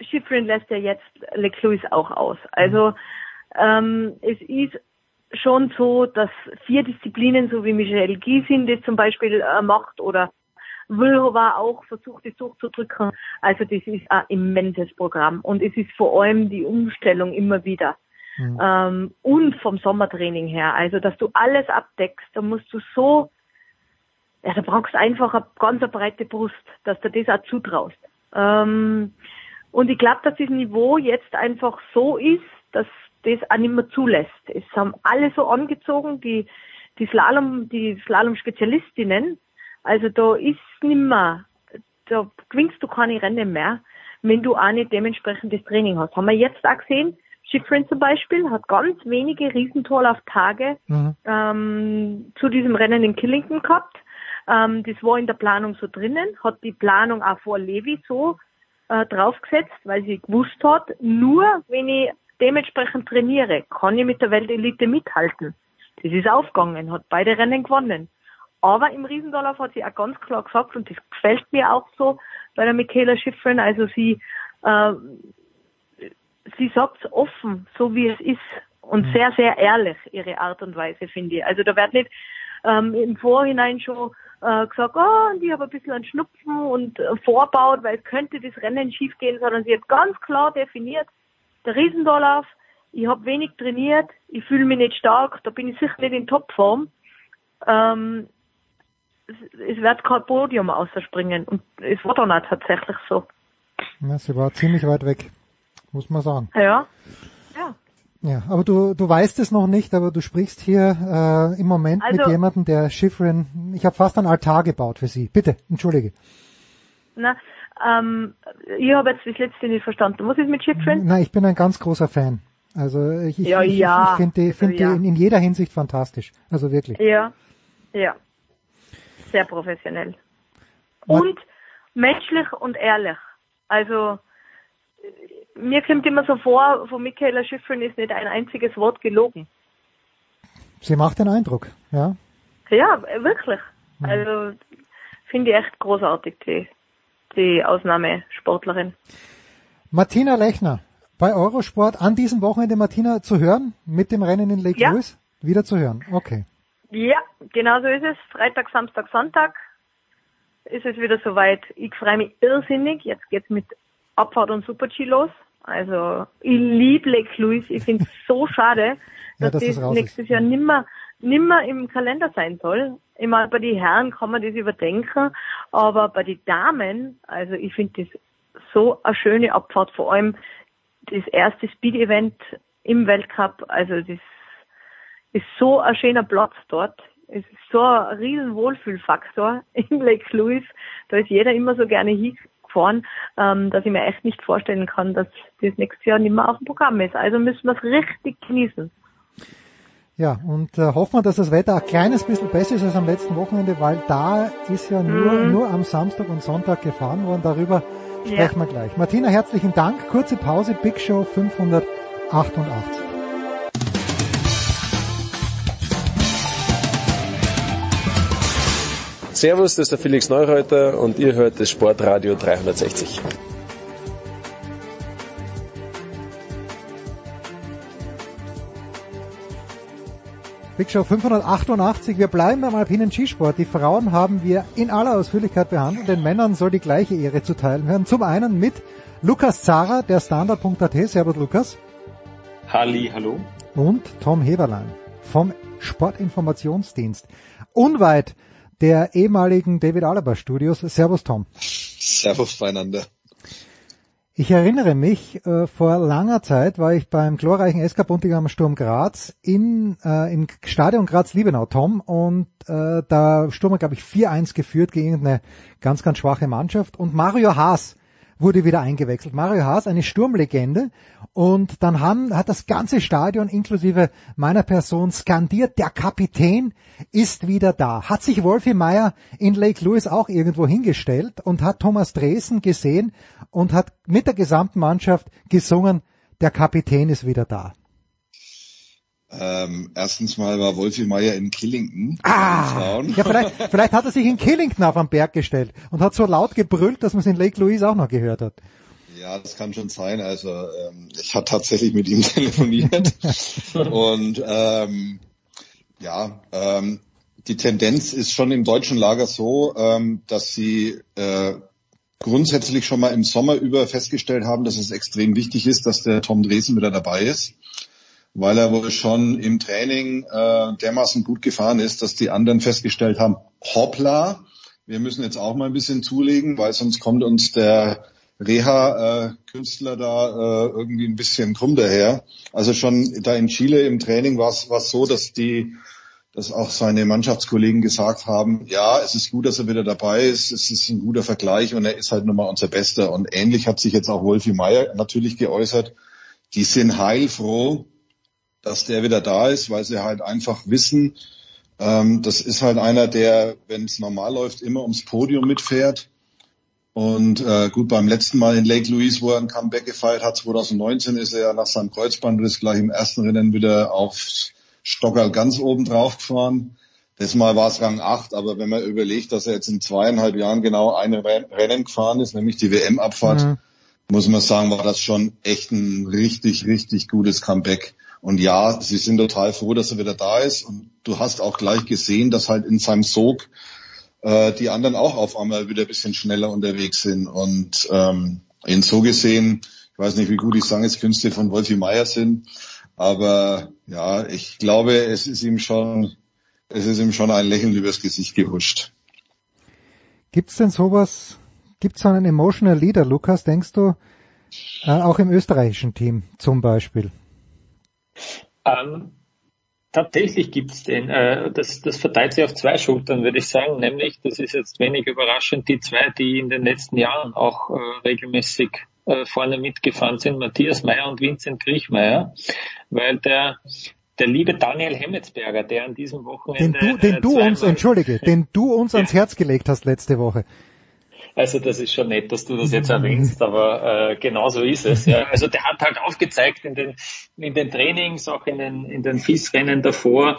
Schifrin lässt ja jetzt Lecluse auch aus. Also ähm, es ist schon so, dass vier Disziplinen, so wie Michel Gysin das zum Beispiel äh, macht oder Vlhova auch versucht, es durchzudrücken. Also das ist ein immenses Programm und es ist vor allem die Umstellung immer wieder. Ähm, und vom Sommertraining her. Also, dass du alles abdeckst, da musst du so, ja, da brauchst du einfach eine ganz eine breite Brust, dass du das auch zutraust. Ähm, und ich glaube, dass das Niveau jetzt einfach so ist, dass das auch nicht mehr zulässt. Es haben alle so angezogen, die, die Slalom, die Slalom-Spezialistinnen. Also da ist nimmer, da gewinnst du keine Rennen mehr, wenn du auch nicht dementsprechend das Training hast. Haben wir jetzt auch gesehen, Schifrin zum Beispiel hat ganz wenige Riesentorlauftage ähm, zu diesem Rennen in Killington gehabt. Ähm, das war in der Planung so drinnen, hat die Planung auch vor Levi so äh, draufgesetzt, weil sie gewusst hat, nur wenn ich dementsprechend trainiere, kann ich mit der Weltelite mithalten. Das ist aufgegangen, hat beide Rennen gewonnen. Aber im Riesendorlauf hat sie auch ganz klar gesagt, und das gefällt mir auch so bei der Michaela Schifrin, also sie, äh, sie sagt offen, so wie es ist. und sehr, sehr ehrlich, ihre Art und Weise, finde ich. Also da wird nicht ähm, im Vorhinein schon äh, gesagt, oh, und ich habe ein bisschen einen Schnupfen und äh, vorbaut, weil es könnte das Rennen schief gehen, sondern sie hat ganz klar definiert, der Riesendorlauf, ich habe wenig trainiert, ich fühle mich nicht stark, da bin ich sicher nicht in Topform. Ähm, es, wird kein Podium ausspringen und es war dann auch tatsächlich so. Ja, sie war ziemlich weit weg, muss man sagen. Ja. Ja. Ja, aber du, du weißt es noch nicht, aber du sprichst hier äh, im Moment Also- mit jemandem, der Schifrin, ich habe fast ein Altar gebaut für sie. Bitte, entschuldige. Na, ähm, ich habe jetzt das letzte nicht verstanden. Was ist mit Schifrin? Nein, ich bin ein ganz großer Fan. Also ich, ich, Ja, ich, ja. ich finde die, find Also, ja. die in, in jeder Hinsicht fantastisch. Also wirklich. Ja, ja. Sehr professionell. Und menschlich und ehrlich. Also, mir kommt immer so vor, von Michaela Schifrin ist nicht ein einziges Wort gelogen. Sie macht den Eindruck, ja. Ja, wirklich. Also, finde ich echt großartig, die, die Ausnahmesportlerin. Martina Lechner, bei Eurosport an diesem Wochenende Martina zu hören, mit dem Rennen in Lake Ja. Louise? Wieder zu hören, okay. Ja, genau so ist es. Freitag, Samstag, Sonntag ist es wieder soweit. Ich freue mich irrsinnig. Jetzt geht's mit Abfahrt und Super-G los. Also, ich liebe Lake Louise. Ich finde es so schade, Ja, dass dass das das nächstes Jahr nimmer, nimmer im Kalender sein soll. Ich meine, bei den Herren kann man das überdenken, aber bei den Damen, also ich finde das so eine schöne Abfahrt, vor allem das erste Speed-Event im Weltcup, also das ist so ein schöner Platz dort. Es ist so ein riesen Wohlfühlfaktor in Lake Louise. Da ist jeder immer so gerne hingefahren, ähm, dass ich mir echt nicht vorstellen kann, dass das nächstes Jahr nicht mehr auf dem Programm ist. Also müssen wir es richtig genießen. Ja, und äh, hoffen wir, dass das Wetter ein kleines bisschen besser ist als am letzten Wochenende, weil da ist ja nur, Mhm. nur am Samstag und Sonntag gefahren worden. Darüber Ja. sprechen wir gleich. Martina, herzlichen Dank. Kurze Pause, Big Show 588. Servus, das ist der Felix Neureuter und ihr hört das Sportradio 360. Big Show 588. Wir bleiben beim alpinen Skisport. Die Frauen haben wir in aller Ausführlichkeit behandelt. Den Männern soll die gleiche Ehre zuteil werden. Zum einen mit Lukas Zara, der Standard.at. Servus Lukas. Halli, hallo. Und Tom Heberlein vom Sportinformationsdienst. Unweit der ehemaligen David Alaba Studios. Servus Tom. Servus beieinander. Ich erinnere mich, äh, vor langer Zeit war ich beim glorreichen SK Buntigam Sturm Graz in, äh, im Stadion Graz-Liebenau, Tom, und äh, da Sturm, glaube ich, 4-1 geführt gegen eine ganz, ganz schwache Mannschaft und Mario Haas wurde wieder eingewechselt. Mario Haas, eine Sturmlegende. Und dann haben, hat das ganze Stadion inklusive meiner Person skandiert, der Kapitän ist wieder da. Hat sich Wolfi Meyer in Lake Louise auch irgendwo hingestellt und hat Thomas Dresen gesehen und hat mit der gesamten Mannschaft gesungen, der Kapitän ist wieder da. Ähm, erstens mal war Wolfi Meier in Killington. Ah, ja, vielleicht, vielleicht hat er sich in Killington auf den Berg gestellt und hat so laut gebrüllt, dass man es in Lake Louise auch noch gehört hat. Ja, das kann schon sein. Also ähm, ich habe tatsächlich mit ihm telefoniert und ähm, ja, ähm, die Tendenz ist schon im deutschen Lager so, ähm, dass sie äh, grundsätzlich schon mal im Sommer über festgestellt haben, dass es extrem wichtig ist, dass der Tom Dresen wieder dabei ist, weil er wohl schon im Training äh, dermaßen gut gefahren ist, dass die anderen festgestellt haben, hoppla, wir müssen jetzt auch mal ein bisschen zulegen, weil sonst kommt uns der Reha-Künstler da äh, irgendwie ein bisschen krumm daher. Also schon da in Chile im Training war es so, dass die, dass auch seine Mannschaftskollegen gesagt haben, ja, es ist gut, dass er wieder dabei ist, es ist ein guter Vergleich und er ist halt nun mal unser Bester. Und ähnlich hat sich jetzt auch Wolfi Meier natürlich geäußert. Die sind heilfroh, dass der wieder da ist, weil sie halt einfach wissen, ähm, das ist halt einer, der, wenn es normal läuft, immer ums Podium mitfährt. Und äh, gut, beim letzten Mal in Lake Louise, wo er ein Comeback gefeiert hat, 2019, ist er ja nach seinem Kreuzbandriss gleich im ersten Rennen wieder auf Stockerl ganz oben drauf gefahren. Das Mal war es Rang 8, aber wenn man überlegt, dass er jetzt in zweieinhalb Jahren genau ein Rennen gefahren ist, nämlich die WM-Abfahrt, Mhm. muss man sagen, war das schon echt ein richtig, richtig gutes Comeback. Und ja, sie sind total froh, dass er wieder da ist. Und du hast auch gleich gesehen, dass halt in seinem Sog äh, die anderen auch auf einmal wieder ein bisschen schneller unterwegs sind. Und ähm, in so gesehen, ich weiß nicht, wie gut die Sangeskünste von Wolfi Meier sind, aber ja, ich glaube, es ist ihm schon, es ist ihm schon ein Lächeln übers Gesicht gehuscht. Gibt's denn sowas, gibt's so einen emotional Leader, Lukas, denkst du, äh, auch im österreichischen Team zum Beispiel? Ähm, tatsächlich gibt's den. Äh, das, das verteilt sich auf zwei Schultern, würde ich sagen. Nämlich, das ist jetzt wenig überraschend, die zwei, die in den letzten Jahren auch äh, regelmäßig äh, vorne mitgefahren sind, Matthias Meyer und Vincent Griechmeier, weil der der liebe Daniel Hemmetsberger, der an diesem Wochenende... Den du, den du uns, entschuldige, den du uns ans Herz gelegt hast letzte Woche. Also das ist schon nett, dass du das jetzt erwähnst, aber äh, genau so ist es. Ja. Also der hat halt aufgezeigt in den, in den Trainings, auch in den, in den FIS-Rennen davor,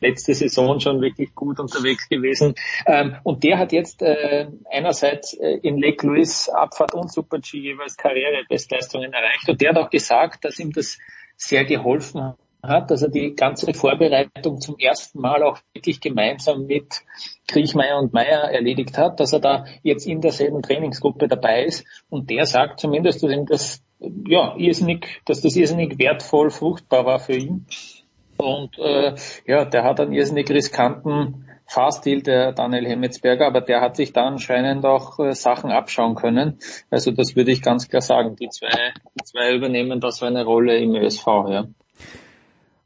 letzte Saison schon wirklich gut unterwegs gewesen. Ähm, und der hat jetzt äh, einerseits äh, in Lake Louise Abfahrt und Super-G jeweils Karrierebestleistungen erreicht. Und der hat auch gesagt, dass ihm das sehr geholfen hat hat, er die ganze Vorbereitung zum ersten Mal auch wirklich gemeinsam mit Kriechmeier und Meier erledigt hat, dass er da jetzt in derselben Trainingsgruppe dabei ist und der sagt zumindest, dass ja irrsinnig, dass das irrsinnig wertvoll, fruchtbar war für ihn. Und äh, ja, der hat einen irrsinnig riskanten Fahrstil, der Daniel Hemmetsberger, aber der hat sich da anscheinend auch äh, Sachen abschauen können. Also das würde ich ganz klar sagen. Die zwei, die zwei übernehmen da so eine Rolle im ÖSV, ja.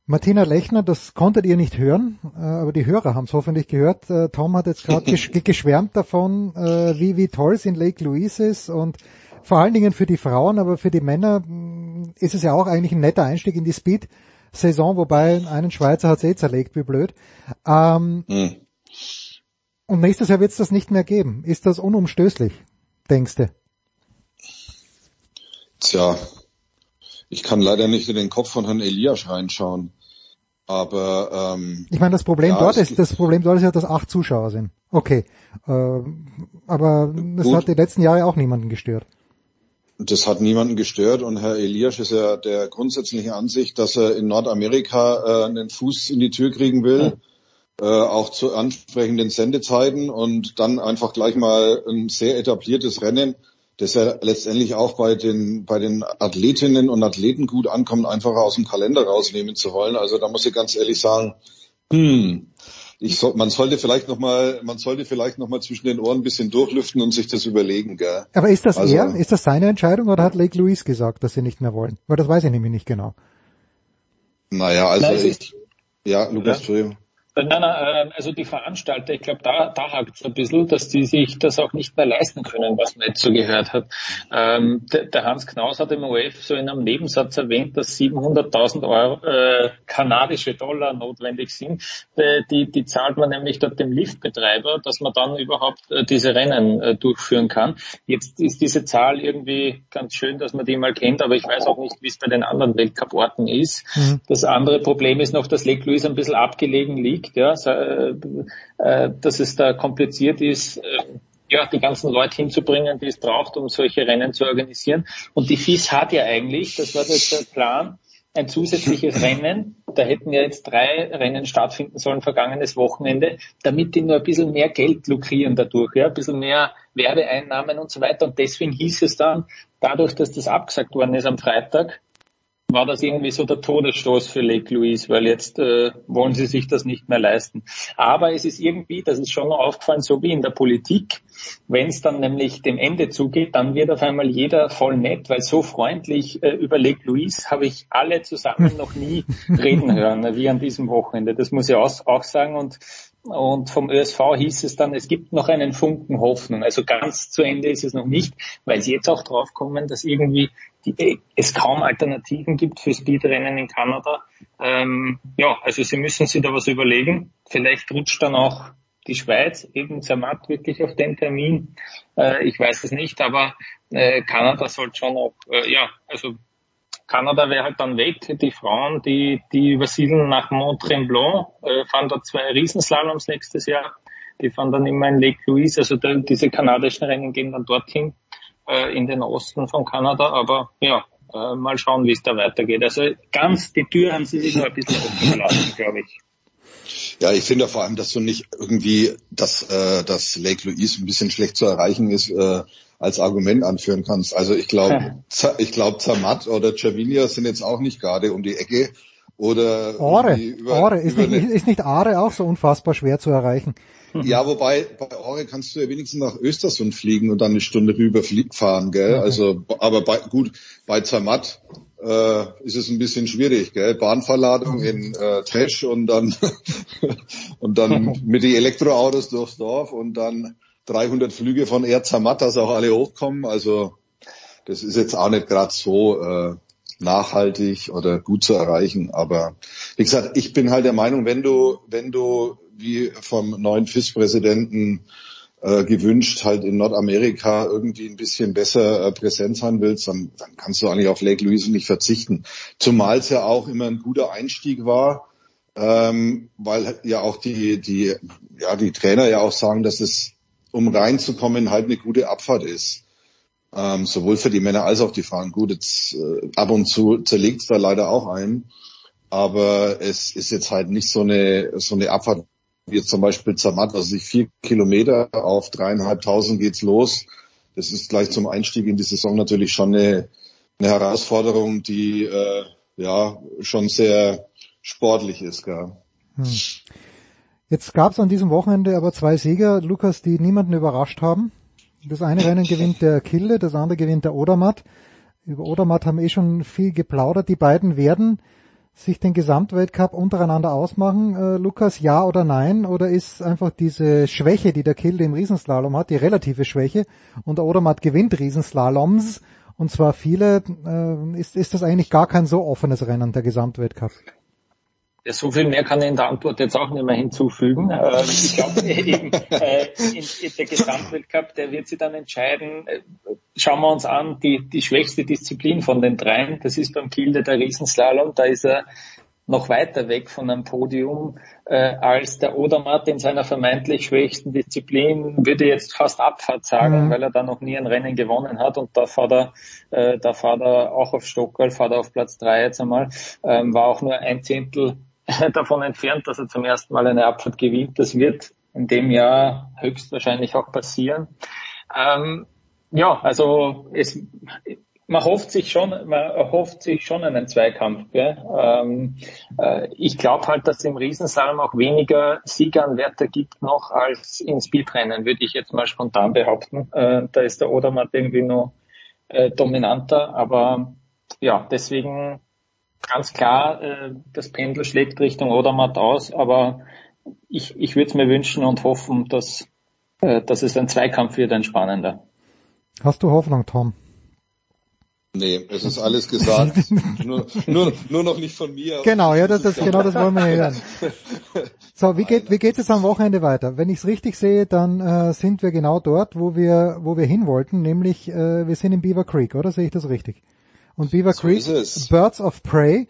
Martina Lechner, das konntet ihr nicht hören, äh, aber die Hörer haben es hoffentlich gehört. Äh, Tom hat jetzt gerade geschwärmt davon, äh, wie, wie toll es in Lake Louise ist und vor allen Dingen für die Frauen, aber für die Männer mm, ist es ja auch eigentlich ein netter Einstieg in die Speed-Saison, wobei einen Schweizer hat es eh zerlegt, wie blöd. Ähm, hm. Und nächstes Jahr wird es das nicht mehr geben. Ist das unumstößlich, denkst du? Tja, ich kann leider nicht in den Kopf von Herrn Elias reinschauen. Aber ähm, ich meine, das Problem ja, dort ist, das Problem dort ist ja, dass acht Zuschauer sind. Okay, äh, aber das gut. hat die letzten Jahre auch niemanden gestört. Das hat niemanden gestört und Herr Elias ist ja der grundsätzlichen Ansicht, dass er in Nordamerika äh, einen Fuß in die Tür kriegen will, ja. äh, auch zu ansprechenden Sendezeiten und dann einfach gleich mal ein sehr etabliertes Rennen das ja letztendlich auch bei den, bei den Athletinnen und Athleten gut ankommt, einfach aus dem Kalender rausnehmen zu wollen. Also da muss ich ganz ehrlich sagen, hm, ich soll, man sollte vielleicht noch mal, man sollte vielleicht noch mal zwischen den Ohren ein bisschen durchlüften und sich das überlegen, gell? Aber ist das also, er, ist das seine Entscheidung oder hat Lake Louise gesagt, dass sie nicht mehr wollen? Weil das weiß ich nämlich nicht genau. Naja, also Nein, ich, ja, Lukas, ja. Entschuldigung. Nein, nein, ähm, also die Veranstalter, ich glaube, da, da hakt es ein bisschen, dass die sich das auch nicht mehr leisten können, was man jetzt so gehört hat. Ähm, der, der, Hans Knaus hat im OF so in einem Nebensatz erwähnt, dass 700.000 Euro äh, kanadische Dollar notwendig sind. Äh, die, die zahlt man nämlich dort dem Liftbetreiber, dass man dann überhaupt äh, diese Rennen äh, durchführen kann. Jetzt ist diese Zahl irgendwie ganz schön, dass man die mal kennt, aber ich weiß auch nicht, wie es bei den anderen Weltcup-Orten ist. Mhm. Das andere Problem ist noch, dass Lake Louise ein bisschen abgelegen liegt liegt, ja, äh, äh, dass es da kompliziert ist, äh, ja, die ganzen Leute hinzubringen, die es braucht, um solche Rennen zu organisieren. Und die FIS hat ja eigentlich, das war das der Plan, ein zusätzliches Rennen. Da hätten ja jetzt drei Rennen stattfinden sollen vergangenes Wochenende, damit die nur ein bisschen mehr Geld lukrieren dadurch, ja, ein bisschen mehr Werbeeinnahmen und so weiter. Und deswegen hieß es dann, dadurch, dass das abgesagt worden ist am Freitag, war das irgendwie so der Todesstoß für Lake Louise, weil jetzt äh, wollen sie sich das nicht mehr leisten. Aber es ist irgendwie, das ist schon noch aufgefallen, so wie in der Politik, wenn es dann nämlich dem Ende zugeht, dann wird auf einmal jeder voll nett, weil so freundlich äh, über Lake Louise habe ich alle zusammen noch nie reden hören, wie an diesem Wochenende. Das muss ich auch, auch sagen und und vom ÖSV hieß es dann, es gibt noch einen Funken Hoffnung. Also ganz zu Ende ist es noch nicht, weil sie jetzt auch drauf kommen, dass irgendwie die, es kaum Alternativen gibt für Speedrennen in Kanada. Ähm, ja, also sie müssen sich da was überlegen. Vielleicht rutscht dann auch die Schweiz eben Zermatt wirklich auf den Termin. Äh, ich weiß es nicht, aber äh, Kanada sollte schon auch, äh, ja, also Kanada wäre halt dann weg. Die Frauen, die, die übersiedeln nach Mont Tremblant, äh, fahren da zwei Riesenslaloms nächstes Jahr. Die fahren dann immer in Lake Louise. Also da, diese kanadischen Rennen gehen dann dorthin, äh, in den Osten von Kanada. Aber ja, Äh, mal schauen, wie es da weitergeht. Also ganz die Tür haben sie sich noch ein bisschen offen gelassen, glaube ich. Ja, ich finde vor allem, dass du nicht irgendwie, dass, äh, dass Lake Louise ein bisschen schlecht zu erreichen ist, äh, als Argument anführen kannst. Also ich glaube, ich glaube, Zermatt oder Cervinia sind jetzt auch nicht gerade um die Ecke. Oder Ore, über, Ore. Ist, nicht, ist nicht Aare auch so unfassbar schwer zu erreichen? Ja, wobei bei Ore kannst du ja wenigstens nach Östersund fliegen und dann eine Stunde rüber fahren, gell? Okay. Also, aber bei, gut, bei Zermatt äh, ist es ein bisschen schwierig, gell? Bahnverladung in äh, Tesch und dann und dann mit den Elektroautos durchs Dorf und dann 300 Flüge von Air Zermatt, dass auch alle hochkommen. Also das ist jetzt auch nicht gerade so äh, nachhaltig oder gut zu erreichen. Aber wie gesagt, ich bin halt der Meinung, wenn du, wenn du wie vom neuen FIS-Präsidenten äh, gewünscht, halt in Nordamerika irgendwie ein bisschen besser äh, präsent sein willst, dann, dann kannst du eigentlich auf Lake Louise nicht verzichten. Zumal es ja auch immer ein guter Einstieg war, ähm, weil ja auch die, die, ja, die Trainer ja auch sagen, dass es, um reinzukommen, halt eine gute Abfahrt ist. Ähm, sowohl für die Männer als auch die Frauen. Gut, jetzt äh, ab und zu zerlegt es da leider auch ein. Aber es ist jetzt halt nicht so eine, so eine Abfahrt wie jetzt zum Beispiel Zermatt, also sich vier Kilometer auf dreieinhalbtausend geht's los. Das ist gleich zum Einstieg in die Saison natürlich schon eine, eine Herausforderung, die äh, ja schon sehr sportlich ist. Gell? Hm. Jetzt gab es an diesem Wochenende aber zwei Sieger, Lukas, die niemanden überrascht haben. Das eine Rennen gewinnt der Kilde, das andere gewinnt der Odermatt. Über Odermatt haben eh schon viel geplaudert. Die beiden werden sich den Gesamtweltcup untereinander ausmachen, äh, Lukas, ja oder nein? Oder ist einfach diese Schwäche, die der Kilde im Riesenslalom hat, die relative Schwäche und der Odermatt gewinnt Riesenslaloms und zwar viele, äh, ist, ist das eigentlich gar kein so offenes Rennen, der Gesamtweltcup? So viel mehr kann ich in der Antwort jetzt auch nicht mehr hinzufügen. Ähm, ich glaube, eben äh, in, in der Gesamtweltcup, der wird sich dann entscheiden. Äh, Schauen wir uns an, die, die schwächste Disziplin von den dreien, das ist beim Kilde der Riesenslalom. Da ist er noch weiter weg von einem Podium äh, als der Odermatt in seiner vermeintlich schwächsten Disziplin, würde jetzt fast Abfahrt sagen, Mhm. weil er da noch nie ein Rennen gewonnen hat und da fährt er, äh, da fährt er auch auf Stockerl, fährt er auf Platz drei jetzt einmal, ähm, war auch nur ein Zehntel davon entfernt, dass er zum ersten Mal eine Abfahrt gewinnt. Das wird in dem Jahr höchstwahrscheinlich auch passieren. Ähm, ja, also es, man hofft sich schon, man erhofft sich schon einen Zweikampf. Gell? Ähm, äh, ich glaube halt, dass es im Riesenslalom auch weniger Siegeranwärter gibt noch als in Speedrennen, würde ich jetzt mal spontan behaupten. Äh, da ist der Odermatt irgendwie noch äh, dominanter, aber ja, deswegen ganz klar, äh, das Pendel schlägt Richtung Odermatt aus, aber ich, ich würde es mir wünschen und hoffen, dass, äh, dass es ein Zweikampf wird, ein spannender. Hast du Hoffnung, Tom? Nee, es ist alles gesagt. nur, nur, nur noch nicht von mir. Genau, ja, das, das, genau das wollen wir hören. So, wie geht, wie geht es am Wochenende weiter? Wenn ich es richtig sehe, dann äh, sind wir genau dort, wo wir, wo wir hin wollten, nämlich äh, wir sind in Beaver Creek, oder sehe ich das richtig? Und Beaver So Creek. Birds of Prey,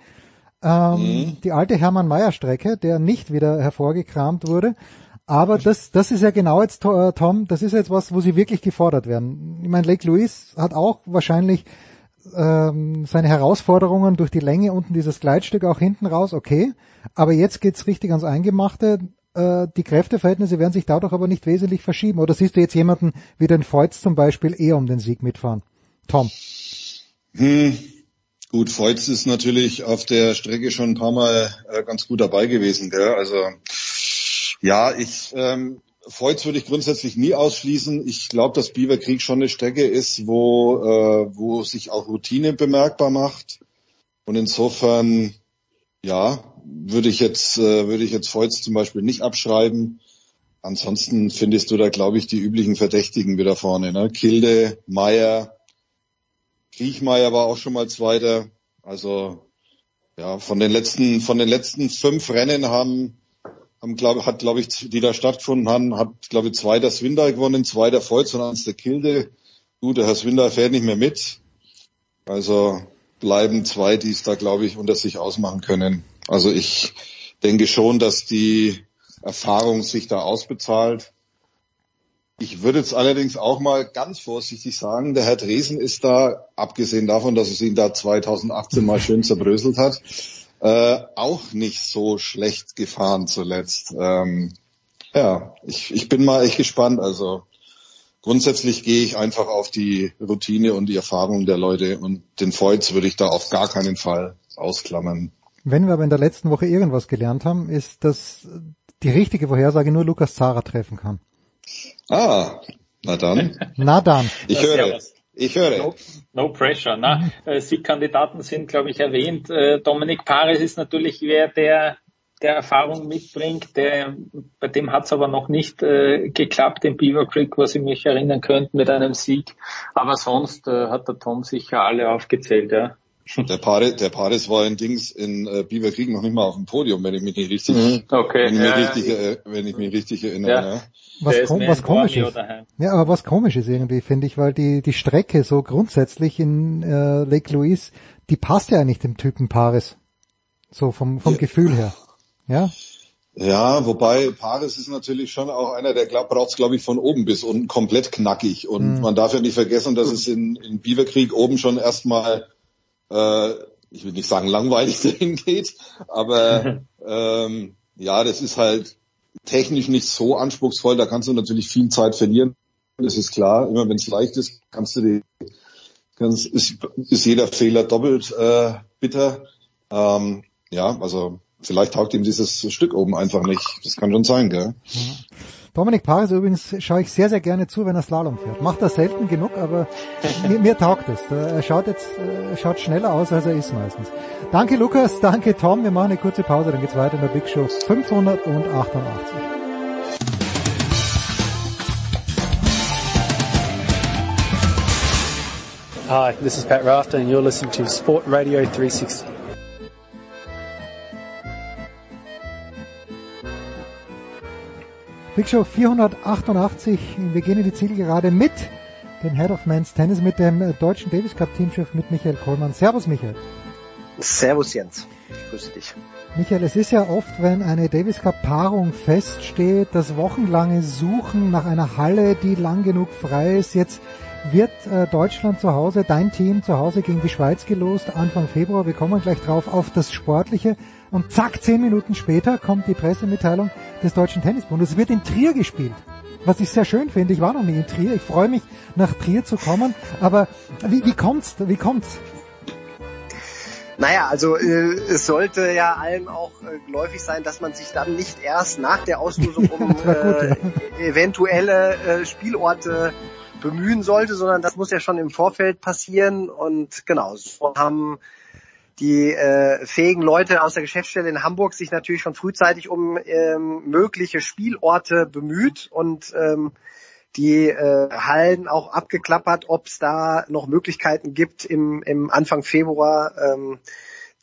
ähm, Mhm. die alte Hermann-Mayer-Strecke, der nicht wieder hervorgekramt wurde. Aber das, das ist ja genau jetzt, äh, Tom, das ist jetzt was, wo sie wirklich gefordert werden. Ich meine, Lake Louise hat auch wahrscheinlich ähm, seine Herausforderungen durch die Länge unten dieses Gleitstück auch hinten raus, okay. Aber jetzt geht's richtig ans Eingemachte. Äh, die Kräfteverhältnisse werden sich dadurch aber nicht wesentlich verschieben. Oder siehst du jetzt jemanden wie den Feutz zum Beispiel eher um den Sieg mitfahren? Tom. Hm. Gut, Feutz ist natürlich auf der Strecke schon ein paar Mal äh, ganz gut dabei gewesen. Gell? Also ja, ich ähm, Feutz würde ich grundsätzlich nie ausschließen. Ich glaube, dass Creek schon eine Strecke ist, wo äh, wo sich auch Routine bemerkbar macht. Und insofern, ja, würde ich jetzt äh, würde ich jetzt Feutz zum Beispiel nicht abschreiben. Ansonsten findest du da, glaube ich, die üblichen Verdächtigen wieder vorne. Ne? Kilde, Meier, Kriechmeier war auch schon mal Zweiter. Also ja, von den letzten von den letzten fünf Rennen haben haben glaub, hat glaube ich die da stattgefunden haben, hat glaube ich zwei der Swindal gewonnen, zwei der Volz und eins der Kilde. Gut, der Herr Swindal fährt nicht mehr mit. Also bleiben zwei, die es da glaube ich unter sich ausmachen können. Also ich denke schon, dass die Erfahrung sich da ausbezahlt. Ich würde jetzt allerdings auch mal ganz vorsichtig sagen, der Herr Dresen ist da, abgesehen davon, dass es ihn da 2018 mal schön zerbröselt hat, äh, auch nicht so schlecht gefahren zuletzt. Ähm, ja, ich, ich bin mal echt gespannt. Also grundsätzlich gehe ich einfach auf die Routine und die Erfahrung der Leute und den Feuz würde ich da auf gar keinen Fall ausklammern. Wenn wir aber in der letzten Woche irgendwas gelernt haben, ist, dass die richtige Vorhersage nur Lukas Zara treffen kann. Ah, na dann. Na dann. Ich höre. Ich höre. No, no pressure. Na, äh, Siegkandidaten sind, glaube ich, erwähnt. Äh, Dominik Paris ist natürlich wer, der der Erfahrung mitbringt, der, bei dem hat es aber noch nicht äh, geklappt in Beaver Creek, was ich mich erinnern könnte, mit einem Sieg. Aber sonst äh, hat der Tom sicher alle aufgezählt, ja. Der Paris, der Paris war in Dings in äh, Beaver Creek noch nicht mal auf dem Podium, wenn ich mich nicht richtig, Mhm. okay, wenn, ich ja, mich richtig äh, wenn ich mich richtig erinnere. Ja. Ja. Was, kom was komisch ist. Ja, aber was komisch ist irgendwie, finde ich, weil die, die Strecke so grundsätzlich in äh, Lake Louise, die passt ja eigentlich dem Typen Paris. So vom, vom Ja. Gefühl her. Ja? Ja, wobei Paris ist natürlich schon auch einer, der braucht es, glaube ich, von oben bis unten komplett knackig. Und Mhm. man darf ja nicht vergessen, dass es in, in Beaver Creek oben schon erstmal, äh, ich will nicht sagen langweilig dahin geht, aber ähm, ja, das ist halt technisch nicht so anspruchsvoll. Da kannst du natürlich viel Zeit verlieren. Das ist klar. Immer wenn es leicht ist, kannst du die, kannst, ist, ist jeder Fehler doppelt äh, bitter. Ähm, ja, also vielleicht taugt ihm dieses Stück oben einfach nicht. Das kann schon sein, gell? Dominik Paris übrigens schaue ich sehr, sehr gerne zu, wenn er Slalom fährt. Macht das selten genug, aber mir, mir taugt es. Er schaut jetzt, er schaut schneller aus, als er ist meistens. Danke Lukas, danke Tom. Wir machen eine kurze Pause, dann geht's weiter in der Big Show 588. Hi, this is Pat Rafter and you're listening to Sport Radio 360. Big Show 488. Wir gehen in die Zielgerade mit dem Head of Men's Tennis, mit dem äh, deutschen Davis Cup Teamchef, mit Michael Kollmann. Servus Michael. Servus Jens. Ich grüße dich. Michael, es ist ja oft, wenn eine Davis Cup Paarung feststeht, das wochenlange Suchen nach einer Halle, die lang genug frei ist. Jetzt wird äh, Deutschland zu Hause, dein Team zu Hause gegen die Schweiz gelost, Anfang Februar. Wir kommen gleich drauf auf das Sportliche. Und zack, zehn Minuten später kommt die Pressemitteilung des Deutschen Tennisbundes. Es wird in Trier gespielt. Was ich sehr schön finde. Ich war noch nie in Trier. Ich freue mich, nach Trier zu kommen. Aber wie, wie kommt's? Wie kommt's? Naja, also äh, es sollte ja allen auch äh, geläufig sein, dass man sich dann nicht erst nach der Auslosung um gut, äh, eventuelle äh, Spielorte bemühen sollte, sondern das muss ja schon im Vorfeld passieren. Und genau, so haben die äh, fähigen Leute aus der Geschäftsstelle in Hamburg sich natürlich schon frühzeitig um ähm, mögliche Spielorte bemüht und ähm, die äh, Hallen auch abgeklappert, ob es da noch Möglichkeiten gibt, im, im Anfang Februar ähm,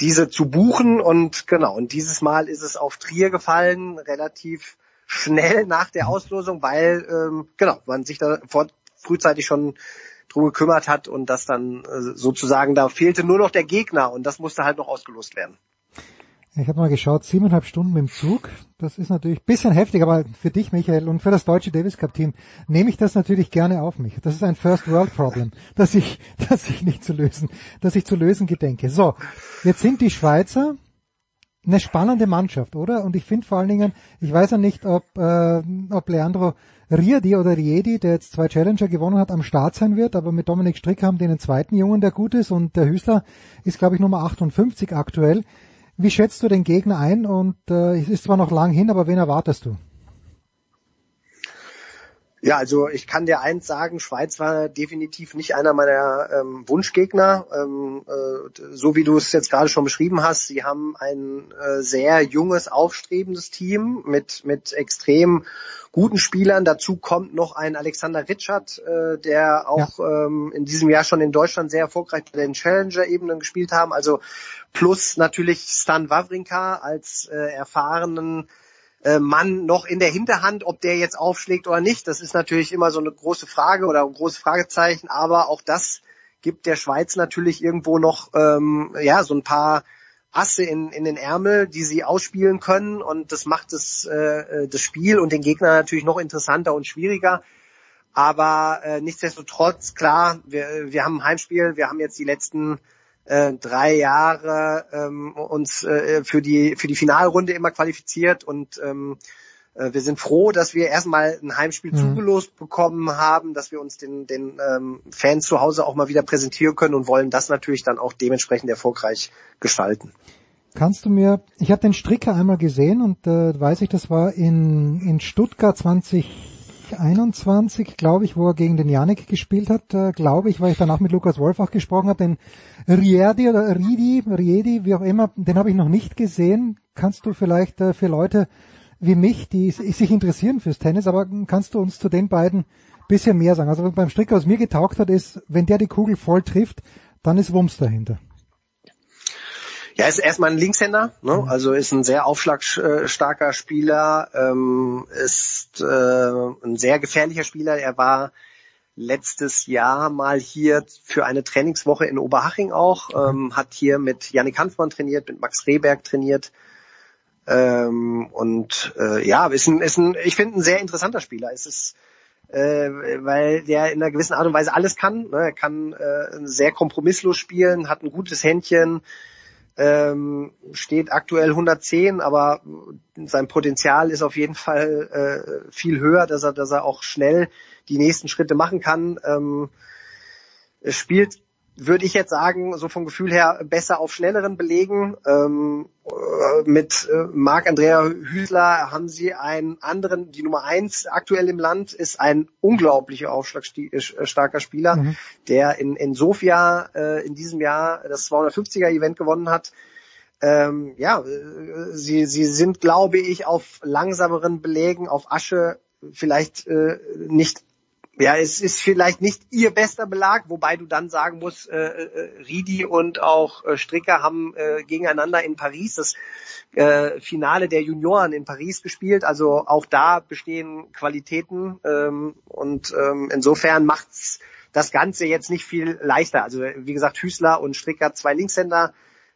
diese zu buchen. Und genau, und dieses Mal ist es auf Trier gefallen, relativ schnell nach der Auslosung, weil ähm, genau man sich da vor, frühzeitig schon drum gekümmert hat und das dann äh, sozusagen, da fehlte nur noch der Gegner und das musste halt noch ausgelost werden. Ich habe mal geschaut, siebeneinhalb Stunden mit dem Zug. Das ist natürlich ein bisschen heftig, aber für dich, Michael, und für das deutsche Davis Cup Team nehme ich das natürlich gerne auf mich. Das ist ein First World Problem, das ich, das ich nicht zu lösen, das ich zu lösen gedenke. So, jetzt sind die Schweizer eine spannende Mannschaft, oder? Und ich finde vor allen Dingen, ich weiß ja nicht, ob, äh, ob Leandro Riedi oder Riedi, der jetzt zwei Challenger gewonnen hat, am Start sein wird, aber mit Dominik Strick haben die einen zweiten Jungen, der gut ist und der Hüßler ist, glaube ich, Nummer 58 aktuell. Wie schätzt du den Gegner ein? Und äh, es ist zwar noch lang hin, aber wen erwartest du? Ja, also ich kann dir eins sagen, Schweiz war definitiv nicht einer meiner ähm, Wunschgegner. Ähm, äh, so wie du es jetzt gerade schon beschrieben hast, sie haben ein äh, sehr junges, aufstrebendes Team mit, mit extrem guten Spielern. Dazu kommt noch ein Alexander Ritschard, äh, der auch ja. ähm, in diesem Jahr schon in Deutschland sehr erfolgreich bei den Challenger-Ebenen gespielt haben. Also plus natürlich Stan Wawrinka als äh, erfahrenen Mann noch in der Hinterhand, ob der jetzt aufschlägt oder nicht. Das ist natürlich immer so eine große Frage oder ein großes Fragezeichen, aber auch das gibt der Schweiz natürlich irgendwo noch ähm, ja so ein paar Asse in, in den Ärmel, die sie ausspielen können und das macht das, äh, das Spiel und den Gegner natürlich noch interessanter und schwieriger. Aber äh, nichtsdestotrotz, klar, wir, wir haben ein Heimspiel, wir haben jetzt die letzten äh, drei Jahre ähm, uns äh, für die für die Finalrunde immer qualifiziert und ähm, äh, wir sind froh, dass wir erstmal ein Heimspiel mhm. zugelost bekommen haben, dass wir uns den, den ähm, Fans zu Hause auch mal wieder präsentieren können und wollen das natürlich dann auch dementsprechend erfolgreich gestalten. Kannst du mir, ich habe den Stricker einmal gesehen und äh, weiß ich, das war in, in Stuttgart 2021, glaube ich, wo er gegen den Janik gespielt hat, äh, glaube ich, weil ich danach mit Lukas Wolf auch gesprochen habe, den Riedi oder Ridi, Riedi, wie auch immer, den habe ich noch nicht gesehen. Kannst du vielleicht äh, für Leute wie mich, die sich interessieren fürs Tennis, aber kannst du uns zu den beiden bisschen mehr sagen? Also beim Stricker, was mir getaugt hat, ist, wenn der die Kugel voll trifft, dann ist Wumms dahinter. Ja, ist erstmal ein Linkshänder, ne? Mhm. also ist ein sehr aufschlagstarker Spieler, ähm, ist äh, ein sehr gefährlicher Spieler. Er war letztes Jahr mal hier für eine Trainingswoche in Oberhaching auch, mhm. ähm, hat hier mit Yannick Hanfmann trainiert, mit Max Rehberg trainiert. Ähm, und äh, ja, ist ein, ist ein, ich finde ein sehr interessanter Spieler. Es ist äh, weil der in einer gewissen Art und Weise alles kann. Ne? Er kann äh, sehr kompromisslos spielen, hat ein gutes Händchen, ähm, steht aktuell 110, aber sein Potenzial ist auf jeden Fall äh, viel höher, dass er, dass er auch schnell die nächsten Schritte machen kann. Ähm, spielt, würde ich jetzt sagen, so vom Gefühl her besser auf schnelleren Belegen. Ähm, äh, mit äh, Marc-Andrea Hüsler haben sie einen anderen, die Nummer eins aktuell im Land ist ein unglaublicher aufschlagstarker äh, Spieler, mhm. der in, in Sofia äh, in diesem Jahr das 250er Event gewonnen hat. Ähm, ja, sie, sie sind, glaube ich, auf langsameren Belegen, auf Asche vielleicht äh, nicht ja, es ist vielleicht nicht ihr bester Belag, wobei du dann sagen musst, äh, äh, Ridi und auch äh, Stricker haben äh, gegeneinander in Paris das äh, Finale der Junioren in Paris gespielt. Also auch da bestehen Qualitäten ähm, und ähm, insofern macht's das Ganze jetzt nicht viel leichter. Also wie gesagt, Hüßler und Stricker zwei Linkshänder,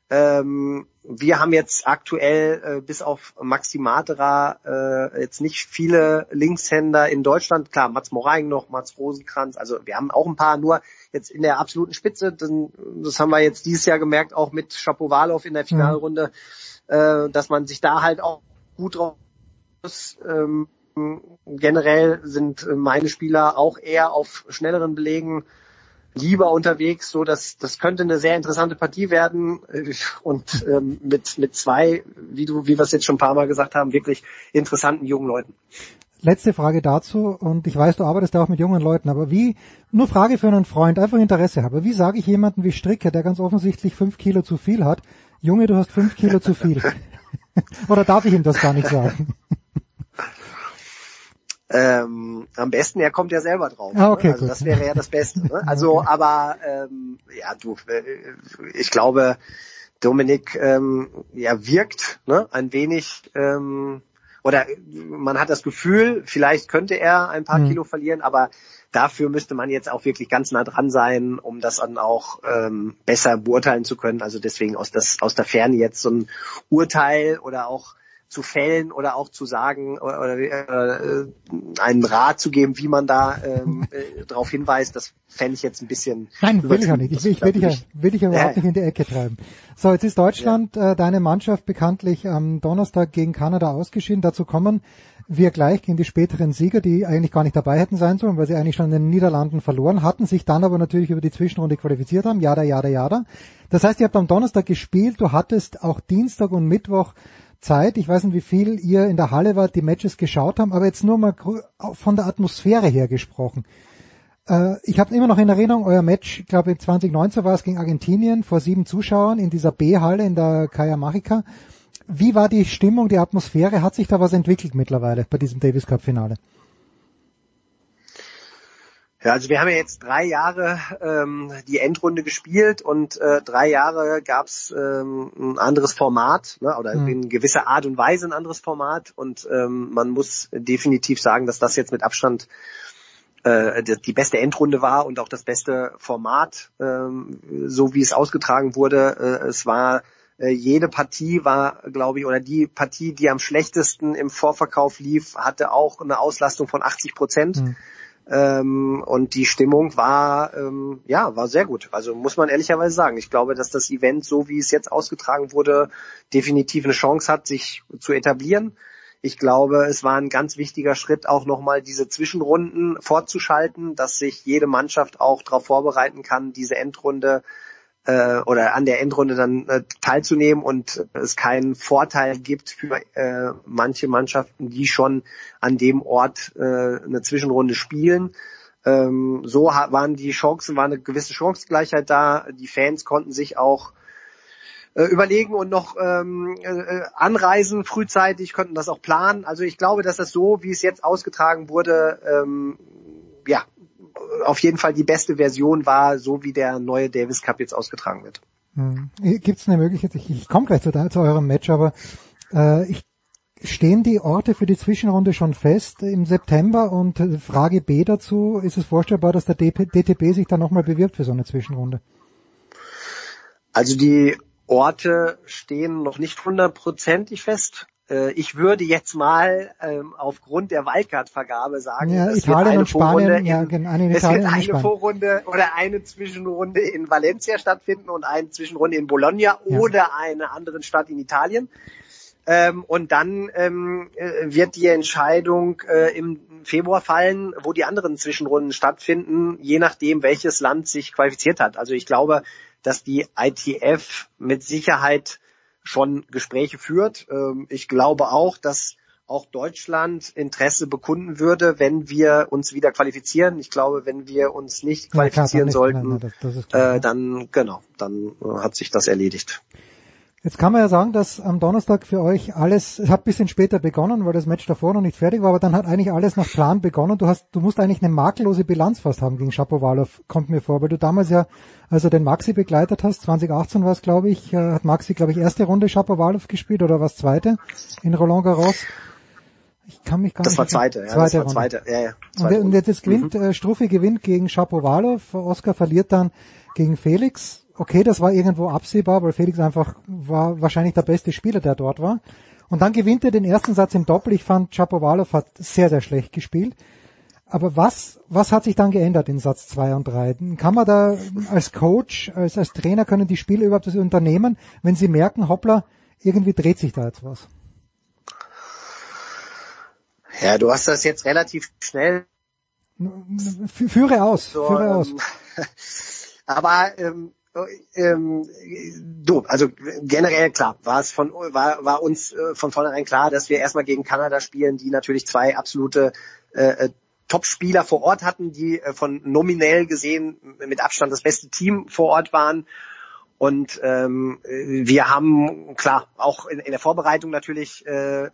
ähm, wir haben jetzt aktuell äh, bis auf Maxi Matera äh, jetzt nicht viele Linkshänder in Deutschland. Klar, Mats Moraing noch, Mats Rosenkranz. Also wir haben auch ein paar, nur jetzt in der absoluten Spitze. Das, das haben wir jetzt dieses Jahr gemerkt, auch mit Schapowalow in der Finalrunde, mhm. äh, dass man sich da halt auch gut drauf muss. Ähm, generell sind meine Spieler auch eher auf schnelleren Belegen lieber unterwegs, so dass das könnte eine sehr interessante Partie werden und ähm, mit mit zwei, wie du wie wir es jetzt schon ein paar Mal gesagt haben, wirklich interessanten jungen Leuten. Letzte Frage dazu und ich weiß, du arbeitest ja auch mit jungen Leuten, aber wie, nur Frage für einen Freund, einfach Interesse habe, wie sage ich jemanden wie Stricke, der ganz offensichtlich fünf Kilo zu viel hat, Junge, du hast fünf Kilo zu viel. Oder darf ich ihm das gar nicht sagen? Ähm, am besten, er kommt ja selber drauf. Ah, okay, ne? Also gut. das wäre ja das Beste. Ne? Also, aber ähm, ja, du, äh, ich glaube, Dominik ähm, ja wirkt ne, ein wenig ähm, oder man hat das Gefühl, vielleicht könnte er ein paar mhm. Kilo verlieren, aber dafür müsste man jetzt auch wirklich ganz nah dran sein, um das dann auch ähm, besser beurteilen zu können. Also deswegen aus, das, aus der Ferne jetzt so ein Urteil oder auch zu fällen oder auch zu sagen oder, oder äh, einen Rat zu geben, wie man da ähm, äh, darauf hinweist, das fände ich jetzt ein bisschen. Nein, will ich ja nicht. Ich will, ich will, dich, ja, will dich ja überhaupt nicht in die Ecke treiben. So, jetzt ist Deutschland, ja. äh, deine Mannschaft bekanntlich am Donnerstag gegen Kanada ausgeschieden. Dazu kommen wir gleich gegen die späteren Sieger, die eigentlich gar nicht dabei hätten sein sollen, weil sie eigentlich schon in den Niederlanden verloren hatten, sich dann aber natürlich über die Zwischenrunde qualifiziert haben. Jada, jada, jada. Das heißt, ihr habt am Donnerstag gespielt, du hattest auch Dienstag und Mittwoch Zeit, ich weiß nicht, wie viel ihr in der Halle wart, die Matches geschaut haben, aber jetzt nur mal von der Atmosphäre her gesprochen. Äh, ich habe immer noch in Erinnerung, euer Match, ich glaube 2019 war es gegen Argentinien vor sieben Zuschauern in dieser B-Halle in der Kaya Marica. Wie war die Stimmung, die Atmosphäre? Hat sich da was entwickelt mittlerweile bei diesem Davis Cup Finale? Ja, also wir haben ja jetzt drei Jahre ähm, die Endrunde gespielt und äh, drei Jahre gab's ähm, ein anderes Format ne, oder mhm. in gewisser Art und Weise ein anderes Format und ähm, man muss definitiv sagen, dass das jetzt mit Abstand äh, die beste Endrunde war und auch das beste Format, ähm, so wie es ausgetragen wurde. Äh, es war äh, jede Partie war, glaube ich, oder die Partie, die am schlechtesten im Vorverkauf lief, hatte auch eine Auslastung von 80 Prozent. Mhm Ähm, und die Stimmung war, ähm, ja, war sehr gut. Also muss man ehrlicherweise sagen. Ich glaube, dass das Event, so wie es jetzt ausgetragen wurde, definitiv eine Chance hat, sich zu etablieren. Ich glaube, es war ein ganz wichtiger Schritt, auch nochmal diese Zwischenrunden fortzuschalten, dass sich jede Mannschaft auch darauf vorbereiten kann, diese Endrunde äh, oder an der Endrunde dann äh, teilzunehmen und es keinen Vorteil gibt für äh, manche Mannschaften, die schon an dem Ort äh, eine Zwischenrunde spielen. Ähm, so waren die Chancen, war eine gewisse Chancengleichheit da. Die Fans konnten sich auch äh, überlegen und noch ähm, äh, anreisen frühzeitig, konnten das auch planen. Also ich glaube, dass das so, wie es jetzt ausgetragen wurde, ähm, ja, auf jeden Fall die beste Version war, so wie der neue Davis Cup jetzt ausgetragen wird. Hm. Gibt es eine Möglichkeit, ich, ich komme gleich zu, zu eurem Match, aber äh, ich, stehen die Orte für die Zwischenrunde schon fest im September und äh, Frage B dazu, ist es vorstellbar, dass der DTB sich da nochmal bewirbt für so eine Zwischenrunde? Also die Orte stehen noch nicht hundertprozentig fest. Äh, ich würde jetzt mal ähm, aufgrund der Wildcard-Vergabe sagen, ja, es Italien wird eine und Spanien, Vorrunde in, ja, genau, in es wird eine. Vorrunde oder eine Zwischenrunde in Valencia stattfinden und eine Zwischenrunde in Bologna Ja. oder einer anderen Stadt in Italien. Ähm, und dann ähm, äh, wird die Entscheidung äh, im Februar fallen, wo die anderen Zwischenrunden stattfinden, je nachdem, welches Land sich qualifiziert hat. Also ich glaube, dass die ITF mit Sicherheit schon Gespräche führt. Ähm, ich glaube auch, dass auch Deutschland Interesse bekunden würde, wenn wir uns wieder qualifizieren. Ich glaube, wenn wir uns nicht Ja, klar, qualifizieren dann nicht. sollten, Nein, nein, das- das klar, äh, dann genau, dann hat sich das erledigt. Jetzt kann man ja sagen, dass am Donnerstag für euch alles, es hat ein bisschen später begonnen, weil das Match davor noch nicht fertig war, aber dann hat eigentlich alles nach Plan begonnen. Du hast, du musst eigentlich eine makellose Bilanz fast haben gegen Shapovalov, kommt mir vor, weil du damals ja, also den Maxi begleitet hast, 2018 war es, glaube ich, äh, hat Maxi, glaube ich, erste Runde Shapovalov gespielt oder was zweite in Roland Garros. Ich kann mich gar Das nicht war zweite, ja, das zweite war Runde. zweite, ja, ja, Und, zweite und Runde. jetzt, gewinnt, äh, Struffi gewinnt gegen Shapovalov, Oscar verliert dann gegen Felix. Okay, das war irgendwo absehbar, weil Felix einfach war wahrscheinlich der beste Spieler, der dort war. Und dann gewinnt er den ersten Satz im Doppel. Ich fand, Shapovalov hat sehr, sehr schlecht gespielt. Aber was, was hat sich dann geändert in Satz zwei und drei? Kann man da als Coach, als, als Trainer, können die Spieler überhaupt das unternehmen, wenn sie merken, hoppla, irgendwie dreht sich da jetzt was? Ja, du hast das jetzt relativ schnell Führe aus, so, führe aus. ähm, aber ähm, ähm, du, also generell klar, war es von war, war uns äh, von vornherein klar, dass wir erstmal gegen Kanada spielen, die natürlich zwei absolute äh, äh, Top-Spieler vor Ort hatten, die äh, von nominell gesehen mit Abstand das beste Team vor Ort waren. Und ähm, wir haben klar auch in, in der Vorbereitung natürlich äh,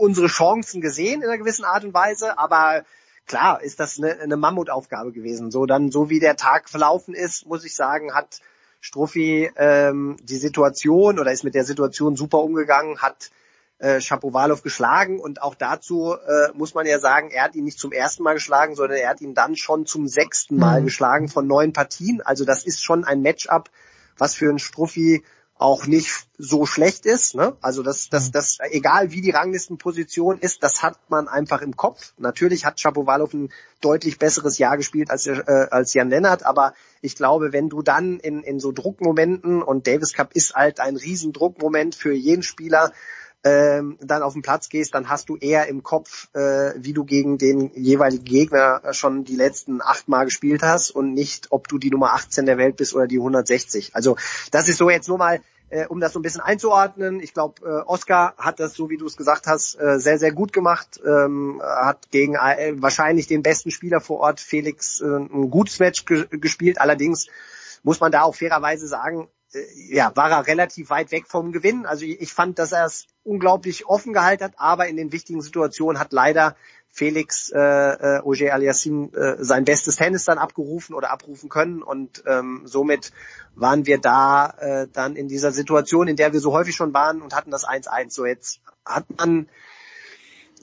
unsere Chancen gesehen in einer gewissen Art und Weise, aber klar ist das eine, eine Mammutaufgabe gewesen. So dann, so wie der Tag verlaufen ist, muss ich sagen, hat Struffi ähm, die Situation oder ist mit der Situation super umgegangen, hat äh, Shapovalov geschlagen und auch dazu äh, muss man ja sagen, er hat ihn nicht zum ersten Mal geschlagen, sondern er hat ihn dann schon zum sechsten Mal Mhm. geschlagen von neun Partien. Also das ist schon ein Matchup, was für einen Struffi auch nicht so schlecht ist. Ne? Also das, das, das, egal wie die Ranglistenposition ist, das hat man einfach im Kopf. Natürlich hat Shapovalov ein deutlich besseres Jahr gespielt als, äh, als Jan Lennart, aber ich glaube, wenn du dann in, in so Druckmomenten und Davis Cup ist halt ein Riesendruckmoment für jeden Spieler, ähm, dann auf den Platz gehst, dann hast du eher im Kopf, äh, wie du gegen den jeweiligen Gegner schon die letzten acht Mal gespielt hast und nicht, ob du die Nummer 18 der Welt bist oder die 160. Also das ist so jetzt nur mal, äh, um das so ein bisschen einzuordnen. Ich glaube, äh, Oscar hat das, so wie du es gesagt hast, äh, sehr, sehr gut gemacht. Ähm, hat gegen äh, wahrscheinlich den besten Spieler vor Ort, Felix, äh, ein gutes Match ge gespielt. Allerdings muss man da auch fairerweise sagen, ja, war er relativ weit weg vom Gewinn. Also ich, fand, dass er es unglaublich offen gehalten hat, aber in den wichtigen Situationen hat leider Felix äh, äh, Auger Aliassim äh, sein bestes Tennis dann abgerufen oder abrufen können und ähm, somit waren wir da äh, dann in dieser Situation, in der wir so häufig schon waren und hatten das 1-1. So jetzt hat man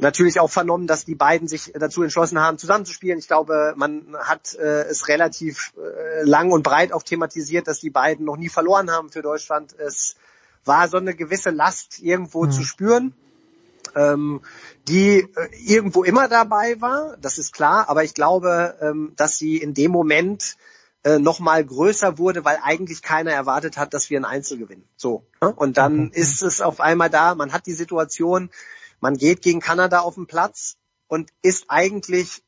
natürlich auch vernommen, dass die beiden sich dazu entschlossen haben, zusammenzuspielen. Ich glaube, man hat äh, es relativ äh, lang und breit auch thematisiert, dass die beiden noch nie verloren haben für Deutschland. Es war so eine gewisse Last irgendwo Mhm. zu spüren. ähm, die äh, irgendwo immer dabei war, das ist klar, aber ich glaube, ähm, dass sie in dem Moment äh, noch mal größer wurde, weil eigentlich keiner erwartet hat, dass wir ein Einzel gewinnen. So. Ne? Und dann mhm. ist es auf einmal da, man hat die Situation, man geht gegen Kanada auf den Platz und ist eigentlich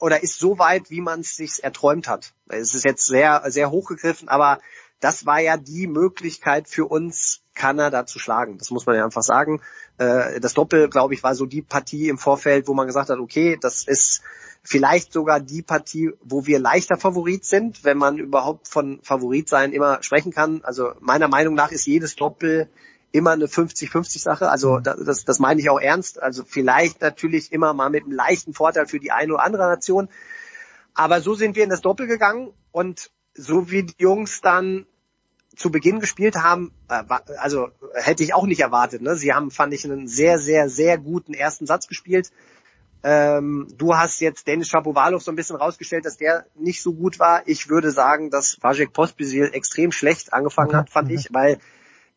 oder ist so weit, wie man es sich erträumt hat. Es ist jetzt sehr, sehr hochgegriffen, aber das war ja die Möglichkeit für uns, Kanada zu schlagen. Das muss man ja einfach sagen. Äh, das Doppel, glaube ich, war so die Partie im Vorfeld, wo man gesagt hat, okay, das ist vielleicht sogar die Partie, wo wir leichter Favorit sind, wenn man überhaupt von Favorit sein immer sprechen kann. Also meiner Meinung nach ist jedes Doppel immer eine 50-50 Sache. Also mhm. das, das meine ich auch ernst. Also vielleicht natürlich immer mal mit einem leichten Vorteil für die eine oder andere Nation. Aber so sind wir in das Doppel gegangen und so wie die Jungs dann zu Beginn gespielt haben, äh, also hätte ich auch nicht erwartet. Ne? Sie haben, fand ich, einen sehr, sehr, sehr guten ersten Satz gespielt. Ähm, du hast jetzt Dennis Shapovalov so ein bisschen rausgestellt, dass der nicht so gut war. Ich würde sagen, dass Vajek Pospisil extrem schlecht angefangen hat, fand ich, weil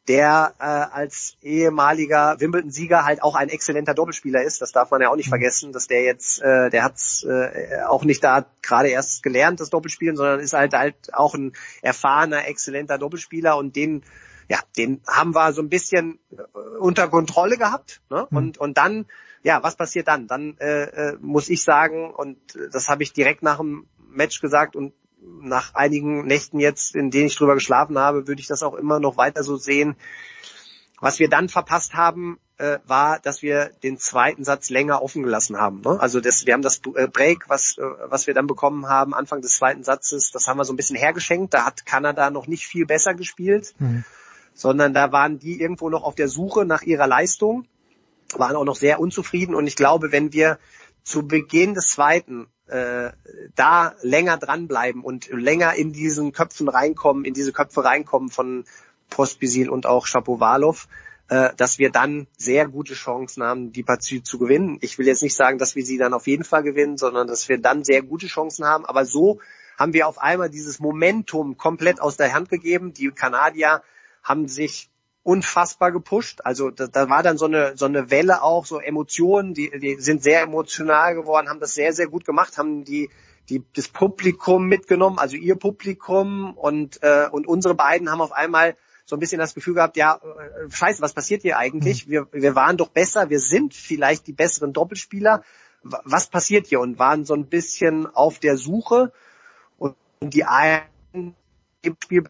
der äh, als ehemaliger Wimbledon-Sieger halt auch ein exzellenter Doppelspieler ist. Das darf man ja auch nicht mhm. vergessen, dass der jetzt, äh, der hat äh, auch nicht da gerade erst gelernt, das Doppelspielen, sondern ist halt halt auch ein erfahrener, exzellenter Doppelspieler und den, ja, den haben wir so ein bisschen äh, unter Kontrolle gehabt. Ne? Mhm. Und und dann, ja, was passiert dann? Dann äh, äh, muss ich sagen, und das habe ich direkt nach dem Match gesagt und nach einigen Nächten jetzt, in denen ich drüber geschlafen habe, würde ich das auch immer noch weiter so sehen. Was wir dann verpasst haben, äh, war, dass wir den zweiten Satz länger offen gelassen haben. Ne? Also das, wir haben das äh, Break, was, äh, was wir dann bekommen haben, Anfang des zweiten Satzes, das haben wir so ein bisschen hergeschenkt. Da hat Kanada noch nicht viel besser gespielt, mhm. sondern da waren die irgendwo noch auf der Suche nach ihrer Leistung, waren auch noch sehr unzufrieden. Und ich glaube, wenn wir zu Beginn des zweiten äh, da länger dranbleiben und länger in diesen Köpfen reinkommen, in diese Köpfe reinkommen von Postbisil und auch Shapovalov, äh, dass wir dann sehr gute Chancen haben, die Partie zu gewinnen. Ich will jetzt nicht sagen, dass wir sie dann auf jeden Fall gewinnen, sondern dass wir dann sehr gute Chancen haben. Aber so haben wir auf einmal dieses Momentum komplett aus der Hand gegeben. Die Kanadier haben sich unfassbar gepusht. Also da, da war dann so eine so eine Welle auch, so Emotionen, die, die sind sehr emotional geworden, haben das sehr sehr gut gemacht, haben die die das Publikum mitgenommen, also ihr Publikum und äh, und unsere beiden haben auf einmal so ein bisschen das Gefühl gehabt, ja, äh, scheiße, was passiert hier eigentlich? Mhm. Wir, wir waren doch besser, wir sind vielleicht die besseren Doppelspieler. Was passiert hier? Und waren so ein bisschen auf der Suche und die einen im Spiel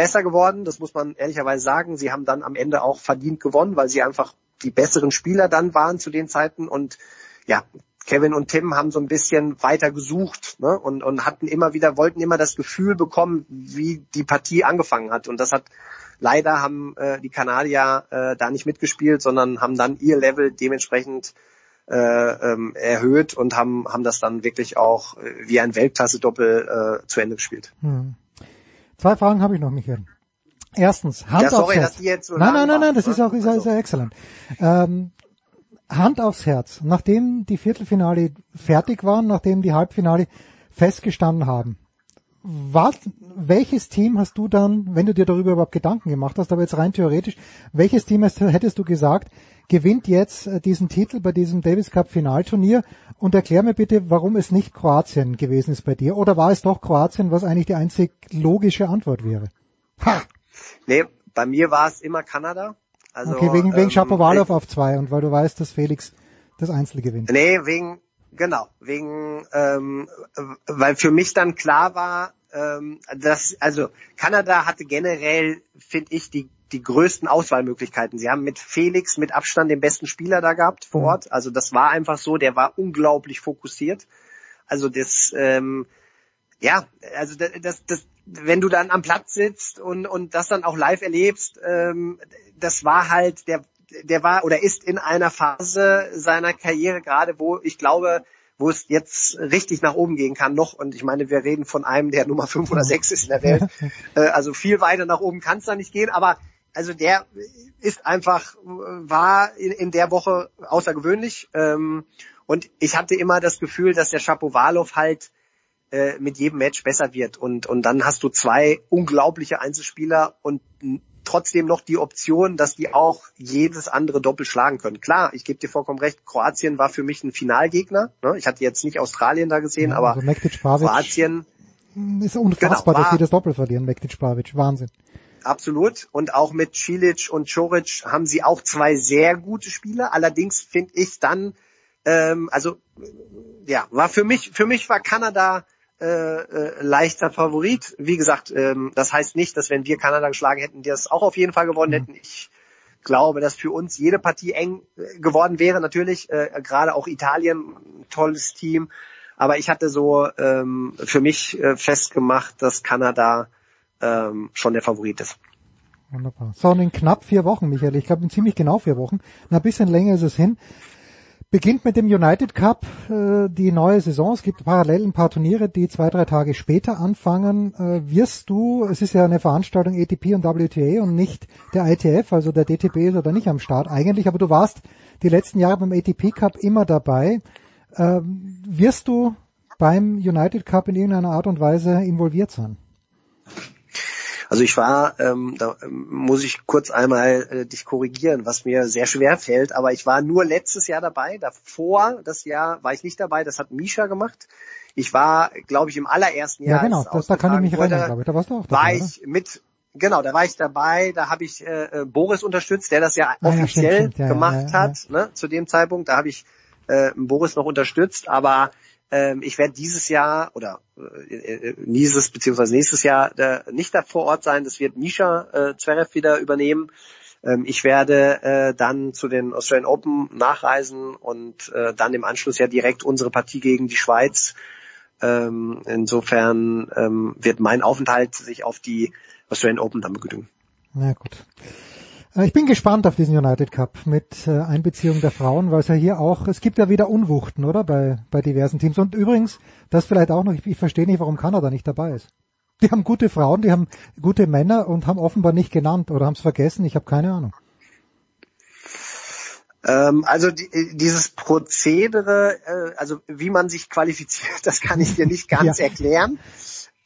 besser geworden, das muss man ehrlicherweise sagen. Sie haben dann am Ende auch verdient gewonnen, weil sie einfach die besseren Spieler dann waren zu den Zeiten und ja, Kevin und Tim haben so ein bisschen weiter gesucht ne? und, und hatten immer wieder, wollten immer das Gefühl bekommen, wie die Partie angefangen hat. Und das hat leider haben äh, die Kanadier äh, da nicht mitgespielt, sondern haben dann ihr Level dementsprechend äh, ähm, erhöht und haben, haben das dann wirklich auch äh, wie ein Weltklasse-Doppel äh, zu Ende gespielt. Hm. Zwei Fragen habe ich noch, Michael. Erstens, Hand ja, sorry, aufs Herz. So nein, nein, nein, nein, das ist auch, ist, ist ja exzellent. Ähm, Hand aufs Herz. Nachdem die Viertelfinale fertig waren, nachdem die Halbfinale festgestanden haben, was, welches Team hast du dann, wenn du dir darüber überhaupt Gedanken gemacht hast, aber jetzt rein theoretisch, welches Team hast, hättest du gesagt, gewinnt jetzt äh, diesen Titel bei diesem Davis Cup Finalturnier und erklär mir bitte, warum es nicht Kroatien gewesen ist bei dir oder war es doch Kroatien, was eigentlich die einzig logische Antwort wäre? Ha. Nee, bei mir war es immer Kanada. Also, okay, wegen, wegen ähm, Shapovalov auf zwei und weil du weißt, dass Felix das Einzel gewinnt. Nee, wegen, Genau, wegen, ähm, weil für mich dann klar war, ähm, dass, also Kanada hatte generell, finde ich, die, die größten Auswahlmöglichkeiten. Sie haben mit Felix mit Abstand den besten Spieler da gehabt vor mhm. Ort. Also das war einfach so, der war unglaublich fokussiert. Also das, ähm, ja, also das, das, das, wenn du dann am Platz sitzt und, und das dann auch live erlebst, ähm, das war halt, der, der war oder ist in einer Phase seiner Karriere gerade, wo ich glaube, wo es jetzt richtig nach oben gehen kann noch. Und ich meine, wir reden von einem, der Nummer fünf oder sechs ist in der Welt. Äh, also viel weiter nach oben kann es da nicht gehen. Aber also der ist einfach, war in, in der Woche außergewöhnlich. Ähm, und ich hatte immer das Gefühl, dass der Shapovalov halt äh, mit jedem Match besser wird. Und, und dann hast du zwei unglaubliche Einzelspieler und trotzdem noch die Option, dass die auch jedes andere Doppel schlagen können. Klar, ich gebe dir vollkommen recht, Kroatien war für mich ein Finalgegner. Ne? Ich hatte jetzt nicht Australien da gesehen, Ja, aber also Mektic Pavic Kroatien ist unfassbar, Genau, dass sie das Doppel verlieren, Mektic Pavic. Wahnsinn. Absolut. Und auch mit Cilic und Čorić haben sie auch zwei sehr gute Spieler. Allerdings finde ich dann, ähm, also ja, war für mich, für mich war Kanada äh, äh, leichter Favorit. Wie gesagt, ähm, das heißt nicht, dass wenn wir Kanada geschlagen hätten, die das auch auf jeden Fall gewonnen hätten. Ich glaube, dass für uns jede Partie eng äh, geworden wäre. Natürlich, äh, gerade auch Italien, tolles Team. Aber ich hatte so ähm, für mich äh, festgemacht, dass Kanada ähm, schon der Favorit ist. Wunderbar. So, und in knapp vier Wochen, Michael, ich glaube in ziemlich genau vier Wochen, na, ein bisschen länger ist es hin, beginnt mit dem United Cup äh, die neue Saison. Es gibt parallel ein paar Turniere, die zwei, drei Tage später anfangen. Äh, wirst du, es ist ja eine Veranstaltung ATP und WTA und nicht der ITF, also der DTB ist oder nicht am Start eigentlich, aber du warst die letzten Jahre beim ATP Cup immer dabei. Ähm, wirst du beim United Cup in irgendeiner Art und Weise involviert sein? Also ich war, ähm, da ähm, muss ich kurz einmal äh, dich korrigieren, was mir sehr schwer fällt, aber ich war nur letztes Jahr dabei. Davor, das Jahr, war ich nicht dabei, das hat Misha gemacht. Ich war, glaube ich, im allerersten Ja, Jahr. genau, als es das, da kann ich mich erinnern, glaube ich. Da warst du auch War dabei, oder? ich mit, genau, da war ich dabei, da habe ich äh, äh, Boris unterstützt, der das ja Ah, ja, stimmt, offiziell stimmt, ja, ja, gemacht ja, ja. hat, Ne, zu dem Zeitpunkt. Da habe ich äh, Boris noch unterstützt, aber ähm, ich werde dieses Jahr oder äh, äh, dieses beziehungsweise nächstes Jahr äh, nicht da vor Ort sein. Das wird Misha äh, Zverev wieder übernehmen. Ähm, ich werde äh, dann zu den Australian Open nachreisen und äh, dann im Anschluss ja direkt unsere Partie gegen die Schweiz. Ähm, insofern ähm, wird mein Aufenthalt sich auf die Australian Open dann begütigen. Na gut. Äh, Ich bin gespannt auf diesen United Cup mit äh, Einbeziehung der Frauen, weil es ja hier auch, es gibt ja wieder Unwuchten, oder? Bei, bei diversen Teams. Und übrigens, das vielleicht auch noch, ich, ich verstehe nicht, warum Kanada nicht dabei ist. Die haben gute Frauen, die haben gute Männer und haben offenbar nicht genannt oder haben es vergessen, ich habe keine Ahnung. Ähm, also die, dieses Prozedere, äh, also wie man sich qualifiziert, das kann ich dir nicht ganz Ja. erklären.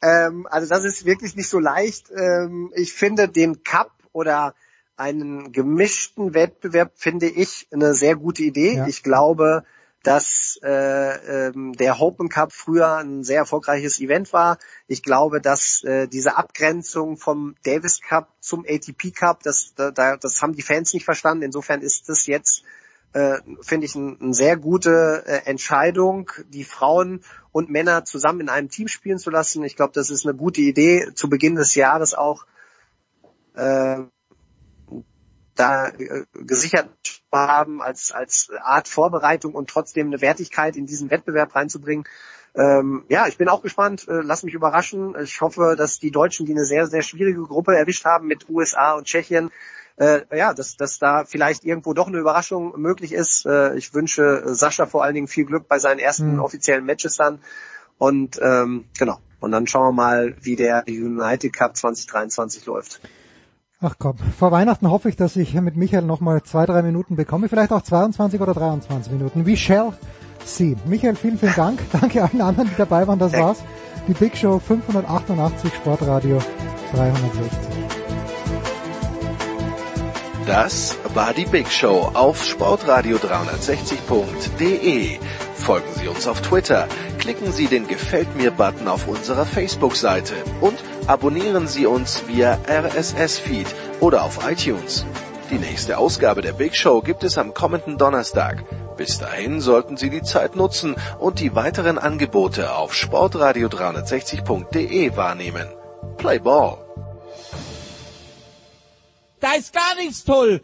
Ähm, also das ist wirklich nicht so leicht. Ähm, ich finde den Cup oder einen gemischten Wettbewerb finde ich eine sehr gute Idee. Ja. Ich glaube, dass äh, ähm, der Open Cup früher ein sehr erfolgreiches Event war. Ich glaube, dass äh, diese Abgrenzung vom Davis Cup zum ATP Cup, das, da, da- das haben die Fans nicht verstanden. Insofern ist das jetzt, äh, finde ich, ein, eine sehr gute äh, Entscheidung, die Frauen und Männer zusammen in einem Team spielen zu lassen. Ich glaube, das ist eine gute Idee, zu Beginn des Jahres auch äh, da äh, gesichert haben als, als Art Vorbereitung und trotzdem eine Wertigkeit in diesen Wettbewerb reinzubringen. Ähm, ja, ich bin auch gespannt. Äh, lass mich überraschen. Ich hoffe, dass die Deutschen, die eine sehr, sehr schwierige Gruppe erwischt haben mit USA und Tschechien, äh, ja, dass, dass da vielleicht irgendwo doch eine Überraschung möglich ist. Äh, ich wünsche Sascha vor allen Dingen viel Glück bei seinen ersten Mhm. offiziellen Matches dann. Und ähm, genau. Und dann schauen wir mal, wie der United Cup 2023 läuft. Ach komm, vor Weihnachten hoffe ich, dass ich mit Michael nochmal zwei, drei Minuten bekomme, vielleicht auch 22 oder 23 Minuten. We shall see. Michael, vielen, vielen Dank. Danke allen anderen, die dabei waren. Das war's. Die Big Show 588 Sportradio 360. Das war die Big Show auf sportradio360.de. Folgen Sie uns auf Twitter, klicken Sie den Gefällt mir Button auf unserer Facebook-Seite und abonnieren Sie uns via RSS-Feed oder auf iTunes. Die nächste Ausgabe der Big Show gibt es am kommenden Donnerstag. Bis dahin sollten Sie die Zeit nutzen und die weiteren Angebote auf sportradio360.de wahrnehmen. Play Ball! Da ist gar nichts toll.